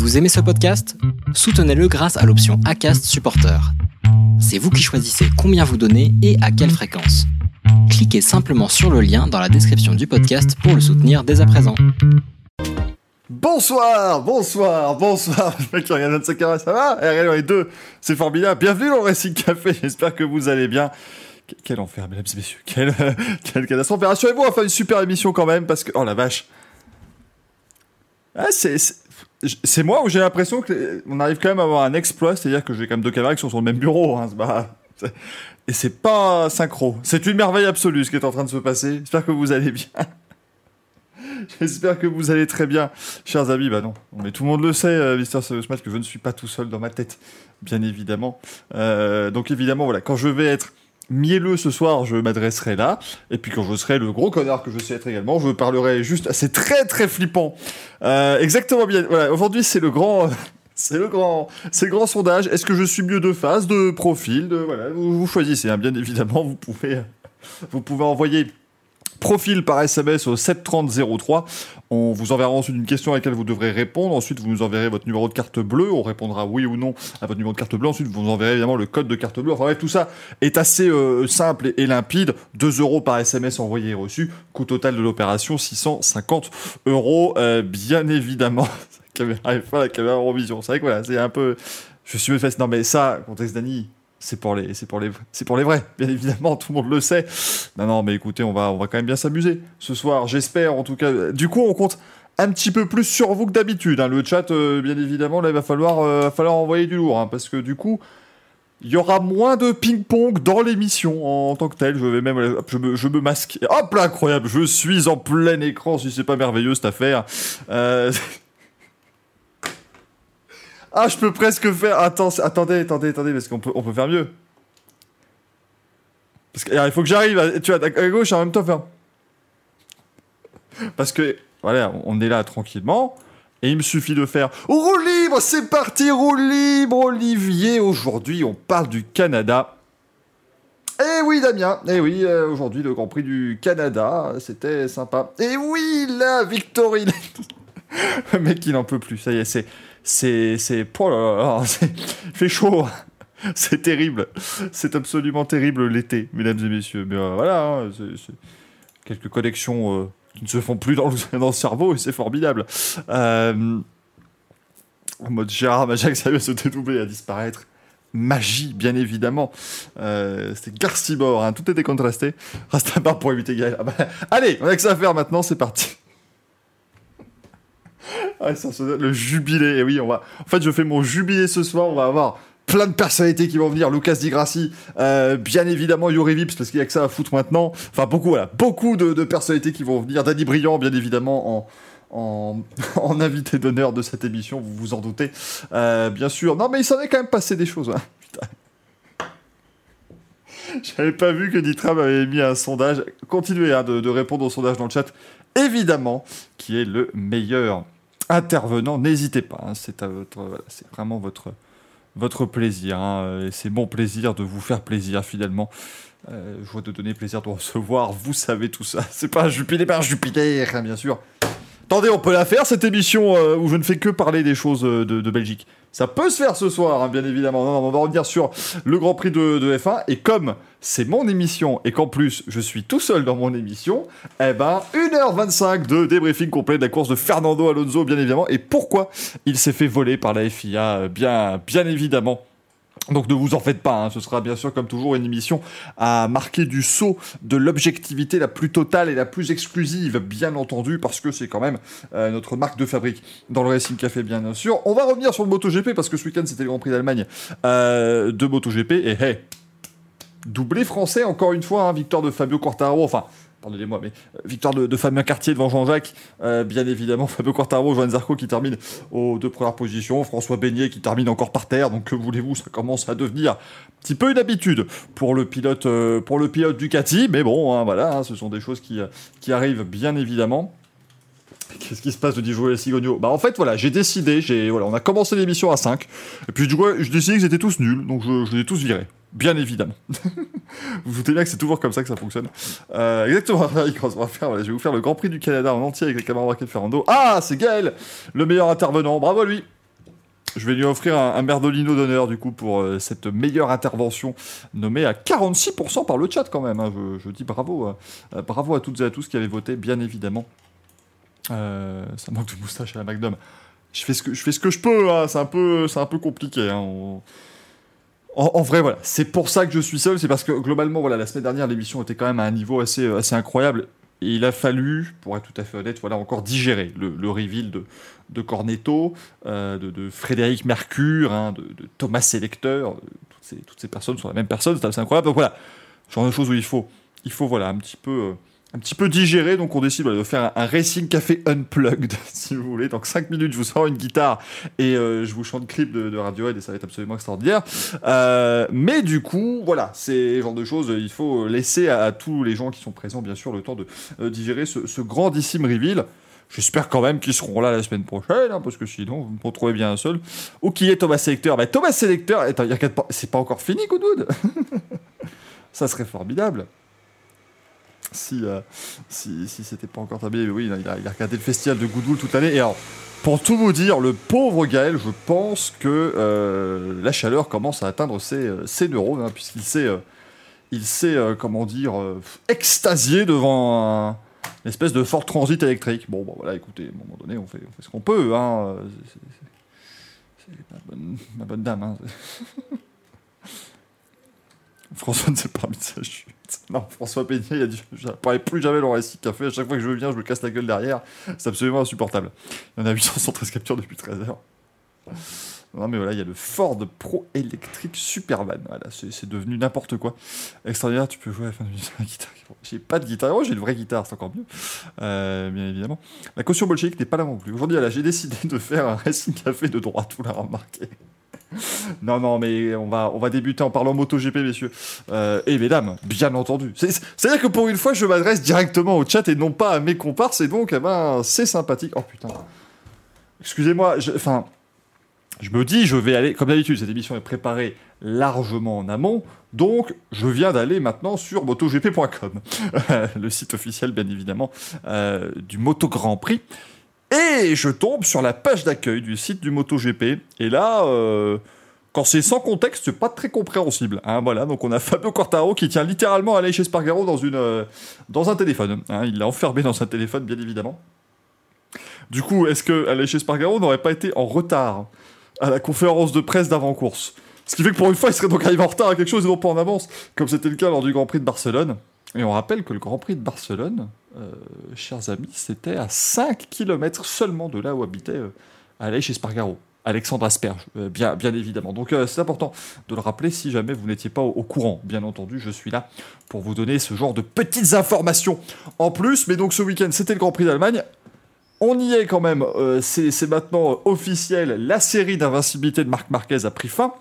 Vous aimez ce podcast? Soutenez-le grâce à l'option ACAST Supporter. C'est vous qui choisissez combien vous donnez et à quelle fréquence. Cliquez simplement sur le lien dans la description du podcast pour le soutenir dès à présent. Bonsoir, bonsoir, bonsoir. Le mec qui regarde sa caméra, ça va? RL les deux, c'est formidable. Bienvenue dans Racing Café. J'espère que vous allez bien. Quel enfer, mesdames et messieurs. Quelle, quelle catastrophe. Rassurez-vous, on va faire une super émission quand même parce que. Oh la vache. Ah, c'est. C'est moi où j'ai l'impression qu'on arrive quand même à avoir un exploit, c'est-à-dire que j'ai quand même deux caméras qui sont sur le même bureau. Hein, et c'est pas synchro. C'est une merveille absolue ce qui est en train de se passer. J'espère que vous allez bien. J'espère que vous allez très bien, chers amis. Bah non, mais tout le monde le sait, euh, Mister que je ne suis pas tout seul dans ma tête, bien évidemment. Euh, donc évidemment, voilà, quand je vais être mielleux ce soir, je m'adresserai là. Et puis quand je serai le gros connard que je sais être également, je parlerai juste. C'est très très flippant. Euh, exactement bien. Voilà, aujourd'hui c'est le grand. C'est le grand, c'est le grand sondage. Est-ce que je suis mieux de face, de profil, de voilà, vous, choisissez. Hein, bien évidemment, vous pouvez, vous pouvez envoyer profil par SMS au 73003. On vous enverra ensuite une question à laquelle vous devrez répondre. Ensuite, vous nous enverrez votre numéro de carte bleue. On répondra oui ou non à votre numéro de carte bleue. Ensuite, vous nous enverrez évidemment le code de carte bleue. Enfin bref, tout ça est assez euh, simple et, limpide. 2 euros par SMS envoyé et reçu. Coût total de l'opération 650 euros. Euh, bien évidemment, la caméra pas la caméra en vision. C'est vrai que voilà, c'est un peu. Je suis fait. Non mais ça, contexte Dany, c'est pour les, vrais, bien évidemment, tout le monde le sait. Non, non, mais écoutez, on va, on va quand même bien s'amuser ce soir, j'espère, en tout cas. Du coup, on compte un petit peu plus sur vous que d'habitude. Hein. Le chat, euh, bien évidemment, là, il va falloir, euh, envoyer du lourd, hein, parce que du coup, il y aura moins de ping-pong dans l'émission en, tant que tel. Je vais même, je me, je me masque. Hop là, incroyable, je suis en plein écran, si c'est pas merveilleux cette affaire. Euh... Ah, je peux presque faire. Attends, attendez, attendez, attendez, parce qu'on peut, on peut faire mieux. Parce il faut que j'arrive, tu vois, à gauche en même temps faire. Parce que, voilà, on est là tranquillement. Et il me suffit de faire roue libre, c'est parti, roue libre, Olivier. Aujourd'hui, on parle du Canada. Eh oui, Damien, eh oui, euh, aujourd'hui, le Grand Prix du Canada, c'était sympa. Eh oui, la victoire Le mec, il n'en peut plus, ça y est, c'est c'est c'est oh là il fait chaud c'est terrible c'est absolument terrible l'été mesdames et messieurs mais euh, voilà hein, quelques connexions euh, qui ne se font plus dans le, dans le cerveau et c'est formidable euh, en mode Gérard Majac ça va se dédoubler à disparaître magie, bien évidemment. C'était Garcibor, hein, tout était contrasté. Part pour éviter Gaël. Ah bah, allez, on a que ça à faire maintenant, c'est parti. Ah, ça, le jubilé. Et oui, on va. En fait, je fais mon jubilé ce soir. On va avoir plein de personnalités qui vont venir. Lucas Di Grassi, euh, bien évidemment Yuri Vips parce qu'il y a que ça à foutre maintenant. Enfin beaucoup, voilà, beaucoup de, personnalités qui vont venir. Danny Briand, bien évidemment en, invité d'honneur de cette émission, vous vous en doutez. Euh, bien sûr. Non, mais il s'en est quand même passé des choses. Hein. J'avais pas vu que Nitram avait mis un sondage. Continuez hein, de répondre au sondage dans le chat. Évidemment, qui est le meilleur intervenant, n'hésitez pas. Hein, c'est vraiment votre, votre plaisir. Hein, et c'est mon plaisir de vous faire plaisir finalement. Euh, je vois de donner plaisir de recevoir. Vous savez tout ça. C'est pas Jupiter, Jupiter, hein, bien sûr. Attendez, on peut la faire cette émission euh, où je ne fais que parler des choses euh, de, Belgique. Ça peut se faire ce soir, hein, bien évidemment. Non, non, on va revenir sur le Grand Prix de, F1. Et comme c'est mon émission et qu'en plus je suis tout seul dans mon émission, eh ben 1h25 de débriefing complet de la course de Fernando Alonso, bien évidemment. Et pourquoi il s'est fait voler par la FIA, bien évidemment. Donc ne vous en faites pas, hein. ce sera bien sûr comme toujours une émission à marquer du saut de l'objectivité la plus totale et la plus exclusive, bien entendu, parce que c'est quand même euh, notre marque de fabrique dans le Racing Café, bien sûr. On va revenir sur le MotoGP, parce que ce week-end c'était le Grand Prix d'Allemagne euh, de MotoGP, et hey, doublé français encore une fois, hein, victoire de Fabio Quartararo, enfin pardonnez-moi, mais euh, victoire de, Fabien Cartier devant Jean-Jacques, euh, bien évidemment, Fabio Quartaro, Joan Zarco qui termine aux deux premières positions, François Beignet qui termine encore par terre, donc que voulez-vous, ça commence à devenir un petit peu une habitude pour le pilote, euh, pour le pilote Ducati, mais bon, hein, voilà, hein, ce sont des choses qui, arrivent bien évidemment. Qu'est-ce qui se passe? De dit jouer Sigogno Bah en fait voilà, j'ai décidé, j'ai voilà, on a commencé l'émission à 5 et puis du coup, je décidé qu'ils étaient tous nuls, donc je, je les ai tous virés. Bien évidemment. vous vous doutez bien que c'est toujours comme ça que ça fonctionne. Euh, exactement, faire, je vais vous faire le Grand Prix du Canada en entier avec les camarades de Fernando. Ah, c'est Gaël, le meilleur intervenant. Bravo à lui. Je vais lui offrir un, merdolino d'honneur du coup pour euh, cette meilleure intervention nommée à 46% par le chat quand même. Hein. Je, dis bravo, euh, bravo à toutes et à tous qui avaient voté, bien évidemment. ça manque de moustache à la Magnum. Je fais ce que je, fais ce que je peux, hein. c'est un, peu, un peu compliqué. Hein. En, vrai, voilà, c'est pour ça que je suis seul, c'est parce que globalement, voilà, la semaine dernière, l'émission était quand même à un niveau assez, assez incroyable. Et il a fallu, pour être tout à fait honnête, voilà, encore digérer le, reveal de, de Cornetto, euh, de, Frédéric Mercure, hein, de, Thomas Selecteur. Toutes ces, toutes ces personnes sont la même personne, c'est assez incroyable. Donc voilà, genre de choses où il faut, il faut voilà, un petit peu. Euh, un petit peu digéré, donc on décide de faire un, Racing Café Unplugged, si vous voulez. Donc 5 minutes, je vous sors une guitare et euh, je vous chante clip de, de, Radiohead et ça va être absolument extraordinaire. mais du coup, voilà, c'est le genre de choses, il faut laisser à, tous les gens qui sont présents, bien sûr, le temps de digérer ce, grandissime reveal. J'espère quand même qu'ils seront là la semaine prochaine, hein, parce que sinon, vous me retrouvez bien un seul. Ou qui est Thomas Selecteur? Bah, Thomas Selecteur, c'est pas encore fini, Goodwood? Ça serait formidable. Si, euh, si, si c'était pas encore terminé, oui, il a, regardé le festival de Goodwood toute l'année. Et alors, pour tout vous dire, le pauvre Gaël, je pense que euh, la chaleur commence à atteindre ses, euh, ses neurones, hein, puisqu'il s'est, il s'est, comment dire, extasié devant un une espèce de fort transit électrique. Bon, bah, voilà, écoutez, à un moment donné, on fait, on fait ce qu'on peut. Hein. C'est ma bonne, dame. Hein. François ne s'est pas mis de sa chute. Non, François Peignet, il a dit plus jamais le récit café. À chaque fois que je viens, je me casse la gueule derrière. C'est absolument insupportable. Il y en a 813 captures depuis 13 heures. Non, mais voilà, il y a le Ford Pro électrique Supervan. Voilà, c'est devenu n'importe quoi. Extraordinaire, tu peux jouer à la fin de la guitare. J'ai pas de guitare. Oh, j'ai une vraie guitare, c'est encore mieux. Euh, bien évidemment. La caution bolchevique n'est pas là non plus. Aujourd'hui, j'ai décidé de faire un Racing Café de droite, vous l'avez remarqué. non, non, mais on va, on va débuter en parlant MotoGP, messieurs. Euh, et mesdames, bien entendu. C'est-à-dire que pour une fois, je m'adresse directement au chat et non pas à mes comparses, et donc, eh ben, c'est sympathique. Oh putain. Excusez-moi, enfin, je me dis, je vais aller, comme d'habitude, cette émission est préparée largement en amont, donc je viens d'aller maintenant sur motogp.com, le site officiel bien évidemment euh, du Moto Grand Prix, et je tombe sur la page d'accueil du site du MotoGP, et là, euh, quand c'est sans contexte, c'est pas très compréhensible. Hein, voilà, donc on a Fabio Quartaro qui tient littéralement Aleix Espargaro dans, une, euh, dans un téléphone. Hein, il l'a enfermé dans un téléphone, bien évidemment. Du coup, est-ce que Aleix Espargaro n'aurait pas été en retard à la conférence de presse d'avant-course? Ce qui fait que pour une fois, il serait donc arrivé en retard à quelque chose et non pas en avance, comme c'était le cas lors du Grand Prix de Barcelone. Et on rappelle que le Grand Prix de Barcelone, euh, chers amis, c'était à 5 km seulement de là où habitait euh, Aleix Espargaro. Alexandre Asperge, euh, bien, évidemment. Donc c'est important de le rappeler si jamais vous n'étiez pas au, courant. Bien entendu, je suis là pour vous donner ce genre de petites informations en plus. Mais donc ce week-end, c'était le Grand Prix d'Allemagne on y est quand même, euh, c'est maintenant officiel, la série d'invincibilité de Marc Marquez a pris fin,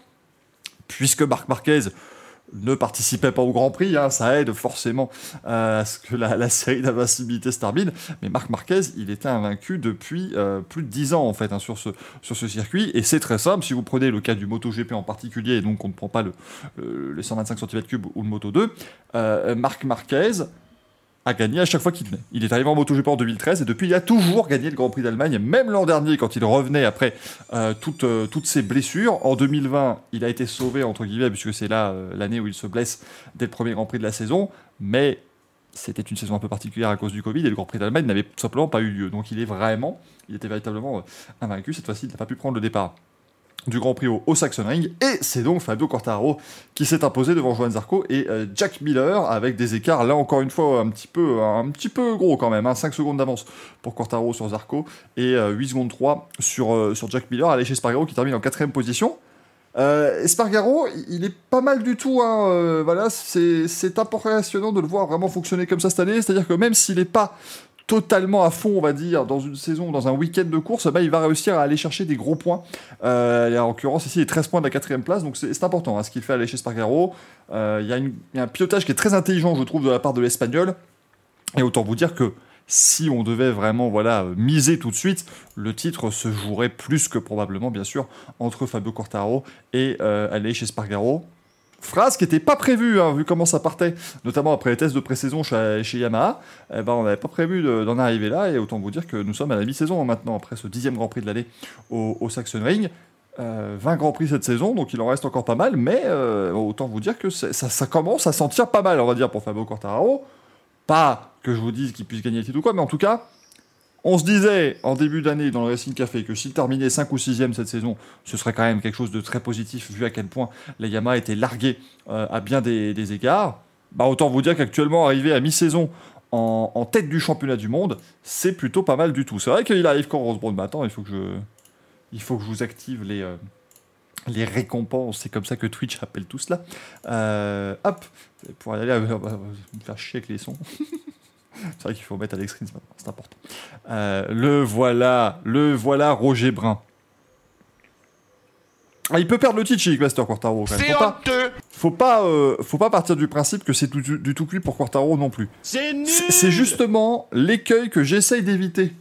puisque Marc Marquez ne participait pas au Grand Prix, hein, ça aide forcément à ce que la, série d'invincibilité se termine, mais Marc Marquez, il était invaincu depuis euh, plus de 10 ans en fait hein, sur, ce, circuit, et c'est très simple, si vous prenez le cas du MotoGP en particulier, et donc on ne prend pas le, les 125 cm3 ou le Moto 2, euh, Marc Marquez, gagné à chaque fois qu'il venait. Il est arrivé en MotoGP en 2013 et depuis il a toujours gagné le Grand Prix d'Allemagne, même l'an dernier quand il revenait après euh, toutes, euh, toutes ses blessures. En 2020, il a été sauvé entre guillemets puisque c'est là euh, l'année où il se blesse dès le premier Grand Prix de la saison, mais c'était une saison un peu particulière à cause du Covid et le Grand Prix d'Allemagne n'avait tout simplement pas eu lieu. Donc il est vraiment, il était véritablement invaincu. Cette fois-ci, il n'a pas pu prendre le départ du Grand Prix au, Saxon Ring. Et c'est donc Fabio Quartararo qui s'est imposé devant Joan Zarco et euh, Jack Miller avec des écarts, là encore une fois, un petit peu, un petit peu gros quand même. 5 hein. secondes d'avance pour Quartararo sur Zarco et 8 euh, secondes 3 sur, euh, sur Jack Miller. Allez chez Spargaro qui termine en quatrième position. Espargaro, il est pas mal du tout. Hein, voilà, c'est impressionnant de le voir vraiment fonctionner comme ça cette année. C'est-à-dire que même s'il n'est pas totalement à fond, on va dire, dans une saison, dans un week-end de course, bah, il va réussir à aller chercher des gros points. Euh, en l'occurrence, ici, il est 13 points de la quatrième place, donc c'est important hein, ce qu'il fait aller chez Spargaro. Il y, a un pilotage qui est très intelligent, je trouve, de la part de l'Espagnol. Et autant vous dire que si on devait vraiment voilà miser tout de suite, le titre se jouerait plus que probablement, bien sûr, entre Fabio Quartaro et euh, aller Spargaro. Phrase qui n'était pas prévue, hein, vu comment ça partait, notamment après les tests de pré-saison chez, Yamaha. Eh ben, on n'avait pas prévu d'en arriver là, et autant vous dire que nous sommes à la mi-saison maintenant, après ce dixième Grand Prix de l'année au, Saxon Ring. 20 Grands Prix cette saison, donc il en reste encore pas mal, mais autant vous dire que ça, ça, commence à sentir pas mal, on va dire, pour Fabio Quartararo. Pas que je vous dise qu'il puisse gagner le titre ou quoi, mais en tout cas, on se disait en début d'année dans le Racing Café que s'il terminait 5 ou 6ème cette saison, ce serait quand même quelque chose de très positif vu à quel point la Yamaha était larguée euh, à bien des, égards. Bah, autant vous dire qu'actuellement, arriver à mi-saison en, tête du championnat du monde, c'est plutôt pas mal du tout. C'est vrai qu'il arrive quand Rosebrown m'attend, il faut que je, il faut que je vous active les, euh, récompenses, c'est comme ça que Twitch appelle tout cela. Euh, hop, pour aller à, me faire chier avec les sons. C'est vrai qu'il faut mettre Alex Rins maintenant, c'est important. Euh, le voilà, le voilà Roger Brun. Ah, il peut perdre le titre chez Master Quartaro. C'est honteux faut pas, euh, faut pas partir du principe que c'est du, tout cuit pour Quartaro non plus. C'est justement l'écueil que j'essaye d'éviter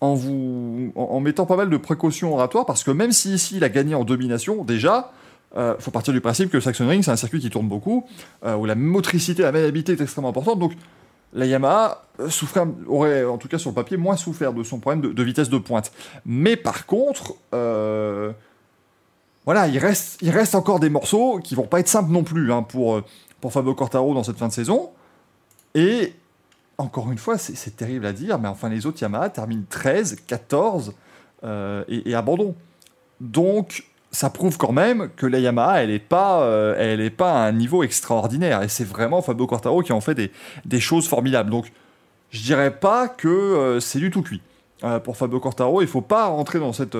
en vous, en, mettant pas mal de précautions oratoires parce que même si ici il a gagné en domination, déjà, euh, faut partir du principe que le Saxon Ring c'est un circuit qui tourne beaucoup, euh, où la motricité, la maniabilité est extrêmement importante. Donc la Yamaha souffrait, aurait, en tout cas sur le papier, moins souffert de son problème de, vitesse de pointe. Mais par contre, euh, voilà, il reste, encore des morceaux qui vont pas être simples non plus hein, pour, euh, pour Fabio Quartaro dans cette fin de saison. Et encore une fois, c'est terrible à dire, mais enfin les autres Yamaha terminent 13, 14 euh, et, et abandon. Donc ça prouve quand même que la Yamaha, elle n'est pas, euh, pas à un niveau extraordinaire. Et c'est vraiment Fabio Quartaro qui en fait des, des, choses formidables. Donc, je dirais pas que euh, c'est du tout cuit. Euh, pour Fabio Quartaro, il faut pas rentrer dans cette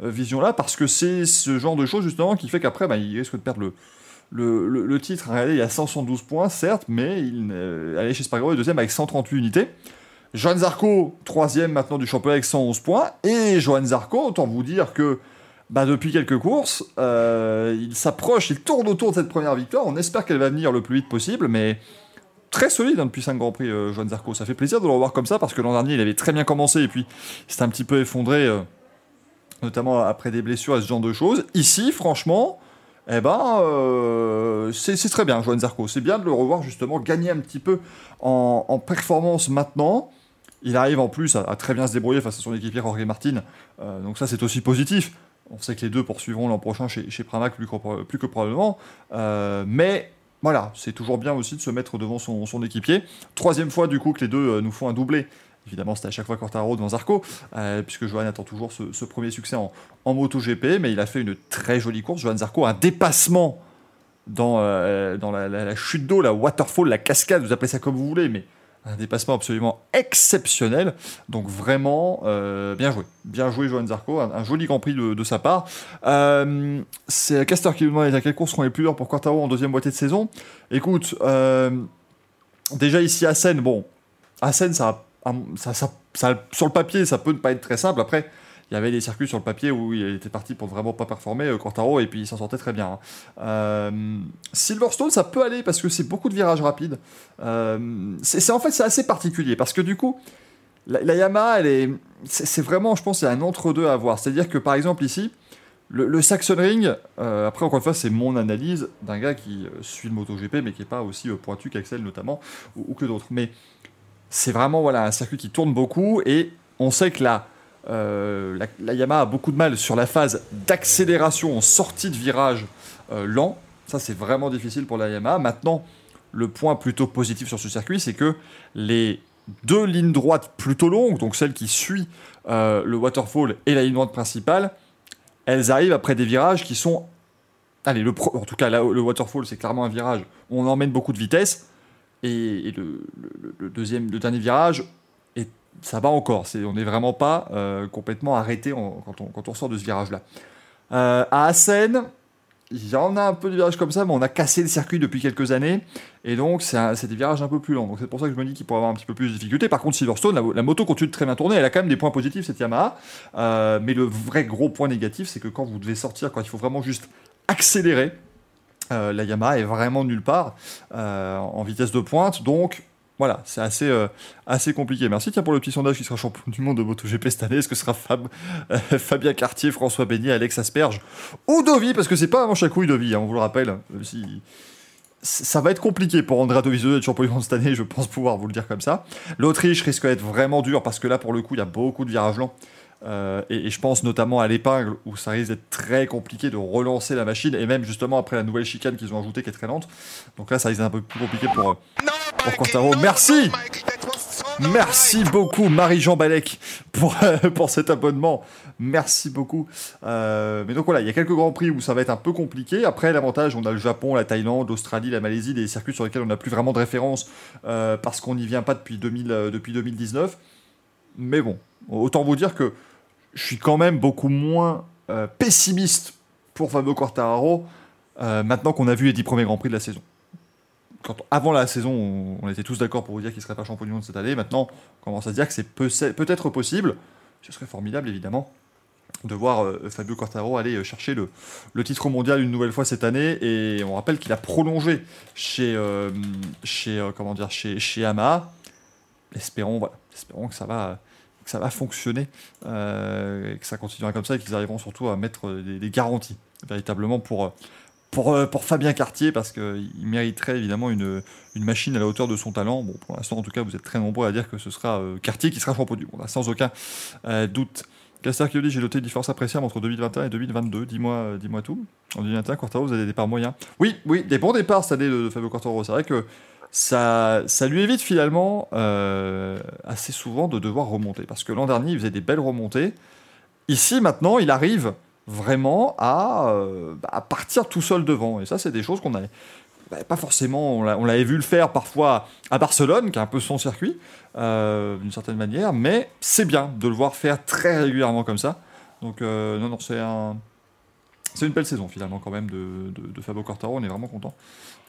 vision-là parce que c'est ce genre de choses justement qui fait qu'après, bah, il risque de perdre le, le, le, titre. Regardez, il y a 172 points, certes, mais il allait chez Spargaro, deuxième avec 138 unités. Johan Zarco, troisième maintenant du championnat avec 111 points. Et Johan Zarco, autant vous dire que bah, depuis quelques courses, euh, il s'approche, il tourne autour de cette première victoire. On espère qu'elle va venir le plus vite possible, mais très solide hein, depuis 5 Grands Prix, euh, Joan Zarco. Ça fait plaisir de le revoir comme ça parce que l'an dernier, il avait très bien commencé et puis s'est un petit peu effondré, euh, notamment après des blessures et ce genre de choses. Ici, franchement, eh ben, euh, c'est très bien, Joan Zarco. C'est bien de le revoir justement gagner un petit peu en, performance maintenant. Il arrive en plus à, très bien se débrouiller face à son équipier Jorge Martin, donc ça c'est aussi positif. On sait que les deux poursuivront l'an prochain chez, Pramac plus que, probablement. Euh, mais voilà, c'est toujours bien aussi de se mettre devant son, équipier. Troisième fois du coup que les deux euh, nous font un doublé. Évidemment, c'était à chaque fois Quartaro devant Zarco, euh, puisque Johan attend toujours ce, premier succès en, en MotoGP, mais il a fait une très jolie course. Johan Zarco, un dépassement dans, dans la, la chute d'eau, la waterfall, la cascade, vous appelez ça comme vous voulez, mais un dépassement absolument exceptionnel. Donc vraiment, euh, bien joué. Bien joué, Johan Zarco. Un, joli Grand Prix de, sa part. Euh, c'est Caster qui nous demande à quelle course seront les plus durs pour Quartaro en deuxième moitié de saison. Écoute, euh, déjà ici à Seine, bon, à Seine, ça, ça, ça, sur le papier, ça peut ne pas être très simple. Après, il y avait des circuits sur le papier où il était parti pour vraiment pas performer, euh, Quartaro, et puis il s'en sortait très bien. Hein. Euh, Silverstone, ça peut aller parce que c'est beaucoup de virages rapides. Euh, c'est en fait c'est assez particulier parce que du coup, la, Yamaha, elle est, c'est vraiment, je pense, a un entre-deux à voir. C'est-à-dire que par exemple ici, le, Saxon Ring, après encore une fois, c'est mon analyse d'un gars qui suit le MotoGP, mais qui n'est pas aussi pointu qu'Axel notamment, ou, ou que d'autres. Mais c'est vraiment voilà, un circuit qui tourne beaucoup, et on sait que là, euh, la, Yamaha a beaucoup de mal sur la phase d'accélération en sortie de virage euh, lent. Ça, c'est vraiment difficile pour la Yamaha. Maintenant, le point plutôt positif sur ce circuit, c'est que les deux lignes droites plutôt longues, donc celle qui suit euh, le waterfall et la ligne droite principale, elles arrivent après des virages qui sont. Allez, le en tout cas, le waterfall, c'est clairement un virage où on emmène beaucoup de vitesse. Et, le, deuxième, le dernier virage, ça va encore. on n'est vraiment pas euh, complètement arrêté quand, on, sort de ce virage-là. Euh, à Assen, il y en a un peu de virages comme ça, mais on a cassé le circuit depuis quelques années, et donc c'est des virages un peu plus lents. Donc c'est pour ça que je me dis qu'il pourrait avoir un petit peu plus de difficultés. Par contre, Silverstone, la, moto continue de très bien tourner, elle a quand même des points positifs, cette Yamaha, euh, mais le vrai gros point négatif, c'est que quand vous devez sortir, quand il faut vraiment juste accélérer, la Yamaha est vraiment nulle part en vitesse de pointe, donc voilà, c'est assez, euh, assez compliqué. Merci tiens, pour le petit sondage qui sera champion du monde de MotoGP cette année. Est-ce que ce sera euh, Fabien Cartier, François Beignet, Alex Asperge ou Dovi? Parce que c'est pas un manche à couille Dovi, hein, on vous le rappelle. Si... Ça va être compliqué pour Andrea Dovizioso d'être champion du monde cette année, je pense pouvoir vous le dire comme ça. L'Autriche risque d'être vraiment dur parce que là, pour le coup, il y a beaucoup de virages lents. Euh, et, et je pense notamment à l'épingle où ça risque d'être très compliqué de relancer la machine et même justement après la nouvelle chicane qu'ils ont ajoutée qui est très lente. Donc là, ça risque d'être un peu plus compliqué pour, euh, pour Quartaro. Merci Merci beaucoup Marie-Jean Balek pour, euh, pour cet abonnement. Merci beaucoup. Euh, mais donc voilà, il y a quelques grands prix où ça va être un peu compliqué. Après, l'avantage, on a le Japon, la Thaïlande, l'Australie, la Malaisie, des circuits sur lesquels on n'a plus vraiment de référence euh, parce qu'on n'y vient pas depuis, 2000, euh, depuis 2019. Mais bon, autant vous dire que je suis quand même beaucoup moins euh, pessimiste pour Fabio Quartararo euh, maintenant qu'on a vu les 10 premiers grands prix de la saison. Avant la saison, on, était tous d'accord pour vous dire qu'il ne serait pas champion du monde cette année. Maintenant, on commence à se dire que c'est peut- peut-être possible. Ce serait formidable, évidemment, de voir euh, Fabio Quartararo aller chercher le, le titre mondial une nouvelle fois cette année. Et on rappelle qu'il a prolongé chez, chez, comment dire, chez, chez Yamaha. Espérons, voilà, espérons que ça va, que ça va fonctionner, euh, que ça continuera comme ça et qu'ils arriveront surtout à mettre euh, des, garanties véritablement pour, euh, pour, pour Fabien Cartier parce qu'il mériterait évidemment une, une machine à la hauteur de son talent. Bon, pour l'instant, en tout cas, vous êtes très nombreux à dire que ce sera euh, Cartier qui sera champion du monde, sans aucun doute. Caster qui dit j'ai noté une différence appréciable entre 2021 et 2022. Dis-moi dis-moi tout. En 2021, Quartaro, vous avez des départs moyens. Oui, oui, des bons départs cette année de, de Fabio Quartaro. C'est vrai que ça, ça lui évite finalement euh, assez souvent de devoir remonter. Parce que l'an dernier, il faisait des belles remontées. Ici, maintenant, il arrive vraiment à, euh, à partir tout seul devant. Et ça, c'est des choses qu'on n'avait bah, pas forcément. On l'a- on l'avait vu le faire parfois à Barcelone, qui est un peu son circuit, euh, d'une certaine manière. Mais c'est bien de le voir faire très régulièrement comme ça. Donc, non, non, c'est un. C'est une belle saison finalement quand même de, de, de Fabio Quartaro. On est vraiment content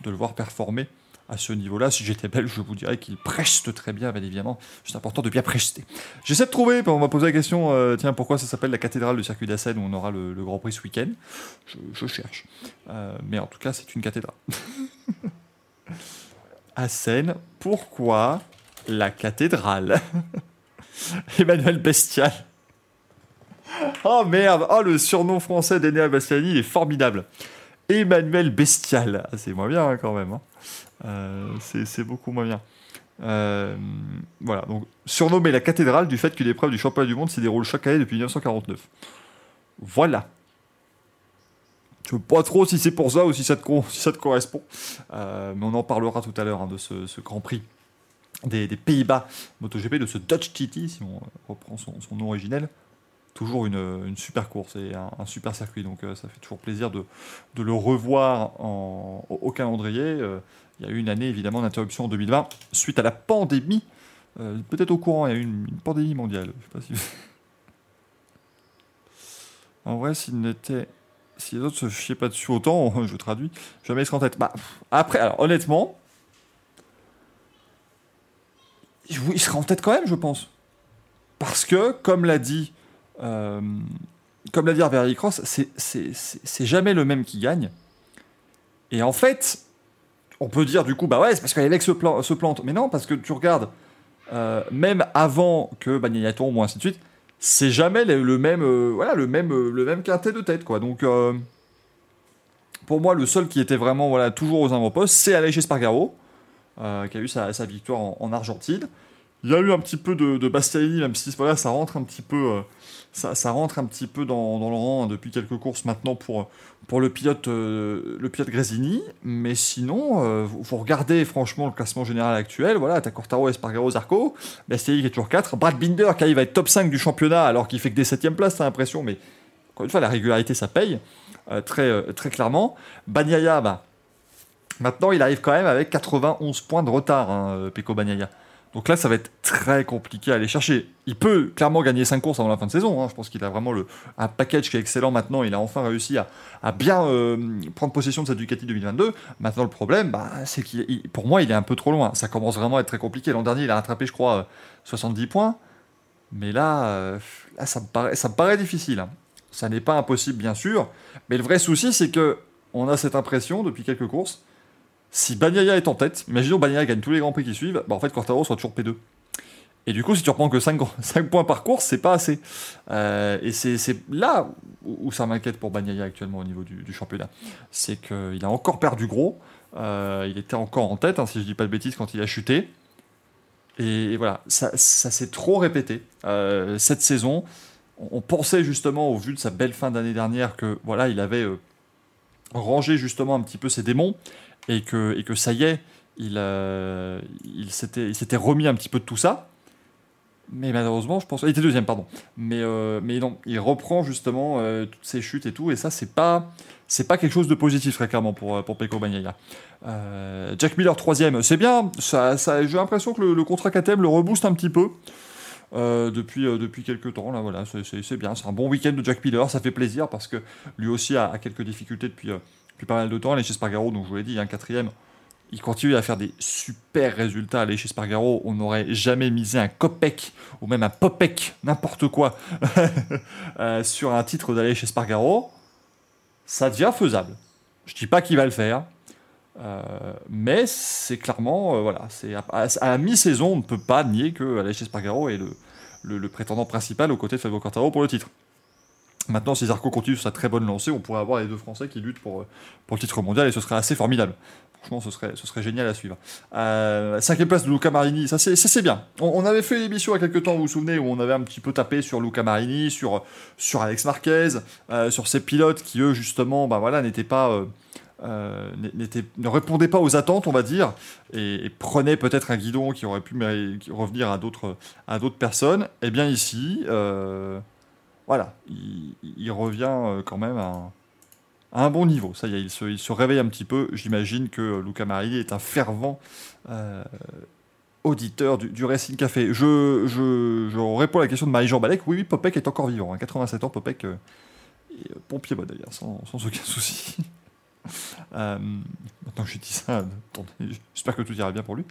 de le voir performer à ce niveau-là. Si j'étais belge, je vous dirais qu'il preste très bien, bien évidemment. C'est important de bien prester. J'essaie de trouver, on m'a posé la question, euh, tiens, pourquoi ça s'appelle la cathédrale du circuit d'Assen où on aura le, Grand Prix ce week-end? Je, cherche. Euh, mais en tout cas, c'est une cathédrale. Assen, pourquoi la cathédrale? Emmanuel Bestial. Oh merde, oh le surnom français d'Enea Bastiani, est formidable. Emmanuel Bestial. Ah, c'est moins bien hein, quand même. hein. Euh, c'est beaucoup moins bien. Euh, voilà, donc surnommé la cathédrale du fait qu'une épreuve du championnat du monde s'y déroule chaque année depuis 1949. Voilà. Je ne sais pas trop si c'est pour ça ou si ça te, correspond. Euh, mais on en parlera tout à l'heure hein, de ce, Grand Prix des, Pays-Bas MotoGP, de ce Dutch TT, si on reprend son, son nom originel. Toujours une, super course et un, super circuit. Donc euh, ça fait toujours plaisir de, le revoir au calendrier. Il y a eu une année évidemment d'interruption en 2020 suite à la pandémie. Euh, Peut-être au courant, il y a eu une, pandémie mondiale. Je sais pas si- en vrai, s'il n'était. Si les autres se chiaient pas dessus autant, je traduis, jamais il serait en tête. Bah, après, alors honnêtement, il serait en tête quand même, je pense. Parce que, comme l'a dit, euh, comme l'a dit Cross, c'est jamais le même qui gagne. Et en fait, on peut dire du coup, bah ouais, c'est parce que les mecs se, plan- se. Mais non, parce que tu regardes, euh, même avant que Bagnaia tombe ou ainsi de suite, c'est jamais le, même, euh, voilà, le même, euh, le même quintet de tête, quoi. Donc, pour moi, le seul qui était vraiment, voilà, toujours aux avant-postes, c'est Aleix Espargaro, euh, qui a eu sa, victoire en Argentine. Il y a eu un petit peu de, de même si voilà, ça rentre un petit peu, euh, ça, ça rentre un petit peu dans, le rang hein, depuis quelques courses maintenant pour, pour le pilote, euh, le pilote Grésini. Mais sinon, euh, vous, vous regardez franchement le classement général actuel. Voilà, t'as Cortaro, Espargaro, Zarco, Bastianini qui est toujours 4, Brad Binder qui arrive à être top 5 du championnat alors qu'il fait que des 7 places, t'as l'impression. Mais encore une fois, la régularité ça paye euh, très, très clairement. Bagnaia, bah, maintenant il arrive quand même avec 91 points de retard, hein, Peko Bagnaia. Donc là, ça va être très compliqué à aller chercher. Il peut clairement gagner 5 courses avant la fin de saison. hein. Je pense qu'il a vraiment un package qui est excellent maintenant. Il a enfin réussi à, bien euh, prendre possession de sa Ducati 2022. Maintenant, le problème, bah, c'est qu'il, il- pour moi, il est un peu trop loin. Ça commence vraiment à être très compliqué. L'an dernier, il a rattrapé, je crois, euh, 70 points. Mais là, euh, là ça, me paraît, ça me paraît difficile. hein. Ça n'est pas impossible, bien sûr. Mais le vrai souci, c'est que on a cette impression depuis quelques courses. Si Bagnaia est en tête, imaginons Bagnaia gagne tous les grands prix qui suivent, bah en fait Quartaro sera toujours P2. Et du coup, si tu reprends que 5, points par course, c'est pas assez. Euh, et c'est là où, ça m'inquiète pour Bagnaia actuellement au niveau du, championnat. C'est qu'il a encore perdu gros. Euh, il était encore en tête, hein, si je dis pas de bêtises, quand il a chuté. Et, voilà, ça, s'est trop répété euh, cette saison. on, pensait justement, au vu de sa belle fin d'année dernière, que voilà, il avait rangé justement un petit peu ses démons et que, et que ça y est, il, euh, il s'était remis un petit peu de tout ça. Mais malheureusement, je pense. Il était deuxième, pardon. Mais, euh, mais non, il reprend justement toutes ses chutes et tout. Et ça, c'est pas, pas quelque chose de positif, très clairement, pour, pour Peko. Jack Miller, troisième, c'est bien. Ça, ça, J'ai l'impression que le, le contrat KTM le rebooste un petit peu. Euh, depuis, euh, depuis quelques temps. Là, voilà, c'est bien. C'est un bon week-end de Jack Miller. Ça fait plaisir parce que lui aussi a, quelques difficultés depuis, euh, depuis pas mal de temps. Chez Spargaro, donc je vous l'ai dit, un quatrième. Il continue à faire des super résultats. Chez Spargaro, on n'aurait jamais misé un copec ou même un popec, n'importe quoi, sur un titre chez Spargaro. Ça devient faisable. Je dis pas qu'il va le faire. mais c'est clairement, voilà, c'est à, à, mi-saison, on ne peut pas nier que Aleix Spargaro est le, le, prétendant principal aux côtés de Fabio Quartaro pour le titre. Maintenant, si Zarco continue sur sa très bonne lancée, on pourrait avoir les deux Français qui luttent pour, pour le titre mondial et ce serait assez formidable. Franchement, ce serait, ce serait génial à suivre. Euh, cinquième place de Luca Marini, ça c'est bien. On, avait fait une émission il y a quelques temps, vous vous souvenez, où on avait un petit peu tapé sur Luca Marini, sur, sur Alex Marquez, euh, sur ces pilotes qui, eux, justement, bah voilà, n'étaient pas. Euh, euh, ne répondait pas aux attentes, on va dire, et, prenait peut-être un guidon qui aurait pu revenir à d'autres, à d'autres personnes, et eh bien ici, euh, voilà, il, revient euh, quand même à un, bon niveau. Ça y est, il se, il se réveille un petit peu. J'imagine que Luca Marini est un fervent auditeur du, Racing Café. Je, réponds à la question de Marie-Jean Balek. Oui, oui, Popek est encore vivant. 87 hein. ans, Popek est pompier bon d'ailleurs, sans, sans aucun souci. Euh, maintenant que je dis ça, j'espère que tout ira bien pour lui.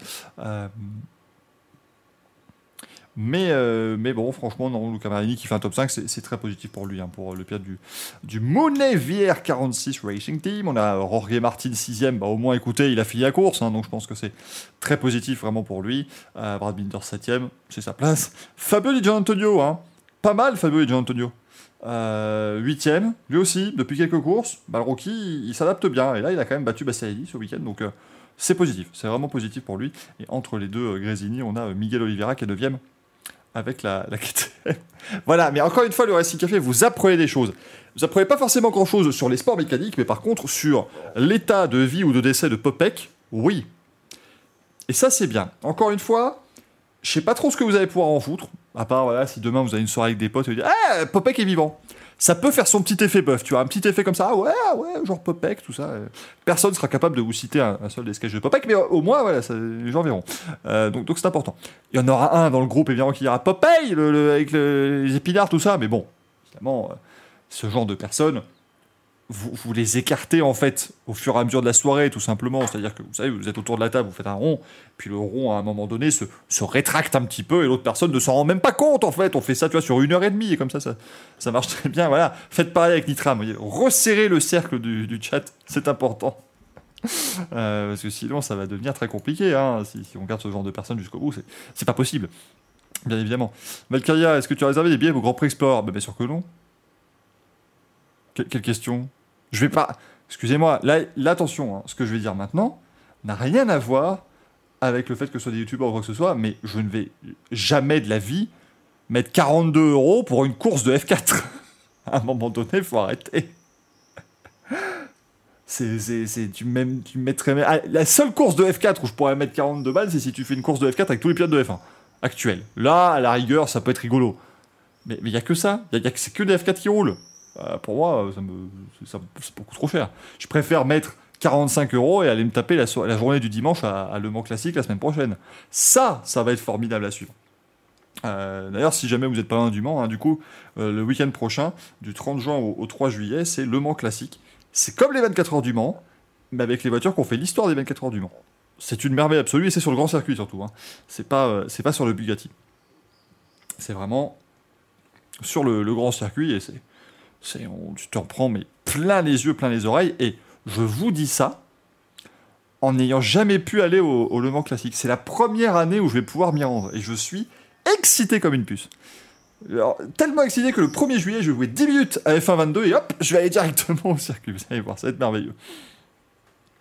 Euh, mais, euh, mais bon, franchement, non, Luca Marini qui fait un top 5, c'est très positif pour lui, hein, pour le pilote du, du Monet VR46 Racing Team. On a Jorge Martin 6ème, bah, au moins écoutez, il a fini la course, hein, donc je pense que c'est très positif vraiment pour lui. Brad Binder 7ème, c'est sa place. Fabio Di Antonio, hein, pas mal Fabio Di Antonio. Euh, huitième, lui aussi, depuis quelques courses, bah, le rookie, il, s'adapte bien. Et là, il a quand même battu Bassaidi ce week-end, donc euh, c'est positif, c'est vraiment positif pour lui. Et entre les deux euh, on a Miguel Oliveira qui est neuvième avec la, la voilà, mais encore une fois, le Racing Café, vous apprenez des choses. Vous apprenez pas forcément grand-chose sur les sports mécaniques, mais par contre, sur l'état de vie ou de décès de Popek, oui. Et ça, c'est bien. Encore une fois, je sais pas trop ce que vous allez pouvoir en foutre. À part, si demain vous avez une soirée avec des potes et vous dites Ah, Popek est vivant ça peut faire son petit effet buff, tu vois, un petit effet comme ça, ah ouais, ouais, genre Popek, tout ça. Personne sera capable de vous citer un, seul des sketchs de Popek, mais au moins, voilà, les gens verront. Euh, donc, c'est important. Il y en aura un dans le groupe, évidemment, qui dira Popeye, le, avec les épinards, tout ça, mais bon, évidemment, euh, ce genre de personnes, vous, les écartez en fait au fur et à mesure de la soirée, tout simplement. C'est-à-dire que vous savez, vous êtes autour de la table, vous faites un rond, puis le rond à un moment donné se, rétracte un petit peu et l'autre personne ne s'en rend même pas compte en fait. On fait ça, tu vois, sur une heure et demie et comme ça, ça, marche très bien. Voilà, faites pareil avec Nitram. Resserrez le cercle du, chat, c'est important. Euh, parce que sinon, ça va devenir très compliqué. Hein, si, on garde ce genre de personnes jusqu'au bout, c'est pas possible. Bien évidemment. Valkyria, est-ce que tu as réservé des billets au Grand Prix Explorer? Ben, Bien sûr que non. quelle question? Je vais pas. Excusez-moi, là, attention, hein, ce que je vais dire maintenant n'a rien à voir avec le fait que ce soit des youtubeurs ou quoi que ce soit, mais je ne vais jamais de la vie mettre 42 euros pour une course de F4. à un moment donné, il faut arrêter. C'est, tu, même, tu mettrais. Ah, la seule course de F4 où je pourrais mettre 42 balles, c'est si tu fais une course de F4 avec tous les pilotes de F1 actuels. Là, à la rigueur, ça peut être rigolo. Mais il n'y a que ça. Y a, c'est que des F4 qui roulent. Euh, pour moi, ça me, c'est beaucoup trop cher. Je préfère mettre 45 euros et aller me taper la, journée du dimanche à, Le Mans Classique la semaine prochaine. Ça, ça va être formidable à suivre. Euh, d'ailleurs, si jamais vous n'êtes pas loin du Mans, hein, du coup, euh, le week-end prochain, du 30 juin au, 3 juillet, c'est Le Mans Classique. C'est comme les 24 heures du Mans, mais avec les voitures qu'on fait l'histoire des 24 heures du Mans. C'est une merveille absolue et c'est sur le grand circuit surtout. Hein. C'est pas, c'est pas sur le Bugatti. C'est vraiment sur le, le grand circuit et c'est tu t'en prends mais plein les yeux, plein les oreilles. Et je vous dis ça en n'ayant jamais pu aller au, Le Mans Classique. C'est la première année où je vais pouvoir m'y rendre. Et je suis excité comme une puce. tellement excité que le 1er juillet, je vais jouer 10 minutes à F1 22 et hop, je vais aller directement au circuit. Vous allez voir, ça va être merveilleux.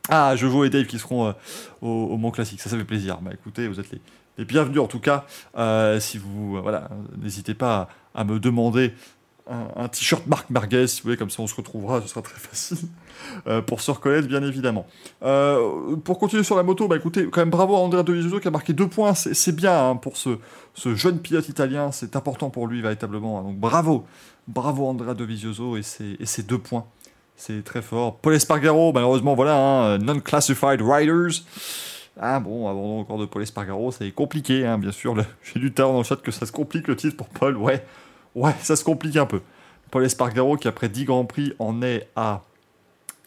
Ah, je vois et Dave qui seront euh, au, Mont Classique. Ça, ça fait plaisir. Bah écoutez, vous êtes les les bienvenus en tout cas. si vous, voilà, n'hésitez pas à, me demander un, t-shirt Marc Marguez, si vous voulez, comme ça on se retrouvera, ce sera très facile pour se reconnaître, bien évidemment. pour continuer sur la moto, bah écoutez, quand même bravo à Andrea Dovizioso qui a marqué deux points, c'est bien hein, pour ce, jeune pilote italien, c'est important pour lui véritablement, hein. donc bravo, bravo Andrea Dovizioso et et ses deux points. C'est très fort. Paul Espargaro, malheureusement, voilà, hein, non-classified riders. Ah bon, abandon encore de Paul Espargaro, c'est compliqué, bien sûr. J'ai lu tard dans le chat que ça se complique le titre pour Paul. Ouais, ouais, ça se complique un peu. Paul Espargaro, qui après 10 Grands Prix, en est à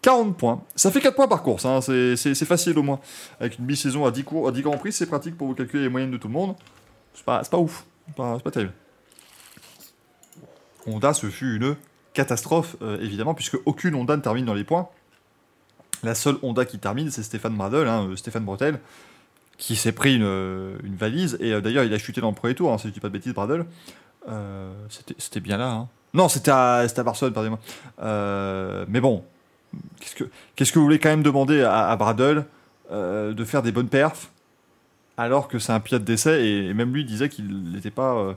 40 points. Ça fait 4 points par course, hein, c'est facile au moins. Avec une mi-saison à 10, cours, à 10 Grands Prix, c'est pratique pour vous calculer les moyennes de tout le monde. C'est pas, pas ouf, c'est pas, terrible. Honda, ce fut une catastrophe, euh, évidemment, puisque aucune Honda ne termine dans les points. La seule Honda qui termine, c'est Stéphane Bradel, hein, euh, Stéphane Bretel, qui s'est pris une, euh, valise. Et d'ailleurs, il a chuté dans le premier tour, hein, si je dis pas de bêtises, Bradel. C'était bien là. Hein. Non, c'était à, Barcelone, pardonnez-moi. mais bon, qu'est-ce que, vous voulez quand même demander à, à Bradel de faire des bonnes perfs alors que c'est un pilote d'essai et, même lui disait qu'il n'était pas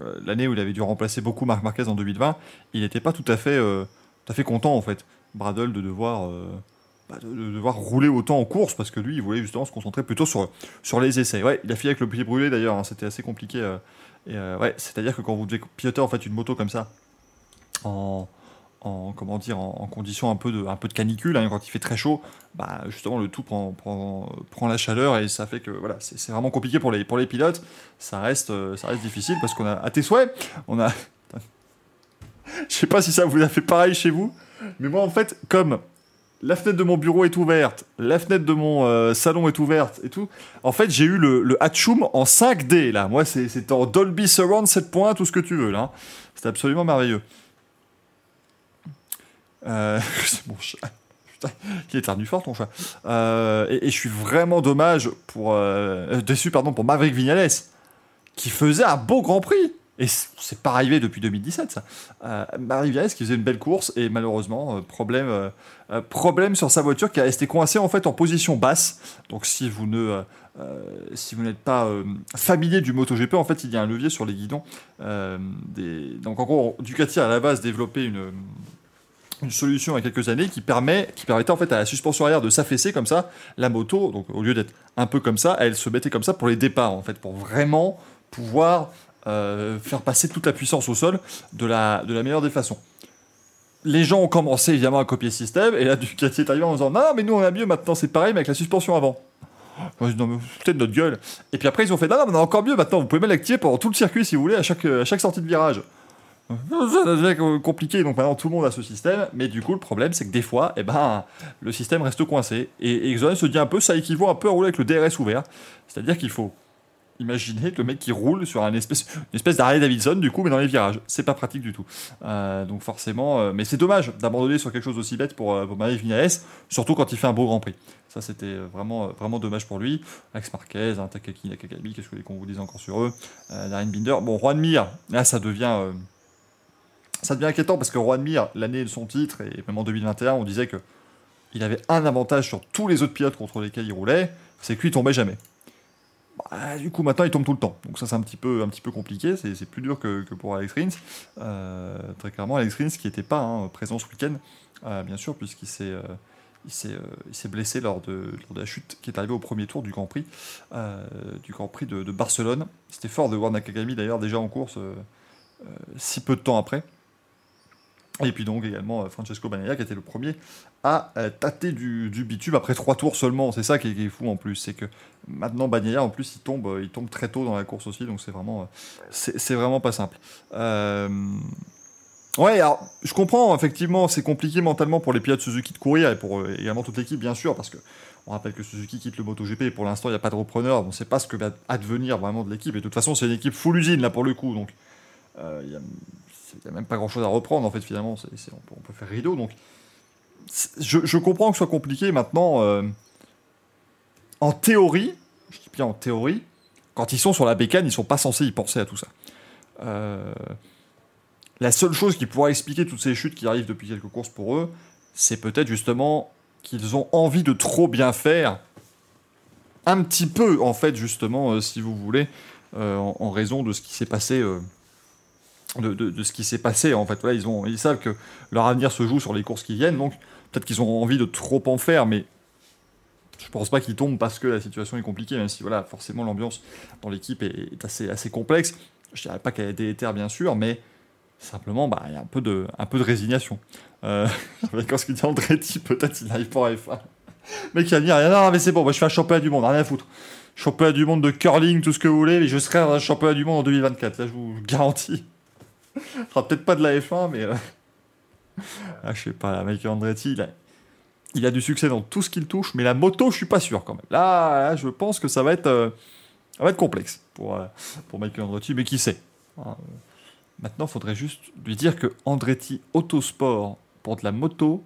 euh, l'année où il avait dû remplacer beaucoup Marc Marquez en 2020, il n'était pas tout à fait, euh, fait content en fait, Bradle de devoir, euh, bah, de, devoir rouler autant en course parce que lui, il voulait justement se concentrer plutôt sur, sur les essais. Ouais, il a fini avec le pied brûlé d'ailleurs, hein, c'était assez compliqué. Ouais, c'est-à-dire que quand vous devez piloter en fait une moto comme ça en en comment dire en, conditions un peu de un peu de canicule hein, quand il fait très chaud bah justement le tout prend, prend, prend la chaleur et ça fait que voilà c'est vraiment compliqué pour les pour les pilotes. Ça reste euh, ça reste difficile parce qu'on a à tes souhaits on a je sais pas si ça vous a fait pareil chez vous mais moi en fait comme la fenêtre de mon bureau est ouverte, la fenêtre de mon euh, salon est ouverte et tout. En fait, j'ai eu le, le Hatchoum en 5D là. Moi, c'est en Dolby Surround 7 points, tout ce que tu veux là. C'est absolument merveilleux. Euh, c'est mon chat. Putain, qui éternue fort ton chat. Euh, et, je suis vraiment dommage pour déçu pardon pour Maverick Vignales qui faisait un beau Grand Prix. Et c'est pas arrivé depuis 2017 ça. Euh, Maverick Vignales qui faisait une belle course et malheureusement problème problème sur sa voiture qui a été coincée en fait en position basse. Donc si vous ne si vous n'êtes pas familier du MotoGP, en fait, il y a un levier sur les guidons. Donc, en gros, Ducati a à la base développé une, une solution il y a quelques années qui, permet, qui permettait en fait à la suspension arrière de s'affaisser comme ça. La moto, donc au lieu d'être un peu comme ça, elle se mettait comme ça pour les départs en fait, pour vraiment pouvoir euh, faire passer toute la puissance au sol de la, de la meilleure des façons. Les gens ont commencé évidemment à copier le système, et là Ducati est arrivé en disant non, mais nous on a mieux maintenant, c'est pareil, mais avec la suspension avant. non, mais peut-être notre gueule. Et puis après, ils ont fait non, mais on a encore mieux maintenant, vous pouvez même l'activer pendant tout le circuit si vous voulez, à chaque, à chaque sortie de virage. Ça devient compliqué, donc maintenant tout le monde a ce système, mais du coup le problème c'est que des fois, eh ben, le système reste coincé, et Exxon se dit un peu, ça équivaut un peu à rouler avec le DRS ouvert, c'est-à-dire qu'il faut imaginer le mec qui roule sur un espèce, une espèce d'arrêt Davidson du coup, mais dans les virages, c'est pas pratique du tout. Euh, donc forcément, euh, mais c'est dommage d'abandonner sur quelque chose aussi bête pour, euh, pour Marie surtout quand il fait un beau Grand Prix. Ça, c'était vraiment, vraiment dommage pour lui. Max Marquez, hein, Takaki Nakagami, qu'est-ce que qu'on vous dise encore sur eux? Darren Binder. Bon, Juan Mir, là, ça devient ça devient inquiétant parce que Juan Mir, l'année de son titre, et même en 2021, on disait que il avait un avantage sur tous les autres pilotes contre lesquels il roulait, c'est qu'il tombait jamais. Bah, du coup, maintenant, il tombe tout le temps. Donc ça, c'est un petit peu, un petit peu compliqué. C'est plus dur que, pour Alex Rins. Euh, très clairement, Alex Rins qui n'était pas hein, présent ce week-end, euh, bien sûr, puisqu'il s'est euh, s'est blessé lors de, la chute qui est arrivée au premier tour du Grand Prix, du Grand Prix de, Barcelone. C'était fort de voir Nakagami d'ailleurs déjà en course si peu de temps après. Et puis donc également euh, Francesco Bagnaia qui était le premier à euh, tâter du, bitume après trois tours seulement. C'est ça qui est, fou en plus, c'est que maintenant Bagnaia en plus il tombe, euh, il tombe très tôt dans la course aussi, donc c'est vraiment, c'est vraiment pas simple. Ouais, alors je comprends effectivement, c'est compliqué mentalement pour les pilotes Suzuki de courir et pour également toute l'équipe bien sûr, parce que on rappelle que Suzuki quitte le MotoGP et pour l'instant il n'y a pas de repreneur, on ne sait pas ce que va advenir vraiment de l'équipe et de toute façon c'est une équipe full usine là pour le coup, donc y a il n'y a même pas grand chose à reprendre en fait finalement, on, peut, faire rideau. Donc je, comprends que ce soit compliqué maintenant. Euh, en théorie, je dis bien en théorie, quand ils sont sur la bécane, ils sont pas censés y penser à tout ça. Euh, la seule chose qui pourrait expliquer toutes ces chutes qui arrivent depuis quelques courses pour eux, c'est peut-être justement qu'ils ont envie de trop bien faire un petit peu, en fait, justement, euh, si vous voulez, en raison de ce qui s'est passé. De, ce qui s'est passé, en fait. Voilà, ils, ont, ils savent que leur avenir se joue sur les courses qui viennent, donc peut-être qu'ils ont envie de trop en faire, mais je pense pas qu'ils tombent parce que la situation est compliquée, même si, voilà, forcément, l'ambiance dans l'équipe est, assez, assez complexe. Je dirais pas qu'elle est délétère, bien sûr, mais simplement, bah, il y a un peu de, un peu de résignation. Euh, quand ce qu'il dit Andretti, peut-être il n'arrive pas en F1. Mais qui va dire, non, non, mais c'est bon, moi je fais un championnat du monde, rien à foutre. Championnat du monde de curling, tout ce que vous voulez, mais je serai un championnat du monde en 2024, là je vous garantis. Sera peut-être pas de la F1, mais. euh, Ah, je sais pas, Michael Andretti, il a... il a du succès dans tout ce qu'il touche, mais la moto, je suis pas sûr quand même. Là, je pense que ça va être, euh, ça va être complexe pour, euh, pour Michael Andretti, mais qui sait. Hein, Maintenant, il faudrait juste lui dire que Andretti Autosport pour de la moto,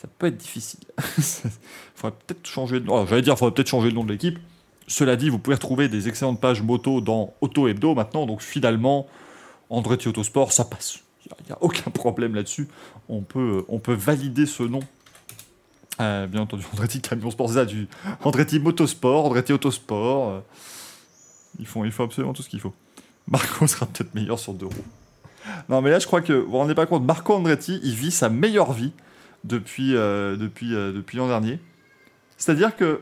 ça peut être difficile. Il faudrait peut-être changer de nom. Faudrait peut-être changer le nom de l'équipe. Cela dit, vous pouvez retrouver des excellentes pages moto dans Auto Hebdo maintenant. Donc finalement, Andretti Autosport, ça passe. Il n'y a, aucun problème là-dessus. On peut, on peut valider ce nom. Euh, bien entendu, Andretti Camion Sport, ça, du Andretti Motosport, Andretti Autosport. euh, ils, font, ils font absolument tout ce qu'il faut. Marco sera peut-être meilleur sur deux roues. Non, mais là, je crois que vous vous rendez pas compte, Marco Andretti, il vit sa meilleure vie depuis, euh, depuis, euh, depuis l'an dernier. C'est-à-dire que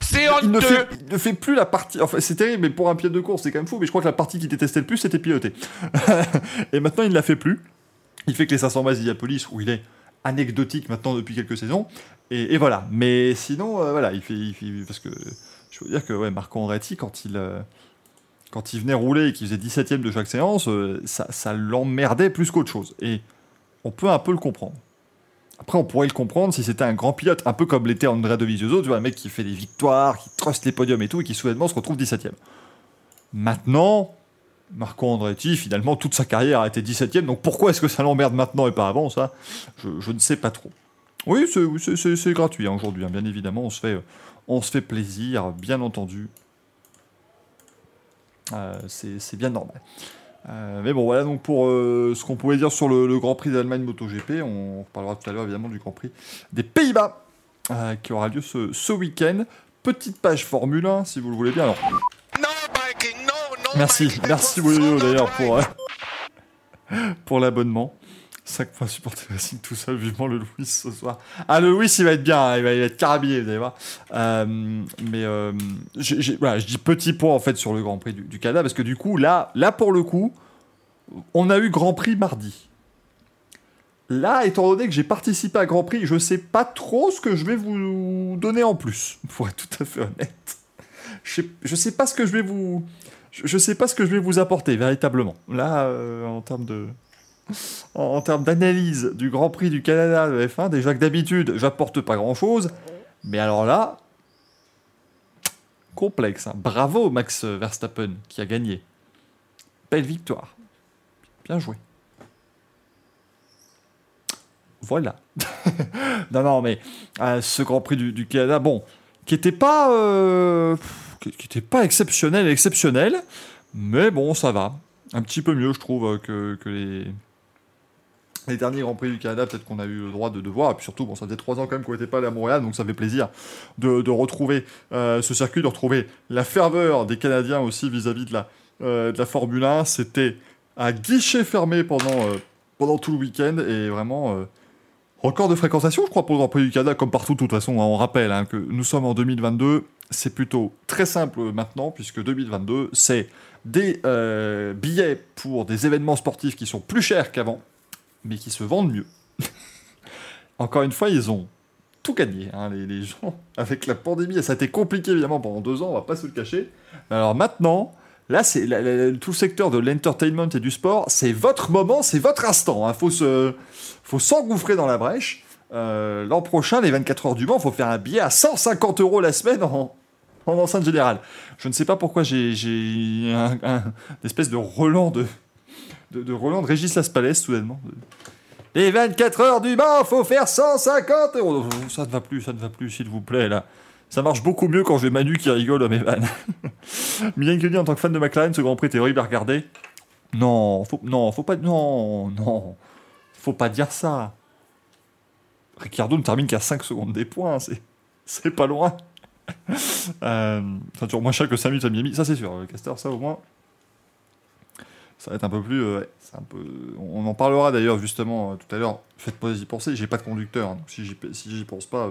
C'est il ne, fait, il ne fait plus la partie. Enfin, c'est terrible, mais pour un pied de course, c'est quand même fou. Mais je crois que la partie qu'il détestait le plus, c'était piloter. et maintenant, il ne la fait plus. Il fait que les 500 bases d'Iapolis, où il est anecdotique maintenant depuis quelques saisons. Et, et voilà. Mais sinon, euh, voilà, il fait, il fait- Parce que je veux dire que ouais, Marco Andretti, quand il. euh, quand il venait rouler et qu'il faisait 17ème de chaque séance, euh, ça, ça l'emmerdait plus qu'autre chose. Et on peut un peu le comprendre. Après, on pourrait le comprendre si c'était un grand pilote, un peu comme l'était Andrea Dovizioso, tu un mec qui fait des victoires, qui truste les podiums et tout, et qui soudainement se retrouve 17ème. Maintenant, Marco Andretti, finalement, toute sa carrière a été 17ème, donc pourquoi est-ce que ça l'emmerde maintenant et pas avant, ça? Je, ne sais pas trop. Oui, c'est- gratuit hein, aujourd'hui, hein, bien évidemment, on se, fait, on se fait plaisir, bien entendu. Euh, c'est bien normal. Euh, mais bon, voilà donc pour euh, ce qu'on pouvait dire sur le, le Grand Prix d'Allemagne MotoGP. On parlera tout à l'heure évidemment du Grand Prix des Pays-Bas euh, qui aura lieu ce, ce week-end. Petite page Formule 1 si vous le voulez bien. Alors, No biking, no, no merci, biking. merci of d'ailleurs pour, pour l'abonnement. 5 points supporter Racing tout seul, vivement le Louis ce soir. Ah, le Louis il va être bien, hein, il, va, il va être carabillé, vous allez voir. Euh, mais euh, voilà, je dis petit point en fait sur le Grand Prix du, Canada parce que du coup, là, là pour le coup, on a eu Grand Prix mardi. Là, étant donné que j'ai participé à Grand Prix, je sais pas trop ce que je vais vous donner en plus, pour être tout à fait honnête. Je sais, sais pas ce que je vais vous, je sais pas ce que je vais vous apporter véritablement. Là, euh, en termes de, en, termes d'analyse du Grand Prix du Canada de F1, déjà que d'habitude, j'apporte pas grand chose, mais alors là, complexe. hein. Bravo Max Verstappen qui a gagné. Belle victoire. Bien joué. Voilà. non, non, mais euh, ce Grand Prix du, Canada, bon, qui était pas, euh, pas exceptionnel, exceptionnel, mais bon, ça va. Un petit peu mieux, je trouve, euh, que les, les derniers Grands Prix du Canada, peut-être qu'on a eu le droit de, de voir. Et puis surtout, bon, ça faisait trois ans quand même qu'on n'était pas allé à Montréal, donc ça fait plaisir de, retrouver euh, ce circuit, de retrouver la ferveur des Canadiens aussi vis-à-vis de la, euh, Formule 1. C'était à guichet fermé pendant, euh, pendant tout le week-end et vraiment record de fréquentation, je crois, pour le Grand Prix du Canada, comme partout, de toute façon. hein. on rappelle hein, que nous sommes en 2022. C'est plutôt très simple maintenant, puisque 2022, c'est des billets pour des événements sportifs qui sont plus chers qu'avant, mais qui se vendent mieux. Encore une fois, ils ont tout gagné, hein, les, gens, avec la pandémie. Ça a été compliqué, évidemment, pendant deux ans, on va pas se le cacher. Alors maintenant, là, c'est tout le secteur de l'entertainment et du sport, c'est votre moment, c'est votre instant. Il faut se, faut s'engouffrer dans la brèche. Euh, L'an prochain, les 24 heures du Mans, il faut faire un billet à 150 euros la semaine en, en enceinte générale. Je ne sais pas pourquoi j'ai un, un- une espèce de Roland de, de, Roland de Régis Laspalès, soudainement. Les 24 heures du Mans, faut faire 150 euros. Ça ne va plus, ça ne va plus, s'il vous plaît, là. Ça marche beaucoup mieux quand j'ai Manu qui rigole à mes vannes. Milan Kelly, en tant que fan de McLaren, ce Grand Prix était horrible à regarder. Non, faut, non, faut pas, non, non, faut pas dire ça. Ricciardo ne termine qu'à 5 secondes des points, c'est, c'est pas loin. euh, ça dure moins cher que 5 minutes à Miami, ça c'est sûr. Le caster, ça au moins. Ça va être un peu plus. euh. On en parlera d'ailleurs justement euh, tout à l'heure. Faites-moi y penser, j'ai pas de conducteur. hein, donc si j'y si pense pas,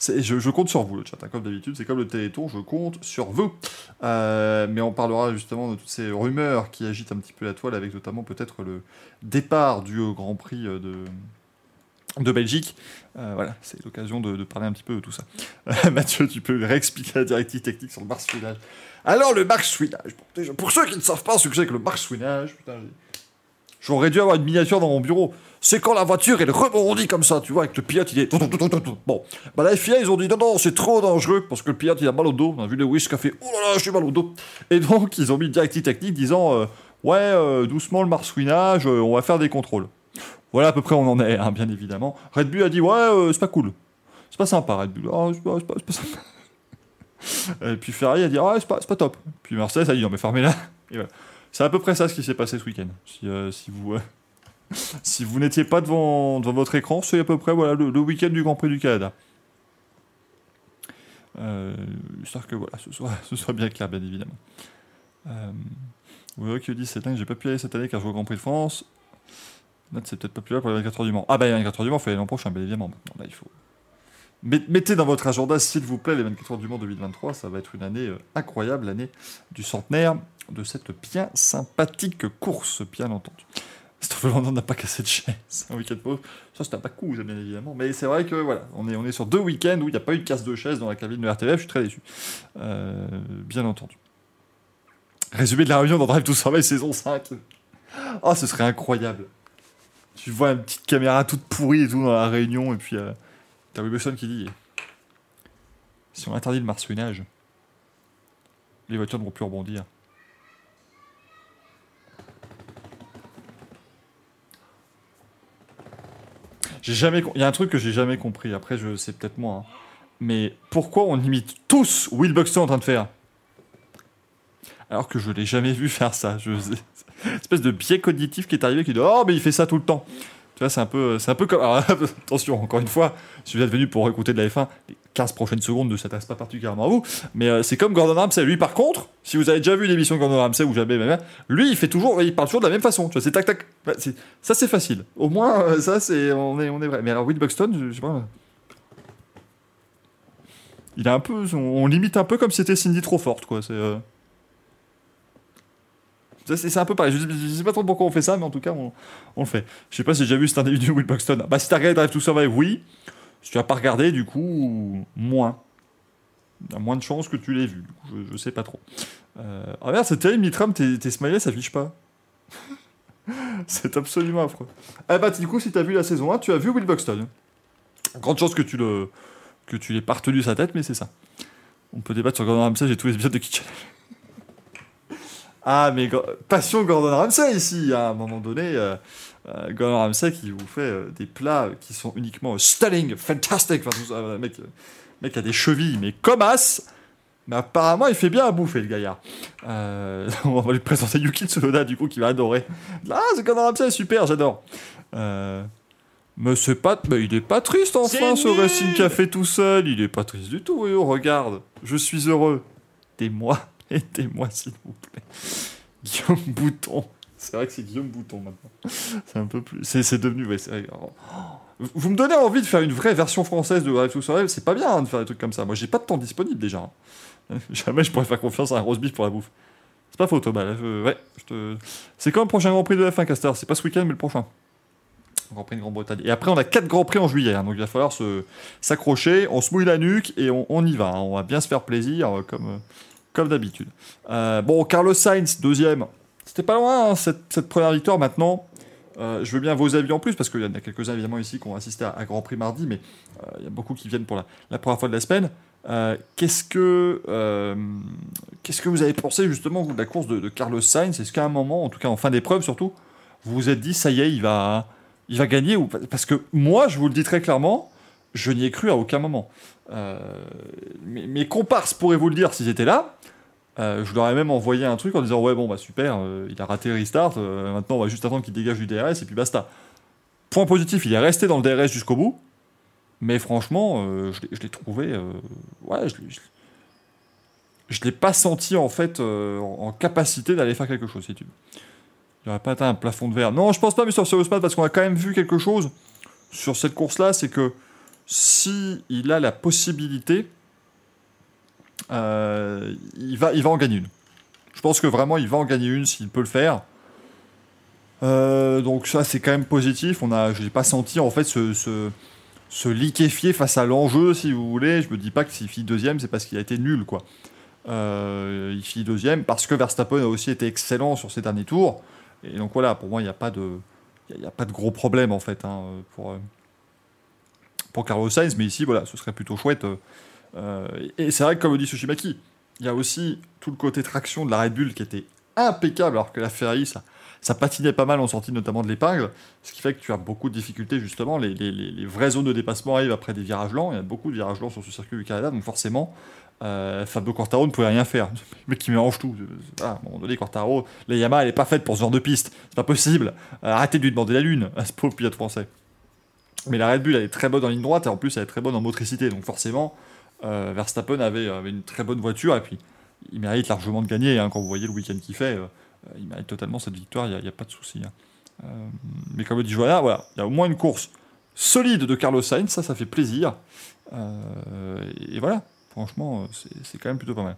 Je, compte sur vous, le chat. hein, comme d'habitude, c'est comme le Téléthon, je compte sur vous. Euh, mais on parlera justement de toutes ces rumeurs qui agitent un petit peu la toile, avec notamment peut-être le départ du Grand Prix de, de Belgique. Voilà, c'est l'occasion de, de parler un petit peu de tout ça. Mathieu, tu peux réexpliquer la directive technique sur le marsouinage. Alors, le marsouinage, pour, ceux qui ne savent pas ce que c'est que le marsouinage, putain, j'aurais dû avoir une miniature dans mon bureau. C'est quand la voiture, elle rebondit comme ça, tu vois, avec le pilote, il est... Bon, bah la FIA, ils ont dit non, non, c'est trop dangereux, parce que le pilote, il a mal au dos. On a vu Lewis qui a fait, oh là là, j'ai mal au dos. Et donc, ils ont mis une directive technique disant, euh, ouais, euh, doucement le marsouinage, euh, on va faire des contrôles. Voilà à peu près on en est, hein, bien évidemment. Red Bull a dit, ouais, c'est pas cool. C'est pas sympa, Red Bull. Ah, c'est pas sympa. Et puis Ferrari a dit, ah, c'est pas, pas top. Puis Mercedes a dit, non, mais fermez-la. C'est à peu près ça ce qui s'est passé ce week-end. Si, euh, vous, euh, si vous n'étiez pas devant, devant votre écran, c'est à peu près voilà, le, week-end du Grand Prix du Canada. Euh, que voilà, ce soit, ce soit bien clair, bien évidemment. Euh, ouais, qui dit c'est dingue, j'ai pas pu y aller cette année car je joue au Grand Prix de France. C'est peut-être pas plus là pour les 24 heures du Mans. Ah bah les 24 heures du Mans, faut aller l'an prochain, bien évidemment. Maintenant, là, il faut. Met- Mettez dans votre agenda, s'il vous plaît, les 24 heures du Mans 2023. Ça va être une année euh, incroyable, l'année du centenaire de cette bien sympathique course, bien entendu. Landon n'a pas cassé de chaise. Un week-end pause. Ça, un pas cool, bien évidemment. Mais c'est vrai que voilà, on est, on est sur deux week-ends où il n'y a pas eu de casse de chaise dans la cabine de RTF. Je suis très déçu. Euh, bien entendu. Résumé de la réunion dans Drive to Survive saison 5. Oh, ce serait incroyable. Tu vois une petite caméra toute pourrie et tout dans la réunion, et puis euh, t'as Wilson qui dit Si on interdit le marsouinage, les voitures ne vont plus rebondir. J'ai jamais. Il y a un truc que j'ai jamais compris. Après, je c'est peut-être moi. hein. Mais pourquoi on imite tous Will Buxton en train de faire? Alors que je l'ai jamais vu faire ça. Espèce de biais cognitif qui est arrivé qui dit Oh, mais il fait ça tout le temps. Tu vois, c'est un peu, c'est un peu comme. attention, encore une fois, si vous êtes venu pour écouter de la F1, les 15 prochaines secondes ne s'intéressent pas particulièrement à vous. Mais euh, c'est comme Gordon Ramsay. Lui, par contre, si vous avez déjà vu l'émission Gordon Ramsay ou jamais, lui, il fait toujours, il parle toujours de la même façon. Tu vois, c'est tac tac. C'est- ça, c'est facile. Au moins, euh, ça, c'est, on est, on est vrai. Mais alors, Will Buxton, je, sais pas. Il est un peu, on, limite un peu comme si c'était Cindy trop forte, quoi. C'est. euh, C'est un peu pareil. Je, je sais pas trop pourquoi on fait ça, mais en tout cas, on, le fait. Je sais pas si j'ai déjà vu cet individu Will Buxton. Bah, si t'as regardé Drive to Survive, oui. Si tu as pas regardé, du coup, moins. Il y a moins de chances que tu l'aies vu. Je, je sais pas trop. Euh... Ah merde, c'est terrible, Mitram, tes, tes smileys s'affichent pas. c'est absolument affreux. Ah bah, du coup, si t'as vu la saison 1, tu as vu Will Buxton. Grande chance que tu le que tu l'aies pas retenu sa tête, mais c'est ça. On peut débattre sur Gordon Ramsay, j'ai tous les épisodes de Kitchen. Ah, mais passion Gordon Ramsay ici, à un moment donné. euh, euh, Gordon Ramsay qui vous fait euh, des plats qui sont uniquement stunning, fantastic. Enfin, tout ça, mec, mec a des chevilles, mais comme as. Mais apparemment, il fait bien à bouffer, le gaillard. On va lui présenter Yuki Tsunoda, du coup, qui va adorer. Ah, c'est Gordon Ramsay, super, j'adore. Mais c'est pas, mais il est pas triste enfin ce Racing Café tout seul. Il est pas triste du tout. Et oh, regarde, je suis heureux. Aidez-moi, aidez-moi s'il vous plaît. Guillaume Bouton. C'est vrai que c'est Guillaume Bouton maintenant. C'est un peu plus. C'est, devenu. Ouais. Oh. Vous me donnez envie de faire une vraie version française de Drive to Survive. C'est pas bien hein, de faire des trucs comme ça. Moi, j'ai pas de temps disponible déjà. hein. Jamais je pourrais faire confiance à un roast beef pour la bouffe. C'est pas faux, Thomas. là, je- Ouais, je te... C'est quand le prochain Grand Prix de F1, Caster C'est pas ce week-end, mais le prochain. Grand Prix de Grande-Bretagne. Et après, on a quatre Grands Prix en juillet. hein, donc il va falloir se s'accrocher. On se mouille la nuque et on, on y va. On va bien se faire plaisir, euh, comme, euh, comme d'habitude. Euh, bon, Carlos Sainz, deuxième. C'était pas loin, hein, cette, première victoire. Maintenant, euh, je veux bien vos avis en plus, parce qu'il y en a quelques-uns évidemment ici qui ont assisté à, à Grand Prix mardi, mais euh, il y a beaucoup qui viennent pour la, première fois de la semaine. Euh, qu'est-ce que euh, qu'est-ce que vous avez pensé justement de la course de, Carlos Sainz? Est-ce qu'à un moment, en tout cas en fin d'épreuve surtout, vous vous êtes dit ça y est, il va il va gagner ou Parce que moi, je vous le dis très clairement, je n'y ai cru à aucun moment. Euh, mes, comparses pourraient vous le dire s'ils étaient là. Euh, je leur ai même envoyé un truc en disant ouais bon bah super, euh, il a raté le restart, maintenant on va juste attendre qu'il dégage du DRS et puis basta. Point positif, il est resté dans le DRS jusqu'au bout, Mais franchement, je l'ai- trouvé. ouais, je je je l'ai pas senti en fait en capacité d'aller faire quelque chose, si tu veux. Il n'aurait pas atteint un plafond de verre. Non, je pense pas, mais sur Smart, parce qu'on a quand même vu quelque chose sur cette course-là, c'est que si il a la possibilité, euh, il, va, il va en gagner une. Je pense que vraiment, il va en gagner une s'il peut le faire. Euh, donc ça, c'est quand même positif. On a, je n'ai pas senti en fait se liquéfier face à l'enjeu, si vous voulez. Je me dis pas que s'il finit deuxième, c'est parce qu'il a été nul, quoi. Euh, il finit deuxième parce que Verstappen a aussi été excellent sur ses derniers tours. Et donc voilà, pour moi, il n'y a pas de, a, pas de gros problème en fait hein, pour pour Carlos Sainz. Mais ici, voilà, ce serait plutôt chouette. euh, euh, et c'est vrai que comme le dit Tsushimaki, il y a aussi tout le côté traction de la Red Bull qui était impeccable, alors que la Ferrari, ça, patinait pas mal en sortie notamment de l'épingle, ce qui fait que tu as beaucoup de difficultés justement. Les, vraies zones de dépassement arrivent après des virages lents. Il y a beaucoup de virages lents sur ce circuit du Canada, donc forcément, euh, Fabio Quartaro ne pouvait rien faire. Mec qui mélange tout. Ah, à un moment donné, Quartaro, la Yamaha, elle est pas faite pour ce genre de piste. C'est pas possible. Arrêtez de lui demander la lune à ce pauvre pilote français. Mais la Red Bull, elle est très bonne en ligne droite et en plus, elle est très bonne en motricité. Donc forcément, euh, Verstappen avait, avait une très bonne voiture et puis il mérite largement de gagner. hein. quand vous voyez le week-end qu'il fait, euh, euh, il mérite totalement cette victoire, il n'y a, pas de souci. hein. Euh, mais comme le dit Joanna, voilà, il y a au moins une course solide de Carlos Sainz, ça, ça fait plaisir. Euh, et, voilà, franchement, euh, c'est quand même plutôt pas mal.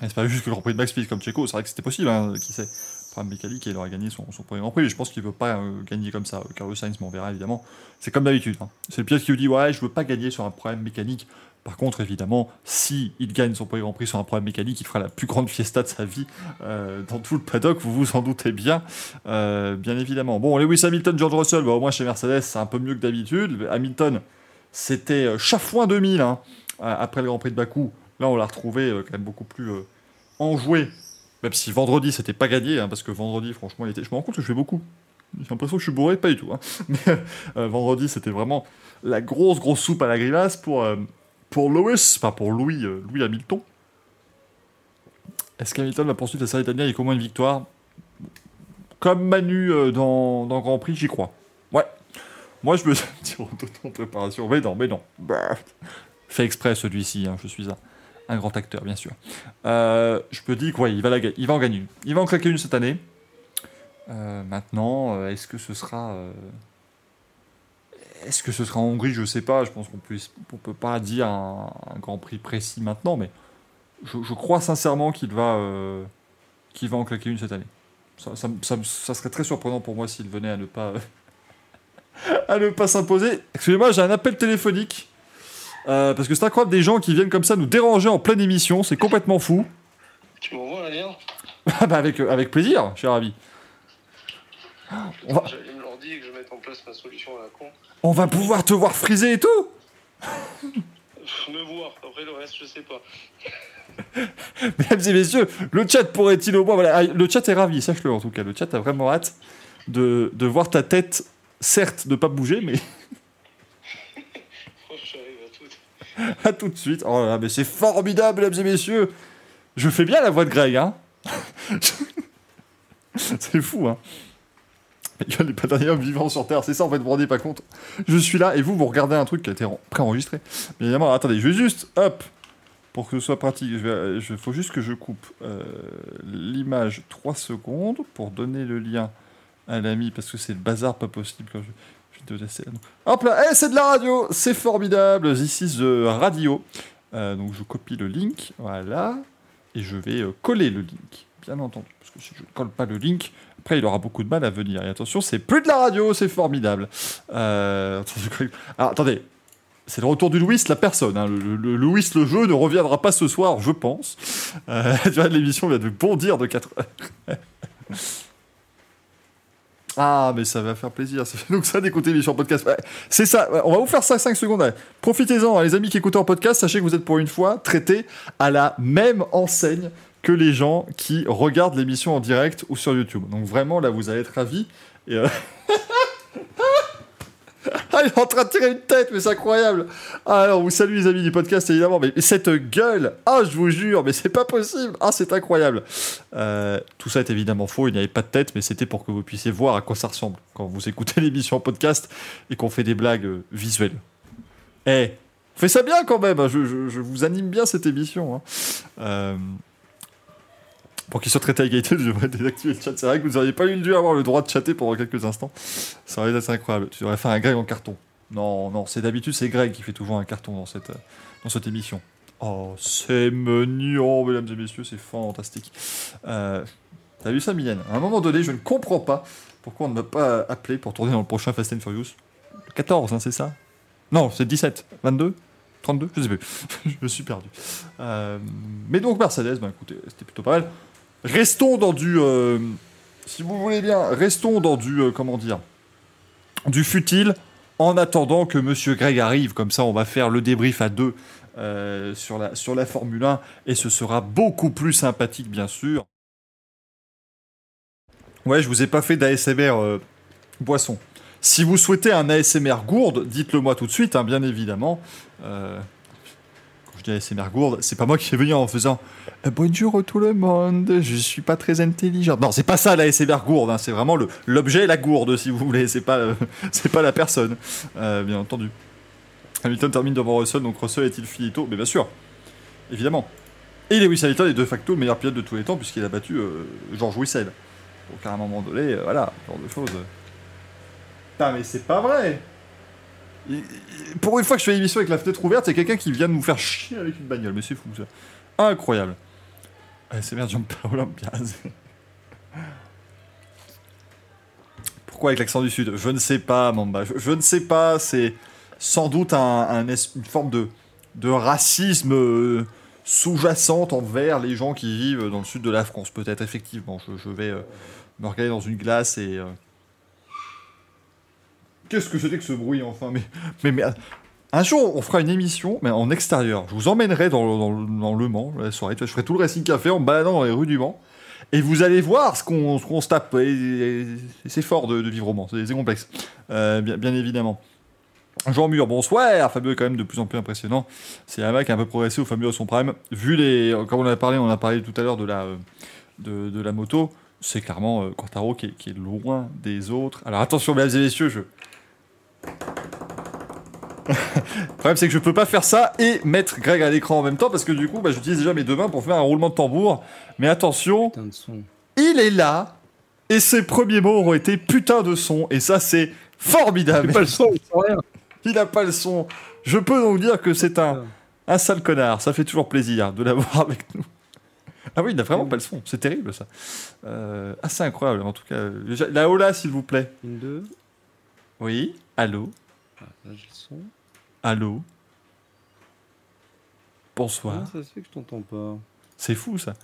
C'est pas juste que le Grand Prix de Max comme Checo, c'est vrai que c'était possible, hein, qui sait. Problème mécanique et il aurait gagné son, son premier Grand Prix, mais je pense qu'il veut pas euh, gagner comme ça, Carlos Sainz, mais on verra évidemment. C'est comme d'habitude. hein. C'est le pilote qui vous dit Ouais, je veux pas gagner sur un problème mécanique. Par contre, évidemment, si il gagne son premier Grand Prix sur un problème mécanique, il fera la plus grande fiesta de sa vie euh, dans tout le paddock, vous vous en doutez bien, euh, bien évidemment. Bon, Lewis Hamilton, George Russell, bah, au moins chez Mercedes, c'est un peu mieux que d'habitude. Hamilton, c'était Chafouin 2000 hein, après le Grand Prix de Bakou. Là, on l'a retrouvé quand même beaucoup plus enjoué. Même si vendredi, c'était pas gagné, hein, parce que vendredi, franchement, il était... je me rends compte que je fais beaucoup. J'ai l'impression que je suis bourré, pas du tout. hein. Mais euh, vendredi, c'était vraiment la grosse, grosse soupe à la grimace pour, euh, pour Lewis, enfin pour Louis, euh, Louis Hamilton. Est-ce qu'Hamilton va poursuivre sa série italienne avec au moins une victoire? Comme Manu euh, dans, dans Grand Prix, j'y crois. Ouais. Moi, je me dis en préparation. Mais non, mais non. Bah. Fait exprès celui-ci, hein, je suis un, un grand acteur, bien sûr. Euh, je me dis qu'il va, va en gagner une. Il va en claquer une cette année. Euh, maintenant, euh, est-ce que ce sera. Est-ce que ce sera en Hongrie? Je sais pas. Je pense qu'on peut, on peut pas dire un, Grand Prix précis maintenant, mais je, crois sincèrement qu'il va, qu'il va en claquer une cette année. Ça- ça serait très surprenant pour moi s'il venait à ne pas, à ne pas s'imposer. Excusez-moi, j'ai un appel téléphonique. Euh, parce que c'est incroyable des gens qui viennent comme ça nous déranger en pleine émission, c'est complètement fou. Tu m'envoies un lien Ah bah avec, euh, avec plaisir, cher ami. On va, J'allume que je mette en place ma solution à la con. on va pouvoir te voir friser et tout Me voir, après le reste, je sais pas. Mesdames et messieurs, le chat pourrait-il au moins... Voilà, ah, le chat est ravi, sache-le en tout cas. Le chat a vraiment hâte de, de voir ta tête, certes, ne pas bouger, mais Oh, J'arrive à tout. à tout de suite. Oh là là, mais c'est formidable, mesdames et messieurs Je fais bien la voix de Greg, hein C'est fou, hein Il y a pas derniers hommes vivants sur Terre, c'est ça en fait, vous vous rendez pas compte. Je suis là et vous, vous regardez un truc qui a été en- préenregistré. Mais évidemment, attendez, je vais juste, hop, pour que ce soit pratique, il faut juste que je coupe euh, l'image 3 secondes pour donner le lien à l'ami, parce que c'est le bazar pas possible quand je, laisser là. Hop là, c'est de la radio, c'est formidable, this is the radio. Euh, donc je copie le link, voilà, et je vais euh, coller le link, bien entendu, parce que si je ne colle pas le link, après il aura beaucoup de mal à venir. Et attention, c'est plus de la radio, c'est formidable. Euh, alors, attendez, c'est le retour du Louis, la personne. hein. Le, le- Louis, le jeu, ne reviendra pas ce soir, je pense. Tu vois, l'émission vient de bondir de 4 heures. Ah, mais ça va faire plaisir. Ça fait donc ça d'écouter l'émission podcast. C'est ça. On va vous faire ça 5 secondes. Profitez-en, hein, les amis qui écoutent en podcast. Sachez que vous êtes pour une fois traités à la même enseigne que les gens qui regardent l'émission en direct ou sur YouTube. Donc vraiment, là, vous allez être ravis. Euh, Ah, il est en train de tirer une tête, mais c'est incroyable. Alors, vous salue les amis du podcast, évidemment. Mais, cette gueule, ah, je vous jure, mais c'est pas possible. Ah, c'est incroyable. Euh, tout ça est évidemment faux. Il n'y avait pas de tête, mais c'était pour que vous puissiez voir à quoi ça ressemble quand vous écoutez l'émission en podcast et qu'on fait des blagues euh, visuelles. Eh, on fait ça bien quand même. hein. Je, je- je vous anime bien cette émission. hein. Euh, pour qu'il soit traité à égalité, je devrais désactiver le chat. C'est vrai que vous n'auriez pas dû avoir le droit de chatter pendant quelques instants. Ça aurait été assez incroyable. Tu devrais faire un Greg en carton. Non, non, c'est d'habitude, c'est Greg qui fait toujours un carton dans cette, dans cette émission. Oh, c'est mignon, mesdames et messieurs, c'est fantastique. Euh, T'as vu ça, Mylène? À un moment donné, je ne comprends pas pourquoi on ne m'a pas appelé pour tourner dans le prochain Fast and Furious. Le 14, hein, c'est ça? Non, c'est 17. 22 32 Je sais plus. je me suis perdu. Euh, mais donc, Mercedes, bah, écoutez, c'était plutôt pas mal. Restons dans du. euh, si vous voulez bien, restons dans du. euh, comment dire Du futile en attendant que Monsieur Greg arrive. Comme ça, on va faire le débrief à deux euh, sur, la, Formule 1 et ce sera beaucoup plus sympathique, bien sûr. Ouais, je vous ai pas fait d'ASMR boisson. Si vous souhaitez un ASMR gourde, dites-le moi tout de suite, hein, bien évidemment. Je dis ASMR gourde, c'est pas moi qui vais venir en faisant euh, Bonjour tout le monde, je suis pas très intelligent. Non, c'est pas ça l'ASMR gourde, hein, c'est vraiment l'objet, la gourde, si vous voulez, c'est pas, euh, pas la personne, euh, bien entendu. Hamilton termine devant Russell, donc Russell est-il finito? Mais bien sûr, évidemment. Et Lewis Hamilton est de facto le meilleur pilote de tous les temps, puisqu'il a battu euh, George Russell. Donc à un moment donné, voilà, genre de choses. Putain, mais c'est pas vrai Pour une fois que je fais l'émission avec la fenêtre ouverte, c'est quelqu'un qui vient de nous faire chier avec une bagnole, mais c'est fou ça. Incroyable. Ah, c'est merde, Piazzi. Pourquoi avec l'accent du Sud? Je ne sais pas, Mamba. Je, je ne sais pas. C'est sans doute un, une forme de, de racisme euh, sous-jacente envers les gens qui vivent dans le sud de la France. Peut-être, effectivement. Je, je vais euh, me regarder dans une glace et. euh, Qu'est-ce que c'était que ce bruit, enfin mais, mais, mais, un jour, on fera une émission, mais en extérieur. Je vous emmènerai dans, le- dans, Mans, la soirée. Je ferai tout le Racing Café en baladant dans les rues du Mans. Et vous allez voir ce qu'on se tape. C'est fort de, vivre au Mans, c'est complexe. Euh, bien, évidemment. Jean Mur, bonsoir. Fabio est quand même de plus en plus impressionnant. C'est un mec qui a un peu progressé au Fabio à son prime. Vu les. Comme on a parlé, on a parlé tout à l'heure de la, euh, de, la moto. C'est clairement euh, qui est, qui est loin des autres. Alors attention, mesdames et messieurs, je. Le problème, c'est que je peux pas faire ça et mettre Greg à l'écran en même temps parce que du coup, bah, j'utilise déjà mes deux mains pour faire un roulement de tambour. Mais attention, Putain de son. il est là et ses premiers mots auront été putain de son et ça, c'est formidable. pas le son, il. Il n'a pas le son. Je peux donc dire que c'est un, un sale connard. Ça fait toujours plaisir de l'avoir avec nous. Ah oui, il n'a vraiment pas le son. C'est terrible ça. Euh, ah, c'est incroyable en tout cas. La Ola, s'il vous plaît. Une, deux. Oui. Allô. Ah, là, j'ai le son. Allô. Bonsoir. Comment ça se fait que je t'entends pas C'est fou ça.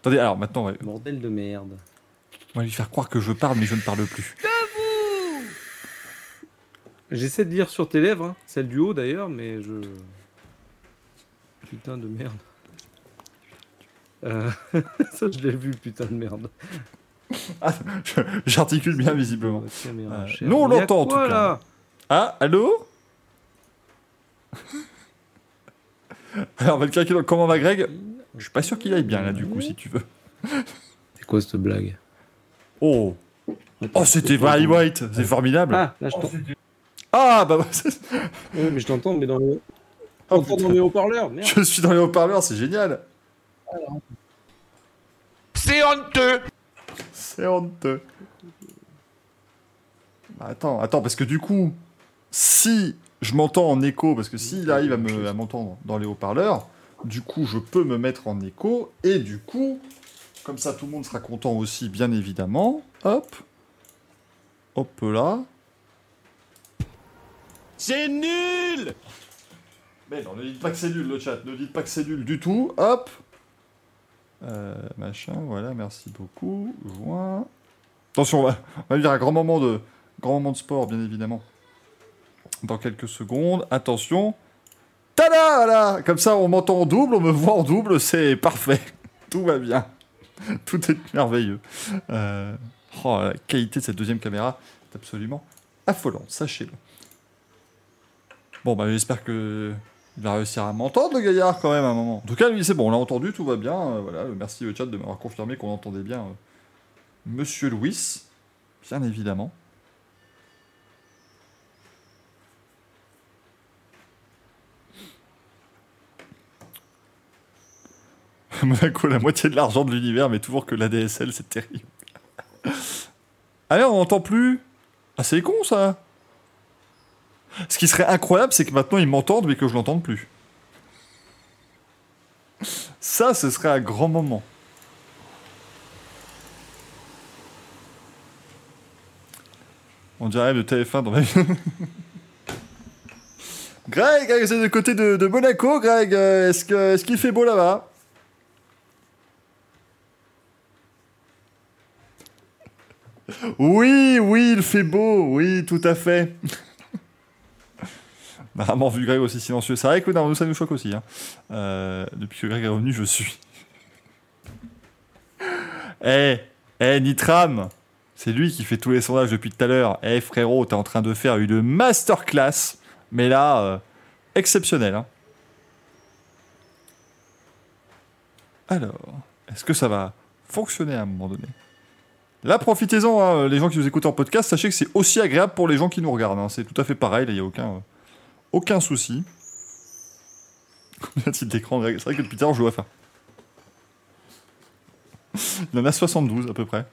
Attendez, alors maintenant, va, Bordel de merde. on va lui faire croire que je parle, mais je ne parle plus. J'essaie de lire sur tes lèvres, hein. celle du haut d'ailleurs, mais je. Putain de merde. Euh, ça, je l'ai vu, putain de merde. Ah, J'articule bien visiblement. Euh, chère. nous, on l'entend, en tout cas. là Ah, allô Alors, on va le calculer. Comment va Greg Je suis pas sûr qu'il aille bien là, du coup, si tu veux. C'est quoi cette blague Oh Oh, c'était Barry White C'est formidable Ah, là, je t'entends. Ah, bah, Ouais, mais je t'entends, mais dans le. Oh, dans les haut-parleurs, merde. je suis dans les haut-parleurs, c'est génial C'est honteux. C'est honteux. Bah, attends, attends, parce que du coup, si je m'entends en écho, parce que s'il arrive à me- à m'entendre dans les haut-parleurs, du coup, je peux me mettre en écho, et du coup, comme ça, tout le monde sera content aussi, bien évidemment. Hop. Hop là. C'est nul Mais non, ne dites pas que c'est nul le chat, ne dites pas que c'est nul du tout. Hop. Euh, machin, voilà, merci beaucoup. Joint. Attention, on va, on va vivre un grand moment de, grand moment de sport, bien évidemment. Dans quelques secondes. Attention. Tada voilà Comme ça, on m'entend en double, on me voit en double, c'est parfait. Tout va bien. Tout est merveilleux. Euh, oh, la qualité de cette deuxième caméra est absolument affolante, sachez-le. Bon, bah j'espère que il va réussir à m'entendre, le gaillard, quand même, à un moment. En tout cas, lui, c'est bon, on l'a entendu, tout va bien. euh, voilà, merci le chat de m'avoir confirmé qu'on entendait bien euh, Monsieur Louis, bien évidemment. Monaco, la moitié de l'argent de l'univers, mais toujours que l'ADSL, c'est terrible. Allez, on n'entend plus. Ah, c'est con, ça. Ce qui serait incroyable, c'est que maintenant ils m'entendent, mais que je l'entende plus. Ça, ce serait un grand moment. On dirait de TF1 dans ma vie. Greg, Greg, c'est de côté de, Monaco, Greg. euh, Est-ce qu'il fait beau là-bas? Oui, oui, il fait beau, oui, tout à fait. Vu Greg aussi silencieux. C'est vrai que non, ça nous choque aussi. hein. Euh, depuis que Greg est revenu, je suis. Eh, eh, Nitram C'est lui qui fait tous les sondages depuis tout à l'heure. Eh, frérot, t'es en train de faire une masterclass. Mais là, euh, exceptionnel. hein. Alors, est-ce que ça va fonctionner à un moment donné? Là, profitez-en, hein, les gens qui nous écoutent en podcast, sachez que c'est aussi agréable pour les gens qui nous regardent. hein. C'est tout à fait pareil, il n'y a aucun, euh, aucun souci. Combien de d'écran Greg C'est vrai que depuis l'heure, je vois faire. Il en a 72 à peu près.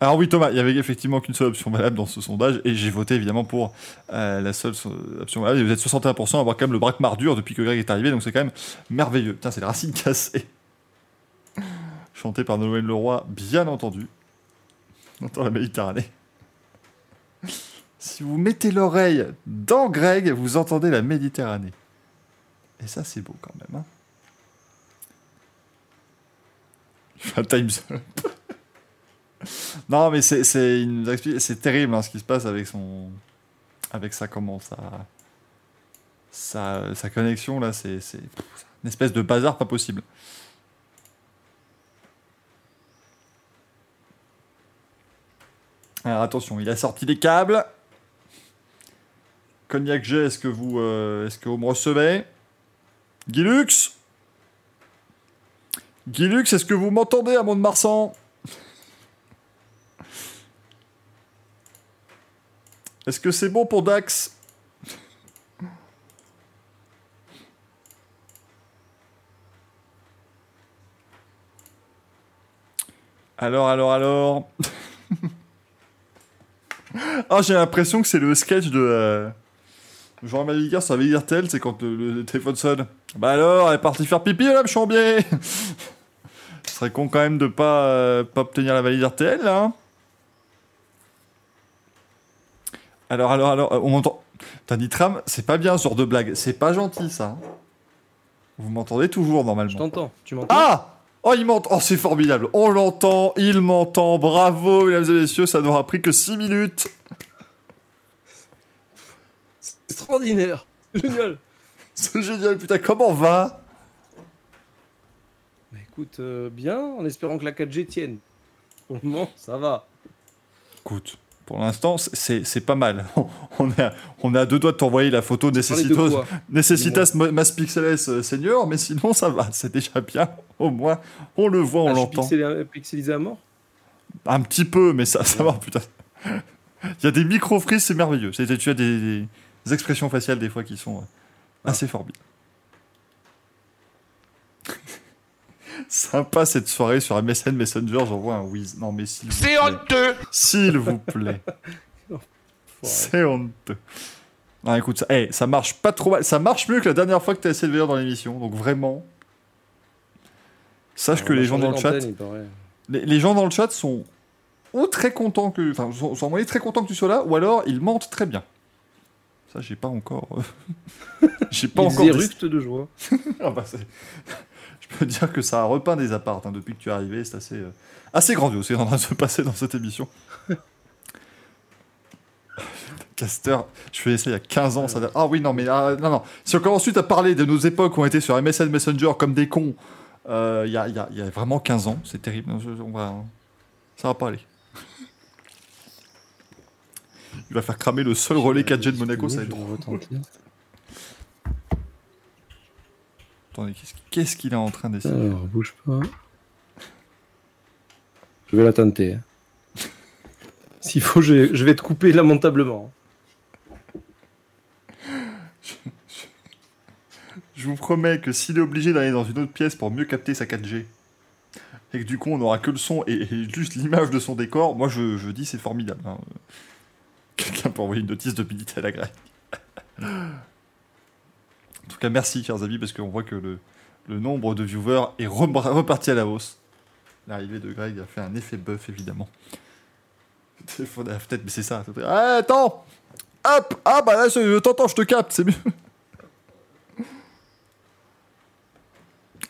Alors oui Thomas, il y avait effectivement qu'une seule option valable dans ce sondage et j'ai voté évidemment pour euh, la seule option valable. Vous êtes 61% à avoir quand même le braquemar dur depuis que Greg est arrivé, donc c'est quand même merveilleux. Putain, c'est la racine cassée. Chanté par Noël Leroy, bien entendu. On entend la Méditerranée. Si vous mettez l'oreille dans Greg, vous entendez la Méditerranée. Et ça, c'est beau quand même. Hein un time's up. non, mais c'est c'est terrible hein, ce qui se passe avec son avec sa comment sa sa, sa connexion là, c'est une espèce de bazar pas possible. Alors attention, il a sorti les câbles. Cognac G, est-ce que vous euh, est-ce que vous me recevez? Guilux? Guilux, est-ce que vous m'entendez à Mont-de-Marsan Est-ce que c'est bon pour Dax? Alors, alors, alors. Ah, j'ai l'impression que c'est le sketch de euh, Jean Maligard sur Tel, c'est quand le, le téléphone sonne. Bah alors, elle est partie faire pipi, là, chambier Ce serait con quand même de pas, euh, pas obtenir la valise RTL, là. hein. Alors, alors, alors, euh, on m'entend. T'as dit tram, c'est pas bien ce genre de blague. C'est pas gentil, ça. Vous m'entendez toujours, Je normalement. t'entends. Tu m'entends? Ah Oh, il m'entend. Oh, c'est formidable. On l'entend, il m'entend. Bravo, mesdames et messieurs, ça n'aura pris que 6 minutes. Extraordinaire. Génial. C'est génial, putain, comment va? Bah écoute, euh, bien, en espérant que la 4G tienne. Pour le moment, ça va. Écoute, pour l'instant, c'est c'est pas mal. On est, à, on est à deux doigts de t'envoyer la photo nécessitos, Necessitas Mass Pixels euh, Senior, mais sinon ça va, c'est déjà bien. Au moins, on le voit, on Ah, l'entend. pixelisé à mort Un petit peu, mais ça, ça va, putain. Il y a des micro-frises, c'est merveilleux. C'est- Tu as des, des expressions faciales des fois qui sont euh, assez formidables. Sympa cette soirée sur MSN Messenger, j'envoie un whiz. Non mais s'il vous C'est plaît. honteux S'il vous plaît. C'est honteux. Non, écoute, ça, hey, ça marche pas trop mal. Ça marche mieux que la dernière fois que tu as essayé de venir dans l'émission. Donc vraiment, sache que On a les gens dans le chat, les, les gens dans le chat sont ou très contents que, enfin, sont, sont très contents que tu sois là, ou alors ils mentent très bien. Ça, j'ai pas encore. euh, j'ai pas Ils encore. éructent de joie. Ah bah, c'est- peux dire que ça a repeint des apparts hein, depuis que tu es arrivé. C'est assez, euh, assez grandiose ce qui est en train de se passer dans cette émission. Caster, je faisais ça il y a 15 ans. Ça... date- Ah oui, non, mais ah, non, non. Si on commence ensuite à parler de nos époques où on était sur MSN Messenger comme des cons, euh, il y, a, il y a- il y a vraiment 15 ans, c'est terrible. Je- on va... Ça va pas aller. Il va faire cramer le seul relais 4G de Monaco, ça va être drôle. Attendez, qu'est-ce qu'il est en train d'essayer? Alors, bouge pas. Je vais la tenter. hein. S'il faut, je, je vais te couper lamentablement. Je vous promets que s'il est obligé d'aller dans une autre pièce pour mieux capter sa 4G, et que du coup on n'aura que le son et, et juste l'image de son décor, moi je, dis c'est formidable. hein. Quelqu'un peut envoyer une notice de Minitel à la Greg. Merci, chers amis, parce qu'on voit que le, nombre de viewers est reparti à la hausse. L'arrivée de Greg a fait un effet buff, évidemment. Fenêtre, mais c'est ça. Ah, attends Hop Ah, bah là, je t'entends, je te capte, c'est mieux.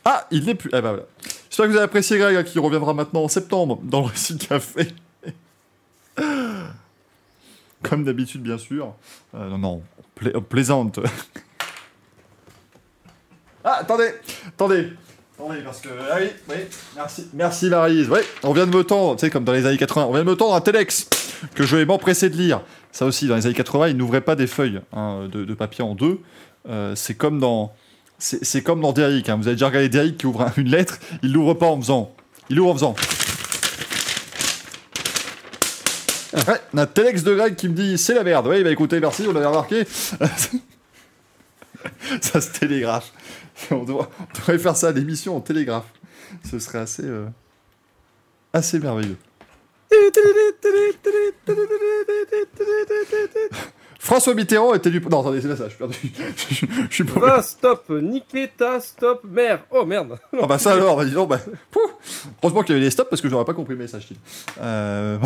Ah, il n'est plus. Ah, bah voilà. J'espère que vous avez apprécié Greg, hein, qui reviendra maintenant en septembre dans le récit café. Comme d'habitude, bien sûr. Euh, non, non, on, pla- on plaisante. Ah, attendez, attendez. Attendez, parce que. Ah oui, oui, merci. Merci, Maryse. Oui, on vient de me tendre, tu sais, comme dans les années 80, on vient de me tendre un Telex que je vais m'empresser de lire. Ça aussi, dans les années 80, ils n'ouvraient pas des feuilles hein, de, de papier en deux. Euh, c'est comme dans. C'est comme dans Derrick. hein. Vous avez déjà regardé Derrick qui ouvre un- une lettre, il l'ouvre pas en faisant. Il l'ouvre en faisant. Ouais, a Telex de Greg qui me dit c'est la merde. Oui, bah écoutez, merci, on l'avait remarqué. ça se télégraphe. On devrait, on devrait faire ça, l'émission en télégraphe. Ce serait assez, euh, assez merveilleux. François Mitterrand était du. Non, attendez, c'est pas ça, je suis perdu. je, je- je suis pas. Va, stop, Nikita, stop, merde. Oh merde. Ah bah ça alors, bah dis donc, bah. pouf. Heureusement qu'il y avait des stops parce que j'aurais pas compris le message. Euh...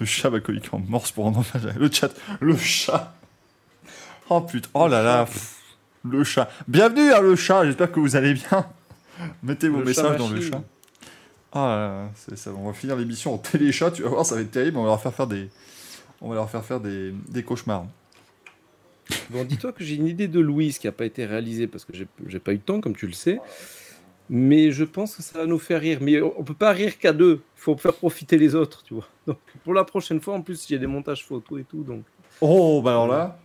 le chat collé en morse pour en à- Le chat, le chat. Oh putain, oh là là. pff, Le chat. Bienvenue à le chat, j'espère que vous allez bien. Mettez vos Le messages dans le chat. Ah là ça, on va finir l'émission en téléchat, tu vas voir, ça va être terrible, on va leur faire faire des, on va leur faire faire des, des cauchemars. Bon, dis-toi que j'ai une idée de Louise qui n'a pas été réalisée parce que j'ai pas eu de temps, comme tu le sais. Mais je pense que ça va nous faire rire. Mais on peut pas rire qu'à deux. Il faut faire profiter les autres, tu vois. Donc pour la prochaine fois, en plus, il y a des montages photos et tout. Donc Oh, bah alors là.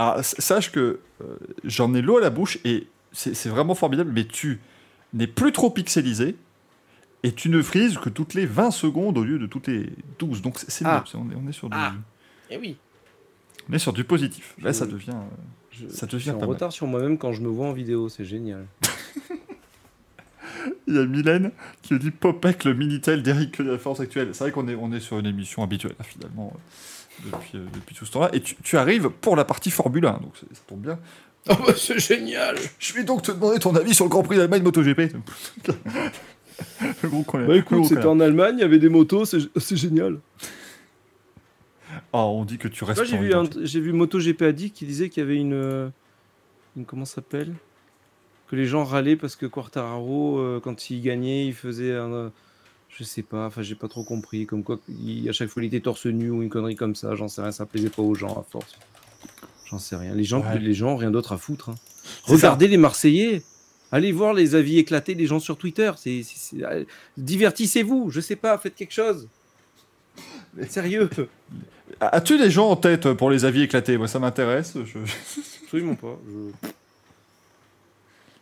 Alors, sache que euh, j'en ai l'eau à la bouche et c'est vraiment formidable, mais tu n'es plus trop pixelisé et tu ne frises que toutes les 20 secondes au lieu de toutes les 12. Donc c'est Ah. on, est, on est sur du, Ah. Eh oui. on est sur du positif. Là, Je- ça devient. euh, Je, Ça je devient suis en pas mal. retard sur moi-même quand je me vois en vidéo. C'est génial. Il y a Mylène qui dit Popek, le Minitel d'Eric que de la force actuelle. C'est vrai qu'on est, on est sur une émission habituelle, finalement, euh, depuis, euh, depuis tout ce temps-là. Et tu, tu arrives pour la partie Formule 1, donc ça tombe bien. Oh bah c'est génial. Je vais donc te demander ton avis sur le Grand Prix d'Allemagne MotoGP. le gros connard. Bah écoute, c'était en Allemagne, il y avait des motos, c'est c'est génial. Ah, on dit que tu restes. Moi j'ai en vu, un- vu MotoGP Addict qui disait qu'il y avait une, euh, une comment ça s'appelle? Que les gens râlaient parce que Quartararo, euh, quand il gagnait, il faisait un, euh, je sais pas, enfin j'ai pas trop compris, comme quoi il- à chaque fois il était torse nu ou une connerie comme ça, j'en sais rien, ça plaisait pas aux gens à force. J'en sais rien. Les gens, Ouais. les gens rien d'autre à foutre. hein. Regardez les Marseillais. Allez voir les avis éclatés des gens sur Twitter. C'est, Divertissez-vous. Je sais pas, faites quelque chose. Sérieux. As-tu des gens en tête pour les avis éclatés? Moi, ça m'intéresse. Je- Absolument pas. Je-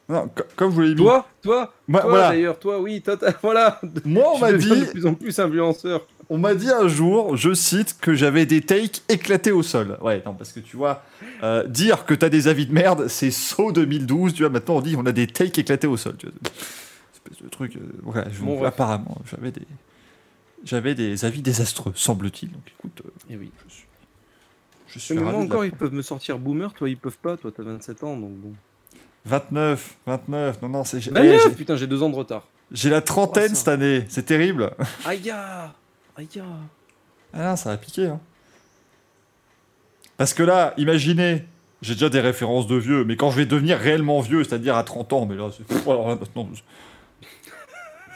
Non, co- comme vous l'ai dit. Toi, toi, Moi- toi voilà. d'ailleurs, toi, oui, toi, t'as- voilà. Moi, on m'a dit, de plus en plus influenceur. on m'a dit un jour, je cite, que j'avais des takes éclatés au sol. Ouais, non, parce que tu vois, euh, dire que t'as des avis de merde, c'est saut 2012. Tu vois, maintenant on dit on a des takes éclatés au sol. Tu vois, espèce de truc. euh, voilà, je- Bon, apparemment, j'avais des, j'avais des avis désastreux, semble-t-il. Donc, écoute, euh, Et Eh oui. je suis, je suis Mais moi encore, ils peuvent me sortir boomer, toi, ils peuvent pas. Toi, t'as 27 ans, donc bon. 29, 29. Non, non, c'est. Bah, putain, j'ai deux ans de retard. J'ai la trentaine Oh, cette année. C'est terrible. Aïe, aïe. ah. Ah, ça va piquer. Hein. Parce que là, imaginez, j'ai déjà des références de vieux, mais quand je vais devenir réellement vieux, c'est-à-dire à 30 ans, mais là, c'est. Alors là, maintenant, je-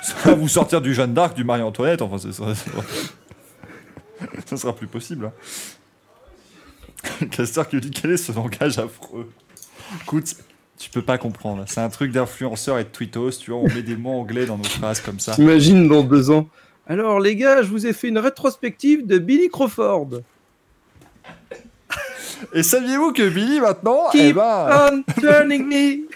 ça va vous sortir du Jeanne d'Arc, du Marie-Antoinette, enfin, c'est- ça, ça- sera plus possible. Hein. Caster qui lui dit quel est ce langage affreux? Écoute, tu peux pas comprendre. C'est un truc d'influenceur et de tweetos, tu vois, on met des mots anglais dans nos phrases comme ça. T'imagines dans deux ans, Alors, les gars, je vous ai fait une rétrospective de Billy Crawford. Et saviez-vous que Billy maintenant, eh ben, on turning me.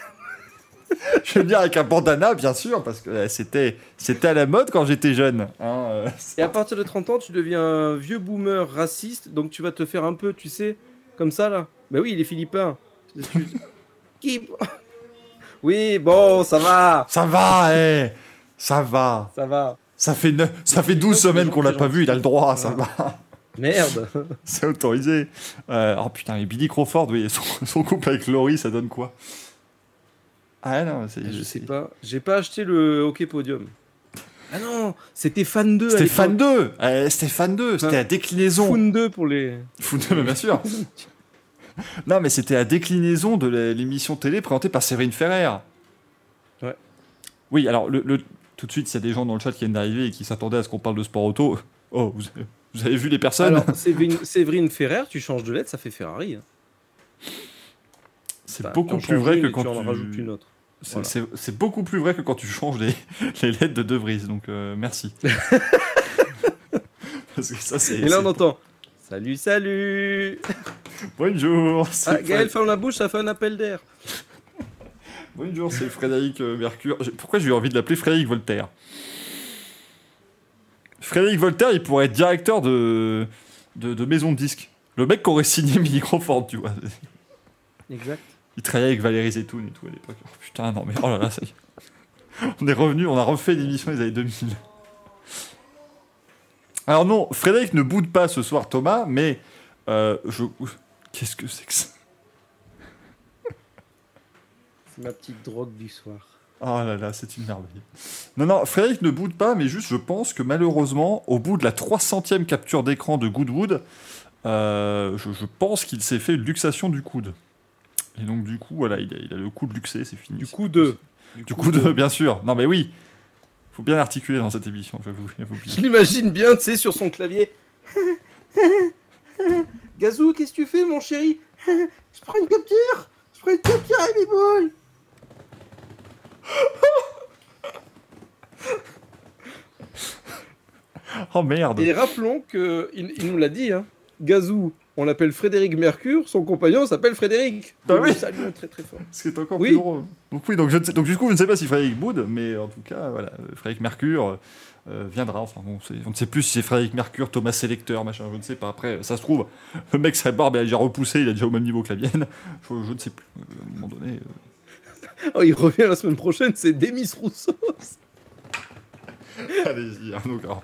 je veux dire avec un bandana bien sûr parce que euh, c'était c'était à la mode quand j'étais jeune. hein, euh, Et à partir de 30 ans, tu deviens un vieux boomer raciste, donc tu vas te faire un peu, tu sais, comme ça là. Bah oui, il est philippin. Keep- Oui, bon, ça va, Ça va, eh, ça va. ça va. Ça fait neuf- ça fait 12 Les semaines qu'on l'a pas vu, il a le droit, ça Ouais. va. Merde. C'est autorisé. Euh, oh putain, et Billy Crawford, oui, son, son couple avec Laurie, ça donne quoi? Ah non, c'est. Je sais pas. J'ai pas acheté le Hockey Podium. Ah non, c'était Fan 2. à C'était Fan l'époque. 2 eh, C'était Fan 2, c'était Ouais. la déclinaison. Fan 2 pour les. Fan 2, mais bien sûr. non, mais c'était la déclinaison de l'émission télé présentée par Séverine Ferrer. Ouais. Oui, alors, le, le- tout de suite, s'il y a des gens dans le chat qui viennent d'arriver et qui s'attendaient à ce qu'on parle de sport auto. Oh, vous, avez- vous avez vu les personnes Alors, Séverine, Séverine Ferrer, tu changes de lettre, ça fait Ferrari. hein. C'est Enfin, beaucoup plus vrai une que quand tu en tu... rajoutes une autre. C'est Voilà. beaucoup plus vrai que quand tu changes les, les lettres de De Vries, donc euh, merci. Parce que ça, c'est. Et là, on entend. Salut, salut Bonjour c'est ah, Gaël ferme la bouche, ça fait un appel d'air. Bonjour, c'est Frédéric euh, Mercure. Pourquoi j'ai eu envie de l'appeler Frédéric Voltaire? Frédéric Voltaire, il pourrait être directeur de, de, de maison de disques. Le mec qui aurait signé Crawford, tu vois. Exact. Il travaillait avec Valérie Zetoun et tout à l'époque. Oh, putain, non mais oh là là, ça y est. On est revenu, on a refait l'émission des années 2000. Alors non, Frédéric ne boude pas ce soir Thomas, mais euh, je... Qu'est-ce que c'est que ça? C'est ma petite drogue du soir. Oh là là, c'est une merveille. Non, non, Frédéric ne boude pas, mais juste je pense que malheureusement, au bout de la 300e capture d'écran de Goodwood, euh, je, je pense qu'il s'est fait une luxation du coude. Et donc du coup, voilà, il a, il a le coude luxé, c'est fini. Du coup, deux. Du coup, de, bien sûr. Non, mais oui. Faut bien articuler dans cette émission, j'avoue. Je l'imagine bien, tu sais, sur son clavier. Gazou, qu'est-ce que tu fais, mon chéri? Je prends une capture Je prends une capture, Amy Boy Oh merde. Et rappelons que il, il nous l'a dit, hein. Gazou, on l'appelle Frédéric Mercure, son compagnon s'appelle Frédéric. Oui. le saluons très très fort. Ce qui est encore Oui. plus drôle. Donc oui, donc, je ne sais- donc du coup, je ne sais pas si Frédéric boude, mais en tout cas, voilà, Frédéric Mercure euh, viendra. Enfin bon, c'est- on ne sait plus si c'est Frédéric Mercure, Thomas Sélecteur, machin, je ne sais pas. Après, ça se trouve, le mec, sa barbe, elle a déjà repoussé, il est déjà au même niveau que la mienne. Je, je ne sais plus. À un moment donné... euh, Oh, il revient la semaine prochaine, c'est Demis Rousseau. Allez-y, hein, donc alors...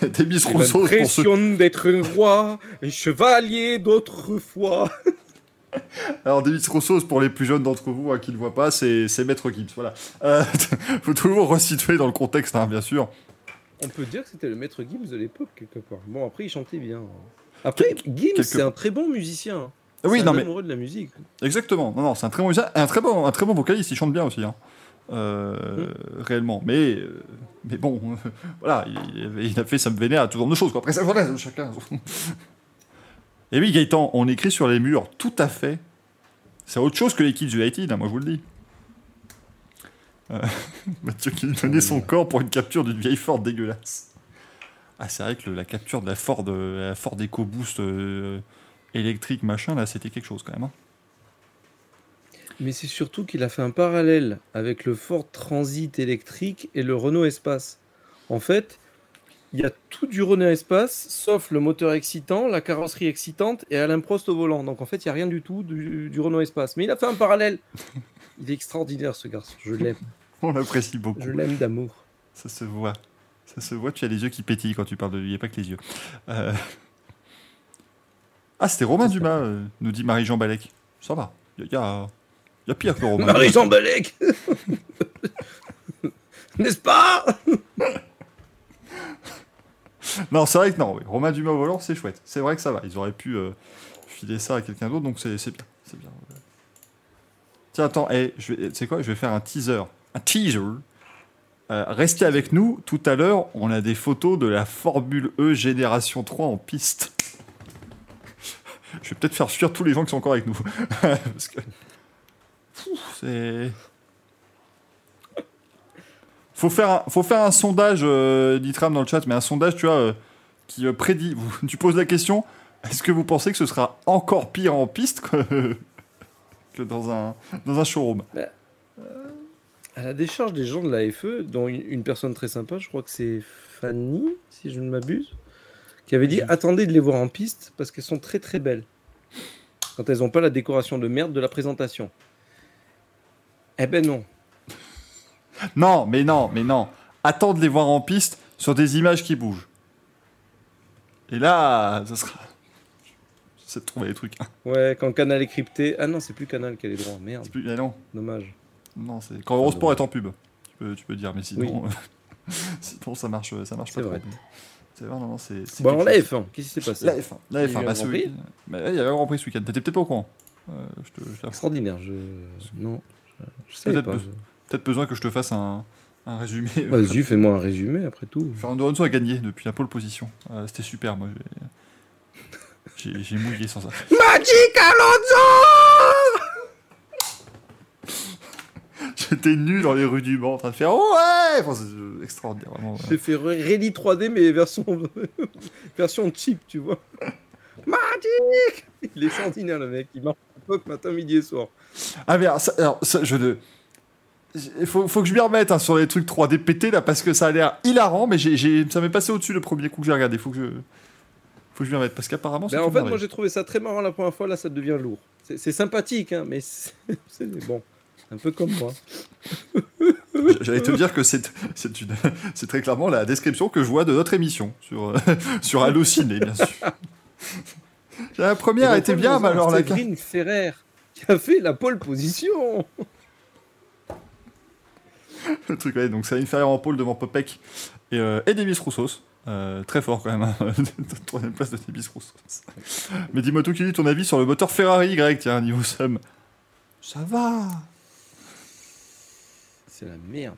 Demis Rousseau, L'impression d'être un roi, un chevalier d'autrefois. Alors, David Rousseau, pour les plus jeunes d'entre vous hein, qui ne le voient pas, c'est Maître Gibbs. Voilà. Euh, faut toujours resituer dans le contexte, hein, bien sûr. On peut dire que c'était le maître Gims de l'époque, quelque part. Bon, après, il chantait bien. Après, Gims, quelque c'est un très bon musicien. Oui, non, un mais amoureux de la musique. exactement. Non, non, c'est un très bon musicien, un très bon, un très bon vocaliste. Il chante bien aussi, hein. Euh, réellement. Mais, euh, mais bon, voilà, il, a fait ça me vénère à tout genre de choses. Quoi. Après, ça, voilà, chacun. Et oui, Gaëtan, on écrit sur les murs, tout à fait. C'est autre chose que les Kids United, hein, moi je vous le dis. Euh, Mathieu qui donnait son corps pour une capture d'une vieille Ford dégueulasse. Ah, c'est vrai que le- la capture de la Ford, euh, la Ford EcoBoost électrique, machin, là, c'était quelque chose quand même. hein. Mais c'est surtout qu'il a fait un parallèle avec le Ford Transit électrique et le Renault Espace. En fait, il y a tout du Renault Espace, sauf le moteur excitant, la carrosserie excitante et Alain Prost au volant. Donc en fait, il n'y a rien du tout du, du Renault Espace. Mais il a fait un parallèle. Il est extraordinaire ce garçon. Je l'aime. On l'apprécie beaucoup. Je l'aime d'amour. Ça se voit. Ça se voit, tu as les yeux qui pétillent quand tu parles de lui, il n'y a pas que les yeux. Euh, Ah, c'était Romain Dumas, euh, nous dit Marie-Jean Balek. Ça va, il y, a, y a pire que Romain. Marie-Jean Balek N'est-ce pas? Non, c'est vrai que non, oui. Romain Dumas au volant, c'est chouette. C'est vrai que ça va. Ils auraient pu euh, filer ça à quelqu'un d'autre, donc c'est c'est bien. C'est bien. Tiens, attends, hey, je vais, tu sais quoi? Je vais faire un teaser. Un teaser. Euh, restez avec nous. Tout à l'heure, on a des photos de la Formule E Génération 3 en piste. Je vais peut-être faire fuir tous les gens qui sont encore avec nous. Parce que. C'est. faut faire un, faut faire un sondage, euh, Nitram dans le chat, mais un sondage, tu vois, euh, qui euh, prédit. tu poses la question est-ce que vous pensez que ce sera encore pire en piste que, que dans, un, dans un showroom? À la décharge des gens de la FE, dont une, une personne très sympa, je crois que c'est Fanny, si je ne m'abuse, qui avait dit attendez de les voir en piste parce qu'elles sont très très belles. Quand elles n'ont pas la décoration de merde de la présentation. Eh ben non. Non, mais non, mais non. Attends de les voir en piste sur des images qui bougent. Et là, ça sera. C'est de trouver les trucs. hein. Ouais, quand Canal est crypté. Ah non, c'est plus Canal qui a les droits. Merde, C'est plus- ah non, dommage. non, c'est quand Eurosport est en pub. Tu peux, tu peux dire, mais sinon, Oui. sinon ça marche, ça marche C'est pas vrai. trop. C'est vrai, non, non, c'est. c'est Bon, alors la chose. F1, qu'est-ce qui s'est passé? La F1, la Il y a F1, eu bah, un ce Grand Prix? week-end. Ouais, il y avait un Grand Prix ce week-end. T'étais peut-être pas au courant. Euh, je te, je te- Extraordinaire, je. Non, Peut-être be- besoin que je te fasse un, un résumé. Vas-y, fais-moi un résumé après tout. Fernando Alonso a gagné depuis la pole position. Euh, C'était super, moi. j'ai- mouillé sans ça. Magic Alonso J'étais nu dans les rues du Mans en train de faire ouais enfin, C'est euh, extraordinaire, vraiment. J'ai fait Rally 3D, mais version, version cheap, tu vois. Magic Il est extraordinaire, le mec. Il marche matin, midi et soir. Ah, mais alors, ça, alors, ça, je ne. Il faut, faut que je m'y remette hein, sur les trucs 3D pétés là parce que ça a l'air hilarant, mais j'ai- ça m'est passé au-dessus le premier coup que j'ai regardé. Faut que je, faut que je m'y remette parce qu'apparemment Ben, en fait, moi, j'ai trouvé ça très marrant la première fois. Là, ça devient lourd. C'est sympathique, hein, mais c'est bon. Un peu comme moi. J'allais te dire que c'est c'est très clairement la description que je vois de notre émission sur, sur Allociné, bien sûr. La première était bien, mais alors la Green Ferrer qui a fait la pole position. Le truc, ouais, donc c'est inférieur en pôle devant Popek et, euh, et Roussos. Euh, très fort quand même, hein. troisième place de Demis Roussos. Mais dis-moi tout qui dit ton avis sur le moteur Ferrari, Greg, tiens, niveau somme. Ça va C'est la merde.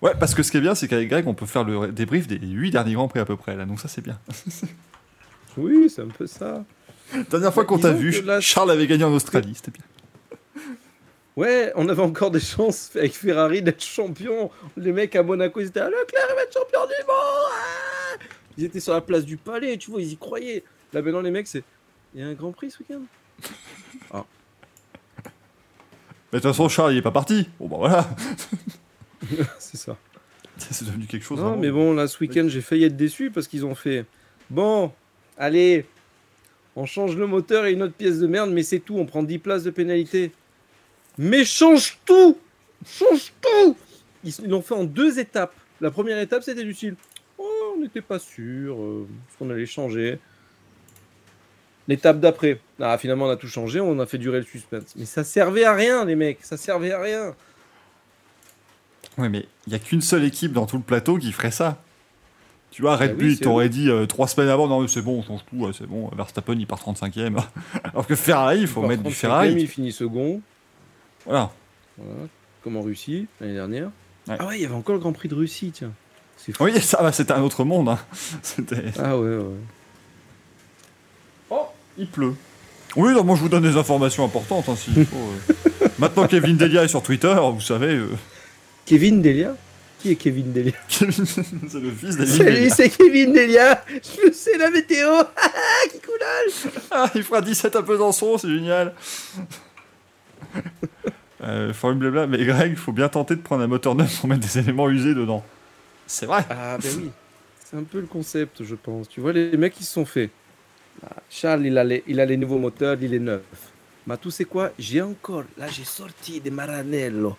Ouais, parce que ce qui est bien, c'est qu'avec Greg, on peut faire le débrief des 8 derniers Grands Prix à peu près, là, donc ça c'est bien. Oui, c'est un peu ça. Dernière fois qu'on t'a vu, là- Charles avait gagné en Australie, c'était bien. Ouais, on avait encore des chances avec Ferrari d'être champion. Les mecs à Monaco, ils étaient à Leclerc, il va être champion du monde Ah Ils étaient sur la place du palais, tu vois, ils y croyaient. Là maintenant, les mecs, c'est. Il y a un grand prix ce week-end? Mais de toute façon, Charles, il est pas parti. Bon, bah voilà, C'est ça. c'est devenu quelque chose. Non, vraiment. mais bon, là, ce week-end, j'ai failli être déçu parce qu'ils ont fait. Bon, allez, on change le moteur et une autre pièce de merde, mais c'est tout, on prend 10 places de pénalité. Mais change tout Change tout Ils l'ont fait en deux étapes. La première étape, c'était du style Oh, on n'était pas sûr euh, qu'on allait changer. L'étape d'après, ah, finalement, on a tout changé, on a fait durer le suspense. Mais ça servait à rien, les mecs, ça servait à rien. Ouais, mais il y a qu'une seule équipe dans tout le plateau qui ferait ça. Tu vois, Red Bah Bull, c'est t'aurais dit euh, trois semaines avant, non, mais c'est bon, on change tout, c'est bon, Verstappen, il part 35ème. Alors que Ferrari, il faut mettre du 35e, Ferrari. Il finit second. Voilà. Voilà, comme en Russie l'année dernière. Ouais. Ah ouais, il y avait encore le Grand Prix de Russie, tiens. Oui, ça va, c'était un autre monde. hein. Ah ouais, ouais. Oh, il pleut. Oui, non, moi je vous donne des informations importantes. Hein, s'il faut, euh. Maintenant, Kevin Delia est sur Twitter, vous savez. euh, Kevin Delia? Qui est Kevin Delia c'est le fils d'Evan Salut, c'est Kevin Delia Je sais la météo Ah, qui coulage Ah, il fera 17 à Besançon, c'est génial. euh, formule blabla, mais Greg, il faut bien tenter de prendre un moteur neuf pour mettre des éléments usés dedans. C'est vrai. Ah ben oui, c'est un peu le concept, je pense. Tu vois, les mecs, ils se sont fait. Ah, Charles, il a, les, il a les nouveaux moteurs, il est neuf. Mais tout c'est quoi? J'ai encore, là, j'ai sorti des Maranello.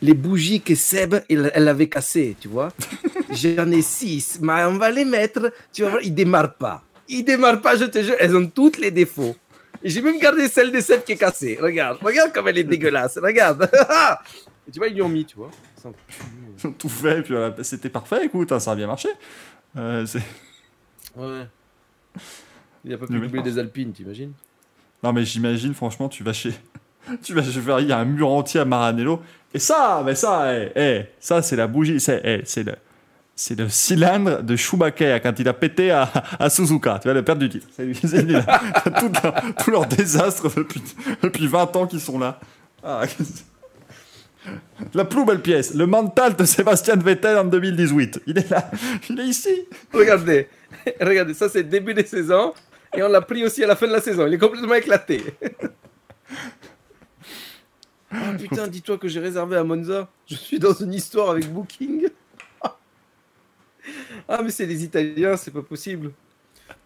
Les bougies que Seb, il- elle avait cassées, tu vois. J'en ai six, mais on va les mettre. Tu vas voir, ils démarrent pas. Ils démarrent pas, je te jure. Elles ont tous les défauts. J'ai même gardé celle de Seb qui est cassée. Regarde, regarde comme elle est dégueulasse. Regarde. Et tu vois, ils lui ont mis, tu vois. Ils ont tout fait, puis voilà, c'était parfait, écoute, hein, ça a bien marché. Euh, c'est- Ouais. Il a pas pu doubler des Alpines, t'imagines? Non, mais j'imagine, franchement, tu vas chez. Tu vas chez Ferrari, il y a un mur entier à Maranello. Et ça, mais ça, eh, eh, ça, c'est la bougie, c'est eh, c'est le. Cylindre de Schumacher quand il a pété à, à Suzuka. Tu vas le perdre du titre. C'est lui. C'est lui, là. tout, leur, tout leur désastre depuis, depuis 20 ans qu'ils sont là. Ah, La plus belle pièce, le mental de Sébastien Vettel en 2018. Il est là, il est ici. Regardez, regardez, ça c'est le début des saisons. Et on l'a pris aussi à la fin de la saison. Il est complètement éclaté. Ah putain, dis-toi que j'ai réservé à Monza. Je suis dans une histoire avec Booking. Ah, mais c'est les Italiens, c'est pas possible.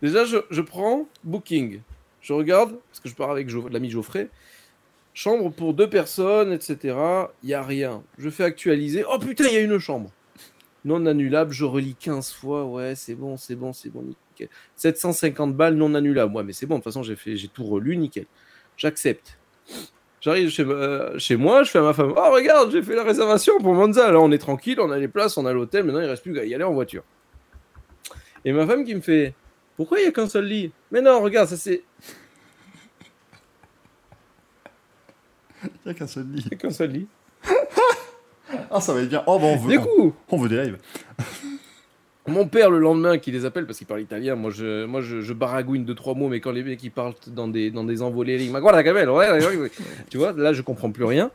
Déjà, je, je prends Booking. Je regarde, parce que je pars avec l'ami Geoffrey. Chambre pour deux personnes, etc. Il n'y a rien. Je fais actualiser. Oh putain, il y a une chambre. Non annulable, je relis 15 fois. Ouais, c'est bon, c'est bon, c'est bon, nickel. 750 balles non annulable. Ouais, mais c'est bon, de toute façon, j'ai tout relu, nickel. J'accepte. J'arrive chez, euh, chez moi, je fais à ma femme Oh, regarde, j'ai fait la réservation pour Monza. Là, on est tranquille, on a les places, on a l'hôtel. Maintenant, il reste plus qu'à y aller en voiture. Et ma femme qui me fait Pourquoi il n'y a qu'un seul lit? Mais non, regarde, ça c'est. Il n'y a qu'un seul lit. il y a qu'un seul lit. Ah, ça va être bien. Oh, bon, on veut, Du coup, on veut des lives. Mon père, le lendemain, qui les appelle parce qu'il parle italien, moi je, moi je, je baragouine deux trois mots, mais quand les mecs ils parlent dans des, dans des envolées, ils ouais, tu vois, là je comprends plus rien.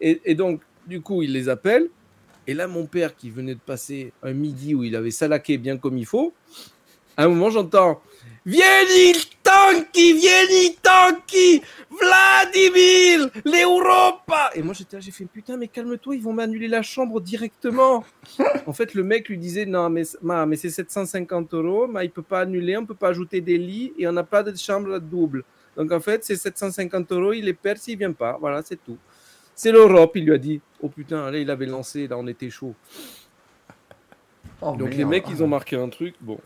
Et, et donc du coup il les appelle, et là mon père qui venait de passer un midi où il avait salaqué bien comme il faut, à un moment j'entends Vieni tanki, vieni tanki, Vladimir, l'Europa Et moi j'étais là, j'ai fait putain mais calme-toi, ils vont m'annuler la chambre directement. en fait le mec lui disait non mais, ma, mais c'est 750 euros, mais il peut pas annuler, on peut pas ajouter des lits et on n'a pas de chambre double. Donc en fait c'est 750 euros, il les perd s'il vient pas, voilà c'est tout. C'est l'Europe, il lui a dit. Oh putain, là il avait lancé, là on était chaud. Oh, Donc les mecs ils ont marqué un truc, bon.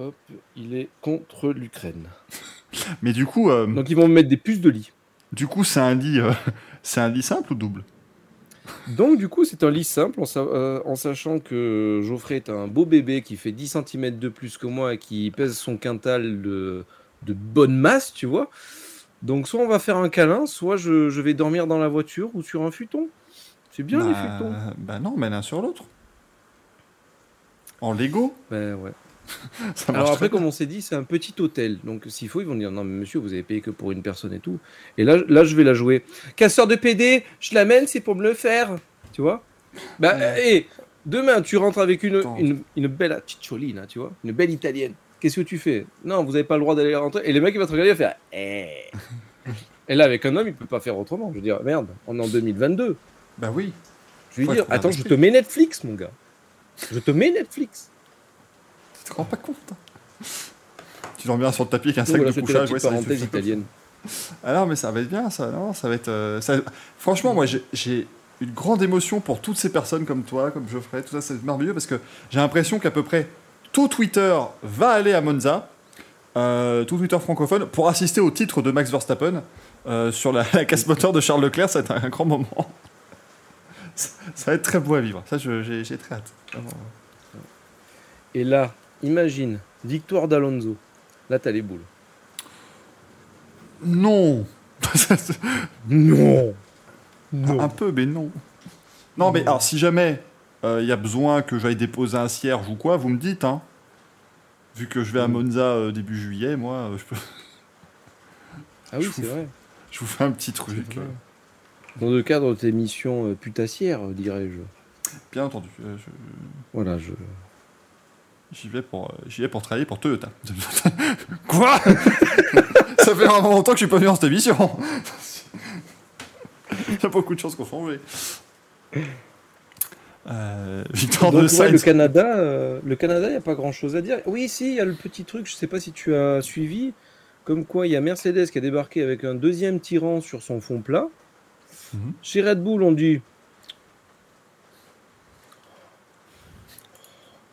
Hop, il est contre l'Ukraine. Mais du coup, euh, Donc ils vont me mettre des puces de lit. du coup, c'est un lit, euh, c'est un lit simple ou double? Donc du coup c'est un lit simple en, sa- euh, en sachant que Geoffrey est un beau bébé qui fait 10 cm de plus que moi et qui pèse son quintal de, de bonne masse, tu vois. Donc soit on va faire un câlin, soit je, je vais dormir dans la voiture ou sur un futon. C'est bien les bah, futons. bah non, mais l'un sur l'autre. En Lego Ben ouais. ça Alors après, comme on s'est dit, c'est un petit hôtel. Donc s'il faut, ils vont dire non, mais monsieur, vous avez payé que pour une personne et tout. Et là, là je vais la jouer. Casseur de PD, je l'amène, c'est pour me le faire. Tu vois? Bah, Ouais. et demain, tu rentres avec une, une, une belle cicciolina, tu vois Une belle italienne. Qu'est-ce que tu fais? Non, vous n'avez pas le droit d'aller rentrer. Et le mec, il va te regarder et faire Eh. Et là, avec un homme, il peut pas faire autrement. Je veux dire, merde, on est en 2022. Bah oui. Je lui dire, attends, je te mets Netflix, mon gars. Je te mets Netflix. Tu te rends pas compte hein. Tu dors bien sur le tapis avec un sac voilà, de couchage. ouais, parenthèse italienne. Ah non, mais ça va être bien, ça. Non, ça va être. euh, ça- Franchement, moi, j'ai- une grande émotion pour toutes ces personnes comme toi, comme Geoffrey. Tout ça, c'est merveilleux parce que j'ai l'impression qu'à peu près tout Twitter va aller à Monza, euh, tout Twitter francophone, pour assister au titre de Max Verstappen euh, sur la, la casse moteur de Charles Leclerc. Ça va être un grand moment. Ça, ça va être très beau à vivre. Ça, j'ai j'ai très hâte. Vraiment. Et là, imagine, victoire d'Alonso. Là, t'as les boules. Non Non Un peu, mais non. Non, mais alors si jamais il y a besoin que j'aille déposer un cierge ou quoi, vous me dites, hein. Vu que je vais à Mm. Monza euh, début juillet, moi, euh, je, peux- Ah oui, c'est vrai. je vous fais un petit truc. Euh, Dans le cadre de tes missions euh, putassières, euh, dirais-je. bien entendu. euh, je- Voilà, je... J'y vais, pour, euh, j'y vais pour travailler pour Toyota. quoi? Ça fait vraiment longtemps que je suis pas venu dans cette émission. Il y a beaucoup de choses qu'on changé. Euh, victoire Donc, de ouais, le. Canada, euh, le Canada, il n'y a pas grand-chose à dire. Oui, si, il y a le petit truc, je sais pas si tu as suivi, comme quoi il y a Mercedes qui a débarqué avec un deuxième tirant sur son fond plat. Mhm. Chez Red Bull, on dit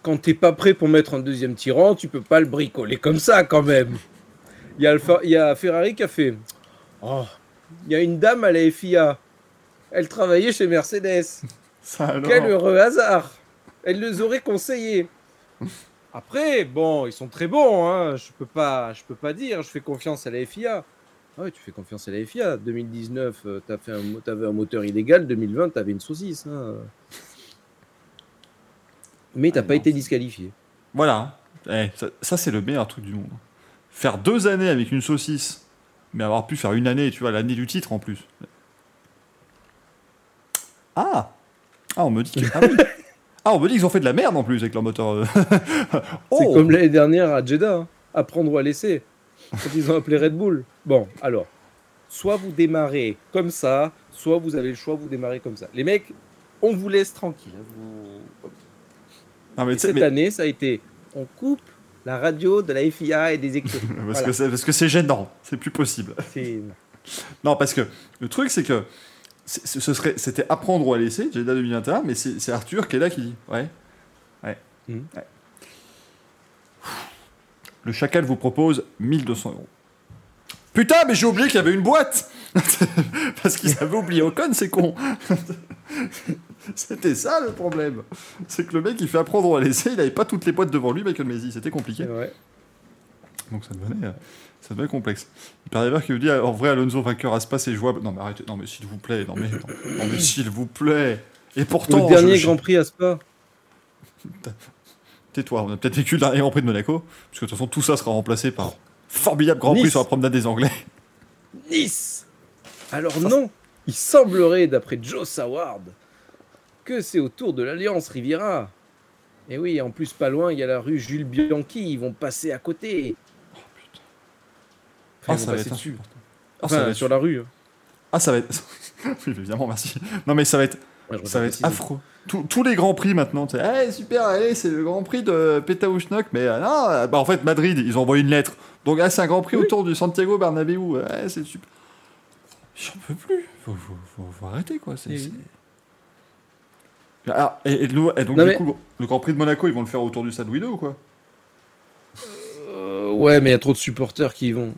quand t'es pas prêt pour mettre un deuxième tirant, tu peux pas le bricoler comme ça quand même. Il y a, Alpha- il y a Ferrari qui a fait Oh, il y a une dame à la FIA. Elle travaillait chez Mercedes. Ça. Quel heureux hasard Elle les aurait conseillés. Après, bon, ils sont très bons, hein. je peux pas, je peux pas dire, je fais confiance à la FIA. Ah ouais, tu fais confiance à la FIA. 2019, euh, t'as fait un, mo- t'avais un moteur illégal. 2020, t'avais une saucisse. hein. Mais t'as Ah pas non, été disqualifié. Voilà. Eh, ça, ça, c'est le meilleur truc du monde. Faire deux années avec une saucisse mais avoir pu faire une année, tu vois, l'année du titre en plus. Ah Ah, on me dit que- ah, oui. Ah, on me dit qu'ils ont fait de la merde en plus avec leur moteur. euh. C'est oh comme l'année dernière à Jeddah, hein. apprendre ou à laisser. Quand ils ont appelé Red Bull. Bon, alors, soit vous démarrez comme ça, soit vous avez le choix, vous démarrez comme ça. Les mecs, on vous laisse tranquille. hein, vous- Non, mais cette mais- année, ça a été, on coupe la radio de la FIA et des écuries. parce, Voilà. que c'est, parce que c'est gênant, c'est plus possible. Non, parce que le truc, c'est que ce serait, c'était apprendre ou à laisser, Jeddah 2021, mais c'est, Arthur qui est là qui dit Ouais. Ouais. Ouais. Le chacal vous propose 1200 euros. Putain, mais j'ai oublié qu'il y avait une boîte Parce qu'ils avaient oublié Ocon, c'est con C'était ça le problème C'est que le mec, il fait apprendre à laisser, il avait pas toutes les boîtes devant lui, Michael Maisie, c'était compliqué. Ouais. Donc ça devenait, euh, ça devenait complexe. Il paraît d'ailleurs qu'il vous dit en vrai Alonso vainqueur à Spa c'est jouable. Non mais arrêtez, non mais s'il vous plaît, non mais, non, mais s'il vous plaît. Et pourtant, Le dernier je- Grand Prix à Spa. tais-toi, on a peut-être vécu le dernier Grand Prix de Monaco, parce que de toute façon tout ça sera remplacé par formidable Grand Prix Nice. sur la promenade des Anglais. Nice Alors non, il semblerait, d'après Joe Saward, que c'est au tour de l'Alliance Riviera. Et oui, en plus, pas loin, il y a la rue Jules Bianchi, ils vont passer à côté. Enfin, Ah, ils ça va être dessus. Ça Enfin, va être sur la rue. hein. Ah ça va être. oui évidemment merci. Non mais ça va être, Ouais, ça va être affreux. Tous- tous les grands prix maintenant, tu sais, Eh, super, allez, c'est le grand prix de Pétaouchnok, mais euh, non, euh, bah en fait Madrid, ils ont envoyé une lettre. Donc ah, c'est un grand prix autour du Santiago Bernabéu, ouais, c'est super. J'en peux plus, faut, faut, faut- faut arrêter quoi. c'est- Eh c'est- oui. Ah, et, et le- et donc Non, du mais- coup, le grand prix de Monaco, ils vont le faire autour du Stade Louis II ou quoi? Euh, ouais, mais il y a trop de supporters qui y vont.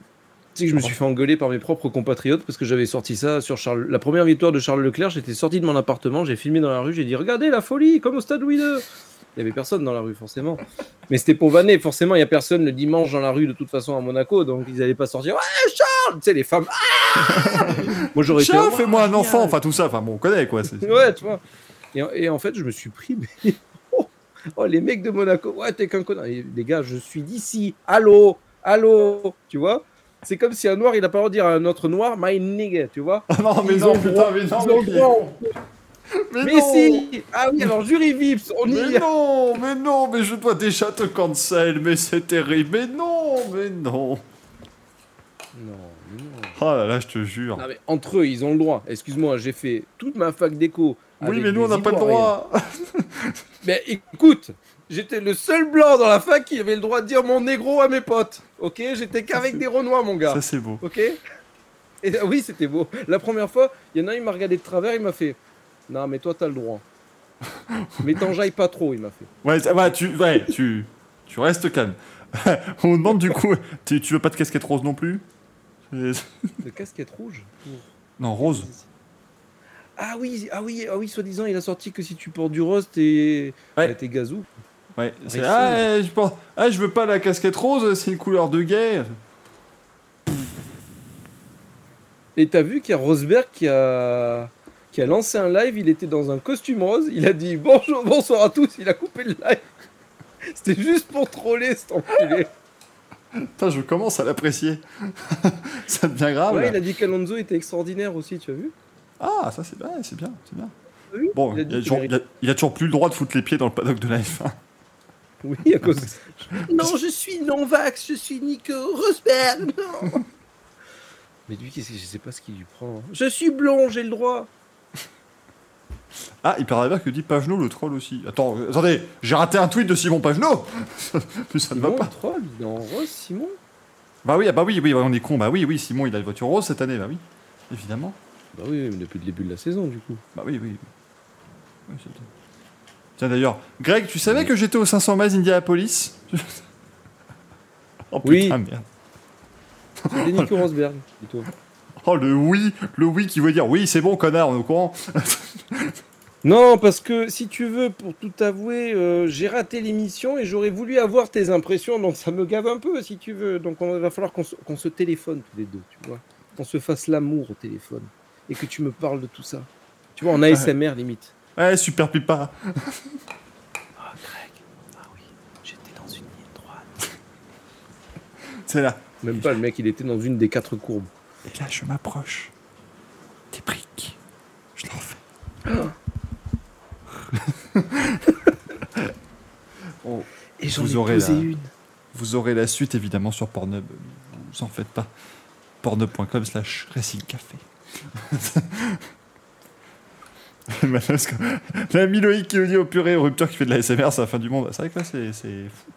Tu sais que je me suis fait engueuler par mes propres compatriotes parce que j'avais sorti ça sur Charles. La première victoire de Charles Leclerc, j'étais sorti de mon appartement, j'ai filmé dans la rue, j'ai dit Regardez la folie, comme au stade Louis II. Il y avait personne dans la rue, forcément. Mais c'était pour vanner. Forcément, il y a personne le dimanche dans la rue de toute façon à Monaco, donc ils n'allaient pas sortir. Ouais, Charles Tu sais, les femmes. Ah Moi, j'aurais Oh, fais-moi un enfant, enfin tout ça, enfin bon, on connaît quoi. Ouais, tu vois. Et, et en fait, je me suis pris. mais- Oh, oh, les mecs de Monaco. Ouais, t'es qu'un connard. Et Les gars, je suis d'ici. Allô? Allô? Tu vois? C'est comme si un noir, il a pas le droit de dire à un autre noir, my nigga, tu vois? Ah non, mais Ils non, putain, mais non, mais, droit. mais Mais non. si Ah oui, alors jury Vips, on y Mais non, mais non, mais je dois déjà te cancel, mais c'est terrible, mais non, mais non. Non, mais non. Oh là là, je te jure. Non, mais entre eux, ils ont le droit. Excuse-moi, j'ai fait toute ma fac d'éco. Oui, mais nous, on n'a pas le droit. Mais écoute, j'étais le seul blanc dans la fac qui avait le droit de dire mon négro à mes potes. Ok J'étais qu'avec des renois, mon gars. Ça, c'est beau. Ok Et euh, oui, c'était beau. La première fois, il y en a un, il m'a regardé de travers, il m'a fait Non, mais toi, t'as le droit. mais t'enjailles pas trop, il m'a fait. Ouais, va, tu, ouais, tu, tu restes calme. on me demande du coup, tu, tu veux pas de casquette rose non plus? De casquette rouge Non, rose. Ah oui, ah oui, ah oui, soi-disant, il a sorti que si tu portes du rose, t'es Ouais. bah, t'es gazou. Ouais, c'est ah, je ah, je veux pas la casquette rose, c'est une couleur de gay. Et t'as vu qu'il y a Rosberg qui a qui a lancé un live, il était dans un costume rose, il a dit bonjour, bonsoir à tous, il a coupé le live. C'était juste pour troller cet enculé. Putain, je commence à l'apprécier. ça devient grave. Ouais, là. il a dit qu'Alonso était extraordinaire aussi, tu as vu Ah, ça c'est bien, c'est bien, c'est bien. Oui, Bon, il a il toujours, il, a, il a toujours plus le droit de foutre les pieds dans le paddock de la F1. Oui, à cause. non, je suis non-vax, je suis Nico Rosberg, non. Mais lui, qu'est-ce que- je sais pas ce qu'il lui prend. Je suis blond, j'ai le droit. Ah, il paraît bien que dit Pagenot le troll aussi. Attends, euh, attendez, j'ai raté un tweet de Simon Pagenot Mais ça ne va pas. il troll, il est en rose, Simon? Bah oui, ah bah oui, oui, on est con. Bah oui, oui, Simon il a une voiture rose cette année, bah oui. Évidemment. Bah oui, mais depuis le début de la saison, du coup. Bah oui, oui. Oui. Tiens d'ailleurs, Greg, tu savais que j'étais au 500 miles Indianapolis Oh Oui. putain, merde. Nico Rosberg, dis-toi. Oh le oui, le oui qui veut dire oui, c'est bon, connard, on est au courant. Non, parce que si tu veux, pour tout avouer, euh, j'ai raté l'émission et j'aurais voulu avoir tes impressions, donc ça me gave un peu si tu veux. Donc on va falloir qu'on se, qu'on se téléphone tous les deux, tu vois. Qu'on se fasse l'amour au téléphone et que tu me parles de tout ça. Tu vois, en ASMR limite. Ouais, super pipa. Ah, Greg, ah oui, j'étais dans une ligne droite. C'est là. Même pas, le mec, il était dans une des quatre courbes. Et là, je m'approche des briques. Je leur fais. Oh, Et j'en Vous ai aurez posé la- une. vous aurez la suite évidemment sur Pornhub. Vous en faites pas. Pornhub.com slash Racing Café. Madame, parce que- L'ami Loïc qui nous dit au purée, au rupture qui fait de la SMR, c'est la fin du monde. C'est vrai que là, c'est. fou.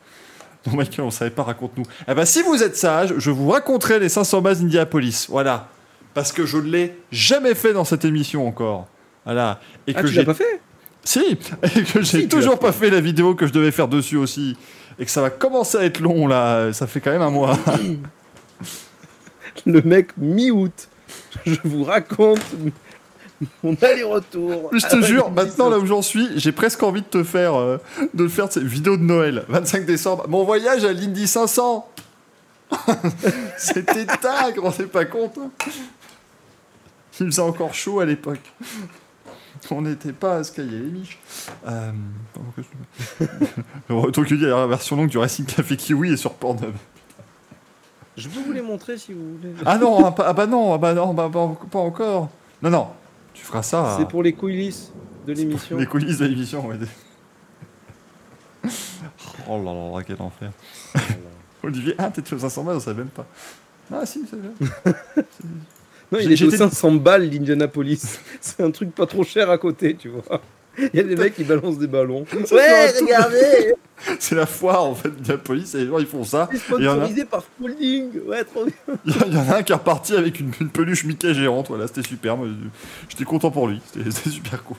Non, Michael, on savait pas, raconte-nous. Eh ben, si vous êtes sage, je vous raconterai les 500 bases d'Indianapolis. Voilà. Parce que je ne l'ai jamais fait dans cette émission encore. Voilà. Et Ah, que tu j'ai l'as pas fait? Si, et que j'ai Si, toujours pas fait la vidéo que je devais faire dessus aussi. Et que ça va commencer à être long là, ça fait quand même un mois. Le mec mi-août. Je vous raconte mon aller-retour. Je te avec jure, maintenant là où j'en suis, j'ai presque envie de te faire, euh, de faire cette vidéo de Noël, 25 décembre. Mon voyage à l'Indy 500 C'était dingue, on s'est pas compte. Il faisait encore chaud à l'époque. On n'était pas à Sky et les miches. Euh, Le retour que dit la version longue du Racing Café Kiwi est sur Pornhub. Je peux vous les montrer si vous voulez. Ah non, ah, pas- ah bah non, ah bah non, bah, bah, pas encore. Non, non, tu feras ça. C'est pour les coulisses de l'émission. Les coulisses de l'émission, ouais. Oh là là, quel enfer. Olivier, ah, t'es aux 500 balles, on savait même pas. Ah si, c'est vrai. Non, il est j'étais- aux 500 balles l'Indianapolis. C'est un truc pas trop cher à côté, tu vois. Il y a des mecs qui balancent des ballons. Ouais, regardez C'est la foire en fait de la police et les gens ils font ça. C'est Il y en a- sponsorisé par Spalding. Ouais, trop bien. Il y, en a un qui est reparti avec une, une peluche Mickey géante, voilà, c'était super. J'étais content pour lui, c'était super cool.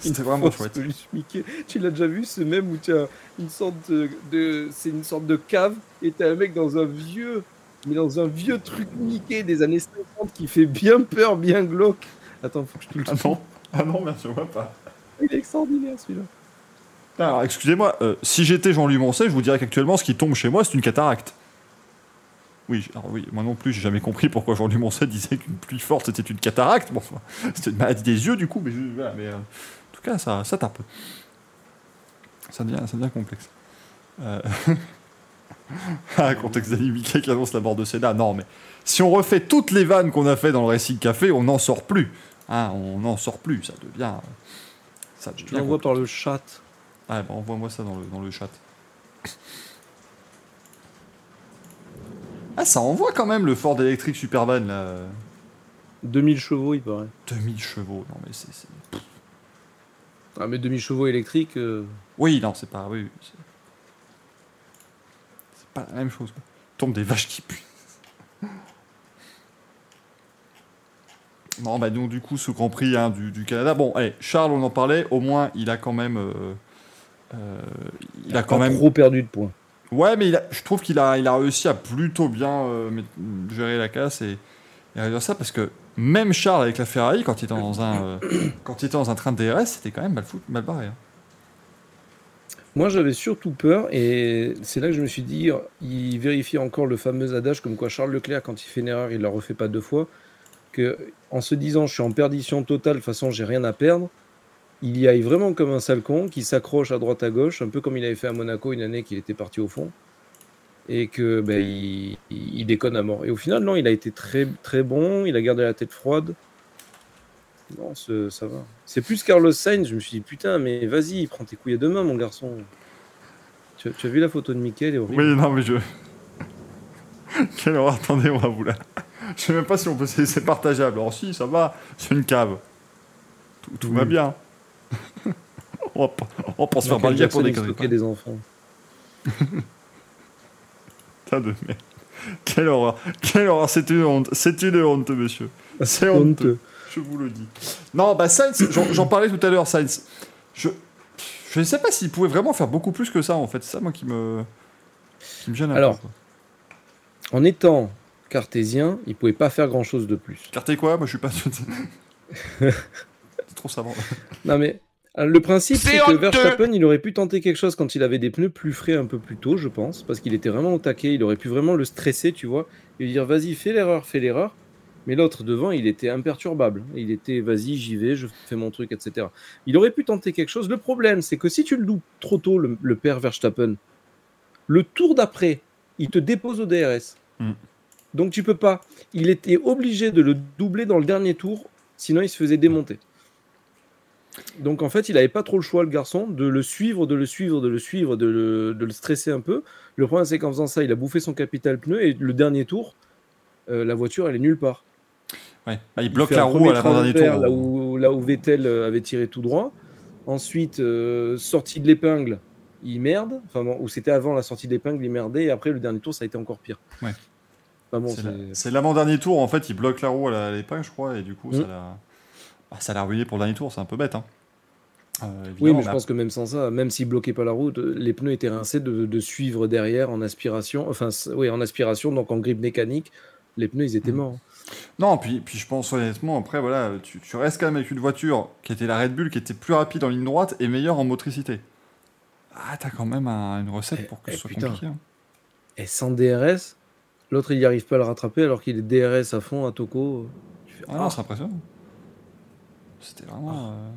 C'était vraiment chouette. peluche Mickey. Tu l'as déjà vu ce même où tu as une sorte de, de- c'est une sorte de cave et t'as un mec dans un vieux mais dans un vieux truc Mickey des années 50 qui fait bien peur, bien glauque. Attends, faut que je te le Ah non, ah non, merci, je vois pas. Il est extraordinaire celui-là. Alors, excusez-moi, euh, si j'étais Jean-Louis Moncey, je vous dirais qu'actuellement, ce qui tombe chez moi, c'est une cataracte. Oui, alors oui, moi non plus, j'ai jamais compris pourquoi Jean-Louis Moncey disait qu'une pluie forte c'était une cataracte. Bon, c'était une maladie des yeux, du coup, mais, je- voilà, mais euh, en tout cas, ça, ça tape. Ça devient, ça devient complexe. Euh... ah, contexte d'Ali Mickey qui annonce la mort de Seda. Non, mais si on refait toutes les vannes qu'on a fait dans le Racing Café, on n'en sort plus. Hein, on n'en sort plus, ça devient. Ça Je devient l'envoie par le chat. ah, bah, envoie-moi ça dans le, dans le chat. Ah, ça envoie quand même le Ford électrique Supervan, là. 2000 chevaux, il paraît. 2000 chevaux, non mais c'est... Ah, mais 2000 chevaux électriques. euh, Oui, non, c'est pas... Oui, c'est... pas la même chose, quoi. Tombe des vaches qui puent. Non, bah donc du coup, ce Grand Prix hein, du, du Canada... Bon, allez, Charles, on en parlait, au moins, il a quand même... euh, euh, il a quand même trop perdu de points. Ouais, mais il a- je trouve qu'il a, il a réussi à plutôt bien euh, gérer la casse et, et réussir ça parce que même Charles avec la Ferrari, quand il était dans un, quand il était dans un train de DRS, c'était quand même mal, foutu, mal barré. hein. Moi, j'avais surtout peur, et c'est là que je me suis dit, il vérifie encore le fameux adage comme quoi Charles Leclerc, quand il fait une erreur, il la refait pas deux fois, que en se disant, je suis en perdition totale, de toute façon, j'ai rien à perdre, il y aille vraiment comme un sale con, qui s'accroche à droite à gauche, un peu comme il avait fait à Monaco une année qu'il était parti au fond, et que ben, il, déconne à mort. Et au final, non, il a été très très bon, il a gardé la tête froide. Non, ça va. C'est plus Carlos Sainz, je me suis dit, putain, mais vas-y, prends tes couilles à deux mains, mon garçon. Tu, as vu la photo de Mickey. Oui, non, mais je. Quelle horreur, attendez, on va vous la. Je sais même pas si on peut. C'est partageable. Alors, si, ça va, c'est une cave. Tout, tout va Oui. bien. on va pas, on va pas se faire balayer pour des il conneries. des enfants. Putain de merde. Quelle horreur. Quelle horreur. C'est une honte. C'est une honte, monsieur. C'est honteux. Je vous le dis. Non, bah Sainz, j'en parlais tout à l'heure, Sainz. Je je ne sais pas s'il pouvait vraiment faire beaucoup plus que ça, en fait. C'est ça, moi, qui me, qui me gêne un Alors. peu. En étant cartésien, il pouvait pas faire grand chose de plus. Carté quoi? Moi, je suis pas... c'est trop savant. Non mais euh, le principe C'est que. Verstappen il aurait pu tenter quelque chose quand il avait des pneus plus frais un peu plus tôt je pense parce qu'il était vraiment au taquet il aurait pu vraiment le stresser tu vois et lui dire vas-y fais l'erreur fais l'erreur mais l'autre devant il était imperturbable il était vas-y j'y vais je fais mon truc etc il aurait pu tenter quelque chose le problème c'est que si tu le loupes trop tôt le, le père Verstappen le tour d'après il te dépose au DRS Mm. Donc tu peux pas. Il était obligé de le doubler dans le dernier tour, sinon il se faisait démonter. Donc en fait, il n'avait pas trop le choix, le garçon, de le suivre, de le suivre, de le suivre, de le, de le stresser un peu. Le problème, c'est qu'en faisant ça, il a bouffé son capital pneu et le dernier tour, euh, la voiture, elle est nulle part. Ouais. Bah, il Il bloque la roue à l'avant-dernier travers, tour. Là où, là où Vettel euh, avait tiré tout droit. Ensuite, euh, sortie de l'épingle, il merde. Enfin bon, ou c'était avant la sortie de l'épingle, il merdait. Et après, le dernier tour, ça a été encore pire. Ouais. Enfin bon, C'est la- c'est- C'est l'avant-dernier tour, en fait, il bloque la roue à l'épingle, je crois, et du coup, Mm. ça l'a bah, ça l'a ruiné pour le dernier tour, c'est un peu bête. Hein. Euh, Oui, mais je pense que même sans ça, même s'il bloquait pas la route, les pneus étaient rincés de, de suivre derrière en aspiration. Enfin, oui, en aspiration, donc en grippe mécanique, les pneus, ils étaient Mm. morts. Non, puis, puis je pense honnêtement, après, voilà, tu, tu restes quand même avec une voiture qui était la Red Bull, qui était plus rapide en ligne droite et meilleure en motricité. Ah, t'as quand même un- une recette Eh, pour que eh, ce soit putain. compliqué. hein. Et sans DRS, l'autre, il n'y arrive pas à le rattraper alors qu'il est DRS à fond à Toko. Fais, Ah non, c'est impressionnant. C'était vraiment, euh,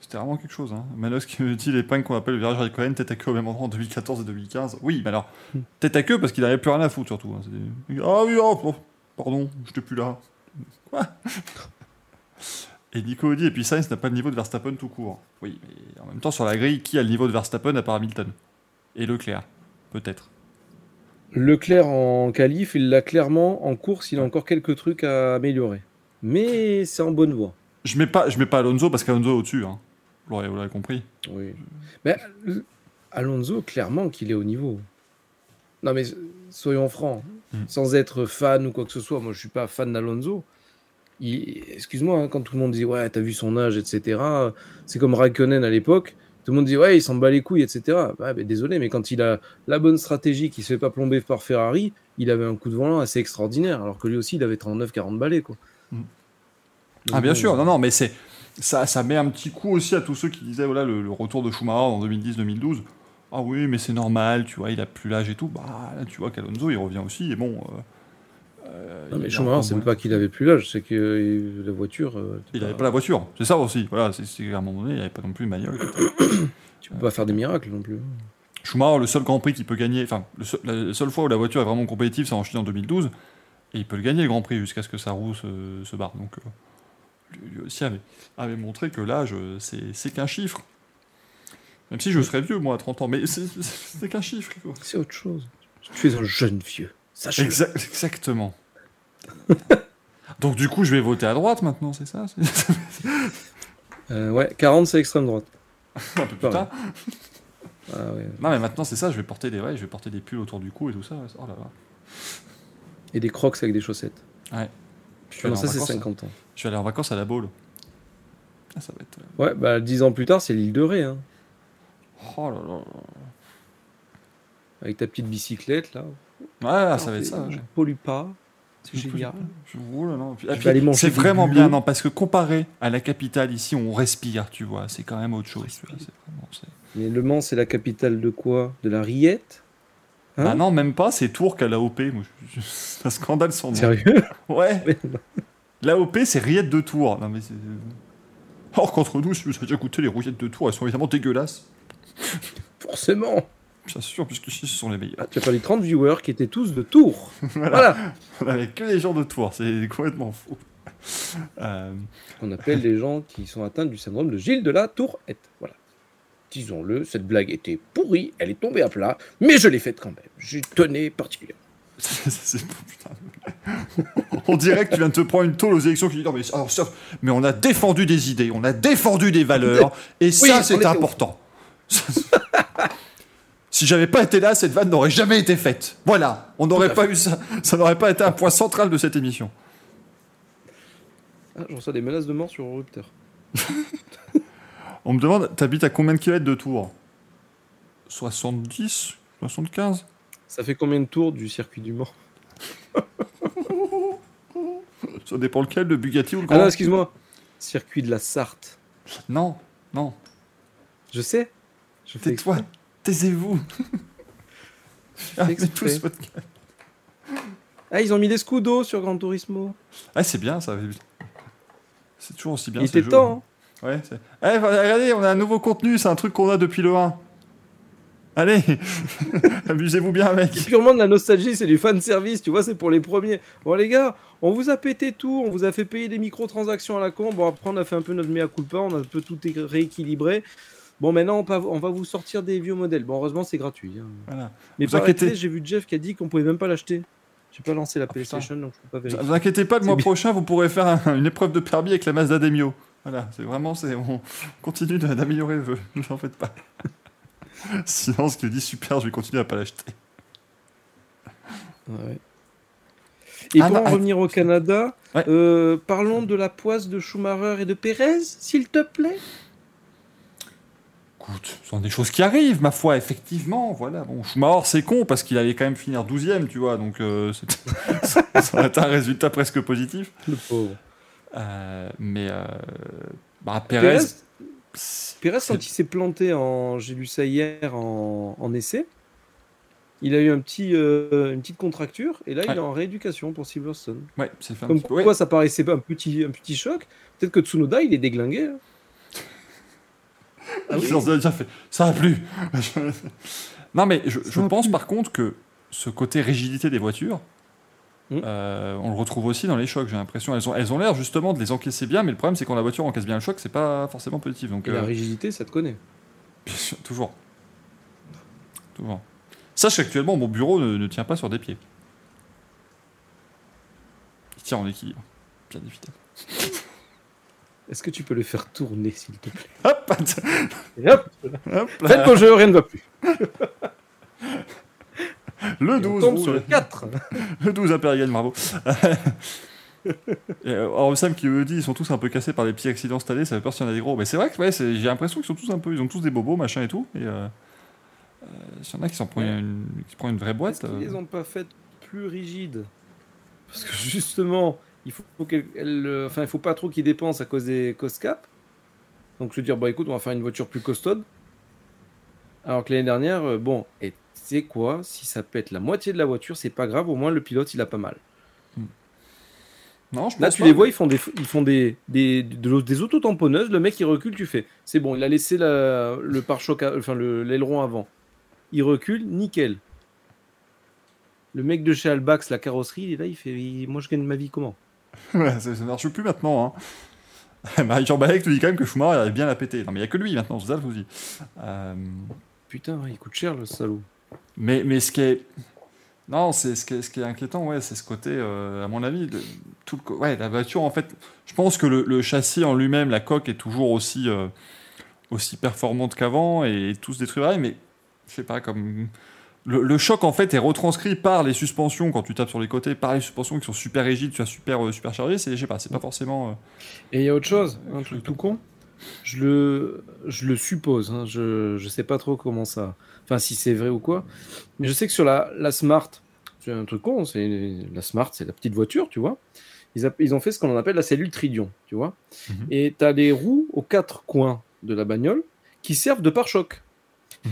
c'était vraiment quelque chose. Hein. Manos qui me dit les pins qu'on appelle le virage Raikkonen, tête à queue au même endroit en 2014 et 2015. Oui, mais alors, Hmm. tête à queue parce qu'il n'avait plus rien à foutre surtout. hein. Ah oui, oh, oh, pardon, j'étais plus là. Quoi? Et Nico dit, et puis Sainz n'a pas le niveau de Verstappen tout court. Oui, mais en même temps, sur la grille, qui a le niveau de Verstappen à part Hamilton? Et Leclerc, peut-être. Leclerc en qualif, il l'a clairement. En course, il a encore quelques trucs à améliorer. Mais c'est en bonne voie. Je mets pas, je mets pas Alonso parce qu'Alonso est au-dessus. Hein. Vous l'avez compris. Oui. Mais Alonso, clairement qu'il est au niveau. Non, mais soyons francs, Mm. sans être fan ou quoi que ce soit, moi je suis pas fan d'Alonso. Excuse-moi, hein, quand tout le monde dit ouais, t'as vu son âge, etc. C'est comme Raikkonen à l'époque. Tout le monde dit ouais, il s'en bat les couilles, etc. Ouais, mais désolé, mais quand il a la bonne stratégie, qui se fait pas plomber par Ferrari, il avait un coup de volant assez extraordinaire, alors que lui aussi il avait 39-40 balais quoi. Mm. Donc Ah bien bon, sûr, non non, mais c'est ça, ça met un petit coup aussi à tous ceux qui disaient voilà le, le retour de Schumacher en 2010-2012. Ah oui, mais c'est normal, tu vois, il a plus l'âge et tout. Bah là, tu vois qu'Alonso il revient aussi et bon. euh, euh, Non, mais Schumacher, c'est pas qu'il avait plus l'âge, c'est que euh, la voiture. euh, Il t'es avait pas la voiture, c'est ça aussi. Voilà, c'est qu'à un moment donné, il avait pas non plus une bagnole. Tu peux pas faire des miracles non plus. Schumacher, le seul Grand Prix qu'il peut gagner, enfin, seul- la seule fois où la voiture est vraiment compétitive, c'est en Chine en 2012, et il peut le gagner le Grand Prix jusqu'à ce que sa roue se, se barre. Donc, euh, lui, aussi avait, avait montré que l'âge, euh, c'est qu'un chiffre. Même si je serais vieux, moi, à 30 ans, mais c'est- qu'un chiffre. C'est autre chose. Tu es un jeune vieux. Sache. Exa- exactement. Donc, du coup, je vais voter à droite maintenant, c'est ça Euh, ouais, 40 c'est extrême droite. Un peu plus tard. Ah ouais. Non, mais maintenant, c'est ça, je vais porter des, ouais, je vais porter des pulls autour du cou et tout ça. Oh là là. Et des crocs avec des chaussettes. Ouais. Je Non, ça c'est vacances. 50 ans. Je vais aller en vacances à la Baule. Ah, ça va être. euh, Ouais, bah 10 ans plus tard, c'est l'île de Ré. Hein. Oh là là. Avec ta petite bicyclette là. Ouais, ah, ça va être ça. Je polle pas. C'est génial. Ah, aller manger C'est vraiment bien, non, parce que comparé à la capitale ici, on respire, tu vois. C'est quand même autre chose. tu vois, c'est vraiment- c'est- Mais Le Mans, c'est la capitale de quoi? De la rillette? Hein? Bah non, même pas, c'est Tours qu'à l'AOP. Je- C'est un scandale son nom. Sérieux? Ouais. L'AOP, c'est rillettes de Tours. Non, mais c'est. Or qu'entre nous, si vous avez déjà goûté les rouillettes de Tours, elles sont évidemment dégueulasses. Forcément Bien sûr, puisque ici, ce sont les meilleures. ah, Tu as parlé 30 viewers qui étaient tous de Tours. voilà. On avait que les gens de Tours, c'est complètement fou. Euh, On appelle les gens qui sont atteints du syndrome de Gilles de la Tourette. Voilà. Disons-le, cette blague était pourrie, elle est tombée à plat, mais je l'ai faite quand même. J'y tenais particulièrement. C'est- on dirait que tu viens de te prendre une tôle aux élections qui dit non mais, alors, ça- mais on a défendu des idées, on a défendu des valeurs et ça Oui, on c'est important. Si j'avais pas été là, cette vanne n'aurait jamais été faite. Voilà, on n'aurait pas eu ça, ça n'aurait pas été un point central de cette émission. Ah, je reçois des menaces de mort sur Rupteur. On me demande, t'habites à combien de kilomètres de Tours? 70 75 Ça fait combien de tours du circuit du Mans? Ça dépend lequel, le Bugatti ou le Ah non, Grand excuse-moi. Circuit de la Sarthe. Non, non, Je sais. Tais-toi. Taisez-vous. exprès. tous votre Ah, ils ont mis des scudos sur Gran Turismo. Ah, c'est bien ça. C'est toujours aussi bien. Il ces était jeux. temps. hein. Ouais, Eh, regardez, on a un nouveau contenu, c'est un truc qu'on a depuis le 1. Allez, amusez-vous bien, mec. C'est purement de la nostalgie, c'est du fan service, tu vois, c'est pour les premiers. Bon les gars, on vous a pété tout, on vous a fait payer des microtransactions à la con. Bon après on a fait un peu notre mea culpa, on a un peu tout rééquilibré. Bon maintenant on, va- on va vous sortir des vieux modèles. Bon heureusement c'est gratuit. hein. Voilà. Mais Vous inquiétez- j'ai vu Jeff qui a dit qu'on pouvait même pas l'acheter. J'ai pas lancé la Ah. PlayStation donc je peux pas Ne vérifier. vous inquiétez pas, le mois bien. prochain, vous pourrez faire un- une épreuve de permis avec la Mazda Demio. Voilà, c'est vraiment, c'est, on continue d'améliorer le jeu, ne vous en faites pas. Sinon, ce qui dit super, je vais continuer à pas l'acheter. Ouais. Et Ah, pour non, en ah, revenir au Canada, Ouais. euh, parlons de la poisse de Schumacher et de Perez, s'il te plaît. Écoute, ce sont des choses qui arrivent, ma foi, effectivement. Voilà, bon, Schumacher, c'est con parce qu'il allait quand même finir 12ème, tu vois, donc euh, c'est- ça, aurait été un résultat presque positif. Le pauvre. Euh, mais, euh, bah, Perez. Perez, c'est- Pérez, quand il s'est planté en, j'ai lu ça hier en, en essai, il a eu un petit, euh, une petite contracture et là il est en rééducation pour Silverstone. Ouais, c'est fait un Comme petit peu- ouais. quoi ça paraissait pas un petit, un petit choc. Peut-être que Tsunoda il est déglingué. hein. Ah oui déjà fait. Ça a plu. non, mais je, pense plu. par contre que ce côté rigidité des voitures, Mm. euh, on le retrouve aussi dans les chocs. J'ai l'impression elles ont, elles ont l'air justement de les encaisser bien, mais le problème c'est quand la voiture encaisse bien le choc, c'est pas forcément positif. Donc Et la euh, rigidité, ça te connaît. bien sûr, toujours, toujours. Sache qu'actuellement mon bureau ne, ne tient pas sur des pieds. Il tient en équilibre, bien évidemment. Est-ce que tu peux le faire tourner s'il te plaît Hop, Et hop, hop faites ton jeu, rien ne va plus. le On 12 tombe sur le rouge. 4. Le 12 impérial, bravo. Et, euh, alors Sam qui me dit ils sont tous un peu cassés par les petits accidents cette année, ça fait peur s'il y en a des gros. Mais c'est vrai que ouais, j'ai l'impression qu'ils sont tous un peu, ils ont tous des bobos, machin et tout. Et euh, euh, s'il y en a qui s'en prennent une, qui prennent une vraie boîte. Euh, les ont pas faites plus rigides? Parce que justement, il faut, faut qu'elle- elle, enfin, il faut pas trop qu'ils dépensent à cause des cost cap. Donc veux dire, bah écoute, on va faire une voiture plus costaude. Alors que l'année dernière, euh, bon, et tu sais quoi Si ça pète la moitié de la voiture, c'est pas grave, au moins le pilote il a pas mal. Non, je Là, tu pas. les vois, ils font des, ils font des, des, de l'eau- des autotamponneuses. Le mec, il recule, tu fais. C'est bon, il a laissé la- le pare-choc, à- enfin le- l'aileron avant. Il recule, nickel. Le mec de chez Albax, la carrosserie, il est là, il fait il- Moi, je gagne ma vie comment? ça, ça marche plus maintenant. Hein. Marie-Jean Balek te dit quand même que Schumacher arrive bien à péter. Non, mais il n'y a que lui maintenant, c'est ça le souci. Euh, Putain, il coûte cher le salaud. Mais, mais ce qui est. Non, c'est ce ce qui est inquiétant, ouais, c'est ce côté, euh, à mon avis, de, tout le ouais, la voiture, en fait, je pense que le, le châssis en lui-même, la coque est toujours aussi, euh, aussi performante qu'avant et tout se détruit mais je sais pas, comme. Le, le choc, en fait, est retranscrit par les suspensions quand tu tapes sur les côtés, par les suspensions qui sont super rigides, tu as super, euh, super chargées, c'est, je sais pas, c'est pas forcément. euh, Et il y a autre chose, un truc tout con. Je le, je le suppose, hein, je, je sais pas trop comment ça. Enfin, si c'est vrai ou quoi. Mais je sais que sur la, la Smart, c'est un truc con, c'est la Smart, c'est la petite voiture, tu vois. Ils, ils ont fait ce qu'on appelle la cellule Tridion, tu vois. Mhm. Et tu as les roues aux quatre coins de la bagnole qui servent de pare-choc.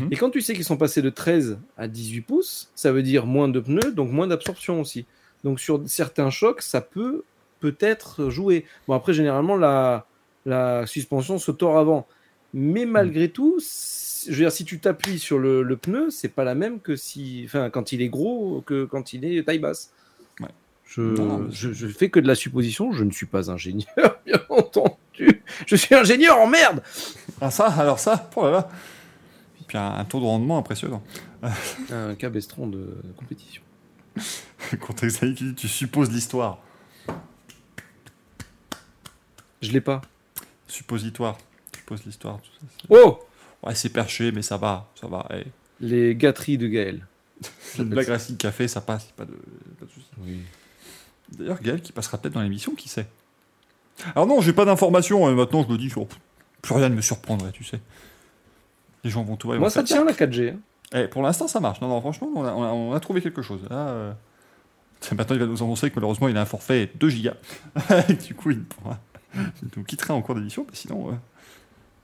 Mhm. Et quand tu sais qu'ils sont passés de 13 à 18 pouces, ça veut dire moins de pneus, donc moins d'absorption aussi. Donc sur certains chocs, ça peut peut-être jouer. Bon, après, généralement, la, la suspension se tord avant. Mais malgré tout, je veux dire, si tu t'appuies sur le, le pneu, c'est pas la même que si, enfin, quand il est gros que quand il est taille basse. Ouais. Je, Non, non, mais je, je fais que de la supposition, je ne suis pas ingénieur, bien entendu. Je suis ingénieur en merde Ah, ça, alors ça, oh là là. Puis un, un taux de rendement impressionnant. Un cabestron de compétition. Contexte dit, tu supposes l'histoire. Je l'ai pas. Suppositoire. Suppose l'histoire, tout ça. Oh Ouais, c'est perché, mais ça va, ça va. Les gâteries de Gaël. La blague racine café, ça passe, pas de, pas de souci. Oui. D'ailleurs, Gaël qui passera peut-être dans l'émission, qui sait? Alors non, j'ai pas d'informations, et maintenant je me dis, oh, plus rien ne me surprendrait, tu sais. Les gens vont tout Moi, ça tient la 4G. hein. Eh, pour l'instant, ça marche. Non, non, franchement, on a, on a- on a trouvé quelque chose. Là, euh, maintenant, il va nous annoncer que malheureusement, il a un forfait 2 gigas. Et du coup, il, pourra- il nous quittera en cours mais sinon, euh,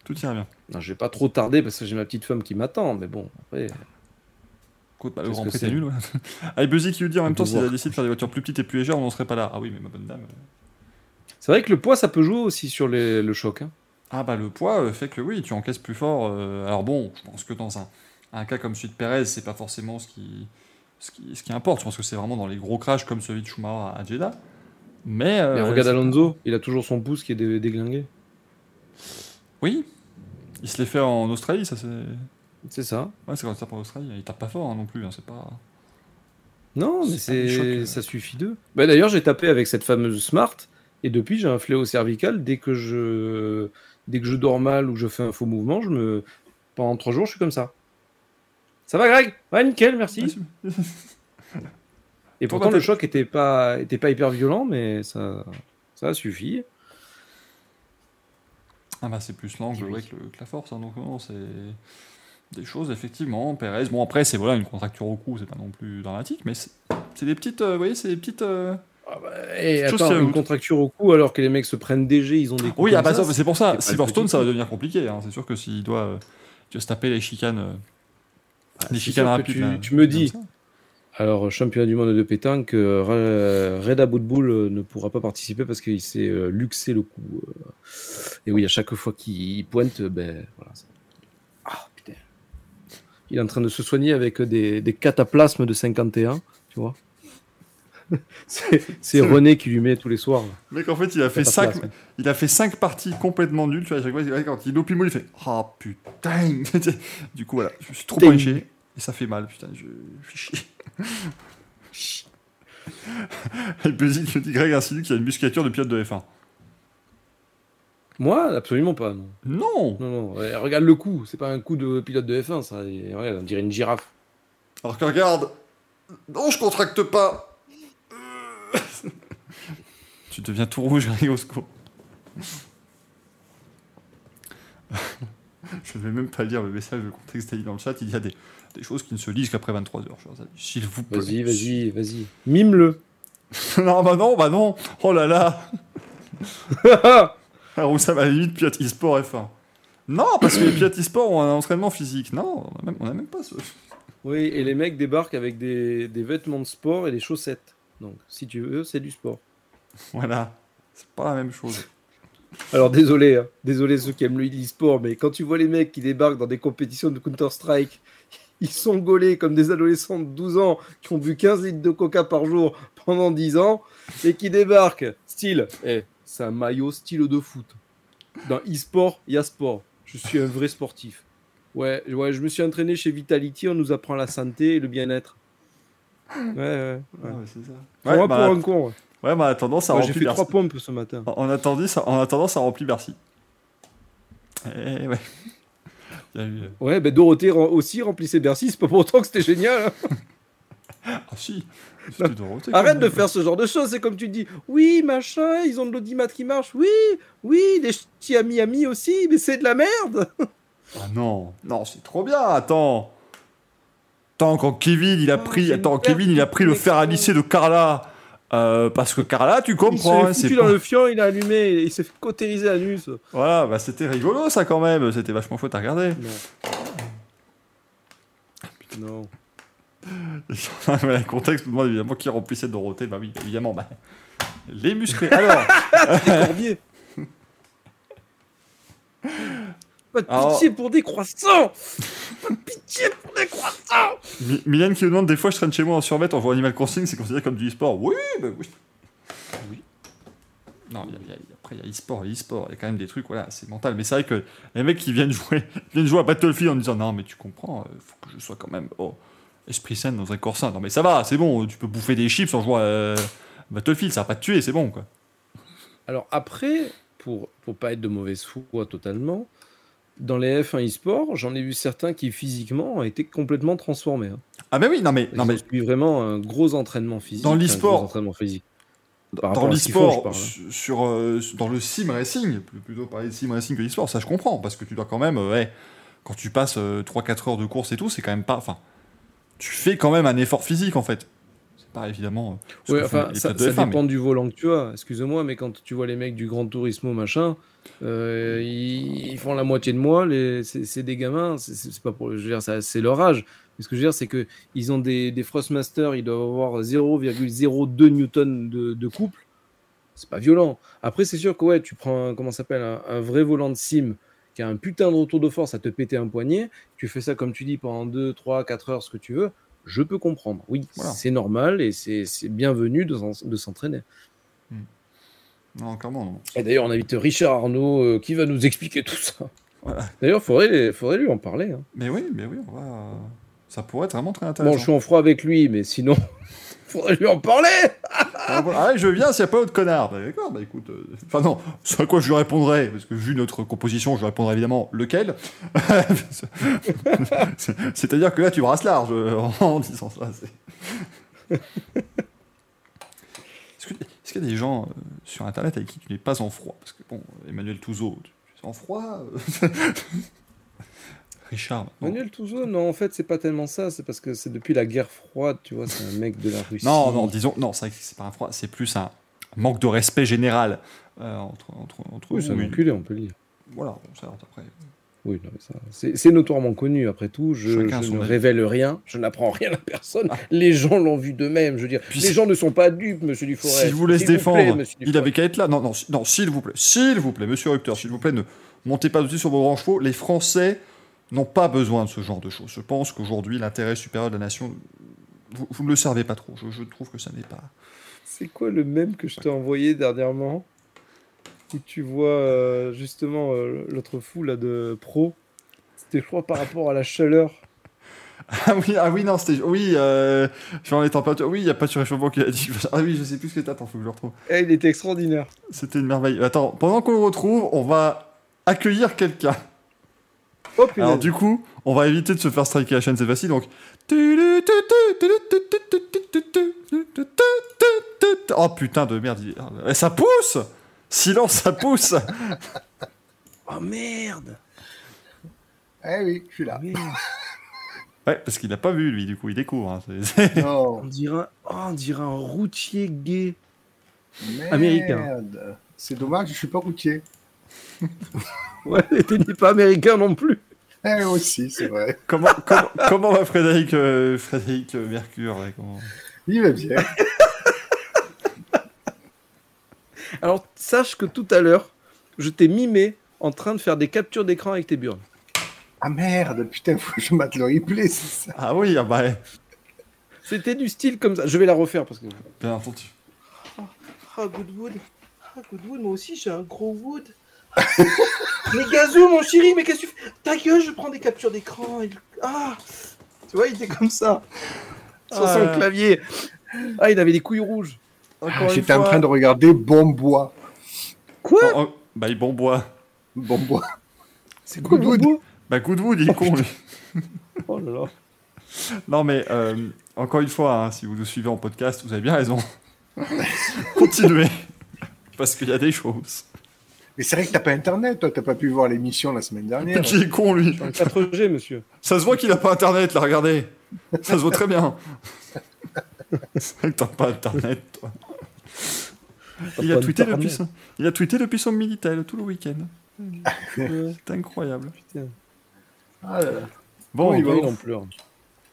tout ira bien. Non, je vais pas trop tarder parce que j'ai ma petite femme qui m'attend, mais bon, après. Écoute, bah, le Grand Prix, c'est c'est nul. ouais. Buzzy qui lui dit en même temps, s'il a décidé de faire des voitures plus petites et plus légères, on n'en serait pas là. Ah oui, mais ma bonne dame. euh, C'est vrai que le poids, ça peut jouer aussi sur les- le choc. hein. Ah bah le poids euh, fait que oui, tu encaisses plus fort. euh, alors bon, je pense que dans un, un cas comme celui de Perez, c'est pas forcément ce qui, ce qui, ce qui importe. Je pense que c'est vraiment dans les gros crashs comme celui de Schumacher à Jeddah. Mais, euh, Mais regarde Alonso, il a toujours son pouce qui est dé- déglingué. Oui, il se l'est fait en Australie, ça c'est. C'est ça. Ouais, c'est quand il tape en Australie. Il tape pas fort hein, non plus, hein, c'est pas. Non, mais C'est ça suffit d'eux. Bah, D'ailleurs, j'ai tapé avec cette fameuse Smart, et depuis, j'ai un fléau cervical. Dès que je dès que je dors mal ou que je fais un faux mouvement, je me pendant trois jours, je suis comme ça. Ça va, Greg? Ouais, nickel, merci. Et pourtant, le choc était pas était pas hyper violent, mais ça ça a suffi. Ah bah c'est plus l'angle Oui. ouais, que, la force, hein, donc non, c'est des choses effectivement. Perez, bon après c'est voilà une contracture au cou, c'est pas non plus dramatique, mais c'est c'est des petites, euh, vous voyez, c'est des petites. euh, Et Chose attends, une contracture au cou alors que les mecs se prennent DG, ils ont des coups Oui, ah bah c'est pour ça. Silverstone, ça va devenir compliqué. hein. C'est sûr que s'il doit, euh, doit se taper les chicanes, euh, les c'est chicanes rapides. tu- là, tu me dis. Alors, championnat du monde de pétanque, euh, Reda Boudboul euh, ne pourra pas participer parce qu'il s'est luxé le coup. euh. Et oui, à chaque fois qu'il pointe, ben voilà. Ah putain. Il est en train de se soigner avec des, des cataplasmes de 51, tu vois. c'est René qui lui met tous les soirs. mec, en fait, il a fait cinq, Cataplasme. il a fait cinq parties complètement nulles. Tu vois, à chaque fois, quand il moule, il fait Ah putain Du coup, voilà, je suis trop Putain. penché et ça fait mal. Putain, je, je suis chier. et Buzzy me dit Greg insinue qu'il a une musculature de pilote de F1. Moi, absolument pas. Non, Non non, regarde le coup. C'est pas un coup de pilote de F1, ça. Ouais, on dirait une girafe. Alors que regarde Non, je contracte pas Tu deviens tout rouge, Greg, au secours. Je ne vais même pas lire le message de contexte d'Ali dans le chat. Il y a des, des choses qui ne se lisent qu'après 23h. S'il vous plaît. Vas-y, vas-y, vas-y. Mime-le. non, bah non, bah non. Oh là là. Alors, ça va limite pilote e-sport F1. Non, parce que les e-sport ont un entraînement physique. Non, on a même, même pas ce. Oui, et les mecs débarquent avec des, des vêtements de sport et des chaussettes. Donc, si tu veux, c'est du sport. Voilà. C'est pas la même chose. Alors, désolé, hein. désolé ceux qui aiment le e-sport, mais quand tu vois les mecs qui débarquent dans des compétitions de Counter-Strike, ils sont gaulés comme des adolescents de 12 ans qui ont bu 15 litres de coca par jour pendant 10 ans et qui débarquent, style, eh, c'est un maillot style de foot. Dans e-sport, il y a sport. Je suis un vrai sportif. Ouais, ouais, je me suis entraîné chez Vitality, on nous apprend la santé et le bien-être. Ouais, ouais. ouais. Ouais, c'est ça. Prends-moi Ouais, bah, pour un con. ouais. ouais, bah, tendance à Moi, j'ai remplir fait Bercy. trois pompes ce matin. En attendant, ça, en attendant, ça remplit Bercy. Eh ouais. Eu, Ouais, ben Dorothée aussi remplissait Bercy, c'est pas pour autant que c'était génial. hein. Ah si. Dorothée, Arrête de faire ce genre de choses, c'est comme tu dis, oui, machin, ils ont de l'audimat qui marche, oui, oui, les ch'tis à Miami aussi, mais c'est de la merde. Ah non, non, c'est trop bien. Attends. Attends, quand Kevin il a pris, attends, Kevin il a pris le fer à lisser de Carla. euh, parce que Carla, tu Il comprends, hein, s'est c'est foutu dans pas- le fion, il a allumé, il s'est fait cautériser l'anus. Voilà, bah c'était rigolo ça quand même, c'était vachement fou à regarder. Non. Non. le contexte demande évidemment qui remplissait Dorothée, bah oui, évidemment, bah, les musclés. Alors, Corbier. Pas de Alors- pitié pour des croissants Pas de pitié pour des croissants Mylène qui nous demande des fois je traîne chez moi en survêt en jouant Animal Crossing, c'est considéré comme du e-sport. Oui, bah oui. Oui. Non, y a- il y a- après il y a e-sport, il y a quand même des trucs, voilà, c'est mental. Mais c'est vrai que les mecs qui viennent jouer, viennent jouer à Battlefield en disant non, mais tu comprends, il faut que je sois quand même oh, esprit sain dans un corps sain. Non, mais ça va, c'est bon, tu peux bouffer des chips en jouant à euh, Battlefield, ça va pas te tuer, c'est bon quoi. Alors après, pour pour pas être de mauvaise foi totalement, dans les F1 e-sport, j'en ai vu certains qui physiquement ont été complètement transformés. hein. Ah, mais oui, non, mais, non, mais suivi vraiment un gros entraînement physique. Dans l'e-sport, gros entraînement physique. Par dans l'e-sport, hein. su- sur, euh, dans le sim racing, plutôt parler de sim racing que l'e-sport, ça je comprends, parce que tu dois quand même, euh, ouais, quand tu passes 3-4 heures de course et tout, c'est quand même pas. Enfin, tu fais quand même un effort physique en fait. Pas évidemment. euh, font enfin, ça, pilotes de ça F1, dépend du volant que tu as. Excuse-moi, mais quand tu vois les mecs du Grand Turismo, machin, euh, ils, ils font la moitié de moi. C'est, des gamins. C'est, pas pour, je veux dire, c'est leur âge. Mais ce que je veux dire, c'est que ils ont des, des Thrustmaster, ils doivent avoir 0,02 newton de, de couple. C'est pas violent. Après, c'est sûr que ouais, tu prends un, comment s'appelle un, un vrai volant de sim qui a un putain de retour de force à te péter un poignet, tu fais ça comme tu dis pendant 2, 3, 4 heures, ce que tu veux, je peux comprendre. Oui, Voilà. c'est normal et c'est bienvenu de, s'en- de s'entraîner. Non, clairement, non. Et d'ailleurs, on invite Richard Arnaud euh, qui va nous expliquer tout ça. Voilà. D'ailleurs, faudrait, faudrait lui en parler. hein. Mais oui, mais oui, on va. Ça pourrait être vraiment très Bon, intéressant. je suis en froid avec lui, mais sinon, faudrait lui en parler. Ah. Ah, je viens a pas autre connard. Bah, D'accord, bah écoute. euh, Enfin, non, c'est à quoi je lui répondrai, parce que vu notre composition, je lui répondrai évidemment lequel? C'est- C'est-à-dire que là, tu brasses large euh, en disant ça. c'est- Est-ce qu'il y a des gens euh, sur Internet avec qui tu n'es pas en froid? Parce que, bon, Emmanuel Touzeau, tu es en froid? Richard. Manuel Touzeau, non, en fait, c'est pas tellement ça. C'est parce que c'est depuis la guerre froide, tu vois, c'est un mec de la Russie. Non, non, disons, non, c'est pas un froid, c'est plus un manque de respect général euh, entre, entre, entre Oui, eux. c'est un enculé, on peut le dire. Voilà, ça, après. Oui, non, mais ça, c'est notoirement connu. Après tout, je, ne avis. révèle rien, je n'apprends rien à personne. Ah. Les gens l'ont vu d'eux-mêmes. Je veux dire, Puis les gens ne sont pas dupes, monsieur Duforest. S'il vous laisse S'il vous défendre, plaît, monsieur il avait qu'à être là. Non, non, non, s'il vous plaît, s'il vous plaît, monsieur Rupter, s'il vous plaît, ne montez pas dessus sur vos grands chevaux. Les Français n'ont pas besoin de ce genre de choses. Je pense qu'aujourd'hui, l'intérêt supérieur de la nation, vous, ne le servez pas trop. Je, je trouve que ça n'est pas. C'est quoi le même que je t'ai envoyé dernièrement Où tu vois euh, justement euh, l'autre fou là de pro? C'était, je crois, par rapport à la chaleur. Ah oui, ah oui, non, c'était. Oui, euh, sur les températures. Oui, il n'y a pas de surréchauffement qui a dit. Ah oui, je sais plus ce que t'as. Attends, faut que je le retrouve. Eh, il était extraordinaire. C'était une merveille. Attends, pendant qu'on le retrouve, on va accueillir quelqu'un. Oh. Alors du coup, on va éviter de se faire striker la chaîne, c'est facile. Donc. Oh putain de merde. il- Eh, Ça pousse Silence, ça pousse Oh merde. Eh oui, je suis là. Merde. Ouais, parce qu'il n'a pas vu, lui, du coup, il découvre. hein, c'est- c'est- Non. On dirait, un- oh, on dirait un routier gay. Merde. Américain. C'est dommage, je suis pas routier. Ouais, et t'es pas américain non plus. Eh aussi, c'est vrai. comment, comment, comment va Frédéric, euh, Frédéric Mercure là, comment- Il va bien. Alors, sache que tout à l'heure, je t'ai mimé en train de faire des captures d'écran avec tes burnes. Ah merde, putain, faut que je mate le replay, c'est ça. Ah oui, ah bah, ouais, C'était du style comme ça. Je vais la refaire parce que. bien entendu. Ah, Goodwood. Ah, Goodwood, moi aussi j'ai un gros wood. Mais Gazou, mon chéri, mais qu'est-ce que tu fais? Ta gueule, je prends des captures d'écran. et- Ah Tu vois, il était comme ça. Sur Ah son là là. clavier. Ah, il avait des couilles rouges. Une J'étais en train de regarder Bon Bois. Quoi? Oh, oh, bah, il bon bois. Bon Bois. C'est Goodwood. Goodwood Bah, Goodwood, il est con, lui. Oh là là. Non, mais euh, encore une fois, hein, si vous nous suivez en podcast, vous avez bien raison. Continuez. Parce qu'il y a des choses. Mais c'est vrai que t'as pas internet, toi, t'as pas pu voir l'émission la semaine dernière. Qui est con, lui. Un 4G, monsieur. Ça se voit qu'il a pas internet, là, regardez. Ça se voit très bien. C'est vrai que t'as pas internet, toi. Il a, tweeté depuis son... il a tweeté depuis son Minitel tout le week-end. C'est incroyable. putain. Ah là là. Bon, bah, il en pleure.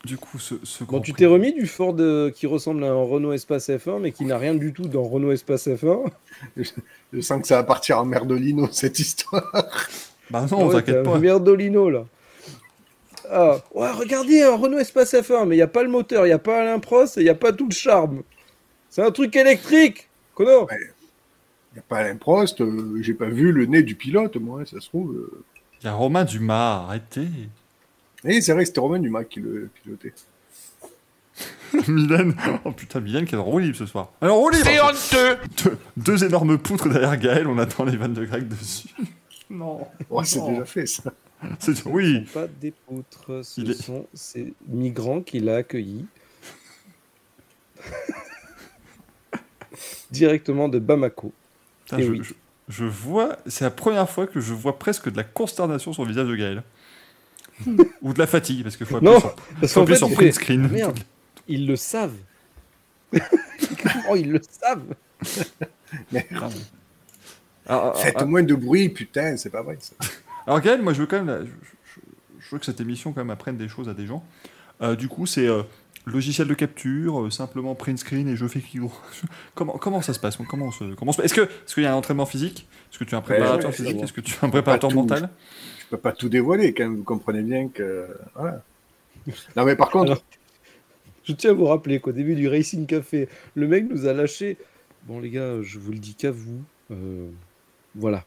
Du coup, ce, ce Bon, tu t'es remis du Ford euh, qui ressemble à un Renault Espace F1, mais qui n'a rien du tout dans Renault Espace F1. Je sens que ça va partir en merdolino, cette histoire. Bah non, Ah ouais, t'inquiète pas. Merdolino, là. Ah, ouais, regardez, un Renault Espace F1, mais il n'y a pas le moteur, il n'y a pas Alain Prost et il n'y a pas tout le charme. C'est un truc électrique, Kono. Y a pas Alain Prost, euh, j'ai pas vu le nez du pilote, moi, ça se trouve. euh. Il y a Romain Dumas, arrêtez. Et c'est vrai que c'était Romain Dumas qui le pilotait. Mylène. Oh putain, Mylène qui est en roue libre ce soir. Alors, roue libre C'est honteux deux, deux énormes poutres derrière Gaël, on attend les vannes de Greg dessus. Non. Ouais, c'est déjà fait, ça. C'est- Ce Oui. sont pas des poutres, ce Il est- sont ces migrants qu'il a accueillis. Directement de Bamako. Putain, je, oui. je- je vois, c'est la première fois que je vois presque de la consternation sur le visage de Gaël. Ou de la fatigue, parce qu'il faut appuyer Non, sur, Parce faut appuyer fait, sur print screen. Merde, ils le savent. oh, ils le savent. Alors, alors, Faites alors, moins de bruit, putain, c'est pas vrai. Ça. alors, Gaël, moi je veux quand même, la- je, je- je veux que cette émission quand même apprenne des choses à des gens. Euh, du coup, c'est euh, logiciel de capture, euh, simplement print screen et je fais qui comment, comment ça se passe? Comment on se, comment on se- Est-ce que, est-ce qu'il y a un entraînement physique? Est-ce que tu es un préparateur ouais, physique? Est-ce que tu es un préparateur tout. Mental peux pas tout dévoiler quand même. Vous comprenez bien que. Voilà. Non, mais par contre, Je tiens à vous rappeler qu'au début du Racing Café, le mec nous a lâché. Bon, les gars, je vous le dis qu'à vous. Euh, voilà.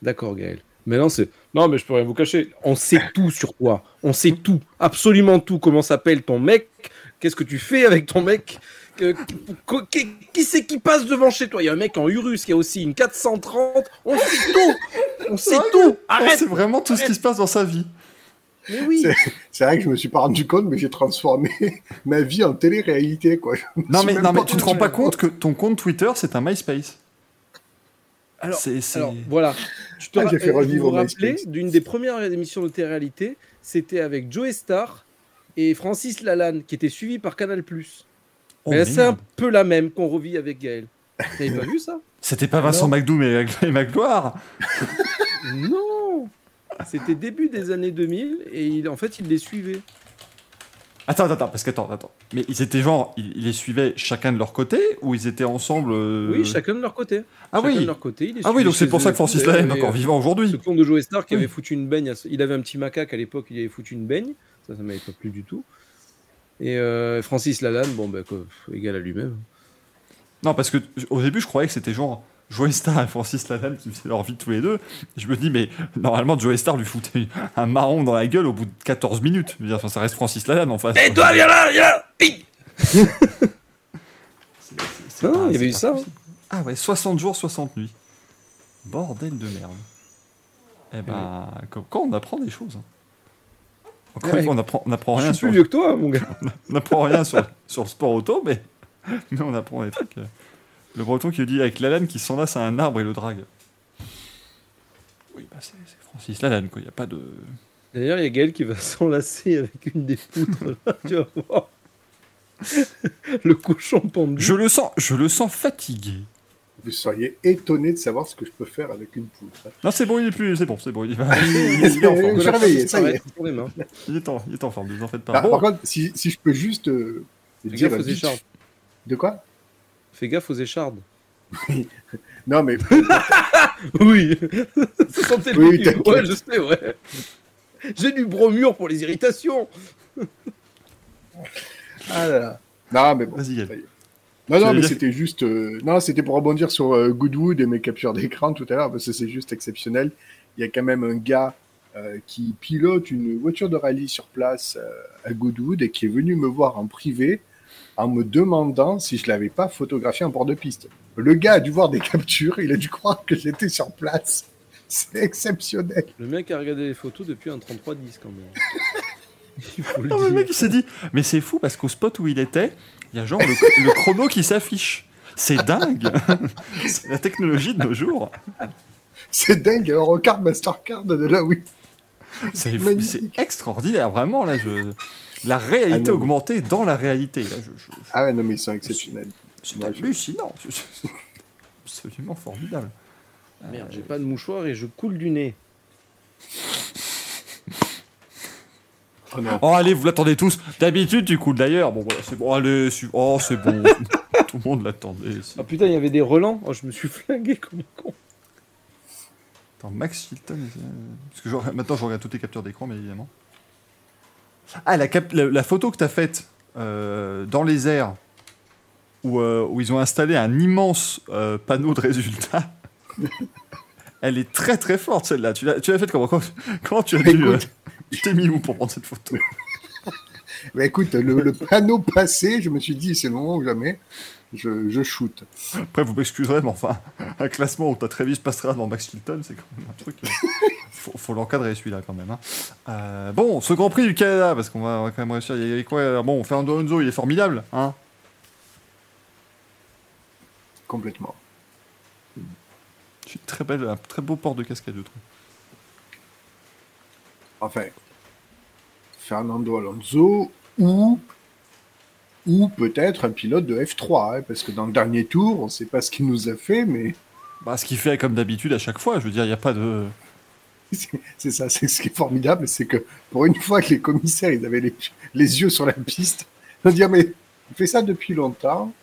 D'accord, Gaël. Maintenant, c'est. Non, mais je peux rien vous cacher. On sait tout sur toi. On sait tout. Absolument tout. Comment s'appelle ton mec? Qu'est-ce que tu fais avec ton mec? Qui, qui c'est qui passe devant chez toi? Il y a un mec en Urus qui a aussi une 430. On sait tout. On sait tout. Arrête. sait vraiment tout ce qui se passe dans sa vie. Mais oui. c'est vrai que je me suis pas rendu compte, mais j'ai transformé ma vie en télé-réalité, quoi. Je Non mais, non, mais tu te rends pas compte que ton compte Twitter, c'est un MySpace. Alors, C'est- c'est- Alors voilà, je te Ah, j'ai ra- fait euh, vous revivre vous rappelez MySpace. d'une des premières émissions de télé-réalité, c'était avec Joe Star et Francis Lalanne, qui était suivi par Canal+. Oh, c'est un peu la même qu'on revit avec Gaël. T'avais pas vu ça? C'était pas Vincent. McDoom et, et Magloire Non C'était début des années 2000 et il, en fait, il les suivait. Attends, attends, attends, parce que attends. Mais ils étaient genre, ils, ils les suivaient chacun de leur côté ou ils étaient ensemble euh, Oui, chacun de leur côté. Ah Chacun oui. de leur côté. les Ah oui, donc c'est pour ça que Francis Lalanne est encore avait, vivant euh, aujourd'hui. Ce con de Joe Star qui Oui. avait foutu une baigne. à Il avait un petit macaque à l'époque, il avait foutu une baigne. Ça, ça m'avait pas plu du tout. Et euh, Francis Lalanne, bon, bah, quoi, égal à lui-même. Non, parce que au début, je croyais que c'était genre Joey Star et Francis Lalanne qui faisaient leur vie tous les deux. Je me dis, mais normalement, Joey Star lui foutait un marron dans la gueule au bout de 14 minutes. Je veux dire, enfin, ça reste Francis Lalanne en face. Et toi, viens là, viens là Ah, il y avait eu ça. possible. Ah ouais, 60 jours, 60 nuits. Bordel de merde. Eh ben, quand on apprend des choses. Encore Ouais. une fois, on apprend, on apprend Je rien suis sur, plus vieux que toi, mon gars. on apprend rien sur, sur le sport auto, mais, mais on apprend des trucs. euh. Le breton qui dit avec Lalanne qui s'enlace à un arbre et le drague. Oui, bah c'est c'est Francis Lalanne, quoi. Il n'y a pas de. D'ailleurs, il y a Gaël qui va s'enlacer avec une des poutres. Là, tu vas voir. Le cochon pendu. Je le sens, je le sens fatigué. Vous seriez étonné de savoir ce que je peux faire avec une poutre. Non, c'est bon, il est plus. C'est bon, c'est bon. Il, va- il- il Je est en forme. me suis réveillé, ça y est. Il est en, il est en forme, ne vous en faites pas. Ah, Bon, Par contre, si, si je peux juste euh, Fais dire gaffe aux échardes. De quoi? Fais gaffe aux échardes. Non, mais Oui. Ça sentait le Oui. Ouais, je sais, ouais. J'ai du bromure pour les irritations. ah là là. Non, mais bon. vas-y, Non, non, mais c'était juste. euh, Non, c'était pour rebondir sur euh, Goodwood et mes captures d'écran tout à l'heure, parce que c'est juste exceptionnel. Il y a quand même un gars euh, qui pilote une voiture de rallye sur place euh, à Goodwood et qui est venu me voir en privé en me demandant si je l'avais pas photographié en port de piste. Le gars a dû voir des captures, il a dû croire que j'étais sur place. C'est exceptionnel. Le mec a regardé les photos depuis un 3310 quand même. Il faut le Non, mais le mec il s'est dit, mais c'est fou parce qu'au spot où il était, il y a genre le, le chrono qui s'affiche. C'est dingue C'est la technologie de nos jours. C'est dingue, un Rocard Mastercard de là, oui. C'est extraordinaire, vraiment. Là, je... La réalité Ah augmentée dans la réalité. Là, je, je- Ah ouais, non, mais ils sont exceptionnels. C'est hallucinant. Absolument formidable. Merde, j'ai pas de mouchoir et je coule du nez. Oh non. Oh, allez, vous l'attendez tous. D'habitude, tu coules d'ailleurs. Bon, voilà, c'est bon. Allez, su- oh, c'est bon. Tout le monde l'attendait. Ah putain, il y avait des relents. Oh, je me suis flingué comme un con. Attends, Max Hilton. euh, Parce que je regarde- maintenant, je regarde toutes les captures d'écran, mais évidemment. Ah, la, cap- la, la photo que tu as faite euh, dans les airs, où, euh, où ils ont installé un immense euh, panneau de résultats. Elle est très très forte celle-là. Tu l'as tu l'as faite comment, comment Comment tu as dû. Tu t'es mis où pour prendre cette photo Mais écoute, le, le panneau passé, je me suis dit, c'est le moment ou jamais, je, je shoot. Après, vous m'excuserez, mais enfin, un classement où t'as Travis Pastrana dans Max Hilton, c'est quand même un truc. euh, faut, faut l'encadrer celui-là quand même. hein. Euh, bon, ce Grand Prix du Canada, parce qu'on va, on va quand même réussir. Il y avait quoi Bon, Fernando Alonso, il est formidable, hein Complètement. C'est très belle, un très beau port de cascade, je trouve. Enfin, Fernando Alonso ou, ou peut-être un pilote de F3, hein, parce que dans le dernier tour, on ne sait pas ce qu'il nous a fait, mais Bah, ce qu'il fait comme d'habitude à chaque fois. Je veux dire, il n'y a pas de. c'est ça, c'est ce qui est formidable, c'est que pour une fois que les commissaires ils avaient les, les yeux sur la piste, on dire mais il fait ça depuis longtemps.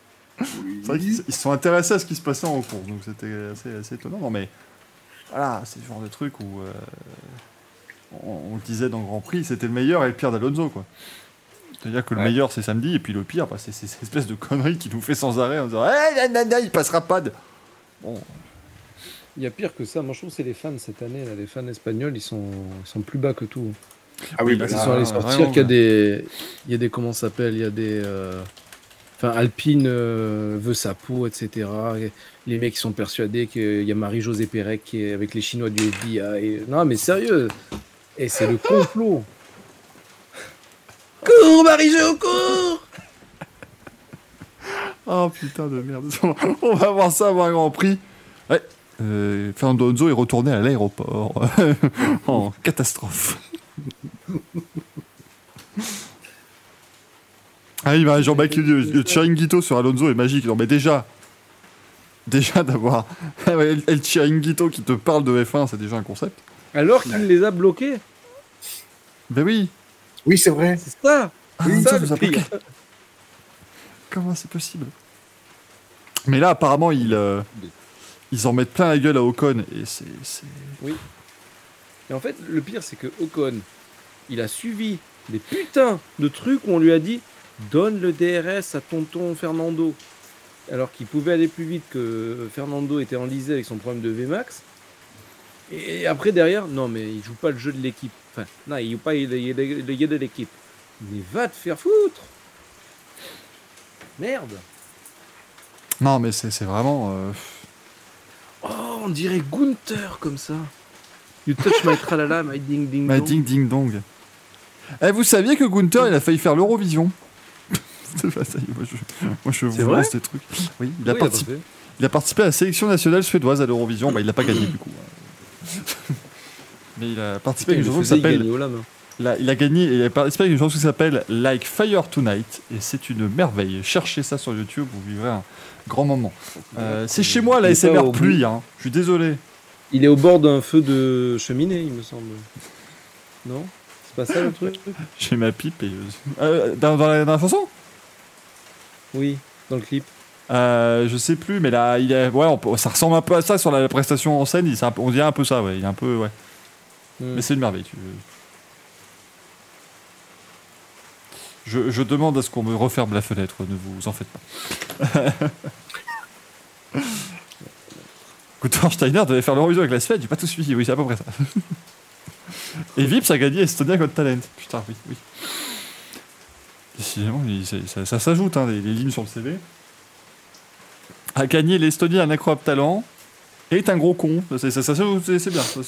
Oui. Vrai ils se sont intéressés à ce qui se passait en cours, donc c'était assez, assez étonnant. Non, mais voilà, c'est le genre de truc où. euh, on, on le disait dans le Grand Prix, c'était le meilleur et le pire d'Alonso, quoi. C'est-à-dire que le Ouais. meilleur c'est samedi et puis le pire, bah, c'est cette espèce de connerie qui nous fait sans arrêt en disant Eh, nanana, il passera pas de. Bon, Il y a pire que ça. Moi, je trouve que c'est les fans cette année. Là. Les fans espagnols, ils sont, ils sont plus bas que tout. Ah oui, Oui, bah, Ils sont allés sortir qu'il y a des, il y a des comment ça s'appelle, il y a des, euh, enfin Alpine euh, veut sa peau, etc. Et les mecs sont persuadés qu'il y a Marie-Josée Pérec qui est avec les Chinois du FBI. Et... Non mais sérieux, et c'est le complot. Cours Marie-Jo, cours Oh putain de merde. On va voir ça avant un Grand Prix. Ouais. Euh, Fernando Alonso est retourné à l'aéroport. en catastrophe. ah oui, Jean-Baptiste qui dit, le, le Chiringuito sur Alonso est magique. Non mais déjà, déjà d'avoir Ah ouais, El Chiringuito qui te parle de F1, c'est déjà un concept. Alors qu'il les a bloqués. Ben oui. Oui, c'est vrai. C'est ça. Ah, ça. Comment c'est possible? Mais là, apparemment, ils, euh, ils en mettent plein la gueule à Ocon et c'est. c'est- Et en fait, le pire, c'est que Ocon, il a suivi des putains de trucs où on lui a dit donne le DRS à tonton Fernando. Alors qu'il pouvait aller plus vite que Fernando était enlisé avec son problème de VMAX. Et après, derrière, non, mais il joue pas le jeu de l'équipe. Enfin, non, il joue pas le jeu de l'équipe. Mais va te faire foutre Merde Non, mais c'est vraiment. euh, Oh, on dirait Gunther comme ça. You touch my tralala, my ding ding dong. ding ding dong. Eh, vous saviez que Gunther, il a failli faire l'Eurovision? Moi je, moi, je vous vrai lance ces trucs. Oui, il a, Oui, participé, il a participé à la sélection nationale suédoise à l'Eurovision. Bah, il l'a pas gagné du coup. Mais il a participé à une chanson qui il s'appelle. Là, il a gagné et il a participé à une chanson qui s'appelle Like Fire Tonight et c'est une merveille. Cherchez ça sur YouTube, vous vivrez un grand moment. Euh, c'est chez moi la SMR pluie, hein. je suis désolé. Il est au bord d'un feu de cheminée, il me semble. Non? C'est pas ça le truc? J'ai ma pipe et. Euh, dans, dans la, dans la chanson? Oui, dans le clip. Euh, je sais plus, mais là, il ouais, on ça ressemble un peu à ça sur la prestation en scène. il- un on dirait un peu ça, ouais. Il est un peu, ouais. Hmm. Mais c'est une merveille. tu- Je, je demande à ce qu'on me referme la fenêtre. Ne vous en faites pas. Gunther Steiner devait faire l'Eurovision avec la Suède. J'ai pas tout suivi. Oui, c'est à peu près ça. Et Vips a gagné Estonia Got Talent. Putain, oui, oui. Décidément, ça, ça- ça s'ajoute, hein, les, les lignes sur le CV. A gagné l'Estonie un incroyable talent. Et est un gros con. C'est ça, ça- c'est- c'est bien. Ça,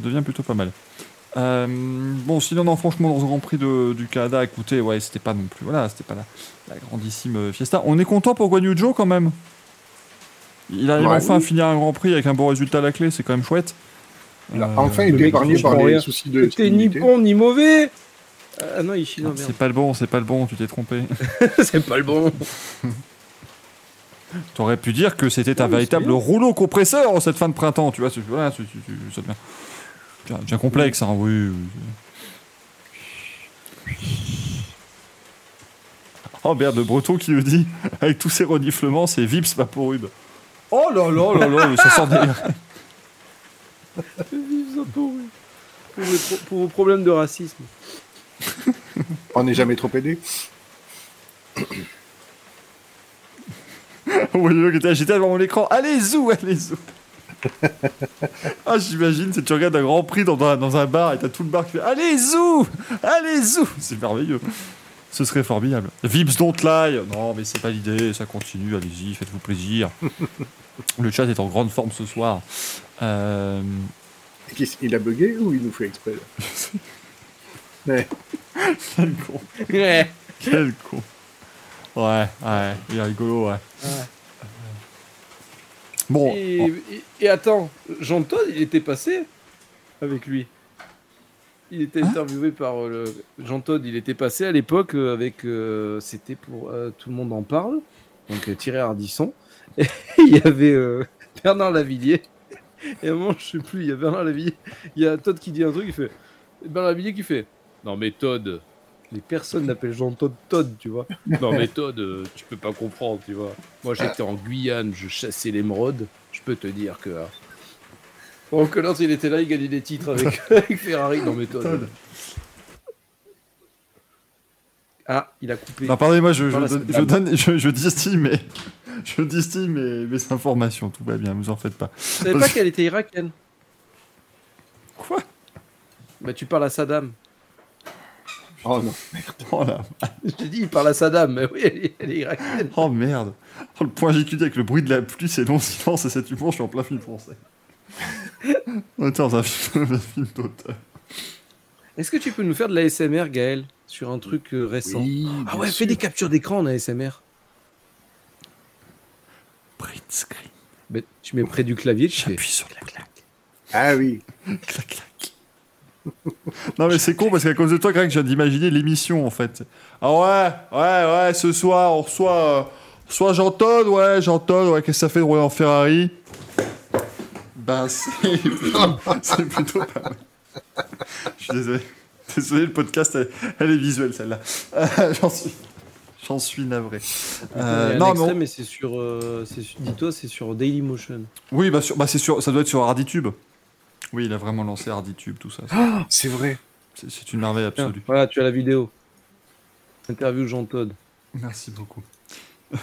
devient plutôt pas mal. Euh, bon, sinon, non, franchement, dans le Grand Prix de- du Canada, écoutez, ouais, c'était pas non plus. Voilà, c'était pas la, la grandissime euh, fiesta. On est content pour Guan Yu Zhou quand même. Il arrive Ouais. enfin à finir un Grand Prix avec un bon résultat à la clé, c'est quand même chouette. Il a Euh, enfin été épargné il par les rien. soucis de T'es ni bon ni mauvais Ah non, il est chinois, c'est pas le bon, c'est pas le bon, tu t'es trompé. c'est pas le bon. T'aurais pu dire que c'était un Oui, véritable rouleau compresseur en cette fin de printemps, tu vois. c'est- Voilà, c'est- c'est- c'est- ça devient, bien, bien complexe, hein, oui. oui. Oh merde, le breton qui le dit, avec tous ses reniflements, c'est Vips Vaporub. Oh là là là là, ça sort des... Pour, vos pro- pour vos problèmes de racisme. On n'est jamais trop aidé. Oui, le gars, j'étais devant mon écran. Allez, zou, allez, zou. ah, j'imagine, c'est tu regardes un grand prix dans un, dans un bar et t'as tout le bar qui fait Allez, zou Allez, zou C'est merveilleux. Ce serait formidable. Vips don't lie. Non, mais c'est pas l'idée, ça continue, allez-y, faites-vous plaisir. le chat est en grande forme ce soir. Euh, Qu'est-ce- Il a bugué ou il nous fait exprès là Ouais. Quel con. Ouais. Quel con. Ouais, ouais, il est rigolo, ouais. Bon, Et, et- et attends, Jean Todd, il était passé avec lui. Il était Hein interviewé par euh, le... Jean Todd, il était passé à l'époque euh, avec. euh, C'était pour. euh, tout le monde en parle. Donc Thierry Ardisson. Et il y avait euh, Bernard Lavillier. Et à un moment, je sais plus, il y a Bernard Lavillier. Il y a Todd qui dit un truc, il fait. Bernard Lavillier qui fait. Non mais Todd. Les personnes n'appellent Jean Todd Todd, tu vois. Non mais Todd, euh, tu peux pas comprendre, tu vois. Moi j'étais en Guyane, je chassais l'émeraude. Je peux te dire que. Pendant que l'autre, il était là, il gagnait des titres avec, avec Ferrari. Non, mais toi. Todd. Ah, il a coupé. Non, pardonnez-moi, je, je, donne- je, donne- je, je distille je distille mes, mes informations. Tout va bien, vous en faites pas. Je savais pas qu'elle était irakienne? Quoi? Bah, tu parles à Saddam. Oh non. oh, là. Je t'ai dit, il parle à Saddam, mais oui, elle est, elle est irakienne. oh merde. Oh, le point JQD avec le bruit de la pluie, c'est long silence et cet humour, je suis en plein film français. On était dans un film, un film d'auteur. Est-ce que tu peux nous faire de l'ASMR, Gaël, sur un truc euh, récent Oui, Ah ouais, sûr. fais des captures d'écran en ASMR. Print screen. Mais tu mets près du clavier, tu fais. J'appuie sur la claque. Ah oui. Clac, clac. non mais c'est con parce qu'à cause de toi, Greg, je viens d'imaginer l'émission en fait. Ah ouais, ouais, ouais, ce soir on reçoit, euh, on reçoit Jean-Todd, ouais, Jean-Todd, ouais, qu'est-ce que ça fait de rouler en Ferrari? Ben c'est c'est plutôt pas mal. Je suis désolé. Désolé, le podcast, elle, elle est visuelle celle-là. Euh, J'en suis, j'en suis navré. Euh, non, mais extrait, on- mais c'est sur. euh, c'est sur- Dis-toi, c'est sur Dailymotion. oui, bah, sur, bah c'est sur, ça doit être sur Harditube. Oui, il a vraiment lancé Harditube, tout ça. C'est vrai. C'est une merveille Tiens, absolue. voilà, tu as la vidéo. Interview Jean Todd. Merci beaucoup.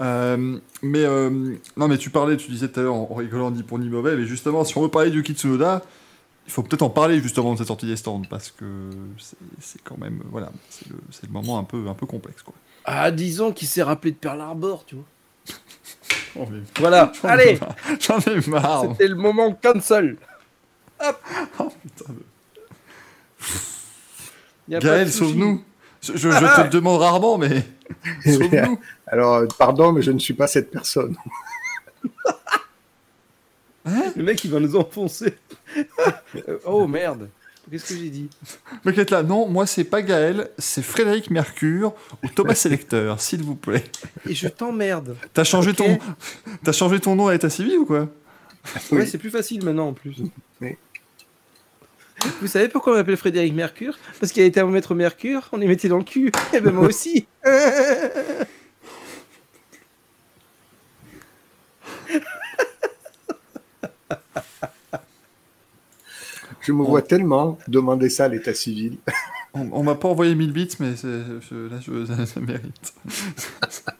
Euh, mais euh, non, mais tu parlais, tu disais tout à l'heure en, rigolant ni pour ni mauvais, mais justement, si on veut parler du Kitsunoda, il faut peut-être en parler justement de cette sortie des stands parce que c'est- quand même, voilà, c'est le, moment un peu, un peu complexe quoi. Ah, disons qu'il s'est rappelé de Pearl Harbor, tu vois. Voilà, j'en ai allez, marre. J'en ai marre. c'était le moment cancel. Oh, putain, Gaël, sauve-nous. Je, je- je te le demande rarement, mais sauve-nous. Alors, pardon, mais je ne suis pas cette personne. Le mec, il va nous enfoncer. Oh merde. Qu'est-ce que j'ai dit mec là, non, moi c'est pas Gaël, c'est Frédéric Mercure ou Thomas Selecteur, s'il vous plaît. Et je t'emmerde. T'as changé ton, t'as changé ton nom à l'état civil ou quoi? Ouais, Oui. c'est plus facile maintenant en plus. Oui. Vous savez pourquoi on m'appelle Frédéric Mercure? Parce qu'il a été à maître Mercure, on les mettait dans le cul. Et ben moi aussi. Je me vois tellement demander ça à l'état civil. On, on m'a pas envoyé 1000 bits, mais je- là, je- ça, ça mérite. ça,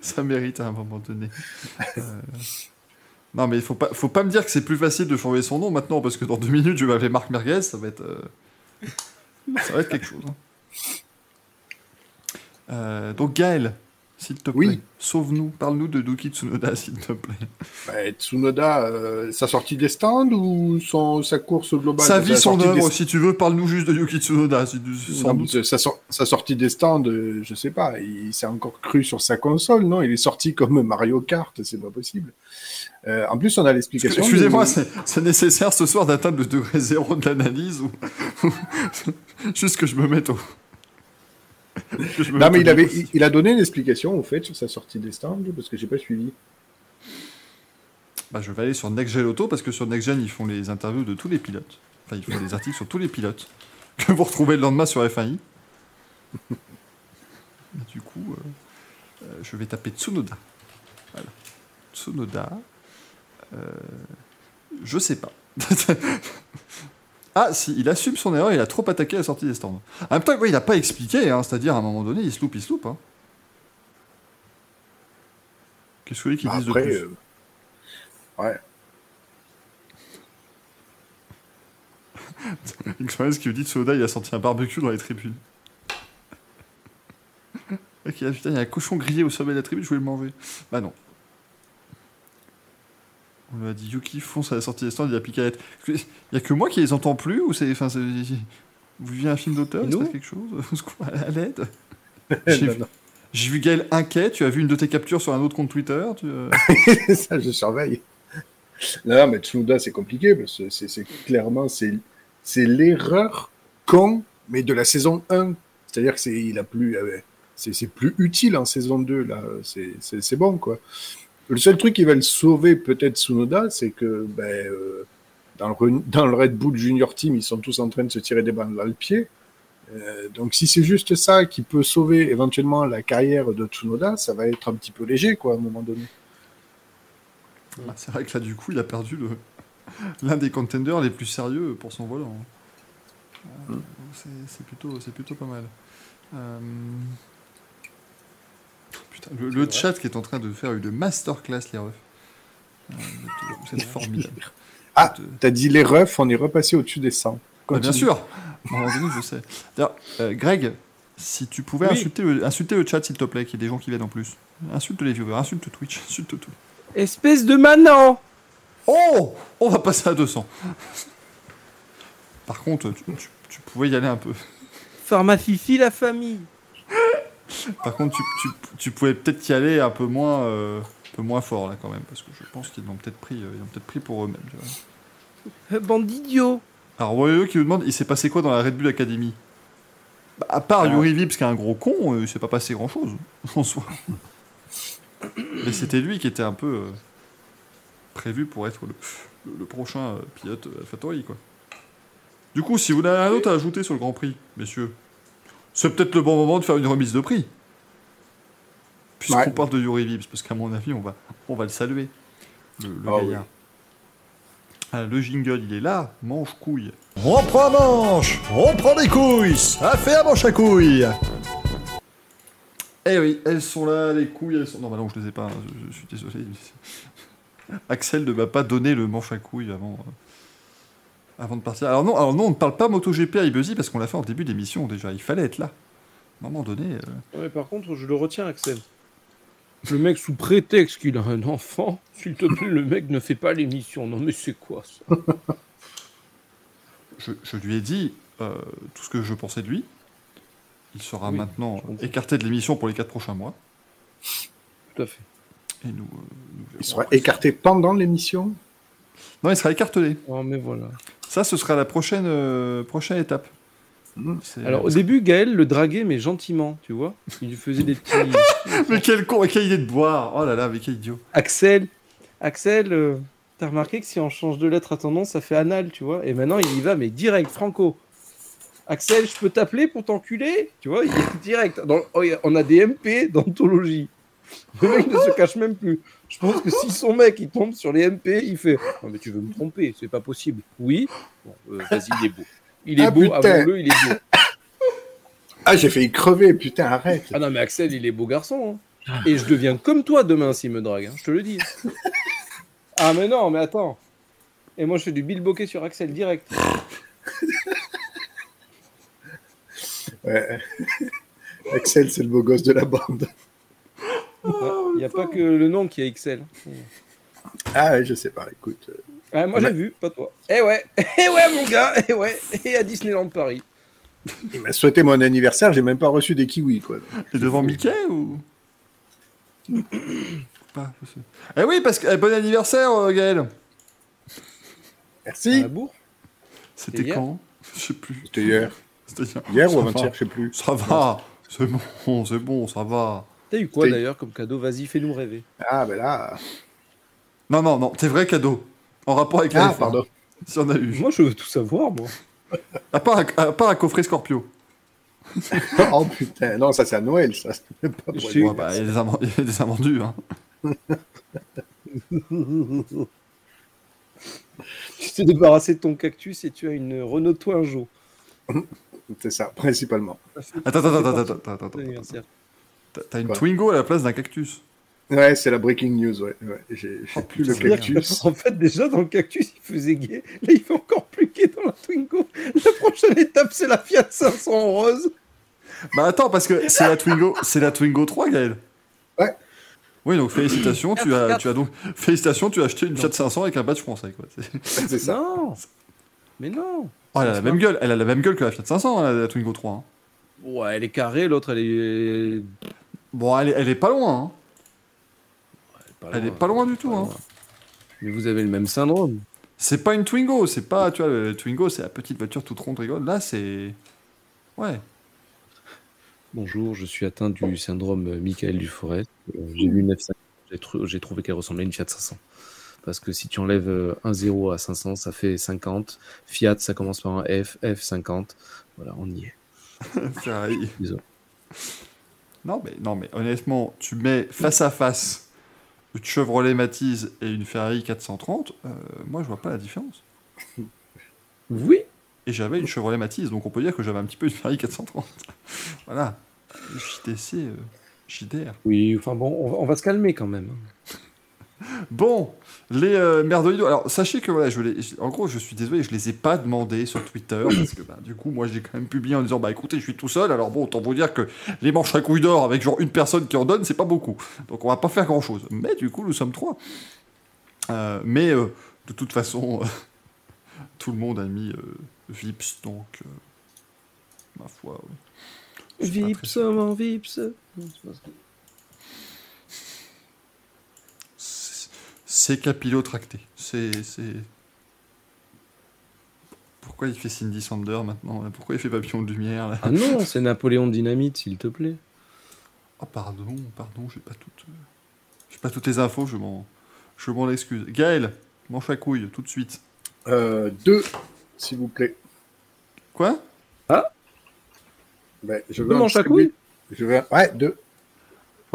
ça mérite à un moment donné. Euh, Non, mais il faut pas, faut pas me dire que c'est plus facile de changer son nom maintenant, parce que dans deux minutes, je vais m'appeler Marc Merguez, ça va être, euh, ça va être quelque chose. hein. Euh, donc Gaël, s'il te plaît, Oui. sauve-nous, parle-nous de Duki Tsunoda, s'il te plaît. Bah, Tsunoda, euh, sa sortie des stands ou son, sa course globale Sa vie, son des- œuvre, si tu veux, parle-nous juste de Yuki Tsunoda, si tu- sans Non, doute. sa, sor- sa sortie des stands, euh, je sais pas, il s'est encore cru sur sa console, non? Il est sorti comme Mario Kart, c'est pas possible. Euh, en plus, on a l'explication. Excusez-moi, de- c'est nécessaire ce soir d'atteindre le degré zéro de l'analyse ou- juste que je me mette au. Non, mais il, avait, il, il a donné une explication, au fait, sur sa sortie des stands, parce que j'ai pas suivi. Bah, je vais aller sur Next Gen Auto parce que sur Next Gen ils font les interviews de tous les pilotes. Enfin, ils font des articles sur tous les pilotes que vous retrouvez le lendemain sur F1i. Et du coup, euh, euh, je vais taper Tsunoda. Voilà. Tsunoda. euh, je sais pas. ah, si, il assume son erreur, il a trop attaqué la sortie des stands. En même temps, il n'a pas expliqué, hein, c'est-à-dire à un moment donné, il se loupe, il se loupe. hein. Qu'est-ce que vous voulez qu'ils Bah, après, de plus? euh, ouais. Expérience qui vous dit Tsunoda, il a senti un barbecue dans les tribunes. ok, ah, putain, il y a un cochon grillé au sommet de la tribune, je voulais le manger. Bah non. On lui a dit Yuki fonce à la sortie des stands, il a à la tête. Il y a que moi qui les entends plus ou c'est. Enfin, vous vivez un film d'auteur Il se passe quelque chose À l'aide J'ai vu, Gaël inquiet, tu as vu une de tes captures sur un autre compte Twitter tu, euh, ça, je surveille. Non, mais Tsunoda, c'est compliqué, parce que c'est clairement, c'est l'erreur con, mais de la saison 1. C'est-à-dire que c'est il a plus, euh, c'est plus utile en saison 2, là. C'est bon, quoi. Le seul truc qui va le sauver, peut-être, Tsunoda, c'est que, ben, euh, dans, le, Ren- dans le Red Bull Junior Team, ils sont tous en train de se tirer des balles dans le pied. Euh, donc, si c'est juste ça qui peut sauver éventuellement la carrière de Tsunoda, ça va être un petit peu léger, quoi, à un moment donné. Ah, C'est vrai que là, du coup, il a perdu le, l'un des contenders les plus sérieux pour son volant. Euh, Mm. c'est c'est plutôt, c'est plutôt pas mal. Euh, Putain, le, le chat qui est en train de faire une masterclass, les refs. Euh, êtes formidable. Ah, êtes- t'as dit les refs, on est repassé au-dessus des 100. Bah, bien sûr. Donné, je sais. Euh, Greg, si tu pouvais Oui. insulter, le, insulter le chat, s'il te plaît, qu'il y ait des gens qui viennent en plus. Insulte les viewers, insulte Twitch, insulte tout. Espèce de manant Oh On va passer à 200. Par contre, tu, tu- tu pouvais y aller un peu. Pharmacie, la famille Par contre, tu, tu- tu pouvais peut-être y aller un peu moins, euh, un peu moins fort là quand même, parce que je pense qu'ils l'ont peut-être pris, euh, ils l'ont peut-être pris pour eux-mêmes. tu vois. Euh, Bande d'idiots Alors Wario qui nous demande, il s'est passé quoi dans la Red Bull Academy? Bah, À part Ah. Yuri Vips qui est un gros con, euh, il s'est pas passé grand-chose en soi. Mais c'était lui qui était un peu euh, prévu pour être le, le- le prochain euh, pilote euh, AlphaTauri quoi. Du coup, si vous n'avez rien d'autre à ajouter sur le Grand Prix, messieurs, c'est peut-être le bon moment de faire une remise de prix. Puisqu'on Ouais. parle de Yuri Vips, parce qu'à mon avis, on va, on va le saluer. Le, le Ah gaillard. Ah, le jingle, il est là, manche couille. On prend manche, on prend des couilles, ça fait un manche à couilles. Eh oui, elles sont là, les couilles, elles sont... Non, bah non, je les ai pas, hein, je, je suis désolé. Axel ne m'a pas donné le manche à couilles avant, euh, avant de partir. Alors non, alors non, on ne parle pas MotoGP à Ibuzzy parce qu'on l'a fait en début d'émission déjà. Il fallait être là. À un moment donné... euh, Ouais, par contre, je le retiens, Axel. Le mec, sous prétexte qu'il a un enfant, s'il te plaît, le mec ne fait pas l'émission. Non, mais c'est quoi ça? Je, je lui ai dit euh, tout ce que je pensais de lui. Il sera Oui, maintenant écarté de l'émission pour les 4 prochains mois. Tout à fait. Et nous, euh, nous Il sera ça. écarté pendant l'émission? Non, il sera écartelé. Oh, mais voilà. Ça, ce sera la prochaine, euh, prochaine étape. Alors, au début, Gaël le draguait, mais gentiment, tu vois. Il lui faisait des petits. Mais quel con, quelle idée de boire Oh là là, mais quel idiot Axel, Axel, euh, t'as remarqué que si on change de lettre à ton nom, ça fait anal, tu vois. Et maintenant, il y va, mais direct, Franco. Axel, je peux t'appeler pour t'enculer? Tu vois, il est direct. Dans- oh, on a des MP d'anthologie. Le mec ne se cache même plus. Je pense que si son mec il tombe sur les MP, il fait Non, mais tu veux me tromper, c'est pas possible. Oui Bon, euh, vas-y, il est beau. Il est Ah, beau, avouons-le, il est beau. Ah, j'ai failli crever, putain, arrête. Ah non, mais Axel, il est beau garçon. hein. Et je deviens comme toi demain s'il me drague, hein, je te le dis. ah, mais non, mais attends. Et moi, je fais du billboquet sur Axel direct. Ouais. Axel, c'est le beau gosse de la bande. Il n'y a pas que le nom qui est Axel. Ah, je sais pas, écoute. Ah, moi, j'ai vu, pas toi. Eh ouais, eh ouais, mon gars, eh ouais. Et à Disneyland Paris. Il m'a souhaité mon anniversaire, j'ai même pas reçu des kiwis, quoi. Et devant Mickey ou? Pas, je sais. Eh oui, parce que eh, bon anniversaire, euh, Gaël. Merci. C'était quand? Je sais plus. C'était hier. C'était hier. Hier Ça ou va. avant-hier, je sais plus. Ça va. C'est bon, c'est bon, ça va. T'as eu quoi d'ailleurs comme cadeau? Vas-y, fais-nous rêver. Ah, ben là. Non, non, non, tes vrais cadeaux. En rapport avec la Ah, F1, pardon. Si on a eu. Moi, je veux tout savoir, moi. À part, un, à part un coffret Scorpio. oh putain, non, ça c'est à Noël, ça. c'est pas pour J'ai- Ouais, bah, il y a des amend- il y a des invendus. Hein. Tu t'es débarrassé de ton cactus et tu as une Renault Twingo. C'est ça, principalement. Attends, attends, attends, attends, attends, attends. T'as- T'as une Quoi? Twingo à la place d'un cactus. Ouais, c'est la breaking news, ouais. ouais. J'ai Oh, plus le cactus. En fait, déjà dans le cactus, il faisait gay. Là, il fait encore plus gay dans la Twingo. La prochaine étape, c'est la Fiat 500 en rose. Bah attends, parce que c'est la Twingo, c'est la Twingo 3, Gaël. Ouais. Oui, donc félicitations, tu as, tu as donc félicitations, tu as acheté une Fiat 500 avec un badge français, quoi. C'est- ça. Non Mais non Oh, elle a la même gueule, elle a la même gueule que la Fiat 500, la, la Twingo 3. hein. Ouais, elle est carrée, l'autre, elle est... Bon, elle est, elle est pas loin. Hein. Elle est pas loin du tout, hein. Mais vous avez le même syndrome. C'est pas une Twingo, c'est pas, tu vois, le Twingo, c'est la petite voiture toute ronde rigole. Là, c'est, ouais. Bonjour, je suis atteint du syndrome Michael Duforest. Euh, J'ai vu une F500, j'ai trouvé qu'elle ressemblait à une Fiat 500. Parce que si tu enlèves euh, un 0 à 500, ça fait 50. Fiat, ça commence par un F, F 50. Voilà, on y est. Désolé. Non, mais non, mais honnêtement, tu mets face à face une Chevrolet Matiz et une Ferrari 430, euh, moi je vois pas la différence. Oui. Et j'avais une Chevrolet Matiz, donc on peut dire que j'avais un petit peu une Ferrari 430. voilà. JTC, euh, JDR. Oui, enfin bon, on va, on va se calmer quand même. Bon, les euh. Alors, sachez que voilà, je les, en gros, je suis désolé, je les ai pas demandés sur Twitter parce que bah, du coup, moi, j'ai quand même publié en disant bah écoutez, je suis tout seul. Alors bon, autant vous dire que les manches à couilles d'or avec genre une personne qui en donne, c'est pas beaucoup. Donc on va pas faire grand chose. Mais du coup, nous sommes trois. Euh, mais euh, de toute façon, euh, tout le monde a mis euh, Vips, donc euh, ma foi. Vips, mon Vips. Non, c'est capillotracté. C'est. c'est- Pourquoi il fait Cindy Sander maintenant là? Pourquoi il fait Papillon de Lumière là? Ah non, c'est Napoléon Dynamite, s'il te plaît. Oh pardon, pardon, j'ai pas toutes. euh, J'ai pas toutes les infos, je m'en. Je m'en excuse. Gaël, manche à couille, tout de suite. Euh, deux, s'il vous plaît. Quoi? Ben, je Deux veux en manches à couilles Je veux... Ouais, deux.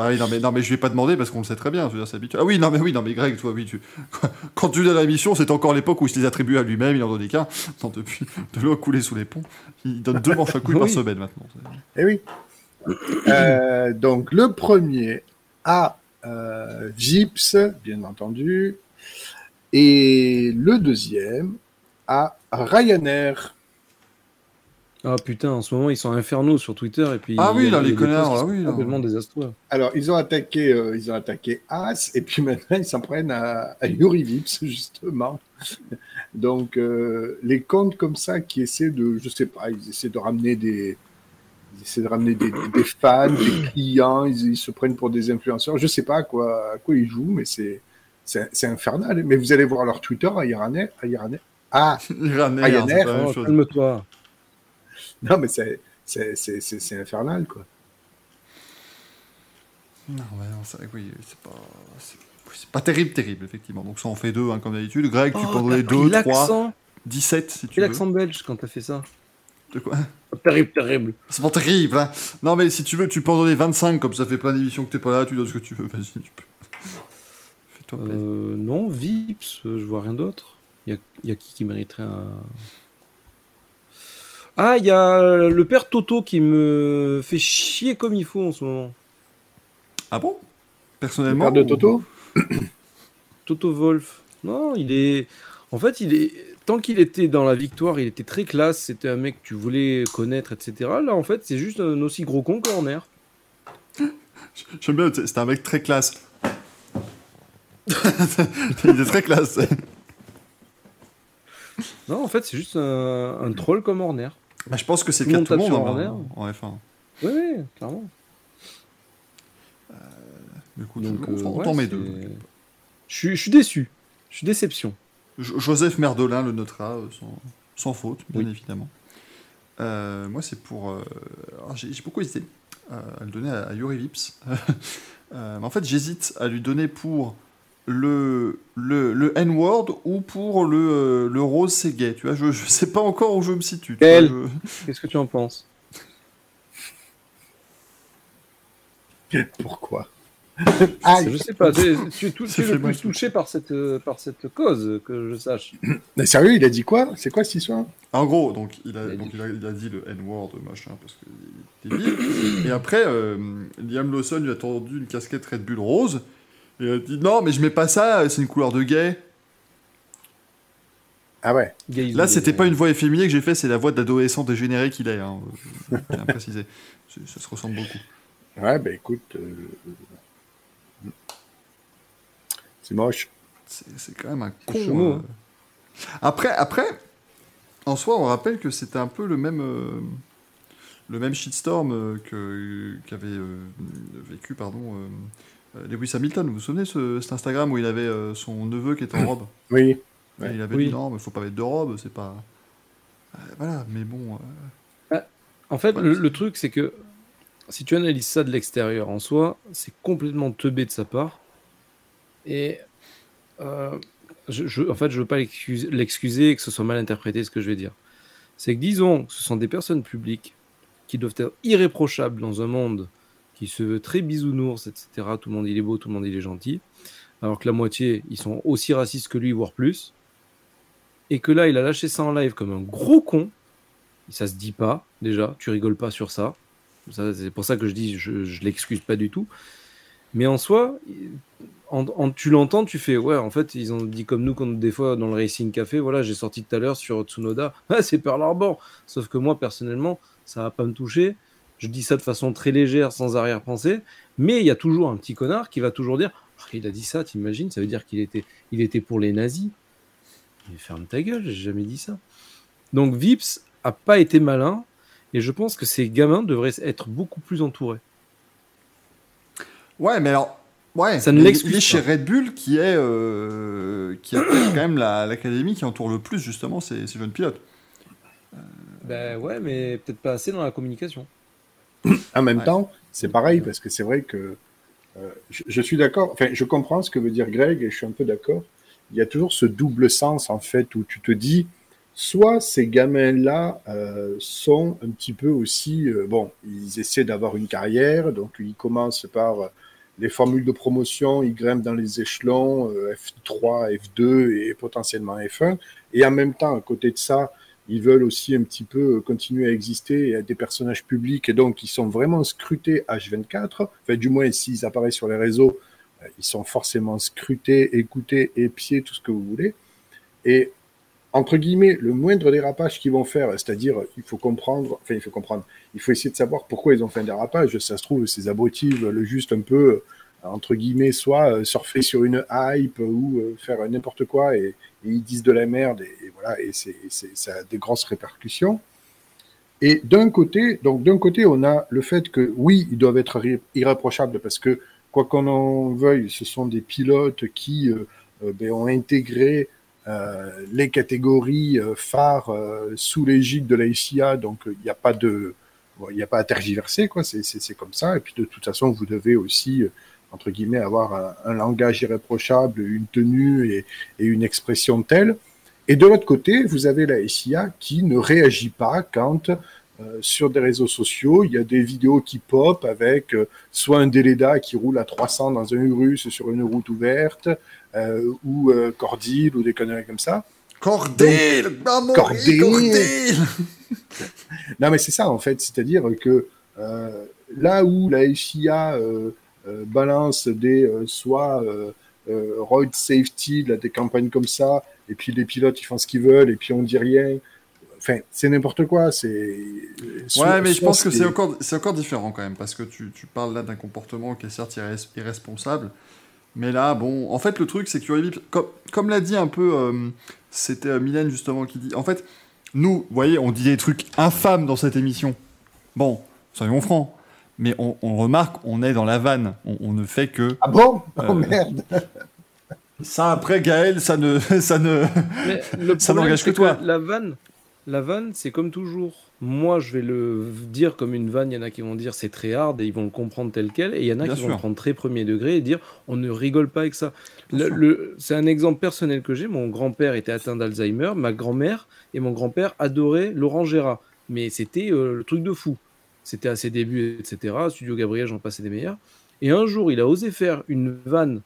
Bah oui, non mais, non mais je vais pas demander parce qu'on le sait très bien, je veux dire, c'est habituel. Ah oui, non mais oui, non mais Greg, toi, oui, tu... quand tu donnes la mission, c'était encore l'époque où il se les attribuait à lui-même, il en donnait qu'un. Depuis, de l'eau a coulé sous les ponts. Il donne deux manches à couilles par Oui. semaine maintenant. Eh oui. Euh, donc, le premier à euh, Vips, bien entendu. Et le deuxième à Ryanair. Ah putain, en ce moment, ils sont infernaux sur Twitter. Et puis, Ah oui, là, les connards, là, oui. Complètement désastreux. Alors, ils ont attaqué, euh, ils ont attaqué As, et puis maintenant, ils s'en prennent à, à Yuri Vips, justement. Donc, euh, les comptes comme ça qui essaient de, je sais pas, ils essaient de ramener des, ils essaient de ramener des, des fans, des clients, ils, ils se prennent pour des influenceurs. Je sais pas à quoi, à quoi ils jouent, mais c'est, c'est, infernal. Mais vous allez voir leur Twitter à Ryanair, à Ryanair. Ah, chose. Calme-toi. Non, mais c'est, c'est, c'est, c'est, c'est infernal, quoi. Non, mais non, c'est oui, c'est pas. C'est c'est pas terrible, terrible, effectivement. Donc ça en fait deux, hein, comme d'habitude. Greg, tu Oh, prendrais pris deux, trois, l'accent. 17 si tu veux. accent belge quand t'as fait ça De quoi? Terrible, terrible. C'est pas terrible, hein. Non, mais si tu veux, tu peux en donner 25, comme ça fait plein d'émissions que t'es pas là, tu donnes ce que tu veux, vas-y, tu peux. Fais-toi plaisir. Euh, non, Vips, euh, je vois rien d'autre. Il y a, il y a qui qui mériterait un. Ah, il y a le père Toto qui me fait chier comme il faut en ce moment. Ah bon? Le Personnellement père de ou- Toto Toto Wolf. Non, il est. En fait, il est. Tant qu'il était dans la victoire, il était très classe. C'était un mec que tu voulais connaître, etc. Là, en fait, c'est juste un aussi gros con corner. J'aime bien, c'est un mec très classe. Il est très classe. Non, en fait, c'est juste un, un troll comme Horner. Bah, je pense que c'est le cas de tout le monde hein, en F1. Oui, oui, clairement. Du coup, Donc, on, euh, on ouais, t'en met deux. Je suis, déçu. Je suis déception. Jo- Joseph Merdolin le notera euh, sans, sans faute, bien Oui. évidemment. Euh, moi, c'est pour. euh, J'ai beaucoup hésité euh, à le donner à, à Yuri Vips. Euh, mais en fait, j'hésite à lui donner pour le, le, le N-word ou pour le, euh, le rose c'est gay. Tu vois, je, je sais pas encore où je me situe. je- Qu'est-ce que tu en penses? Pourquoi? Ah, Je sais pas. Tu, tu, tu- tu Ça es le plus touché par cette, euh, par cette cause, que je sache. mais sérieux, il a dit quoi? C'est quoi cette histoire? En gros, donc il a, Il a donc, dit- il a, il a dit le N-word machin parce qu'il est débile. Et après, euh, Liam Lawson lui a tendu une casquette Red Bull rose. Et il a dit non, mais je mets pas ça, c'est une couleur de gay. Ah ouais. Gaïs Là, c'était pas une voix efféminée que j'ai fait, c'est la voix d'adolescent dégénéré qu'il est. Hein. C'est- Ça se ressemble beaucoup. Ouais, ben écoute. euh, C'est moche. C'est c'est quand même un con. Euh. hein. Après, après, en soi, on rappelle que c'était un peu le même, euh, le même shitstorm euh, que qu'avait euh, vécu, pardon, Lewis Hamilton. Vous vous souvenez ce, cet Instagram où il avait euh, son neveu qui était en robe? Oui. Ouais. Il avait Oui. dit non, mais faut pas mettre de robe, c'est pas. Euh, voilà, mais bon. euh, En fait, Ouais, le, truc, c'est que si tu analyses ça de l'extérieur en soi, c'est complètement teubé de sa part. Et euh, je, je- en fait, je veux pas l'excuse- l'excuser et que ce soit mal interprété ce que je vais dire. C'est que disons que ce sont des personnes publiques qui doivent être irréprochables dans un monde qui se veut très bisounours, etc. Tout le monde il est beau, tout le monde il est gentil. alors que la moitié, ils sont aussi racistes que lui, voire plus. Et que là, il a lâché ça en live comme un gros con. Ça se dit pas, déjà. Tu rigoles pas sur ça. C'est pour ça que je dis, je, je l'excuse pas du tout. Mais en soi, en- tu l'entends, tu fais, ouais, en fait, ils ont dit comme nous, quand des fois dans le Racing Café, voilà, j'ai sorti tout à l'heure sur Tsunoda, ah, c'est Pearl Harbor. Sauf que moi, personnellement, ça va pas me toucher. Je dis ça de façon très légère, sans arrière-pensée. Mais il y a toujours un petit connard qui va toujours dire, Ah, il a dit ça, t'imagines, ça veut dire qu'il était, il était pour les nazis. Mais ferme ta gueule, j'ai jamais dit ça. Donc Vips a pas été malin, et je pense que ces gamins devraient être beaucoup plus entourés. Ouais, mais alors. Ouais, Ça ne l'excuse est chez pas. Red Bull qui est. euh, qui a quand même la- l'académie qui entoure le plus justement ces, ces jeunes pilotes. Ben ouais, mais peut-être pas assez dans la communication. En même Ouais. temps, c'est pareil parce que c'est vrai que euh, je, je suis d'accord. Enfin, je comprends ce que veut dire Greg et je suis un peu d'accord. Il y a toujours ce double sens en fait où tu te dis soit ces gamins-là euh, sont un petit peu aussi euh, bon, ils essaient d'avoir une carrière, donc ils commencent par les formules de promotion, ils grimpent dans les échelons euh, F3, F2 et potentiellement F1, et en même temps à côté de ça ils veulent aussi un petit peu euh, continuer à exister et être des personnages publics et donc ils sont vraiment scrutés H24. Enfin, du moins, s'ils apparaissent sur les réseaux, euh, ils sont forcément scrutés, écoutés, épiés, tout ce que vous voulez. Et entre guillemets, le moindre dérapage qu'ils vont faire, c'est-à-dire, il faut comprendre, enfin, il faut comprendre, il faut essayer de savoir pourquoi ils ont fait un dérapage. Ça se trouve, ces abrutis veulent juste un peu, entre guillemets, soit euh, surfer sur une hype ou euh, faire n'importe quoi et, ils disent de la merde et, voilà, et c'est, ça a des grosses répercussions. Et d'un côté, donc d'un côté, on a le fait que oui, ils doivent être irré- irréprochables parce que quoi qu'on en veuille, ce sont des pilotes qui euh, ben, ont intégré les catégories phares sous l'égide de la FIA, donc il n'y a pas de, il n'y a pas à tergiverser, quoi. C'est, comme ça. Et puis de toute façon, vous devez aussi entre guillemets avoir un, un langage irréprochable, une tenue et, et une expression telle. Et de l'autre côté, vous avez la SIA qui ne réagit pas quand euh, sur des réseaux sociaux, il y a des vidéos qui pop avec euh, soit un Deleda qui roule à 300 dans un Urus sur une route ouverte, euh, ou Cordil, ou des conneries comme ça. Cordel Maman, Cordel. Cordel Non, mais c'est ça en fait, c'est-à-dire que là où la FIA balance des euh, soit euh, euh, road safety, là, des campagnes comme ça, et puis les pilotes ils font ce qu'ils veulent, et puis on dit rien. Enfin, c'est n'importe quoi. C'est Ouais, mais je pense que c'est encore, c'est encore différent quand même, parce que tu, tu parles là d'un comportement qui est certes irres- irresponsable, mais là, bon, en fait, le truc, c'est que Vips, comme, comme l'a dit un peu, euh, c'était euh, Mylène justement qui dit, en fait, nous, vous voyez, on dit des trucs infâmes dans cette émission. Bon, soyons francs, mais on, on remarque, on est dans la vanne, on, on ne fait que. Ah bon? Oh Euh, merde Ça, après, Gaël, ça ne. Ça ne... Mais le Ça n'engage que c'est toi. La vanne, la vanne, c'est comme toujours. Moi, je vais le dire comme une vanne. Il y en a qui vont dire c'est très hard et ils vont le comprendre tel quel. Et il y en a Bien qui sûr. vont le prendre très premier degré et dire on ne rigole pas avec ça. Le- le- c'est un exemple personnel que j'ai. Mon grand-père était atteint d'Alzheimer. Ma grand-mère et mon grand-père adoraient Laurent Gérard. Mais c'était euh, le truc de fou. C'était à ses débuts, etc. Studio Gabriel, j'en passais des meilleurs. Et un jour, il a osé faire une vanne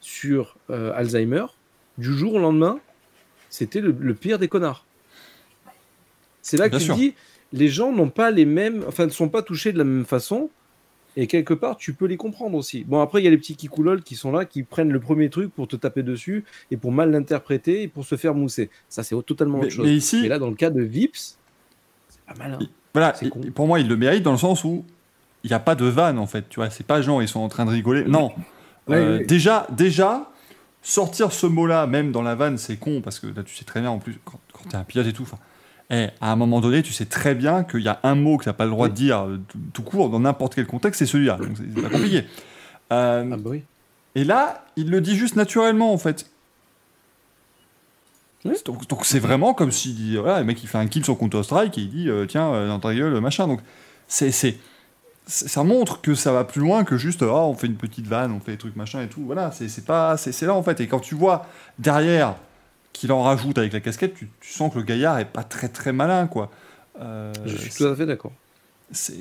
sur euh, Alzheimer. Du jour au lendemain, c'était le, le pire des connards. C'est là que Bien tu sûr. dis, les gens n'ont pas les mêmes, enfin ne sont pas touchés de la même façon, et quelque part tu peux les comprendre aussi. Bon après il y a les petits kikoulols qui sont là, qui prennent le premier truc pour te taper dessus et pour mal l'interpréter et pour se faire mousser. Ça c'est totalement Mais, autre chose. mais ici, Et là dans le cas de Vips, c'est pas malin. Voilà, et- con. pour moi, il le mérite dans le sens où il n'y a pas de vanne en fait. Tu vois, c'est pas genre ils sont en train de rigoler. Non. Ouais, Euh, ouais. Déjà, déjà, sortir ce mot-là, même dans la vanne, c'est con parce que là, tu sais très bien en plus quand, quand t'es un pilote et tout. enfin, eh, à un moment donné, tu sais très bien qu'il y a un mot que t'as pas le droit de dire euh, tout, court dans n'importe quel contexte, c'est celui-là. Donc c'est c'est pas compliqué. Euh, Ah bah oui. et là, il le dit juste naturellement en fait. Donc c'est vraiment comme si voilà, le mec il fait un kill sur Counter Strike et il dit euh, tiens euh, dans ta gueule machin. Donc c'est ça montre que ça va plus loin que juste ah, on fait une petite vanne, on fait des trucs machin et tout. Voilà, c'est pas c'est là en fait. Et quand tu vois derrière qu'il en rajoute avec la casquette, tu, tu sens que le gaillard est pas très très malin quoi. Euh, Je suis tout à fait d'accord. C'est,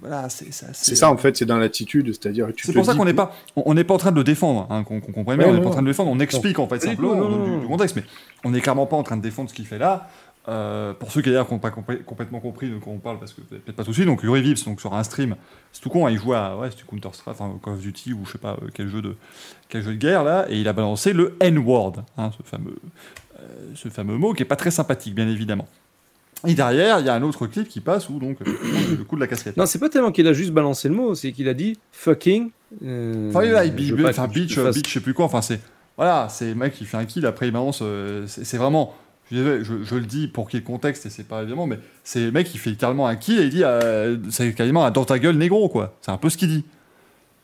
voilà, ça. En fait, c'est dans l'attitude, c'est-à-dire C'est pour ça qu'on n'est pas, on n'est pas en train de le défendre, hein, qu'on comprenne bien, on n'est non, pas en train de le défendre, on explique en fait simplement non, non, du, contexte, mais on n'est clairement pas en train de défendre ce qu'il fait là. Euh, pour ceux qui d'ailleurs n'ont pas complè- complètement compris de quoi on parle, parce que vous n'avez peut-être pas tout de suite, donc Yuri Vips, donc sur un stream, c'est tout con, hein, il joue à ouais, Counter Strike, enfin Call of Duty ou je sais pas euh, quel jeu de quel jeu de guerre là, et il a balancé le N-word, hein, ce fameux euh, ce fameux mot qui est pas très sympathique, bien évidemment. Et derrière, il y a un autre clip qui passe où donc effectivement, le coup de la casquette. Non, c'est pas tellement qu'il a juste balancé le mot, c'est qu'il a dit fucking. euh, Enfin, là, il je enfin, bitch, fasses- bitch, je sais plus quoi. Enfin, c'est voilà, c'est mec qui fait un kill après il balance. euh, c'est vraiment, je, je, je le dis pour qu'il y ait le contexte et c'est pas évidemment, mais c'est le mec qui fait littéralement un kill et il dit, euh, c'est quasiment un dans ta gueule négro quoi. C'est un peu ce qu'il dit.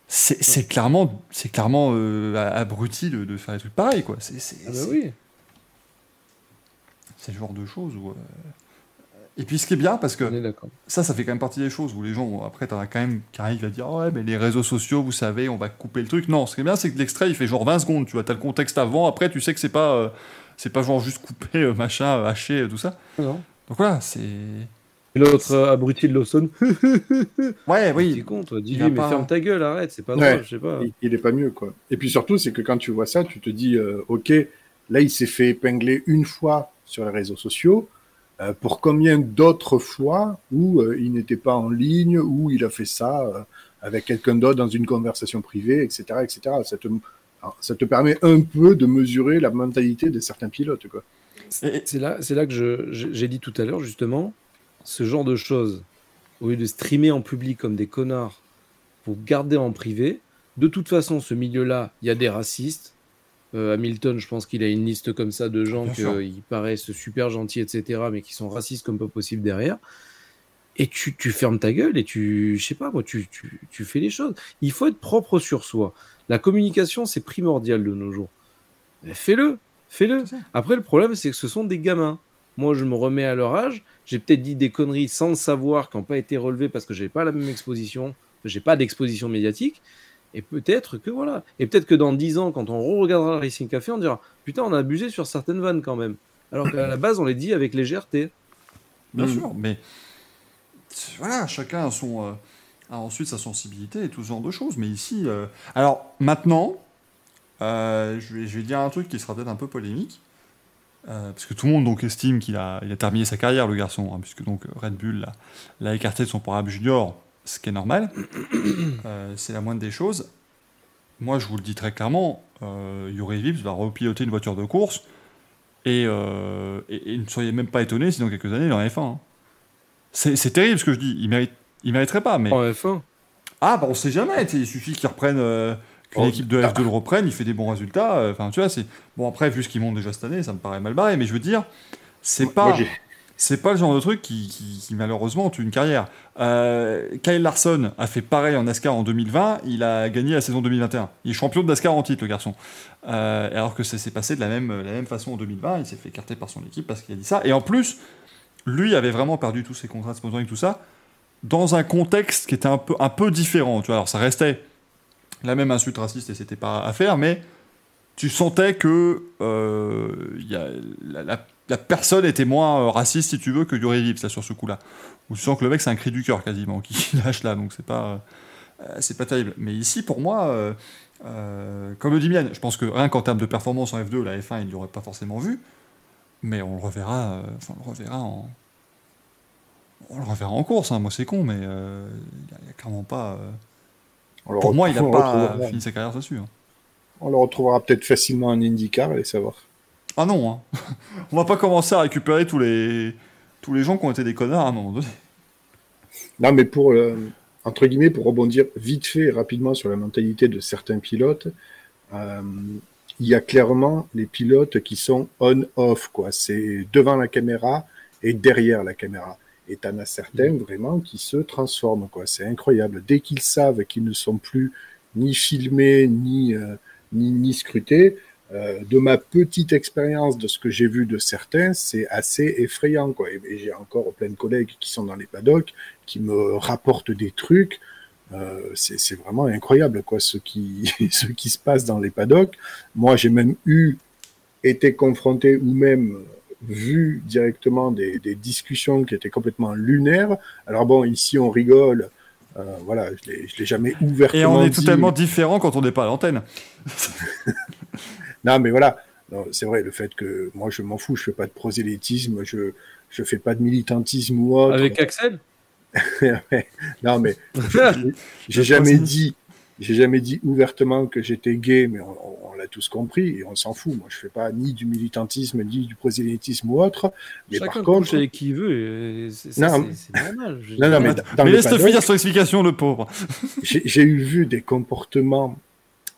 C'est clairement, c'est clairement euh, abruti de, de faire des trucs pareils quoi. C'est Ah bah oui. c'est le genre de choses où. Et puis ce qui est bien parce que ça, ça fait quand même partie des choses où les gens, après, t'en as quand même qui arrivent à dire Ouais, mais les réseaux sociaux, vous savez, on va couper le truc. Non, ce qui est bien, c'est que l'extrait, il fait genre 20 secondes. Tu vois, t'as le contexte avant, après, tu sais que c'est pas, euh, c'est pas genre juste coupé, euh, machin, euh, haché, tout ça. Non. Donc voilà, c'est. Et l'autre euh, abruti de Lawson. Ouais, T'es oui. con, toi. Mais pas- ferme ta gueule, arrête, c'est pas Ouais. drôle, je sais pas. il, il est pas mieux, quoi. Et puis surtout, c'est que quand tu vois ça, tu te dis, euh, ok, là, il s'est fait épingler une fois sur les réseaux sociaux. Euh, pour combien d'autres fois où euh, il n'était pas en ligne, où il a fait ça euh, avec quelqu'un d'autre dans une conversation privée, etc., etc. Ça te, ça te permet un peu de mesurer la mentalité de certains pilotes, quoi. C'est là, c'est là que j'ai dit tout à l'heure, justement, ce genre de choses, au lieu de streamer en public comme des connards pour garder en privé, de toute façon, ce milieu-là, il y a des racistes. Euh, Hamilton, je pense qu'il a une liste comme ça de gens qui paraissent super gentils, etc., mais qui sont racistes comme pas possible derrière. Et tu, tu fermes ta gueule et tu, je sais pas, moi, tu, tu, tu fais les choses. Il faut être propre sur soi. La communication, c'est primordial de nos jours. Mais Fais-le, fais-le. Après, le problème, c'est que ce sont des gamins. Moi, je me remets à leur âge. J'ai peut-être dit des conneries sans le savoir, qui n'ont pas été relevées parce que j'ai pas la même exposition, j'ai pas d'exposition médiatique. Et peut-être que voilà. Et peut-être que dans 10 ans, quand on regardera Racing Café, on dira Putain, on a abusé sur certaines vannes quand même. Alors qu'à la base, on les dit avec légèreté. Bien Mm. sûr, mais voilà, chacun a, son, euh, ensuite sa sensibilité et tout ce genre de choses. Mais ici, euh, alors maintenant, euh, je, vais, je vais dire un truc qui sera peut-être un peu polémique, parce que tout le monde donc estime qu'il a, il a terminé sa carrière, le garçon, hein, puisque donc Red Bull l'a écarté de son programme junior, ce qui est normal. Euh, c'est la moindre des choses. Moi, je vous le dis très clairement, euh, Yuri Vips va repiloter une voiture de course. Et, euh, et- et ne soyez même pas étonnés si dans quelques années il en F1. hein. C'est terrible ce que je dis. Il mérite, il mériterait pas, mais En F1. ah bah on sait jamais. Il suffit qu'il reprenne, euh, qu'une Oh, équipe de F2 le reprenne, il fait des bons résultats. Enfin tu vois, c'est bon après vu ce qu'il monte déjà cette année, ça me paraît mal barré. Mais je veux dire, c'est pas, c'est pas le genre de truc qui, qui- qui, malheureusement tue une carrière. Euh, Kyle Larson a fait pareil en NASCAR en 2020, il a gagné la saison 2021. Il est champion de NASCAR en titre, le garçon. Euh, alors que ça s'est passé de la même, façon en 2020, il s'est fait écarter par son équipe parce qu'il a dit ça. Et en plus, lui avait vraiment perdu tous ses contrats de sponsoring, tout ça, dans un contexte qui était un peu, différent. Tu vois. Alors ça restait la même insulte raciste et c'était pas à faire, mais tu sentais que euh, y a, la- la personne était moins euh, raciste, si tu veux, que Yuri Vips, là, sur ce coup-là. Où tu sens que le mec, c'est un cri du cœur, quasiment, qui lâche là, donc c'est pas, euh, c'est pas terrible. Mais ici, pour moi, euh, euh, comme le dit Mian, je pense que rien qu'en termes de performance en F2, la F1, il ne l'aurait pas forcément vu, mais on le reverra, euh, enfin, on le reverra en. On le reverra en course, hein. moi c'est con, mais euh, il n'y a, clairement pas. euh, on Pour moi, il n'a pas fini sa carrière là-dessus. hein. On le retrouvera peut-être facilement en IndyCar, allez savoir. Ah non, hein. on va pas commencer à récupérer tous les, tous les gens qui ont été des connards à un moment donné. Non, mais pour, euh, entre guillemets, pour rebondir vite fait et rapidement sur la mentalité de certains pilotes, euh, il y a clairement les pilotes qui sont on-off, quoi. C'est devant la caméra et derrière la caméra. Et t'en as certains vraiment qui se transforment, quoi. C'est incroyable. Dès qu'ils savent qu'ils ne sont plus ni filmés, ni, euh, ni, ni scrutés, euh, de ma petite expérience de ce que j'ai vu de certains, c'est assez effrayant, quoi. Et, et j'ai encore plein de collègues qui sont dans les paddocks, qui me rapportent des trucs. Euh, c'est vraiment incroyable, quoi, ce qui, ce qui se passe dans les paddocks. Moi, j'ai même eu été confronté ou même vu directement des, des discussions qui étaient complètement lunaires. Alors bon, ici on rigole. Euh, voilà, je je l'ai jamais ouvertement Et on est dit. totalement différent quand on n'est pas à l'antenne. Non, mais voilà, c'est vrai, le fait que moi je m'en fous, je fais pas de prosélytisme, je je fais pas de militantisme ou autre. Avec Axel? Non, mais j'ai- jamais dit, j'ai jamais dit ouvertement que j'étais gay, mais on, on- on l'a tous compris et on s'en fout. Moi, je fais pas ni du militantisme ni du prosélytisme ou autre. Mais Chacun par contre, avec qui veut. c'est- Non, normal. non, non, mais Mais le laisse-le finir son explication, le pauvre. j'ai eu vu des comportements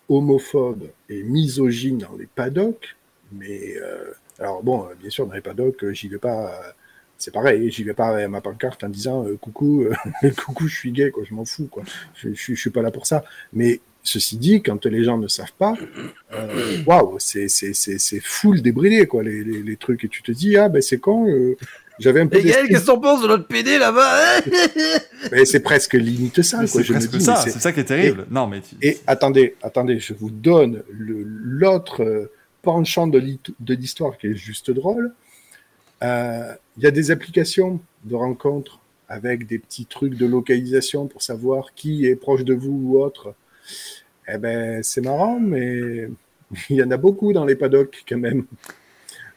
homophobes et misogynes dans les paddocks, mais euh, alors bon, euh, bien sûr, dans les paddocks, euh, j'y vais pas. euh, c'est pareil, j'y vais pas avec ma pancarte en disant euh, coucou, euh, coucou, je suis gay, quoi, je m'en fous, quoi. Je, je, suis pas là pour ça. Mais ceci dit, quand les gens ne savent pas, waouh, c'est c'est full débridé, quoi, les, les, les trucs. Et tu te dis ah ben c'est con. J'avais un peu Et Gaël, qu'est-ce que t'en penses de notre PD là-bas mais c'est presque limite ça. C'est Je me presque dis, ça, c'est- c'est ça qui est terrible. Non, mais tu- Et attendez, attendez, je vous donne le- l'autre euh, penchant de l'histoire qui est juste drôle. Euh, Il y a des applications de rencontres avec des petits trucs de localisation pour savoir qui est proche de vous ou autre. Eh ben, c'est marrant, mais il y en a beaucoup dans les paddocks quand même.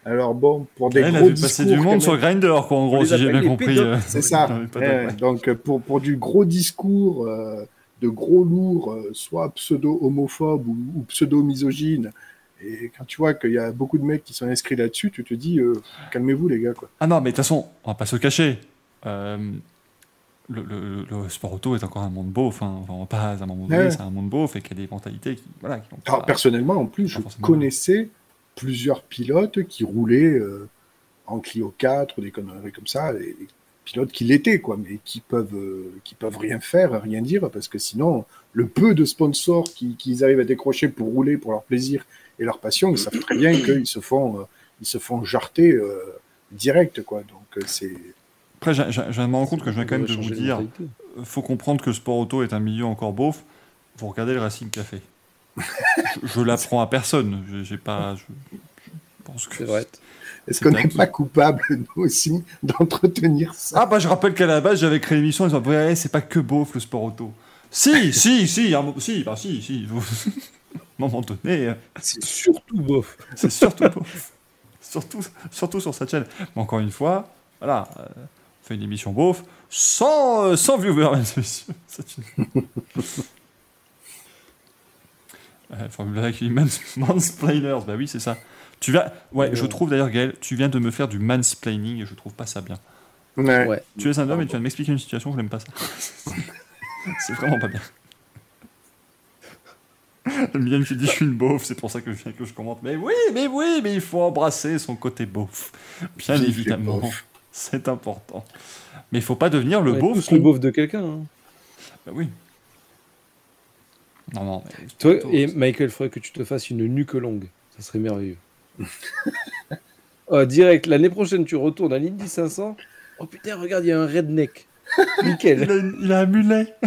Alors bon, pour des elle a gros vu passer discours, du monde quand sur même- Grindr, quoi, en gros, si j'ai bien compris. euh, c'est ça. ouais. donc euh, pour, pour du gros discours, euh, de gros lourds, euh, soit pseudo-homophobes ou, ou pseudo-misogynes, et quand tu vois qu'il y a beaucoup de mecs qui sont inscrits là-dessus, tu te dis, euh, calmez-vous les gars. Quoi. Ah non, mais de toute façon, on va pas se cacher. Le, le- le sport auto est encore un monde. Hein. Enfin, on va pas à un moment donné, Ouais. c'est un monde beauf et qu'il y a des mentalités qui, voilà, qui Alors, pas- personnellement, en plus, je connaissais plusieurs pilotes qui roulaient euh, en Clio 4 ou des conneries comme ça, et, et pilotes qui l'étaient, quoi, mais qui peuvent, euh, qui peuvent rien faire, rien dire, parce que sinon, le peu de sponsors qui- qu'ils arrivent à décrocher pour rouler pour leur plaisir et leur passion, ils savent très bien qu'ils se font, euh, ils se font jarter euh, direct, quoi. Donc euh, c'est Après, je me rendre compte que je viens quand même de vous dire faut comprendre que le sport auto est un milieu encore beauf. Vous regardez le Racing Café. je l'apprends à personne. Je- J'ai pas. Je, je pense que. C'est vrai. Est-ce qu'on n'est pas coupable, nous aussi, d'entretenir ça? Ah bah je rappelle qu'à la base j'avais créé l'émission en disant ouais c'est pas que beauf le sport auto. Si si si un si bah si si. vous- À un moment donné euh, C'est surtout bof. c'est surtout beauf. Surtout surtout sur cette chaîne. Mais encore une fois voilà euh, on fait une émission beauf sans euh, sans viewers mesdames et messieurs. C'est une... Euh, les mans- mansplainers bah oui c'est ça. Tu vas ouais je trouve d'ailleurs Gaël tu viens de me faire du mansplaining et je trouve pas ça bien. Ouais. Ouais. Tu es un homme et tu viens de m'expliquer une situation, je n'aime pas ça. c'est vraiment pas bien. Mylène qui dit je suis une beauf, c'est pour ça que je viens que je commente. Mais oui, mais oui, mais il faut embrasser son côté beauf. Bien évidemment, c'est important. Mais il faut pas devenir le On est beauf. tous le beauf de quelqu'un. hein. Bah oui. Non, non. mais- Toi et Michael, il faudrait que tu te fasses une nuque longue. Ça serait merveilleux. oh, direct, l'année prochaine, tu retournes à l'Indy 500. Oh putain, regarde, il y a un redneck. il, Nickel. a, il a un mulet.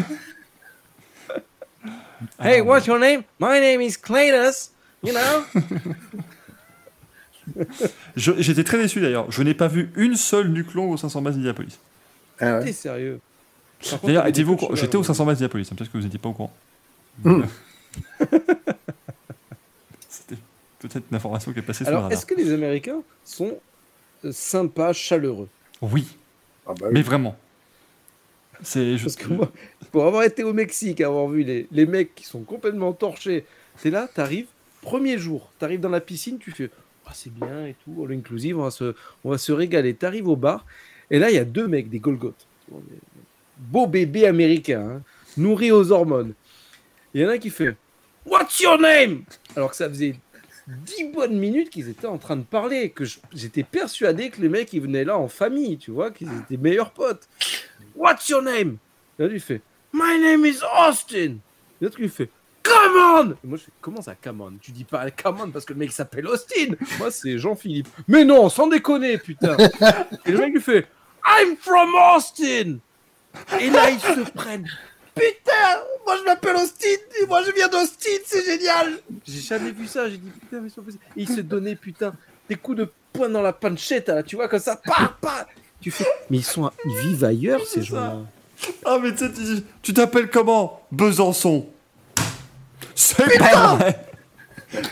hey, Ah, what's your name? My name is Cletus. You know? J'étais très déçu d'ailleurs. Je n'ai pas vu une seule nuque longue au 500 bases d'Indianapolis. Ah ouais. T'es sérieux. D'ailleurs, étiez-vous J'étais au là, 500 bases d'Indianapolis, hein, peut-être que vous n'étiez pas au courant. Hmm. C'était peut-être une information qui est passée le Alors, radar. est-ce que les Américains sont euh, sympas, chaleureux? Oui, Ah bah oui. mais vraiment. C'est Parce que moi, pour avoir été au Mexique, avoir vu les, les mecs qui sont complètement torchés, t'es là, t'arrives, premier jour, t'arrives dans la piscine, tu fais Ah, c'est bien et tout, all inclusive, on va se, on va se régaler. T'arrives au bar, et là, il y a deux mecs, des Golgoth, beaux bébés américains, hein, nourris aux hormones. Il y en a qui fait What's your name? Alors que ça faisait dix bonnes minutes qu'ils étaient en train de parler, que j'étais persuadé que les mecs ils venaient là en famille, tu vois, qu'ils étaient meilleurs potes. What's your name? Et là, lui fait My name is Austin. Et l'autre lui fait Come on Et moi je fais Comment ça, come on? Tu dis pas come on parce que le mec s'appelle Austin. Moi c'est Jean-Philippe. Mais non, sans déconner, putain. Et le mec lui fait I'm from Austin. Et là ils se prennent. Putain, moi je m'appelle Austin et moi je viens d'Austin, c'est génial. J'ai jamais vu ça. J'ai dit putain, mais c'est pas possible. Et ils se donnaient putain des coups de poing dans la pancetta, là, tu vois, comme ça, pa, pa. Tu fais. Mais ils sont, ils vivent ailleurs ces gens-là. Ah, mais tu sais, tu t'appelles comment? Besançon. C'est pas vrai.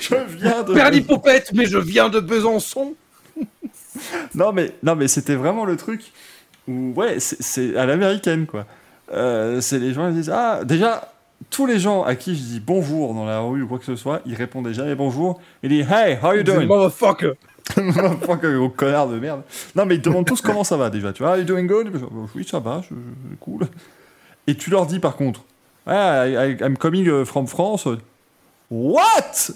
Je viens de. Perlipopette, mais je viens de Besançon. Non, mais, non, mais c'était vraiment le truc où, ouais, c'est- c'est à l'américaine, quoi. Euh, c'est les gens, ils disent, ah, déjà, tous les gens à qui je dis bonjour dans la rue ou quoi que ce soit, ils répondaient jamais bonjour. Ils disent, hey, how you doing? Motherfucker. Fuck, gros connard de merde. Non, mais ils demandent tous comment ça va déjà. Tu vois, are you doing good? Oui, ça va, je- je- cool. Et tu leur dis par contre, ah, I, I'm coming uh, from France. What?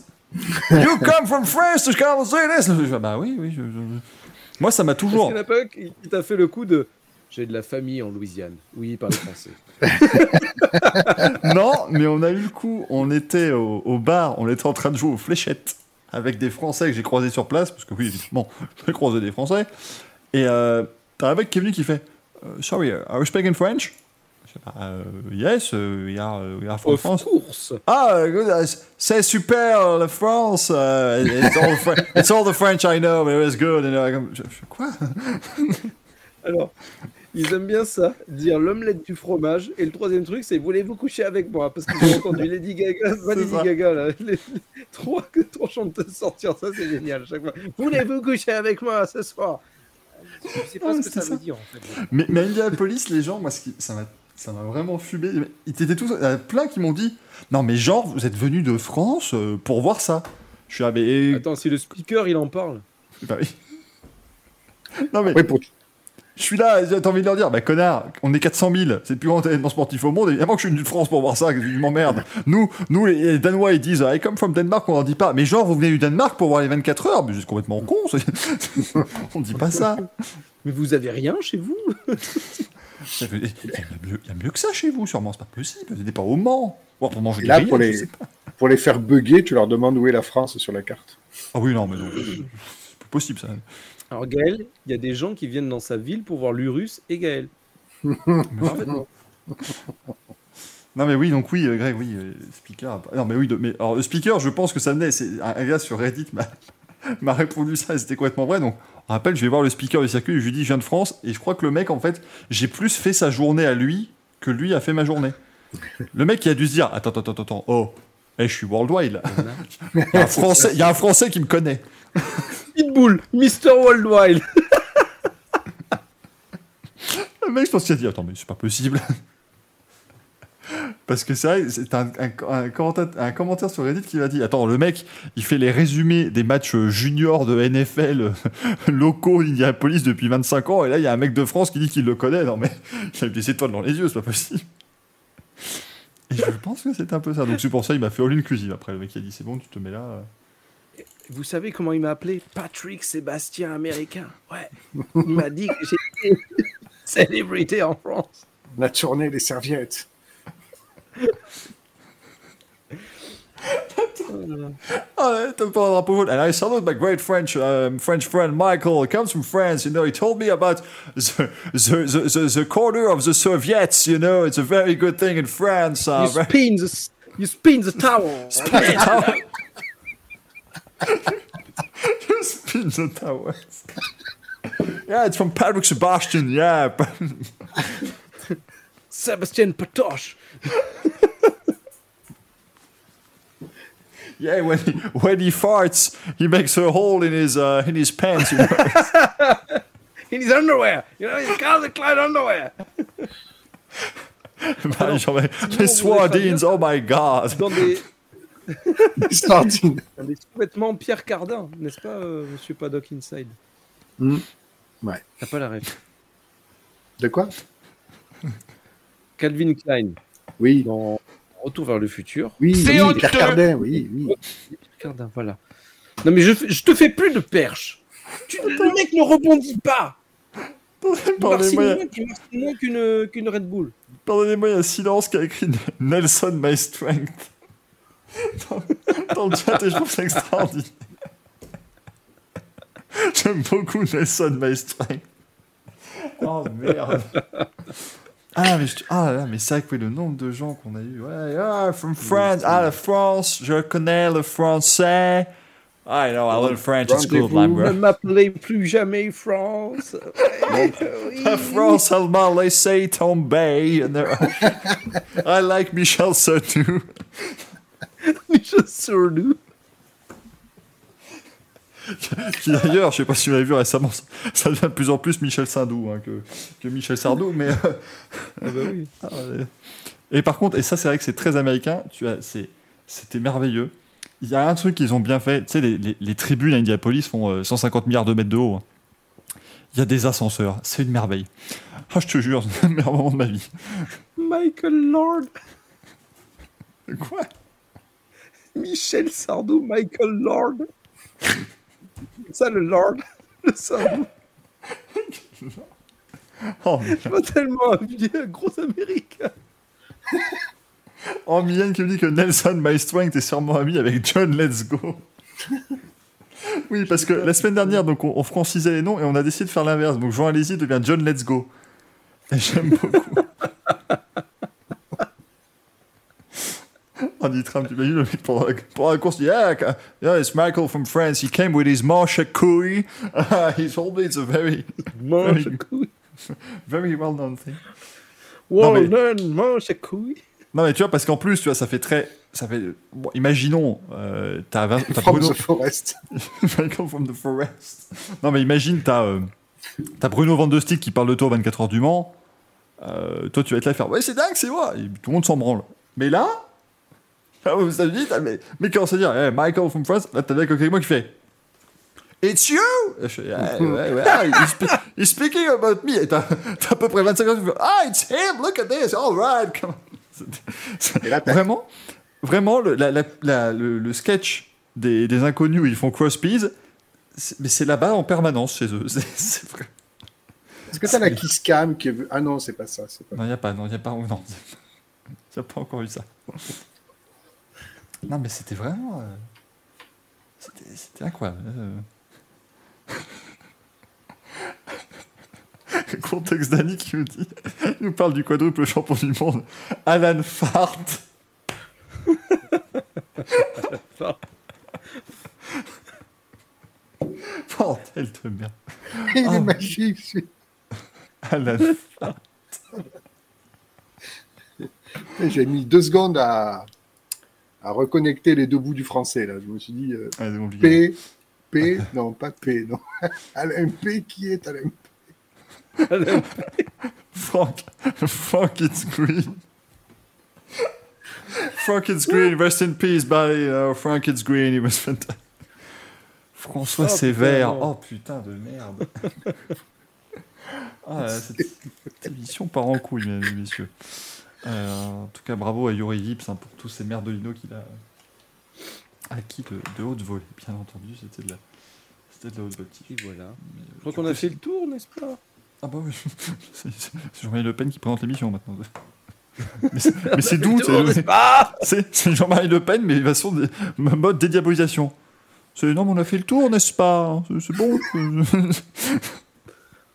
You come from France to come say this? Je fais, bah oui, oui. je- je- Moi, ça m'a toujours. en a pas qui qui t'a fait le coup de. J'ai de la famille en Louisiane. Oui, il parle français. Non, mais on a eu le coup. On était au, au bar, on était en train de jouer aux fléchettes avec des Français que j'ai croisés sur place, parce que oui, évidemment, j'ai croisé des Français. Et euh, t'as un mec qui est venu qui fait euh, Sorry, uh, are you speaking French? Pas, euh, Yes, uh, we are, uh, we are from Of France. course. Ah, uh, c'est super, la France. uh, it's, all it's all the French I know, but it was good. And, uh, quoi? Alors, ils aiment bien ça, dire l'omelette du fromage. Et le troisième truc, c'est voulez-vous coucher avec moi? Parce qu'ils ont entendu Lady Gaga, pas Lady ça. Gaga, là. Les, les trois, trois chanteuses sortir, ça c'est génial à chaque fois. Voulez-vous coucher avec moi ce soir? Je sais pas Ah, ce que ça, ça. veut dire en fait. Mais, mais à Indianapolis, les gens, moi, ce qui- ça m'a ça m'a vraiment fumé. Ils étaient tous, il y en a plein qui m'ont dit Non, mais genre, vous êtes venus de France euh, pour voir ça. Je suis ah, mais. Attends, si le speaker il en parle. Bah oui. Non, mais Oui, pour... je suis là, j'ai envie de leur dire Bah, connard, on est 400 000, c'est le plus grand événement sportif au monde. Évidemment que je suis venu de France pour voir ça, que je m'emmerde. Nous, nous, les, les Danois, ils disent I come from Denmark, on leur dit pas. Mais genre, vous venez du Danemark pour voir les 24 heures? Mais c'est complètement con. on dit pas ça. Mais vous avez rien chez vous? Il y, a mieux- il y a mieux que ça chez vous, sûrement, c'est pas possible. Vous n'êtes pas au Mans. Ou pour manger Et là, pour les, pour les faire bugger, tu leur demandes où est la France sur la carte. Ah oui, non, mais non. C'est pas possible, ça. Alors Gaël, il y a des gens qui viennent dans sa ville pour voir l'Urus et Gaël. Non, mais oui, donc oui, euh, Greg, oui, euh, speaker. Non, mais oui, mais alors speaker, je pense que ça venait. C'est un, gars sur Reddit m'a m'a répondu ça, et c'était complètement vrai. Donc, on rappelle, je vais voir le speaker du circuit, je lui dis, je viens de France, et je crois que le mec, en fait, j'ai plus fait sa journée à lui que lui a fait ma journée. Le mec, il a dû se dire, attends, attends, attends, attends, oh, eh, je suis worldwide là. Il y a un Français, il y a un Français qui me connaît. Pitbull, Mr. Worldwide. Le mec, je pense qu'il a dit Attends, mais c'est pas possible. Parce que c'est vrai, c'est un, un, un commentaire, un commentaire sur Reddit qui m'a dit Attends, le mec, il fait les résumés des matchs euh, juniors de NFL euh, locaux d'Indianapolis depuis 25 ans, et là, il y a un mec de France qui dit qu'il le connaît. Non, mais il a des étoiles dans les yeux, c'est pas possible. Je pense que c'est un peu ça. Donc, c'est pour ça il m'a fait all inclusive. Après, le mec il a dit C'est bon, tu te mets là. Vous savez comment il m'a appelé? Patrick Sébastien américain. Ouais. Il m'a dit que j'étais célébrité en France. La tournée, les serviettes. T'as pas un drapeau jaune. And I salute my great French um, French friend Michael. He comes from France. You know, he told me about the the, the, the, the corner of the Soviets. You know, it's a very good thing in France. Uh, You spin the, you spin the tower. Spin the towers. yeah, it's from Patrick Sebastian. Yeah. Sebastian Patoche. Yeah, when he, when he farts, he makes a hole in his uh, in his pants. You know? In his underwear. You know, his Calvin Klein underwear. Bah, genre, les- les Swardines, oh my god. Dans des, Des sardines. dans des sous-vêtements Pierre Cardin, n'est-ce pas, euh, monsieur Paddock Inside? Hmm. Ouais. T'as pas la rêve. De quoi? Calvin Klein, Oui, dans Retour vers le futur. oui, C'est oui. Pierre Cardin, oui, oui. Pierre Cardin, voilà. Non, mais je, je te fais plus de perche. Tu- le mec ne rebondit pas. Pardonnez-moi, moins il marche moins qu'une qu'une Red Bull. Pardonnez-moi, il y a silence qui a écrit Nelson My Strength dans, dans le chat et je trouve ça extraordinaire. J'aime beaucoup Nelson My Strength. Oh merde. Ah, mais, je- ah là mais c'est vrai que oui, le nombre de gens qu'on a eu. Ouais, ah, from France, ah, la France, je connais le français. I know, I learned French at school, Rendez-vous, ne m'appelez plus jamais France. Ouais, oui. France a mal laissé tomber. I like Michel Sardou. Michel Sardou. Qui d'ailleurs, je sais pas si vous l'avez vu récemment, ça- devient de plus en plus Michel Sardou hein, que, que Michel Sardou, mais. euh, Ah bah oui. ah. Et par contre, et ça c'est vrai que c'est très américain, tu as, c'est, c'était merveilleux. Il y a un truc qu'ils ont bien fait, tu sais, les, les, les tribunes à Indianapolis font euh, 150 milliards de mètres de haut. hein. Il y a des ascenseurs, c'est une merveille. Ah, je te jure, c'est le meilleur moment de ma vie. Michael Lord. Quoi? Michel Sardou, Michael Lord. Ça, le Lord. Le. Oh, Je vois tellement un vieux gros américain. Oh, Mylène qui me dit que Nelson Maestrange est sûrement ami avec John Let's Go. oui, parce que la semaine dernière, donc, on, on francisait les noms et on a décidé de faire l'inverse. Donc Jean Alési devient John Let's Go. Et j'aime beaucoup. On dit Trump, tu imagines le mec pendant la, pendant la course, il dit Yeah, yeah, it's Michael from France. He came with his Marsha Couille. he told me it's a very, à couille? very well known thing. Walden, mange à couille? Non, mais tu vois, parce qu'en plus, tu vois, ça fait très. Ça fait, bon, imaginons, euh, t'as From Bruno. the Forest. Michael from the Forest. Non, mais imagine, t'as euh, t'as Bruno Van de Stick qui parle de toi aux 24 heures du Mans. Euh, toi, tu vas être là à faire Ouais, c'est dingue, c'est moi. Et tout le monde s'en branle. Mais là, aux États-Unis, t'as le mec mec qui commence à dire Hey, Michael from France. Là, t'as le mec moi qui fait It's you! Je fais, ouais, ouais, ouais, ah, he's, spe- he's speaking about me. Et t'as à peu près 25 secondes, tu fais Ah, it's him, look at this, all right. come on. Vraiment, vraiment, le, la- la- la- le, le sketch des, des inconnus où ils font c'est- mais c'est là-bas en permanence chez eux. C'est vrai. Est-ce que t'as la Kiss Cam qui est... Ah non, c'est pas ça. Pas... Non, il n'y a pas, non, il n'y a pas, non. A pas encore eu ça. Non, mais c'était vraiment. euh, c'était- C'était incroyable. euh. Contexte d'Annie qui nous dit, il nous parle du quadruple champion du monde, Alan Fart. Bordel de merde. Il est magique. celui- Alan Fart. J'ai mis deux secondes à... à reconnecter les deux bouts du français. Là. Je me suis dit euh, Ah. P, P, non, pas P, non. Alain P, qui est Alain Frank, Frank it's green. Frank it's green, rest in peace, buddy. Know, Frank it's green, he was fantastic. François Oh, Sévère. oh putain de merde. ah, cette, cette émission part en couille, mesdames et messieurs. Euh, en tout cas, bravo à Yuri Vips hein, pour tous ces merdolino qu'il a acquis de, de haute volée. Bien entendu, c'était de la, c'était de la haute voltige. Et voilà. Mais, euh, Je crois qu'on a fait le tour, n'est-ce pas? Ah bah oui, c'est c'est- Jean-Marie Le Pen qui présente l'émission maintenant. Mais c'est mais c'est d'où c'est- C'est c'est Jean-Marie Le Pen, mais façon de mode dédiabolisation. C'est non, mais on a fait le tour, n'est-ce pas? C'est bon.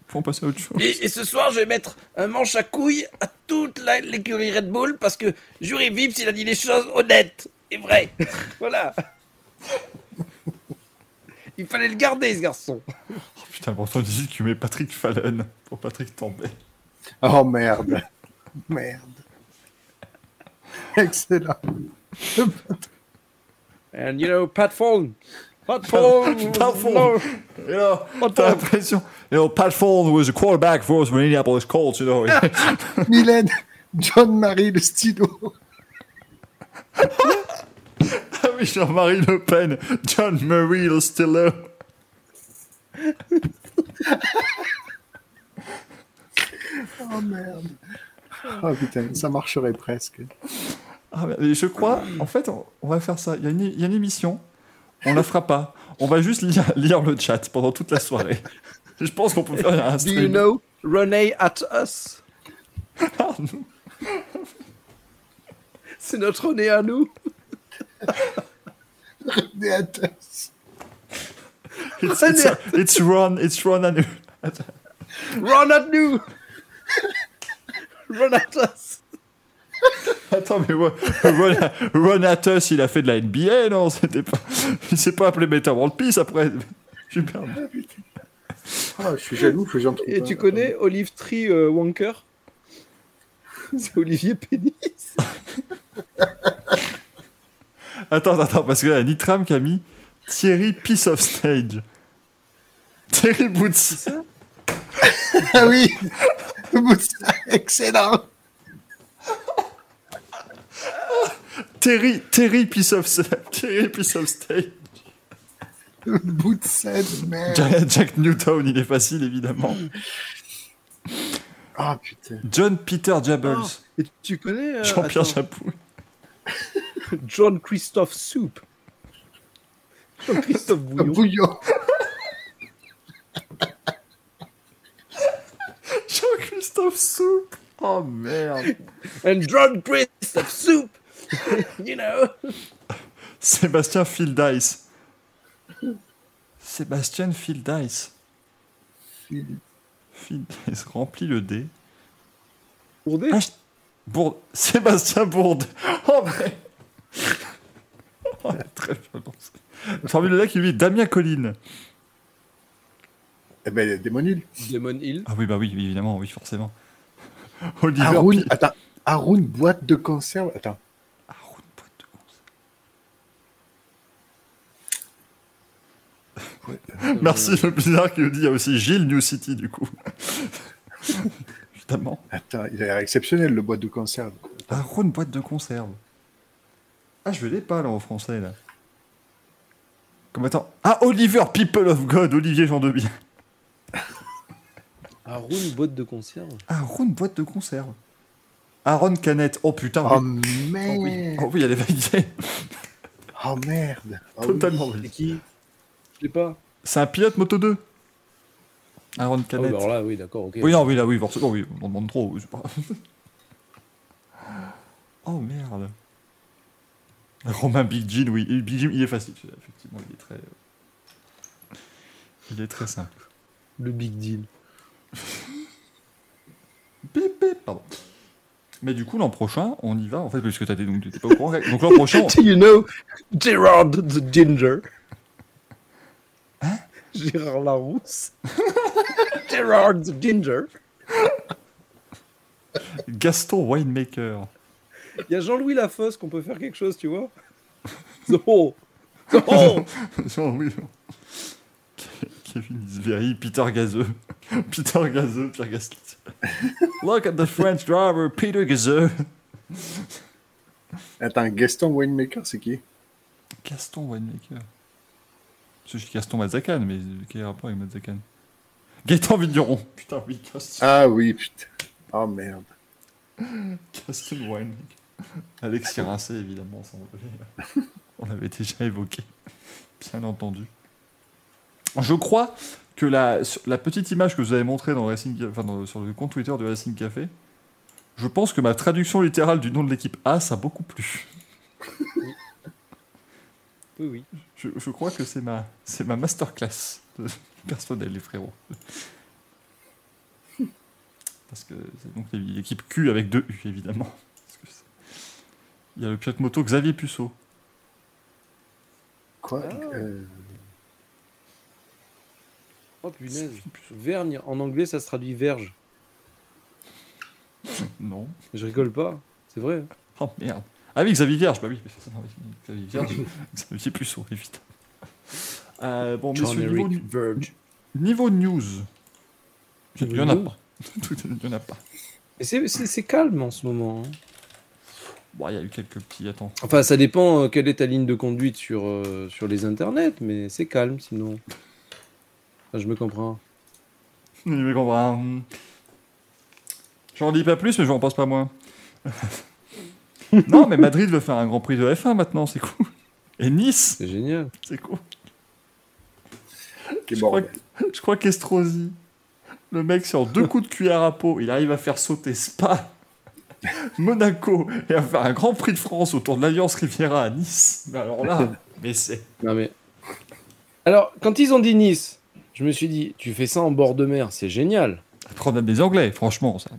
Faut passer à autre chose. Et, et ce soir, je vais mettre un manche à couilles à toute la- l'écurie Red Bull parce que Jury Vips, il a dit des choses honnêtes et vraies. voilà. Il fallait le garder, ce garçon. Putain, pourtant, dit que tu mets Patrick Fallon pour Patrick Tambay. Oh merde. Merde. Excellent. And you know, Pat Fallon. Pat Fallon. Pat Fallon. You know, t'as l'impression. You know, Pat Fallon was a quarterback for us for Indianapolis Colts, you know. Mylène, John Marie, le stylo. Ah oui, Jean-Marie Le Pen, John Murray, le stylo. Oh merde. Oh putain, ça marcherait presque. Ah, mais je crois, en fait, on, on va faire ça. Il y, a une- il y a une émission, on la fera pas. On va juste lire, lire le chat pendant toute la soirée. Je pense qu'on peut faire un Do stream. you know Renee at us? Ah. C'est notre René à nous. Des Athos. It's, it's, it's Ron, it's Ron Anu. Run at nous. Run at us. Attends, mais Ron, Ron- Atus, il a fait de la NBA, non C'était pas... Il s'est pas appelé Better World Peace après. Je suis perdu. Ah, je suis jaloux que j'en trouve Et pas. tu connais Olive Tree euh, Wanker C'est Olivier Pénis. Attends, attends, parce que là, il y a Nitram qui a mis Thierry Piece of Stage. Thierry Boots. Ah oui Excellent Terry, Terry Piece of Terry Piece of Stage. Bout de scène, merde Jack, Jack Newton, il est facile évidemment. Ah putain. John Peter Jabbles. Et tu connais euh, Jean-Pierre Chapouille. John Christophe Soup John Christophe Bouillon. bouillon Jean-Christophe Soupe. Oh merde. And John Christophe Soup You know Sébastien Fieldice. Sébastien Fieldice. Fieldice remplit le dé. Bourdet Ah, je- Bourde. Sébastien Bourde. Oh mais. Oh, très violent. Formule là qui lui dit Damien Colline. Eh ben, Démonil. Demon Hill. Ah oui, bah oui, évidemment, oui, forcément. Oliver Haroun, Pi- attends. Haroun, boîte de conserve. Attends. Haroun, boîte de Merci le bizarre qui nous dit il y a aussi Gilles New City du coup. Évidemment. Attends, il a l'air exceptionnel, le boîte de conserve. Haroun, boîte de conserve? Ah, je l'ai pas là en français là. Comme attends. Ah, Oliver People of God, Olivier Jean de Bien. Haroun, boîte de conserve. Haroun, boîte de conserve. Aaron Canette. Oh putain. Oh oui. Oh oui, merde oh, oui elle est validée. Oh merde Ah oui. Totalement C'est validée. Je pas. C'est un pilote Moto 2. Aaron Ah oui, bah alors là, oui, d'accord, ok. Oui, non, oui, là, oui, forcément, oui, on demande trop. oui, c'est pas- oh merde. Romain Big Jean, oui, Big Jean, il est facile, effectivement, il est très. euh, Il est très simple. Le big deal. Bip, bip, pardon. Mais du coup, l'an prochain, on y va, en fait, parce que t'as- donc, t'étais pas au courant. Donc l'an prochain, on- you know Gerard the Ginger? Gérard Larousse Gerard the Ginger Gaston Winemaker. Il y a Jean-Louis Lafosse qu'on peut faire quelque chose, tu vois The Hole The Hole Oh, oui. Kevin Isberry, Peter Gazeux. Peter Gazeux, Pierre Gaston. Look at the French driver, Peter Gazeux. Attends, Gaston Winemaker, c'est qui? Gaston Winemaker. Je suis Gaston Mazzacan, mais quel rapport avec Mazzacan Gaëtan Vigneron. Putain, oui, Gaston, Ah oui, putain. Oh merde. Gaston Winemaker. Alexis Rincé, évidemment, ça, on l'avait- on l'avait déjà évoqué. Bien entendu. Je crois que la, la petite image que vous avez montrée dans Racing, enfin, dans- sur le compte Twitter de Racing Café, je pense que ma traduction littérale du nom de l'équipe A, ça a beaucoup plu. Oui, oui. Je, je crois que c'est ma, c'est ma masterclass personnelle, les frérots. Parce que c'est donc l'équipe Q avec deux U, évidemment. Parce que c'est- Il y a le pilote moto Xavier Puceau. Quoi Ah. Euh, Oh punaise. Vergne, en anglais, ça se traduit verge. Non. Je rigole pas, c'est vrai. Oh merde. Ah oui, Xavier Vierge, bah oui. Xavier Vierge, Xavier Puceau, évidemment. Euh, bon, John messieurs, niveau, Verge. niveau news. Il y en a pas. Il y en a pas. C'est- calme en ce moment. hein. Bon, il y a eu quelques petits. Attends. Enfin, ça dépend euh, quelle est ta ligne de conduite sur, euh, sur les internets, mais c'est calme sinon. Enfin, je me comprends. Je me comprends. J'en dis pas plus, mais je n'en pense pas moins. non, mais Madrid veut faire un Grand Prix de F1 maintenant, c'est cool. Et Nice, C'est génial. c'est cool. Je crois, je crois qu'Estrosi, le mec sur deux coups de cuillère à peau, il arrive à faire sauter Spa, Monaco, et à faire un Grand Prix de France autour de l'Alliance Riviera à Nice. Mais alors là, mais c'est... Non mais. Alors, quand ils ont dit Nice, je me suis dit, tu fais ça en bord de mer, c'est génial. Le problème des Anglais, franchement. Ça,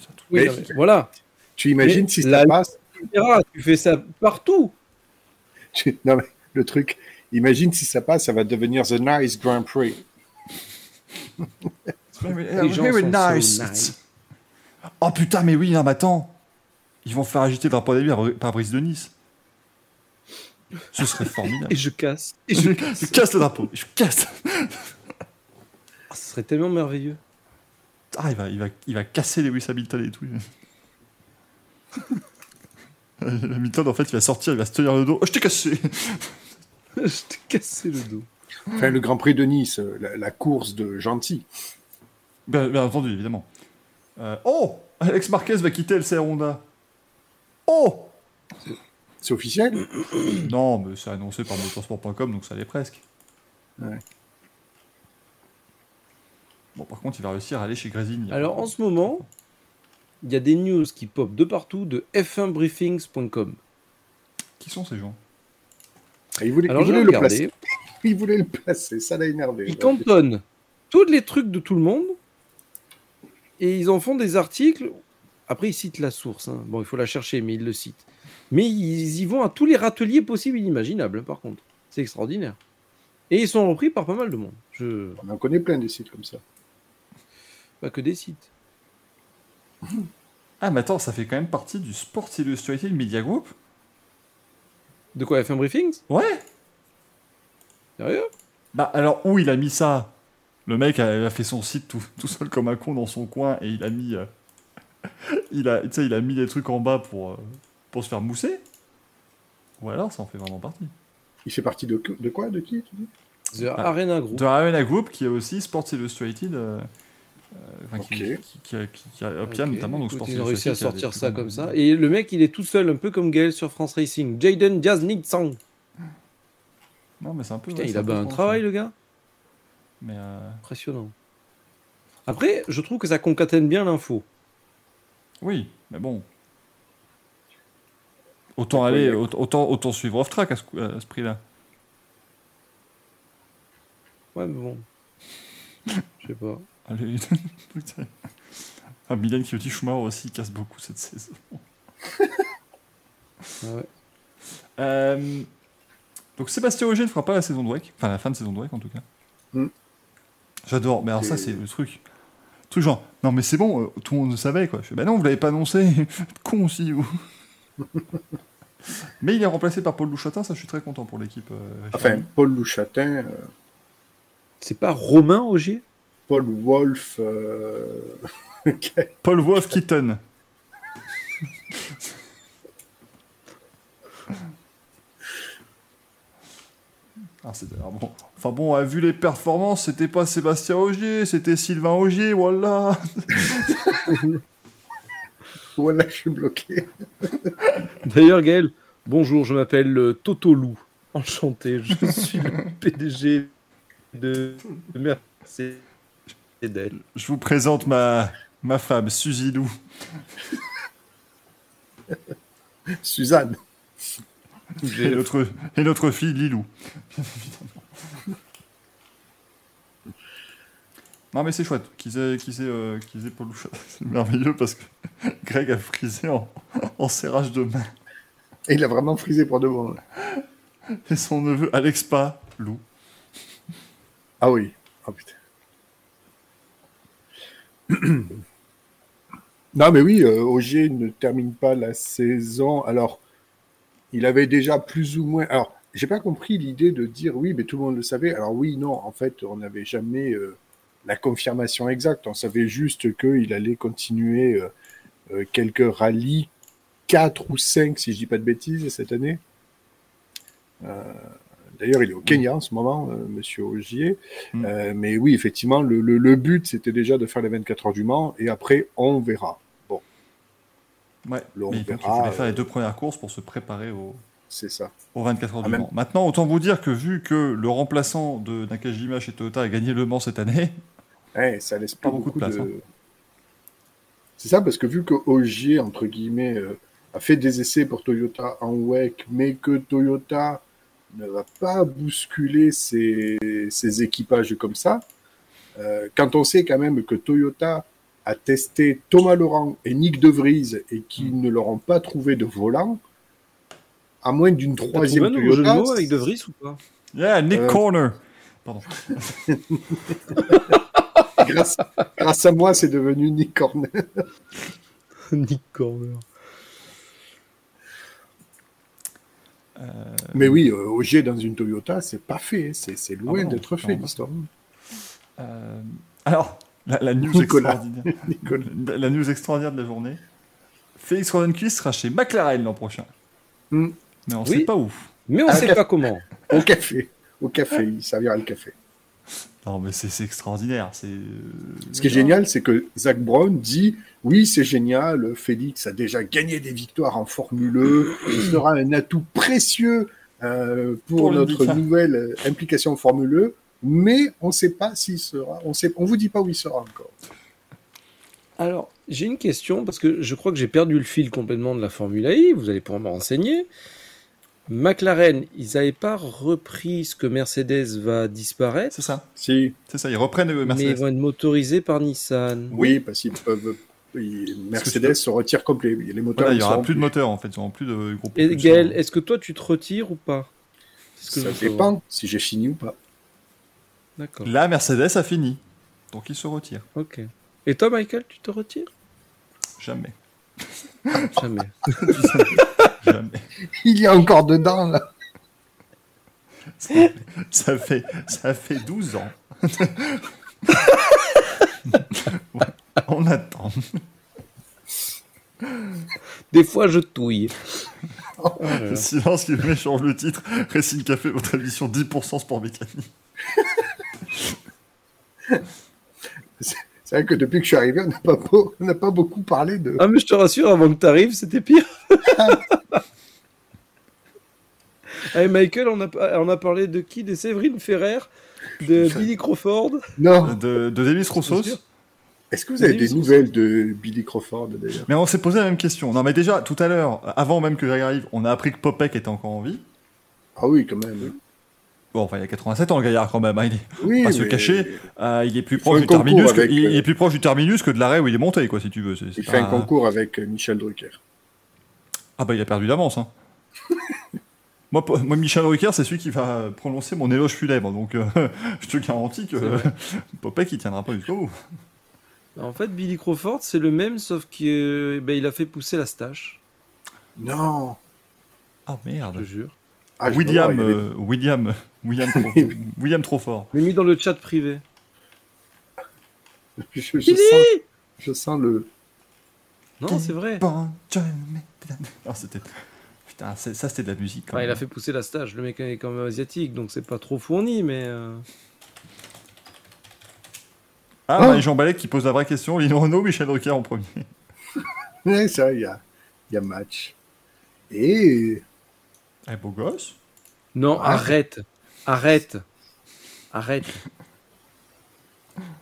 ça- Oui, mais voilà. Tu imagines Mais si ça la- passe tu verras, tu fais ça partout. Non, mais le truc, imagine si ça passe, ça va devenir The Nice Grand Prix. Gens so nice. Oh putain, mais oui, non, mais attends. Ils vont faire agiter le drapeau d'Abby par, par Brice de Nice. Ce serait formidable. Et je casse. Et je, je... je casse le drapeau. Je casse. Ah, ce serait tellement merveilleux. Ah, il va, il va, il va casser Lewis Hamilton et tout. Hamilton, en fait, il va sortir, il va se tenir le dos. Oh, je t'ai cassé. je t'ai cassé le dos. Enfin, le Grand Prix de Nice, la, la course de Gentil. Bien, bien entendu, évidemment. Euh, oh Alex Marquez va quitter LCR Honda. Oh C'est officiel Non, mais c'est annoncé par motorsport.com, donc ça l'est presque. Ouais. Bon, par contre, il va réussir à aller chez Grazini. Alors en ce moment, il y a des news qui popent de partout de f1briefings.com. Qui sont ces gens? Il voulait, Alors il voulait le regardé, placer. Il voulait le placer, ça l'a énervé. ils cantonnent tous les trucs de tout le monde et ils en font des articles. Après, ils citent la source. hein. Bon, il faut la chercher, mais ils le citent. Mais ils y vont à tous les râteliers possibles et inimaginables, par contre. C'est extraordinaire. Et ils sont repris par pas mal de monde. Je... On en connaît plein des sites comme ça. Pas que des sites. Ah, mais attends, ça fait quand même partie du Sports Illustrated Media Group De quoi F1 Briefings Ouais Sérieux? Bah, alors, où il a mis ça? Le mec a, a fait son site tout, tout seul comme un con dans son coin et il a mis. euh, il, a, tu sais, il a mis des trucs en bas pour, euh, pour se faire mousser? Ou alors, ça en fait vraiment partie. Il fait partie de, de quoi? De qui tu dis? The Arena Group. De Arena Group, qui est aussi Sports Illustrated. euh, enfin, qui, Ok. qui, qui, a- qui- qui a Opia Ok, notamment. Donc écoute, Sports ils ont réussi à sortir ça comme ça. Et le mec, il est tout seul, un peu comme Gaël sur France Racing. Jaden Jazniksang. Non, mais c'est un peu. Putain, ouais, il a un France, travail, le gars. Mais euh, Impressionnant. Après, je trouve que ça concatène bien l'info. oui, mais bon. Autant aller, autant, autant, suivre off-track à ce, à ce prix-là. Ouais, mais bon. Je sais pas. Allez. ah, Milan qui dit Schumacher aussi casse beaucoup cette saison. Ah ouais. Euh, donc Sébastien Ogier ne fera pas la saison de enfin la fin de saison de WEC en tout cas. Mm. J'adore, mais alors ça c'est le truc. Truc genre, non mais c'est bon, euh, tout le monde le savait quoi. Je fais, bah non, vous l'avez pas annoncé, con aussi vous. mais il est remplacé par Paul Louchatin, ça je suis très content pour l'équipe. euh, Enfin. Paul Louchatin, C'est pas Romain Augier Paul Wolf. euh, Paul Wolf Keaton. Ah, c'est- alors bon. Enfin bon, a vu les performances, c'était pas Sébastien Ogier, c'était Sylvain Ogier, voilà. Voilà, je suis bloqué. D'ailleurs, Gaël, bonjour, je m'appelle euh, Toto Lou. Enchanté, je suis le PDG de Mercedes. Je vous présente ma, ma femme, Suzy Lou. Suzanne. Et notre, et notre fille, Lilou. Bien évidemment. Non mais c'est chouette qu'ils aient, qu'ils aient, euh, qu'ils aient Paul. C'est merveilleux parce que Greg a frisé en, en serrage de main. Et il a vraiment frisé pour de bon. Et son neveu Alex Pa, Lou. Ah oui. Oh putain. Non, mais oui, euh, Ogier ne termine pas la saison. Alors, il avait déjà plus ou moins. Alors, j'ai pas compris l'idée de dire oui, mais tout le monde le savait. Alors, oui, non, en fait, on n'avait jamais euh, la confirmation exacte. On savait juste qu'il allait continuer euh, euh, quelques rallyes, 4 ou 5, si je dis pas de bêtises, cette année. Euh, D'ailleurs, il est au Kenya en ce moment, euh, Monsieur Ogier. Mm. Euh, mais oui, effectivement, le, le- le but, c'était déjà de faire les 24 heures du Mans, et après, on verra. Bon, Ouais. Là, on Mais il verra, faire euh, les deux premières courses pour se préparer au, c'est ça. aux 24 heures Ah, du même- Mans. Maintenant, autant vous dire que vu que le remplaçant de Nakajima chez Toyota a gagné le Mans cette année, Ouais, ça laisse Pas pas beaucoup beaucoup, de place, de. hein. C'est ça, parce que vu que Ogier, entre guillemets, euh, a fait des essais pour Toyota en WEC, mais que Toyota ne va pas bousculer ses, ses équipages comme ça, euh, quand on sait quand même que Toyota a testé Thomas Laurent et Nick De Vries et qu'ils ne leur ont pas trouvé de volant, à moins d'une troisième de Toyota, mots avec De Vries ou pas? Yeah, Nick Euh, Corner. Pardon. grâce, grâce à moi, c'est devenu Nick Corner. Nick Corner. Mais oui, euh, OG dans une Toyota, c'est pas fait. C'est c'est loin Ah non, d'être fait, l'histoire. Euh, alors, la, la news Nicolas. extraordinaire. Nicolas. La, la news extraordinaire de la journée. Félix Rodenquist sera chez McLaren l'an prochain. Hmm. Mais on Oui. sait pas où. Mais on sait café. pas comment. Au café. Au café, il servira le café. Non, mais c'est extraordinaire. C'est. euh, Ce qui est génial, c'est que Zach Brown dit oui, c'est génial, Félix a déjà gagné des victoires en Formule E, il sera un atout précieux euh, pour, Pour notre nouvelle implication en Formule E, mais on ne sait pas s'il sera, on sait, on vous dit pas où il sera encore. Alors, j'ai une question parce que je crois que j'ai perdu le fil complètement de la Formule I. Vous allez pouvoir me renseigner. McLaren, ils n'avaient pas repris ce que Mercedes va disparaître, C'est ça. Si, C'est ça. Ils reprennent euh, mais ils Mercedes. vont être motorisés par Nissan. oui, parce qu'ils peuvent. ils- Mercedes se retire complet. Les moteurs, Voilà, il ils y aura plus de moteur en fait. Ils auront plus de gros Et. Gaël, est-ce que toi tu te retires ou pas? Que Ça dépend si j'ai fini ou pas. D'accord. Là, Mercedes a fini. Donc il se retire. Ok. Et toi, Michael, tu te retires? Jamais. Jamais. Jamais. Il y a encore dedans là. Ça fait, ça fait, ça fait 12 ans. Ouais, On attend. Des fois, je touille. Oh. Silence qui met change le titre. Racing Café, votre émission 10% sport mécanique. C'est vrai que depuis que je suis arrivé, on n'a pas, beau- on n'a pas beaucoup parlé de. Ah, mais je te rassure, avant que tu arrives, c'était pire. Allez, Michael, on a, on a parlé de qui? De Séverine Ferrer De Billy Crawford Non. De, de sûr. Roussos. Est-ce que vous avez Oui, des nouvelles de Billy Crawford d'ailleurs? Mais on s'est posé la même question. Non, mais déjà, tout à l'heure, avant même que Greg arrive, on a appris que Popek était encore en vie. Ah oui, quand même. Bon, enfin, il y a 87 ans, le gaillard, quand même. hein, il, est, Oui, pas se cacher. euh, il est plus proche du que- euh, il est plus proche du terminus que de l'arrêt où il est monté, quoi, si tu veux. C'est- c'est Il fait un concours avec euh, Michel Drucker. Ah bah il a perdu d'avance. Hein. moi, moi, Michel Drucker, c'est celui qui va prononcer mon éloge funèbre. Donc, euh, je te garantis que. Popek, il tiendra pas jusqu'au bout. En fait, Billy Crawford, c'est le même, sauf qu'il ben, il a fait pousser la stache, Non Ah je te merde. jure. Ah, je William, avait- euh, William, William, trop, William trop fort. L'ai mis dans le chat privé. je, je Billy sens, je sens le. Non, c'est vrai. Bon, Ah, c'était. Putain, c'est- ça c'était de la musique. Quand Enfin, il a fait pousser la stache. Le mec est quand même asiatique, donc c'est pas trop fourni, mais. euh, Ah, Oh. Marie-Jean Balek qui pose la vraie question. Lino Renault, Michel Drucker en premier. Ouais, ça, il y a, il y a match. Et Eh, beau gosse. Non, Ah. arrête. Arrête. Arrête.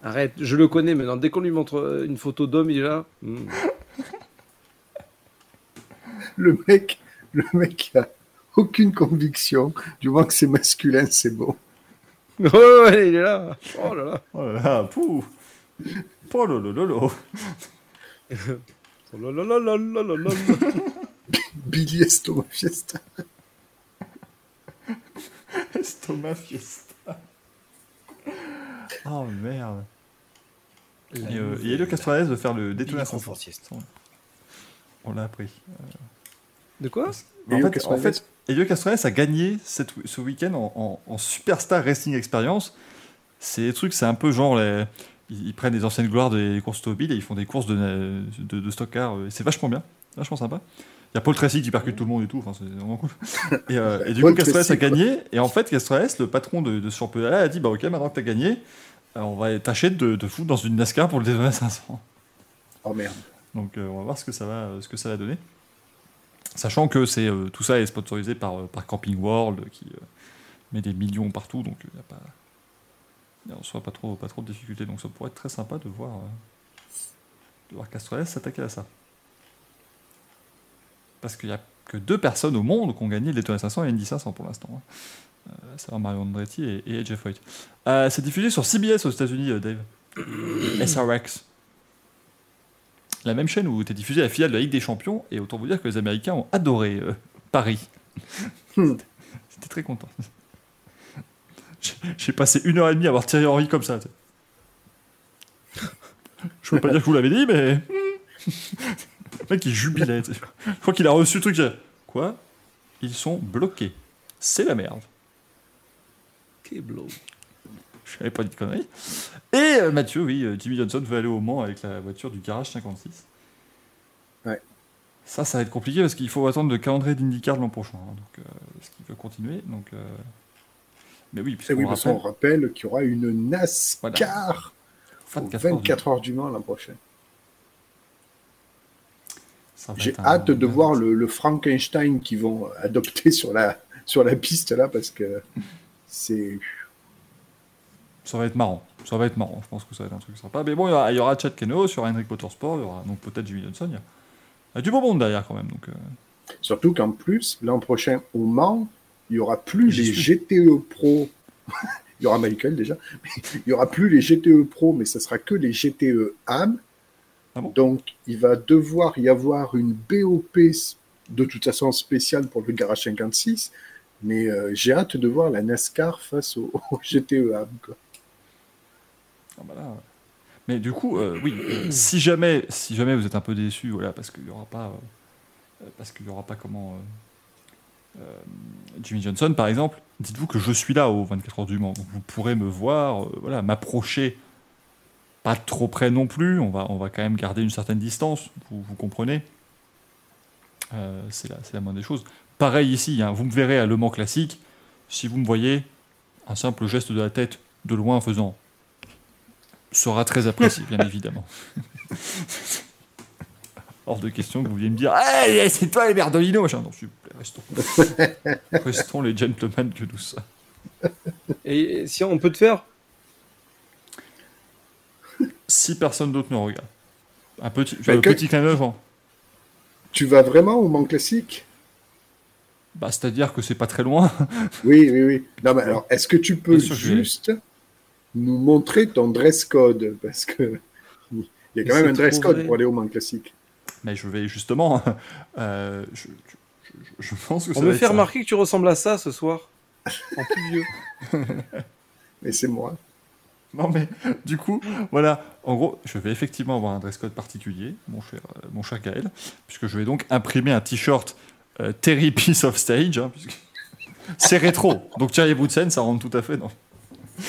Arrête. Je le connais maintenant. Dès qu'on lui montre euh, une photo d'homme, il est là. Hmm. le mec, le mec a aucune conviction. Du moment que c'est masculin, c'est bon. Ouais, ouais, il est là. Oh là là. Oh là là, pouh. Oh là là là là. Oh là là là là là là là. Billy Estomac Fiesta. Estomac Fiesta. Oh merde. Et, euh, et Helio Castroneves de faire le détonation. On l'a appris. De quoi En fait, en Helio Castroneves a gagné cette- ce week-end en, en- en Superstar Racing Experience. C'est des trucs, c'est un peu genre les- ils, ils prennent des anciennes gloires des courses automobiles et ils font des courses de, de, de stock car. euh, C'est vachement bien, vachement sympa. Il y a Paul Tracy qui percute tout le monde et tout, enfin, c'est vraiment cool. Et, euh, et du coup, Tracy, a gagné. Et en fait, Castroneves, le patron de, de ce a dit Bah, ok, maintenant que tu as gagné, euh, on va tâcher de te foutre dans une NASCAR pour le Daytona 500. Oh merde. Donc euh, on va voir ce que ça va, ce que ça va donner. Sachant que c'est euh, tout ça est sponsorisé par, par Camping World qui met des millions partout, donc il n'y a pas, on sera pas trop, pas trop de difficultés. Donc ça pourrait être très sympa de voir, de voir s'attaquer à ça. Parce qu'il n'y a que deux personnes au monde qui ont gagné le Daytona 500 et Indy 500 pour l'instant. hein. Euh, c'est Mario Andretti et, et Jeff White. Euh, c'est diffusé sur CBS aux États-Unis, euh, Dave. SRX. la même chaîne où était diffusée la finale de la Ligue des Champions. Et autant vous dire que les Américains ont adoré euh, Paris. Hmm. C'était très content. J'ai- passé une heure et demie à voir Thierry Henry comme ça. Je peux pas dire que vous l'avez dit, mais. Le mec, il jubilait. Je crois qu'il a reçu le truc. Quoi? Ils sont bloqués. C'est la merde. Keblo. Je n'avais pas dit de conneries. Et euh, Mathieu, oui, euh, Jimmy Johnson veut aller au Mans avec la voiture du garage 56. Ouais. Ça, ça va être compliqué parce qu'il faut attendre le calendrier d'IndyCar l'an prochain. hein, donc, euh, ce qu'il veut continuer. Donc, Mais oui, Et puisqu'on oui, parce qu'on rappelle, rappelle qu'il y aura une NASCAR aux 24 heures, 24 heures du Mans l'an prochain. Ça J'ai hâte de voir le, le Frankenstein qu'ils vont adopter sur la, sur la piste là parce que c'est. Ça va être marrant. Ça va être marrant. Je pense que ça va être un truc sympa. Mais bon, il y aura, il y aura Chad Keno sur Henrik Motorsport. Il y aura donc peut-être Jimmy Johnson. Il y a, il y a du beau monde derrière quand même. Donc, euh, Surtout qu'en plus, l'an prochain au Mans, il y aura plus les. GTE Pro. il y aura Michael déjà. Il y aura plus les GTE Pro, mais ce sera que les GTE AM. Ah bon? Donc, il va devoir y avoir une BOP de toute façon spéciale pour le Garage 56. Mais euh, j'ai hâte de voir la NASCAR face au, au GTE AM. quoi. Ah bah là. Mais du coup, euh, oui, si jamais, si jamais vous êtes un peu déçu, voilà, parce qu'il n'y aura pas, euh, parce qu'il y aura pas comment Jimmy Johnson, par exemple, dites-vous que je suis là au 24 heures du Mans, donc vous pourrez me voir, voilà, m'approcher, pas trop près non plus. On va, on va quand même garder une certaine distance, vous, vous comprenez. Euh, c'est la, c'est la moindre des choses. Pareil ici, hein, vous me verrez à Le Mans classique. Si vous me voyez, un simple geste de la tête de loin en faisant sera très apprécié, bien évidemment. Hors de question que vous vouliez me dire Hey, c'est toi les Berdolino machin. Non, s'il vous plaît, restons. restons les gentlemen que nous sommes. Et si on peut te faire Si personne d'autre nous regarde. Un petit, un que- petit clin d'œil. Tu vas vraiment au Mans classique? Bah, c'est-à-dire que c'est pas très loin. Oui, oui, oui. Non, mais alors, est-ce que tu peux sûr, juste nous montrer ton dress code? Parce que il y a Mais quand même un dress code vrai. pour aller au Mans classique. Mais je vais justement. euh, je, je- je- je pense que ça On va me fait ça. remarquer que tu ressembles à ça ce soir. En plus vieux. Mais c'est moi. Non mais du coup, voilà, en gros, je vais effectivement avoir un dress code particulier, mon cher, euh, mon cher Gaël, puisque je vais donc imprimer un t-shirt euh, Terry Piece of Stage, hein, puisque c'est rétro, donc Thierry Boutsen, ça rentre tout à fait dans...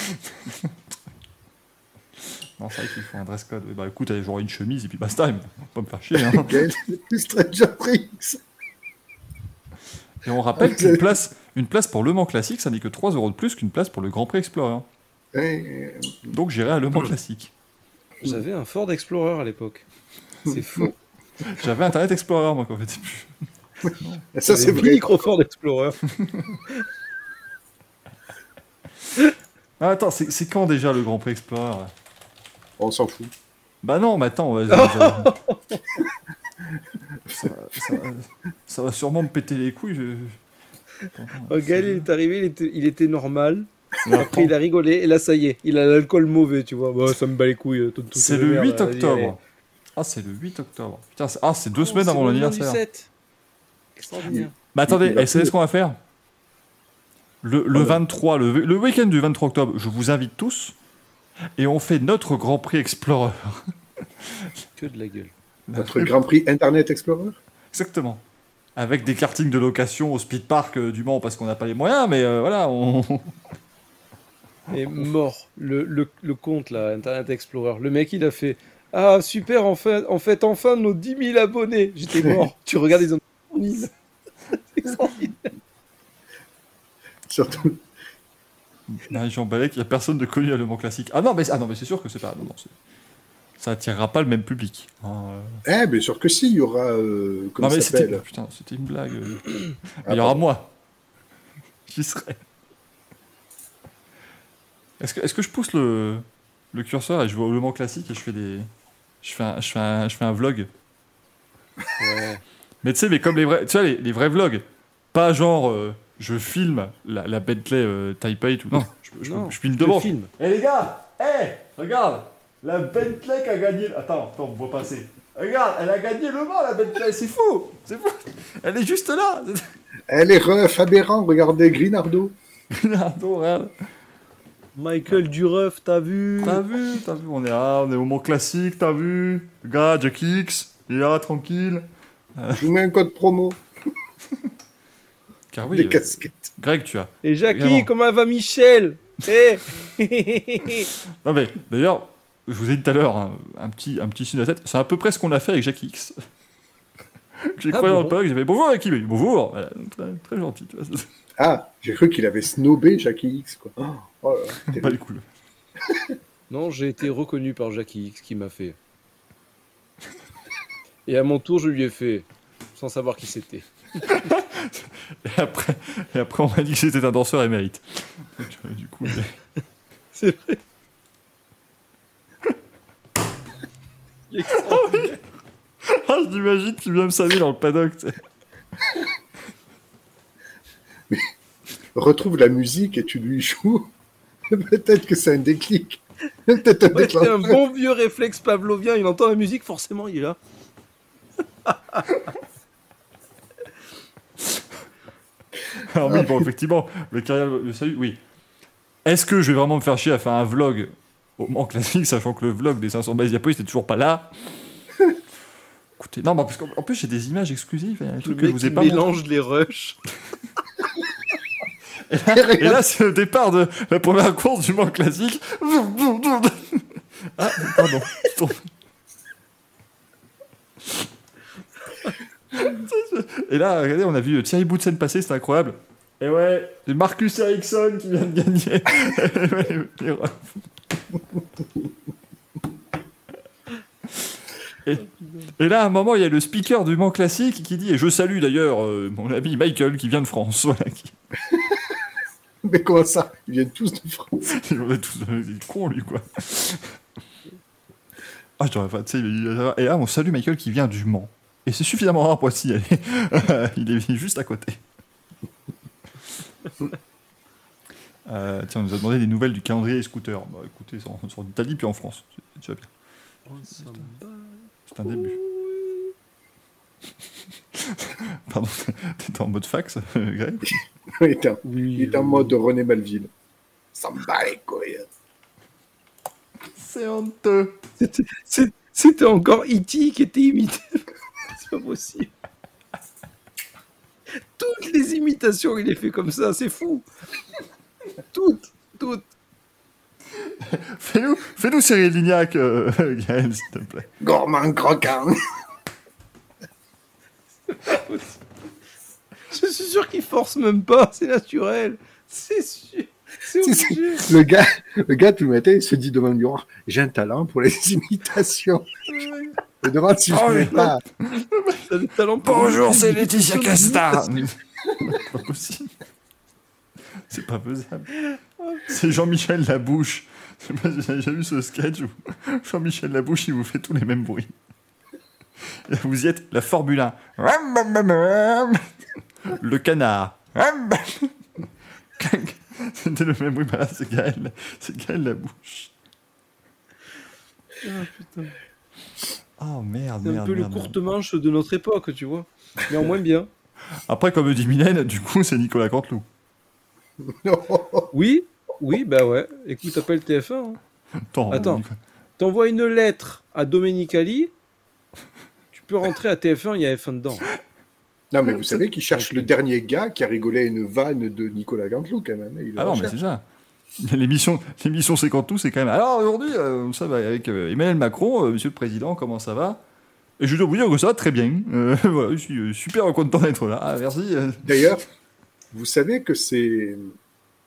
non, c'est vrai qu'il faut un dress code. Bah écoute, allez, j'aurai une chemise et puis basta, mais pas me faire chier. Hein. Gaël, Stranger Things. Et on rappelle qu'une place, une place pour Le Mans Classique, ça n'est que 3 euros de plus qu'une place pour le Grand Prix Explorer. Donc j'irai à Le Mans Classique. J'avais un Ford Explorer à l'époque. C'est faux. J'avais Internet Explorer, moi, quand j'étais plus. Ça, c'est vrai. Micro Ford Explorer. Ah, attends, c'est quand déjà le Grand Prix Explorer On s'en fout. Bah non, mais attends, vas-y, ça, ça, ça- ça va sûrement me péter les couilles. je- Attends, Oh, Gaël, il est arrivé, il était, il était normal. Après, il a rigolé, et là, ça y est, il a l'alcool mauvais, tu vois. Bah, ça me bat les couilles. euh, tout- tout C'est ce le merde, 8 vas-y, allez. octobre. Ah, c'est le 8 octobre. Putain, c'est- ah, c'est deux Oh, semaines c'est avant l'anniversaire. du 7. Extraordinaire. Bah attendez, vous savez ce qu'on va faire? Le, le 23, le, le week-end du 23 octobre, je vous invite tous et on fait notre Grand Prix Explorer. Que de la gueule. Notre Grand Prix Internet Explorer? Exactement. Avec des kartings de location au speed park euh, du Mans parce qu'on n'a pas les moyens, mais euh, voilà, on... Et mort. Le, le, le compte, là, Internet Explorer. Le mec, il a fait Ah, super, en fait, en fait enfin nos 10 000 abonnés. J'étais mort. tu regardes, ils ont 10 000. C'est extraordinaire. Surtout. Ah, Jean Balek, il n'y a personne de connu à Le Mans Classique. Ah non, mais, ah non, mais c'est sûr que c'est pas... Non, non, ça attirera pas le même public. Hein, euh. Eh, bien sûr que si, il y aura. euh, comment Non mais c'était s'appelle? putain, c'était une blague. euh. Ah, il y aura moi. J'y serai? Est-ce que, je pousse le, le curseur et je vais au Le Mans classique et je fais des je fais un, je fais un, je fais un vlog. Ouais. Mais tu sais mais comme les vrais tu vois les, les vrais vlogs, pas genre euh, je filme la, la Bentley euh, Type 8 ou non, je, je, Non, je filme je devant. filme. Eh les gars, eh regarde, la Bentley qui a gagné. Attends, attends, on me voit passer. Regarde, elle a gagné le Mans, la pièce, c'est fou C'est fou Elle est juste là Elle est ref, aberrant, regardez, Grinardo. Leonardo, regarde. Michael Dureuf, t'as vu T'as vu, t'as vu, on est là, on est au Mans classique, t'as vu Le gars, Jack X, il est là, tranquille. Je vous mets un code promo, Car oui, des euh, casquettes. Greg, tu as. Et Jackie, Évidemment. comment va Michel Eh Non mais, d'ailleurs, je vous ai dit tout à l'heure, hein, un, petit, un petit signe de la tête, c'est à peu près ce qu'on a fait avec Jack X. J'ai Ah croisé dans bon le paddock, j'ai fait bonjour avec qui Bonjour Voilà, très, très gentil, tu vois, Ah, j'ai cru qu'il avait snobé Jackie X, quoi. Oh, oh là pas les cool. Non, j'ai été reconnu par Jackie X qui m'a fait. Et à mon tour, je lui ai fait, sans savoir qui c'était. Et après, et après on m'a dit que c'était un danseur émérite. Du coup, mais- C'est vrai. ah, je l'imagine qu'il vient me saluer dans le paddock. Retrouve la musique et tu lui joues. Peut-être que c'est un déclic. Peut-être un Ouais, un bon vieux réflexe pavlovien. Il entend la musique, forcément, il est là. Alors oui, bon, effectivement, le carrière, le salut, oui. Est-ce que je vais vraiment me faire chier à faire un vlog au Mans classique, sachant que le vlog des 500 bases diapo, il était toujours pas là? Écoutez, non, mais parce qu'en en plus, j'ai des images exclusives, il y a un Le truc que je mec vous ai qui pas montré. mélange les rushs. Et là, c'est le départ de la première course du Mans classique. Ah, pardon. je tombe. Et là, regardez, on a vu Thierry Boutsen passer, c'est incroyable. Et ouais, c'est Marcus Ericsson qui vient de gagner. Et, et là, à un moment, il y a le speaker du Mans Classique qui dit, et je salue d'ailleurs euh, mon ami Michael qui vient de France. Voilà, qui- Mais comment ça Ils viennent tous de France. on est tous euh, il est con, lui, quoi. Ah, je t'aurais pas, tu sais, il- et là, on salue Michael qui vient du Mans. Et c'est suffisamment rare pour s'y aller. il est juste à côté. Euh, tiens, on nous a demandé des nouvelles du calendrier scooter. Bah écoutez, c'est en, en Italie puis en France. C'est déjà bien. C'est un début. Pardon, t'étais en mode fax, euh, Greg Il est en, Oui. il est en mode René Malville. Ça me bat les couilles. C'est honteux. C'était- encore E.T. qui était imité. C'est pas possible. Toutes les imitations, il les fait comme ça, c'est fou. Toutes, toutes. Fais-nous fais Cyril Lignac, euh, Gaël, s'il te plaît. Gourmand croquant. Je suis sûr qu'il force même pas, c'est naturel. C'est sûr. C'est obligé. Le gars, le gars, tout le matin, il se dit devant le miroir J'ai un talent pour les imitations. Je me demande si je Oh, ne mais pas. T'as le talent pour Bonjour, c'est Laetitia. Casta. C'est pas possible. C'est pas faisable. C'est Jean-Michel Labouche. Je sais pas si vous avez déjà vu ce sketch où Jean-Michel Labouche, il vous fait tous les mêmes bruits. Vous y êtes, la Formule 1. Le canard. C'était le même bruit, bah là, c'est Gaël, c'est Gaël Labouche. Ah, putain. Oh merde, C'est un merde, peu le merde, courte manche de notre époque, tu vois. Mais en moins bien. Après, comme dit Mylène, du coup, c'est Nicolas Canteloup. Oui, oui, bah ouais. Écoute, appelle TF1. hein. Attends, Attends. Nicolas- T'envoies une lettre à Domenicali, tu peux rentrer à TF1, il y a F1 dedans. Non, mais vous savez qu'il cherche le dernier gars qui a rigolé à une vanne de Nicolas Gantelou, quand même. Il le Ah non, mais c'est ça. L'émission, l'émission C'est quand tout, c'est quand même. Alors aujourd'hui, euh, ça va avec euh, Emmanuel Macron, euh, Monsieur le Président, comment ça va? Et je dois vous dire que ça va très bien. Euh, voilà, je suis euh, super content d'être là. Ah, merci. D'ailleurs, vous savez que c'est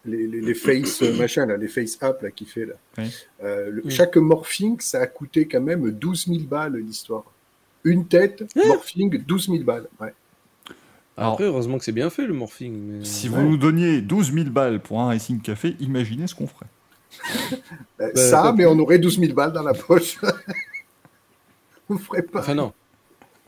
les, les, les face machin, là, les face app là, qui fait là. Oui. Euh, le- Oui. Chaque morphing, ça a coûté quand même 12 000 balles l'histoire. Une tête, morphing, 12 000 balles. Ouais. Alors, Après, heureusement que c'est bien fait le morphing. Mais... si ouais. vous nous donniez 12 000 balles pour un Racing Café, imaginez ce qu'on ferait. Euh, Bah, ça, mais on aurait 12 000 balles dans la poche. on ne ferait pas. Enfin non,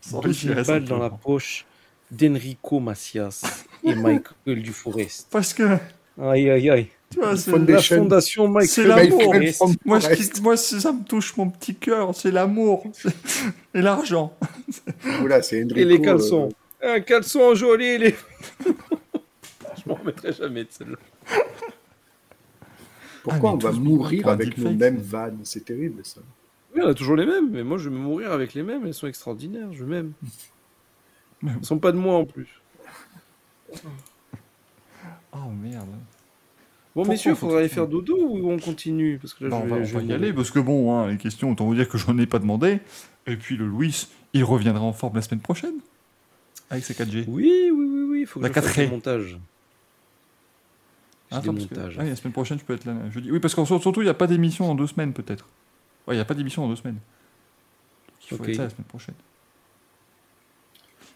12 000 S'enrichirait balles dans la poche d'Enrico Macias et Michael Duforest. Parce que Aïe, aïe, aïe. Tu vois, c'est La Foundation. fondation Michael C'est l'amour. Moi, je, Forest. moi, c'est- ça me touche mon petit cœur, c'est l'amour c'est- et l'argent. Voilà, c'est Enrico. Et les euh, caleçons. Un caleçon joli, les. Je m'en remettrai jamais de celle-là. Pourquoi Ah, on va mourir avec nos mêmes vannes? C'est terrible ça. Oui, on a toujours les mêmes, mais moi je vais mourir avec les mêmes, elles sont extraordinaires, je m'aime. Elles sont pas de moi en plus. Oh merde. Bon, Pourquoi messieurs, faudra aller faire dodo ou on continue Parce que là, je on vais, je on va y aller parce que bon, hein, les questions, autant vous dire que j'en ai pas demandé. Et puis le Louis, il reviendra en forme la semaine prochaine avec ses 4G. Oui, oui, oui, oui, il faut que La je fasse 4G. le montage. J'ai Attends, des que- ah oui, la semaine prochaine, je peux être là jeudi. Oui, parce qu'en surtout, il n'y a pas d'émission dans deux semaines peut-être. Ouais, il n'y a pas d'émission dans deux semaines. Donc, il faut Ok. être là la semaine prochaine.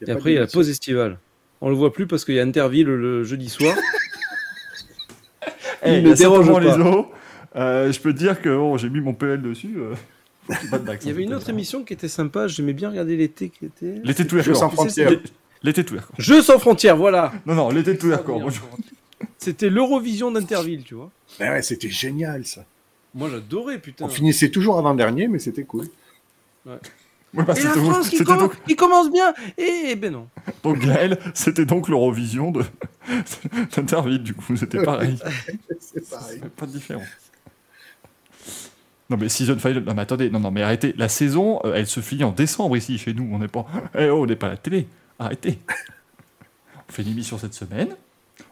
Et après, il y a la pause estivale. On le voit plus parce qu'il y a Interville le jeudi soir. Eh, Il ne a dérange pas. les os. Euh, je peux te dire que bon, j'ai mis mon PL dessus. euh, pas de Il y avait une autre émission qui était sympa, j'aimais bien regarder l'été qui était. L'été les Jeux sans frontières. L'été records. Jeux sans frontières, voilà Non, non, l'été je- C'était l'Eurovision d'Interville, tu vois. Ben ouais, c'était génial ça. Moi j'adorais, putain. On finissait toujours avant-dernier, mais c'était cool. Ouais, bah, Et la France qui, commence, donc, qui commence bien Et, eh ben non. donc Gaël, c'était donc l'Eurovision de d'Interville, du coup, c'était pareil. C'est pareil. Pas de différence. Non mais season final, non mais attendez, non non mais arrêtez, la saison, euh, elle se finit en décembre ici chez nous, on n'est pas, eh oh, on n'est pas à la télé, arrêtez. On fait une émission cette semaine,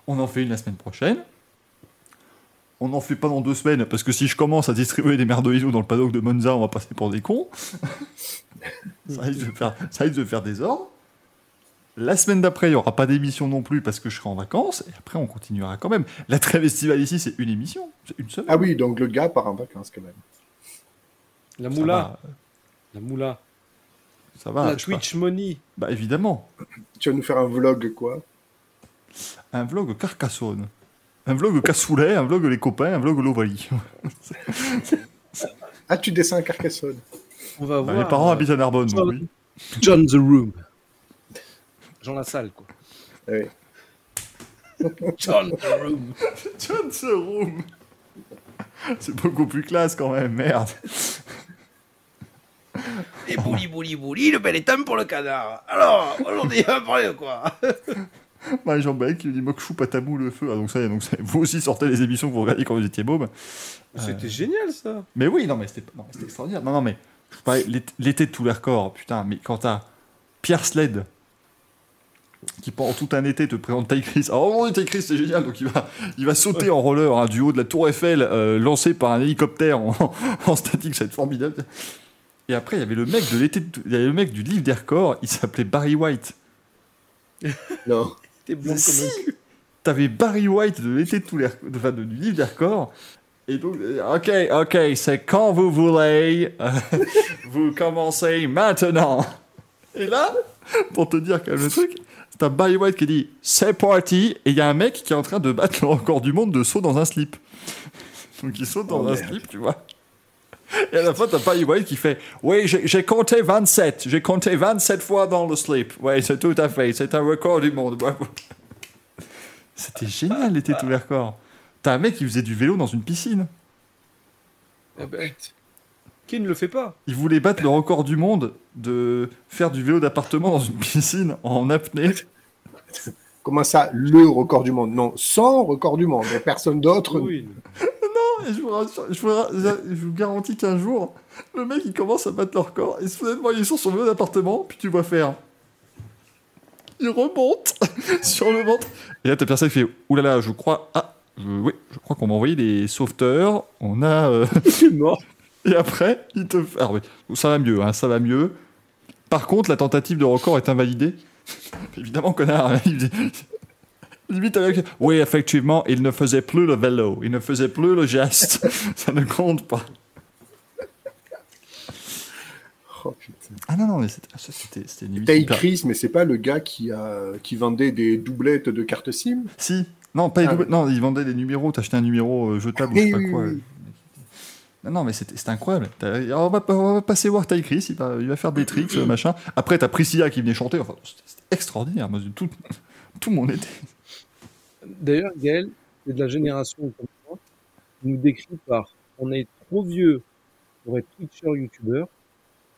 on en fait une la semaine prochaine, on n'en fait pas dans deux semaines parce que si je commence à distribuer des merdes de dans le paddock de Monza, on va passer pour des cons. Ça, risque de faire, ça risque de faire des ordres. La semaine d'après, il n'y aura pas d'émission non plus parce que je serai en vacances. Et après, on continuera quand même. La trêve estivale ici, c'est une émission. C'est une semaine. Ah oui, donc le gars part en vacances quand même. La moula. La moula. Ça va. la pas. Twitch Money. Bah évidemment. Tu vas nous faire un vlog quoi? Un vlog Carcassonne. Un vlog Cassoulet, un vlog Les Copains, un vlog l'Ovalie. Ah, tu descends à Carcassonne. On va Bah, voir. mes parents euh, habitent à Narbonne, donc John- oui. John the Room. Jean Lassalle, quoi. Ouais. John the Room. John Room. C'est beaucoup plus classe quand même, merde. Et bouli bouli bouli, le bel étame pour le canard. Alors, aujourd'hui, après quoi? Bah, Jean Bec qui me dit Mokshu Patamou le feu. Ah, donc ça y est, donc ça y est. vous aussi sortez les émissions que vous regardiez quand vous étiez môme. C'était génial, ça. Mais oui, non, mais c'était non, mais c'était extraordinaire. Non, non, mais l'été- l'été de tous les records, putain, mais quand t'as Pierre Sled qui pendant tout un été te présente Ty Chris. Alors, oh, Ty Chris, c'est génial. Donc, il va, il va sauter en roller hein, du haut de la Tour Eiffel, euh, lancé par un hélicoptère en, en statique. Ça va être formidable. Et après, il y avait le mec de l'été, de- il y avait le mec du livre des records. Il s'appelait Barry White. Non. T'es blond comme Si. T'avais Barry White de l'été de tous les, de- enfin, de- du livre des records. Et donc, euh, ok, ok, c'est quand vous voulez. vous commencez maintenant. Et là, pour te dire quand même le truc, t'as Barry White qui dit c'est parti, et il y a un mec qui est en train de battre le record du monde de saut dans un slip. Donc il saute dans Oh, un merde. slip, tu vois. Et à la fin, t'as Barry White qui fait Oui, j'ai compté 27. J'ai compté 27 fois dans le slip. Oui, c'est tout à fait. C'est un record du monde. C'était génial, l'été tous les records. T'as un mec qui faisait du vélo dans une piscine. Eh ben, qui ne le fait pas? Il voulait battre le record du monde de faire du vélo d'appartement dans une piscine en apnée. Comment ça, le record du monde? Non, sans record du monde. Il y a personne d'autre. Oui. Et je vous, rassure- je, vous, ra- je vous garantis qu'un jour, le mec il commence à battre le record et soudainement il est sur son vélo d'appartement, puis tu vois faire. Il remonte sur le ventre. Et là, t'as personne qui fait Oulala, je crois. Ah, oui, je crois qu'on m'a envoyé des sauveteurs. On a. euh, mort. Et après, il te. Alors, oui, ça va mieux, hein, ça va mieux. Par contre, la tentative de record est invalidée. Évidemment, connard. hein, il- Limite avec. Oui, effectivement, il ne faisait plus le vélo. Il ne faisait plus le geste. ça ne compte pas. Oh, putain. Ah non, non, mais c'était c'était une hyper- Chris, mais c'est pas le gars qui, a, qui vendait des doublettes de cartes SIM? Si. Non, pas Ah. Non, il vendait des numéros. T'achetais un numéro euh, jetable ou je Oui, sais pas quoi. Non, non, mais c'était c'était incroyable. On va, on va passer voir Ty Chris, il va, il va faire des tricks, euh, machin. Après, t'as Priscilla qui venait chanter. Enfin, c'était c'était extraordinaire. Moi, tout, tout mon été. D'ailleurs, Gaël, c'est de la génération comme moi. nous décrit par on est trop vieux pour être Twitcher, YouTuber,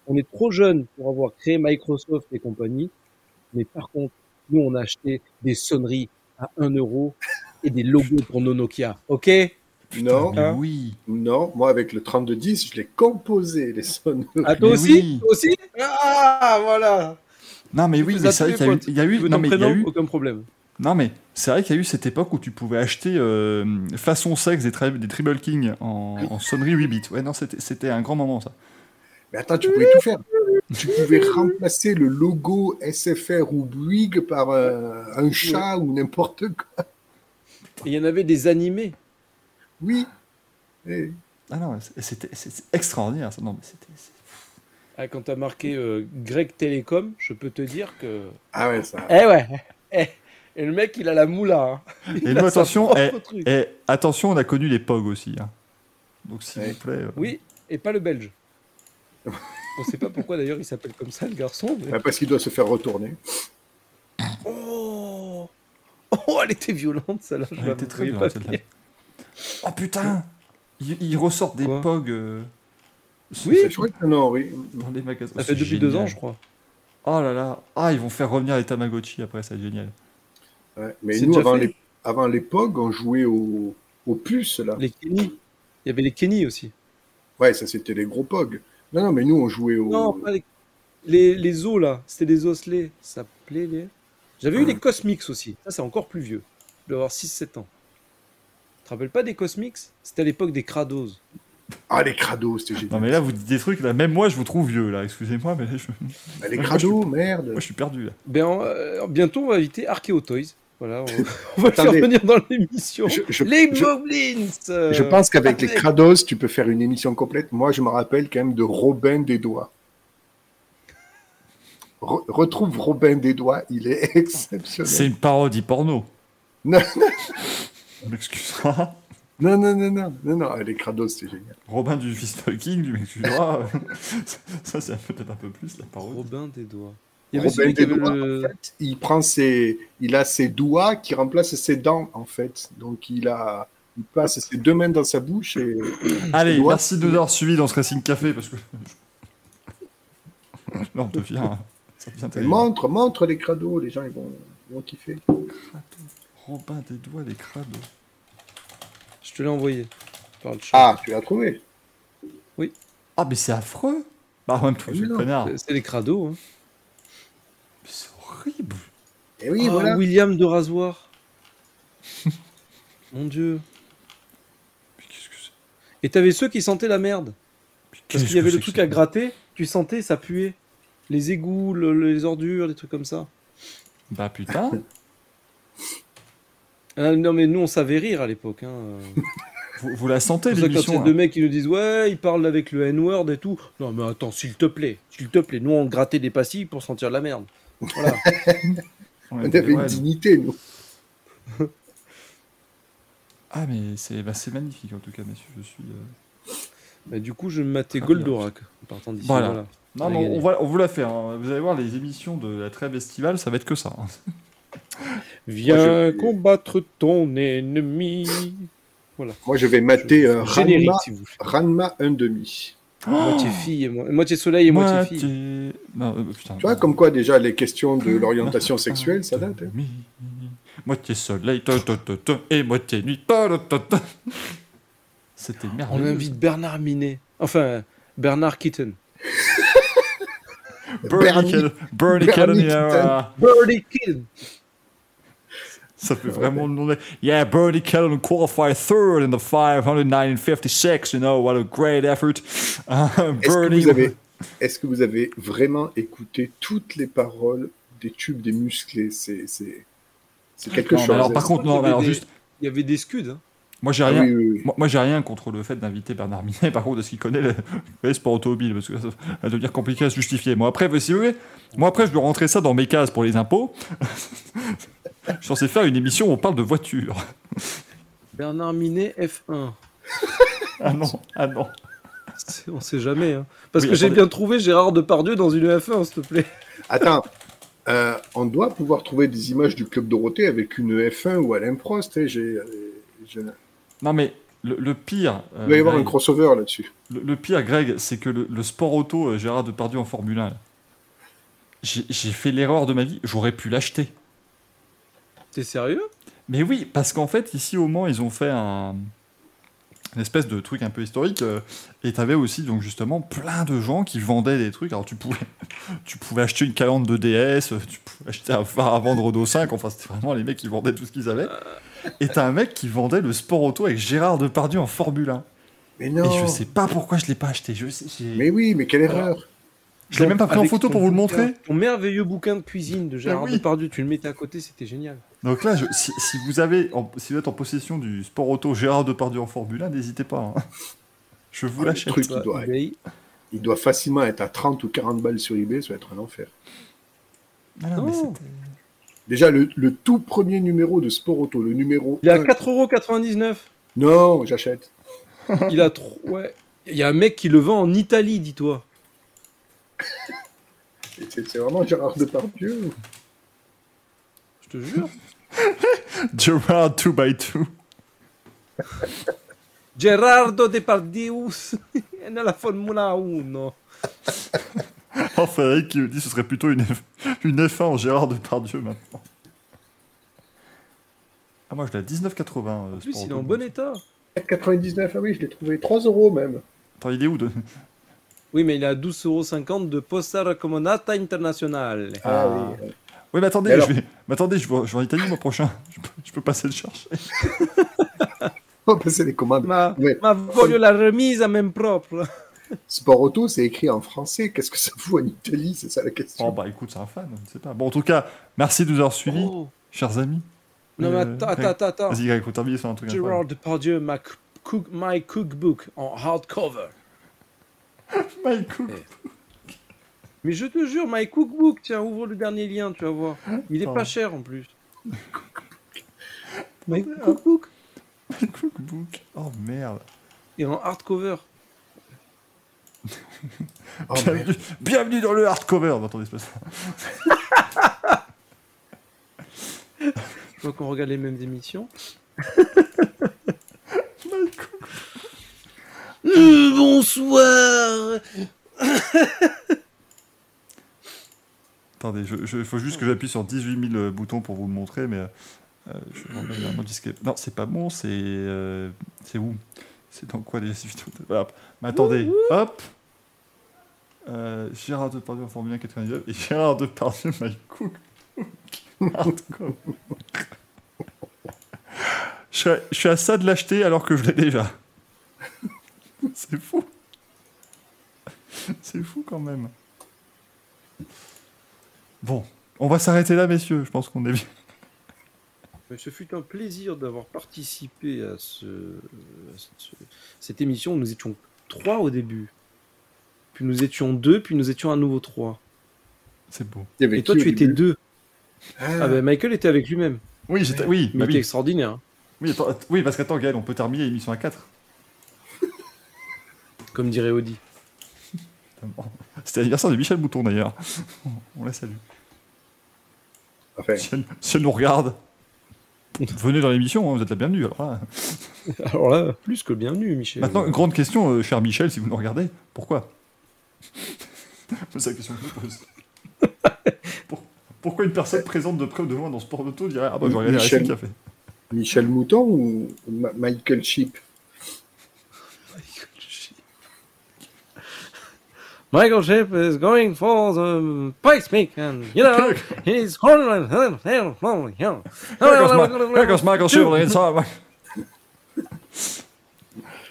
on est trop jeune pour avoir créé Microsoft et compagnie, mais par contre, nous, on a acheté des sonneries à 1 euro et des logos pour nos Nokia. OK? Non, Hein? oui. non, moi avec le 3210, je l'ai composé, les sonneries. Ah, toi aussi? oui. Toi aussi? Ah, voilà Non, mais oui, mais c'est vrai qu'il y a eu. il y a eu- Tu veux non, mais il y a eu. Aucun problème. Non, mais c'est vrai qu'il y a eu cette époque où tu pouvais acheter euh, façon sexe des, tri- des Tribal King en, en sonnerie 8 bits. Ouais, non, c'était c'était un grand moment ça. Mais attends, tu pouvais tout faire. Tu pouvais remplacer le logo SFR ou Bouygues par euh, un chat ou n'importe quoi. Et il y en avait des animés. Oui. Eh, Ah non, c'est- c'était extraordinaire ça. Non, mais c'était. Ah, quand t'as marqué euh, Greg Télécom, je peux te dire que. Ah ouais, ça. Eh ouais Eh, Et le mec, il a la moula. hein. Et nous, attention, propre eh. Et attention, on a connu les POG aussi. hein. Donc s'il Ouais. vous plaît. euh, Oui, et pas le belge. On sait pas pourquoi d'ailleurs il s'appelle comme ça, le garçon. mais- Bah, parce qu'il doit se faire retourner. Oh Oh, elle était violente, celle-là. Elle était très celle-là. venir. Oh putain ils, ils ressortent des Quoi POG euh, Oui. C'est chouette, non, oui. dans les magasins. Ça fait depuis deux ans, je crois. Oh là là. Ah, ils vont faire revenir les Tamagotchi après, c'est génial. Ouais. Mais nous, avant les- avant l'époque, on jouait aux, aux puces, là. Les Kenny. Il y avait les Kenny aussi. Ouais, ça, c'était les gros POG. Non, non, mais nous, on jouait aux... Non, pas les... Les, les os, là. C'était des osselets. Ça s'appelait les... J'avais eu les Cosmix aussi. Ça, c'est encore plus vieux. Je dois avoir 6-7 ans. Tu te rappelles pas des Cosmix? C'était à l'époque des Krados. Ah, les crados, c'était génial. Non mais là, vous dites des trucs, là, même moi, je vous trouve vieux, là. Excusez-moi, mais là, je... Ah, les crados, merde. moi, je suis perdu, là. Ben, euh, bientôt, on va inviter Archeo Toys. Voilà, on, on va le faire Attendez. venir dans l'émission. Les euh, Je pense qu'avec les crados, tu peux faire une émission complète. Moi, je me rappelle quand même de Robin des Doigts. Re- retrouve Robin des Doigts, il est C'est exceptionnel. une parodie porno. Non, On m'excusera. non, non, non, non, non, non, les crados, c'est génial. Robin du King, tu m'excuseras. ça, c'est peut-être un peu plus la parodie. Robin des doigts. Il y avait Robin celui qui des avait Doigts, le... en fait, il prend ses, il a ses doigts qui remplacent ses dents, en fait. Donc, il a, il passe ses deux mains dans sa bouche et Allez, doigts. merci de nous avoir suivis dans ce Racing Café, parce que... Là, on devient... Ça devient et terrible. montre, montre les crados, les gens, ils vont, ils vont kiffer. Robin des doigts, les crades. Je te l'ai envoyé. par le chat. Ah, tu l'as trouvé? Ah, mais c'est affreux Bah, en même temps, non. C'est les crados. Hein. Horrible Et oui, Ah, voilà. William de Rasoir. Mon dieu. Mais qu'est-ce que c'est? Et t'avais ceux qui sentaient la merde. Parce qu'est-ce qu'il y avait le truc à gratter, tu sentais, ça puait. Les égouts, le- les ordures, les trucs comme ça. Bah, putain Ah, non mais nous on savait rire à l'époque. Hein. vous, vous la sentez, ça quand il y l'émission a hein deux mecs qui nous disent ouais, ils parlent avec le N-word et tout. Non mais attends, s'il te plaît, s'il te plaît, nous on grattait des pastilles pour sentir la merde. Voilà. On avait une dignité, nous. Ah, mais c'est bah, c'est magnifique, en tout cas, messieurs. Je suis... euh, Bah, du coup, je matais bien. Goldorak en partant d'ici. Voilà. Voilà. Non, On va, on vous la faire. hein. Vous allez voir, les émissions de la trêve estivale, ça va être que ça. hein. Viens Moi, je- combattre ton ennemi. Moi, je vais mater euh, Générique, Ranma, si vous voulez. Ranma 1,5. Moitié fille et mo- moitié soleil et moitié fille. Non, euh, putain. Tu vois, comme quoi, déjà, les questions de l'orientation sexuelle, ça date. hein. Moitié soleil, ta, ta, ta, ta, et moitié nuit. ta, ta, ta, ta. C'était On merveilleux. invite Bernard Minet. Enfin, Bernard Kitten. Bernie Bernie- Ken- Bernie Kitten. Ça fait vraiment le nom de... Yeah, Bernie Cannon qualified third in the 500 1956, you know, what a great effort. Uh, Est-ce que, Bernie... vous avez, est-ce que vous avez vraiment écouté toutes les paroles des tubes des musclés? C'est c'est- c'est quelque Non, chose. alors, par contre, non, Il y mais avait alors des- juste... Il y avait des scuds. hein. Moi, j'ai Ah rien... oui, oui, oui. Moi, moi, j'ai rien contre le fait d'inviter Bernard Minet, par contre, est-ce qu'il connaît le, le sport automobile Parce que ça va devenir compliqué à se justifier. Moi, après, si vous voulez, moi, après, je vais rentrer ça dans mes cases pour les impôts. je suis censé faire une émission où on parle de voitures. Bernard Minet F1. Ah non, ah non. On sait jamais. hein. Parce Oui, que j'ai attendez. bien trouvé Gérard Depardieu dans une F1, s'il te plaît. Attends, euh, on doit pouvoir trouver des images du Club Dorothée avec une F1 ou Alain Prost. hein, j'ai, euh, Non, mais Le, le pire, euh, Il va y avoir un crossover là-dessus. le, le pire, Greg, c'est que le, le sport auto euh, Gérard Depardieu en Formule 1, là, j'ai j'ai fait l'erreur de ma vie, j'aurais pu l'acheter. T'es sérieux? Mais oui, parce qu'en fait, ici au Mans, ils ont fait un une espèce de truc un peu historique euh, et t'avais aussi donc justement plein de gens qui vendaient des trucs alors tu pouvais tu pouvais acheter une calandre de DS euh, tu pouvais acheter un phare à vendre Renault 5 enfin c'était vraiment les mecs qui vendaient tout ce qu'ils avaient et t'as un mec qui vendait le sport auto avec Gérard Depardieu en Formule 1 Mais non. et je sais pas pourquoi je l'ai pas acheté je sais Mais oui, mais quelle erreur. je l'ai même pas pris en photo pour vous le montrer Ton merveilleux bouquin de cuisine de Gérard oui. Depardieu, tu le mettais à côté, c'était génial. Donc là je- si, si vous avez en- si vous êtes en possession du sport auto Gérard Depardieu en Formule 1 n'hésitez pas hein. je vous Ah, le l'achète truc, il doit, eBay. il doit facilement être à 30 ou 40 balles sur eBay, ça va être un enfer. Ah non, mais Déjà, le, le tout premier numéro de Sport Auto, le numéro. Il est à 1. 4,99€. Non, j'achète. Il a trop. Ouais. Il y a un mec qui le vend en Italie, dis-toi. C'est c'est vraiment Gérard Depardieu. Te jure. Gerard 2x2 Gerardo Depardieu nella Formula 1. Oh, Frédéric qui me dit que ce serait plutôt une, F... une F1 en Gérard Depardieu maintenant. Ah, moi je l'ai à 19,80. euh, En plus, il est en bon état. 4,99, ah oui, je l'ai trouvé 3 euros même. Attends, il est où de... Oui, mais il est à 12,50€ de Posta Raccomanata Internazionale. Ah, Ah. oui. Oui, mais attendez, alors je vais... mais attendez, je vais, je vais en Italie mois prochain. Je peux, je peux passer le chercher. On va passer les commandes. Ma, Ouais. ma voglio la remise à même propre. Sport Auto, c'est écrit en français. Qu'est-ce que ça fout en Italie? C'est ça la Oh, question. bah écoute, c'est un fan, je ne sais pas. Bon, en tout cas, merci de nous avoir suivis, Oh. chers amis. Non, mais Euh, attends, attends, attends. Vas-y, Greg, faut terminer sur un truc Gerard incroyable. Depardieu, ma cook, My Cookbook en hardcover. My Cook. Mais je te jure, My Cookbook, tiens, ouvre le dernier lien, tu vas voir. Il est pas cher en plus. My Cookbook My Cookbook. Oh merde. et en hardcover. Oh. Bienvenue, bienvenue dans le hardcover. C'est pas ça. Je vois qu'on regarde les mêmes émissions. Euh, bonsoir Attendez, il faut juste que j'appuie sur 18 000 boutons pour vous le montrer, mais euh, je vais disque. Non, c'est pas bon, c'est. euh, c'est où? C'est dans quoi déjà ces vidéos Voilà. Mais attendez, hop euh, Gérard Depardieu en Formule 1 99 et Gérard Depardieu, my cook. Je, je suis à ça de l'acheter alors que je l'ai déjà. c'est fou. C'est fou quand même. Bon, on va s'arrêter là, messieurs. Je pense qu'on est bien. Mais Ce fut un plaisir d'avoir participé à, ce, à ce- cette émission. Nous étions trois au début. Puis nous étions deux, puis nous étions à nouveau trois. C'est beau. Et toi, tu étais deux. Ah, Ah ben Michael était avec lui-même. Oui, j'étais. Oui, Mais bah oui. extraordinaire. hein. Oui, attends, att- oui, parce qu'attends, Gaël, on peut terminer l'émission à 4. Comme dirait Audi. C'était l'anniversaire de Michel Bouton d'ailleurs. On la salue. Enfin, Si elle, si elle nous regarde, venez dans l'émission, hein, vous êtes la bienvenue. Alors là. Alors là, plus que bienvenue, Michel. Maintenant, grande question, euh, cher Michel, si vous nous regardez, pourquoi? C'est la question que je pose. Pour- pourquoi une personne présente de près ou de loin dans Sport Auto dirait Ah bah je regarde Michel. Racing Café Michel Mouton ou Ma- Michael Chip Michael Ship is going for the Pikes Peak, and you know, he's cornering. Here goes Michael inside.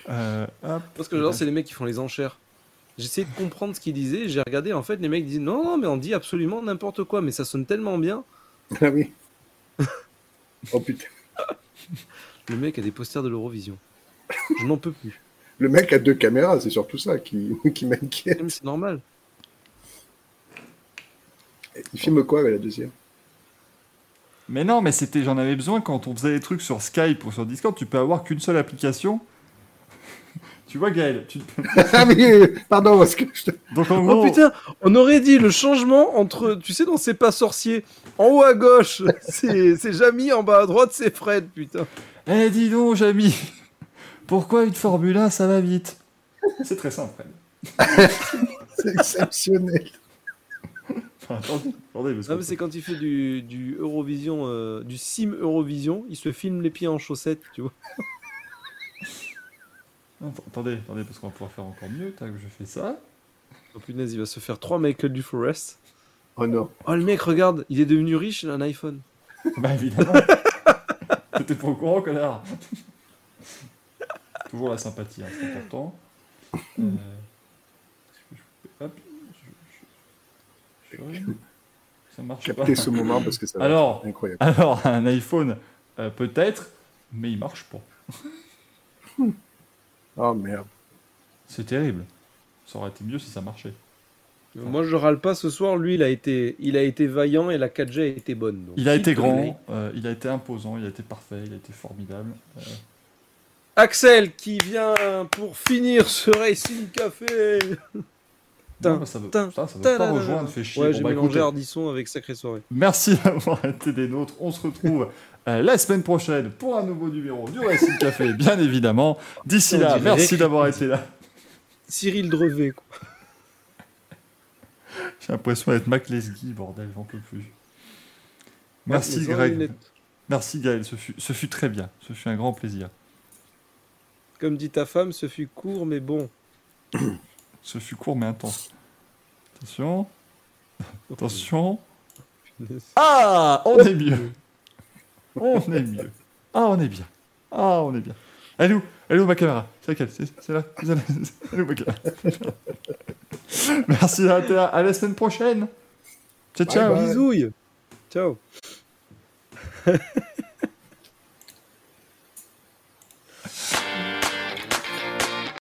Euh, hop. Parce que genre, c'est les mecs qui font les enchères. J'essayais de comprendre ce qu'ils disaient, j'ai regardé, en fait, les mecs disaient non, non, mais on dit absolument n'importe quoi, mais ça sonne tellement bien. Ah oui. oh putain. Le mec a des posters de l'Eurovision. Je n'en peux plus. Le mec a deux caméras, c'est surtout ça qui, qui m'inquiète. Mais C'est normal. Il filme quoi avec la deuxième? Mais non, mais c'était, j'en avais besoin quand on faisait des trucs sur Skype ou sur Discord. Tu peux avoir qu'une seule application. tu vois, Gaël tu... Ah euh, pardon, parce que je te- Donc en Oh putain, on aurait dit le changement entre, tu sais, dans C'est pas sorcier, en haut à gauche, c'est c'est Jamie, en bas à droite, c'est Fred, putain. eh dis donc, Jamy, Pourquoi une Formule 1, ça va vite C'est très simple, Fred. C'est exceptionnel. Enfin, attendez, attendez, parce Non, que- mais c'est quand il fait du, du Eurovision, euh, du Sim Eurovision, il se filme les pieds en chaussettes, tu vois. Non, Attendez, attendez, parce qu'on va pouvoir faire encore mieux. Tac, je fais ça. Oh punaise, il va se faire trois Michael Duforest. Oh non. Oh le mec, regarde, il est devenu riche, il a un iPhone. Bah évidemment. T'étais pas au courant, connard. Toujours la sympathie, hein, c'est important. Euh, est-ce que je peux- hop, je- je- je- Ça marche pas. Captez ce moment parce que ça va Alors, être incroyable. alors un iPhone, euh, peut-être, mais il marche pas. Oh merde. C'est terrible. Ça aurait été mieux si ça marchait. Euh, Moi je râle pas ce soir, lui il a été, il a été vaillant et la 4G a été bonne. donc Il a été grand, euh, il a été imposant, il a été parfait, il a été formidable. Euh, Axel qui vient pour finir ce Racing Café. non, ça veut, ça pas rejoindre, fait chier. Ouais, Bon, j'ai bah, mélangé Ardisson avec Sacré Soirée. Merci d'avoir été des nôtres. On se retrouve euh, la semaine prochaine pour un nouveau numéro du Racing Café, bien évidemment. D'ici là, merci d'avoir été là. Cyril Drevet, quoi. J'ai l'impression d'être Mac Lesguy, bordel, j'en peux plus. Merci Greg. Merci Gaël, ce fut, ce fut très bien. Ce fut un grand plaisir. Comme dit ta femme, ce fut court mais bon. Ce fut court mais intense. Attention. Attention. Ah, on est mieux. On est mieux. Ah, on est bien. Ah, on est bien. Elle est où? Elle est où ma caméra? C'est laquelle? C'est là? C'est là? Elle est où ma caméra? Merci. À la semaine prochaine. Ciao, ciao. bye. Bisouille. Ciao.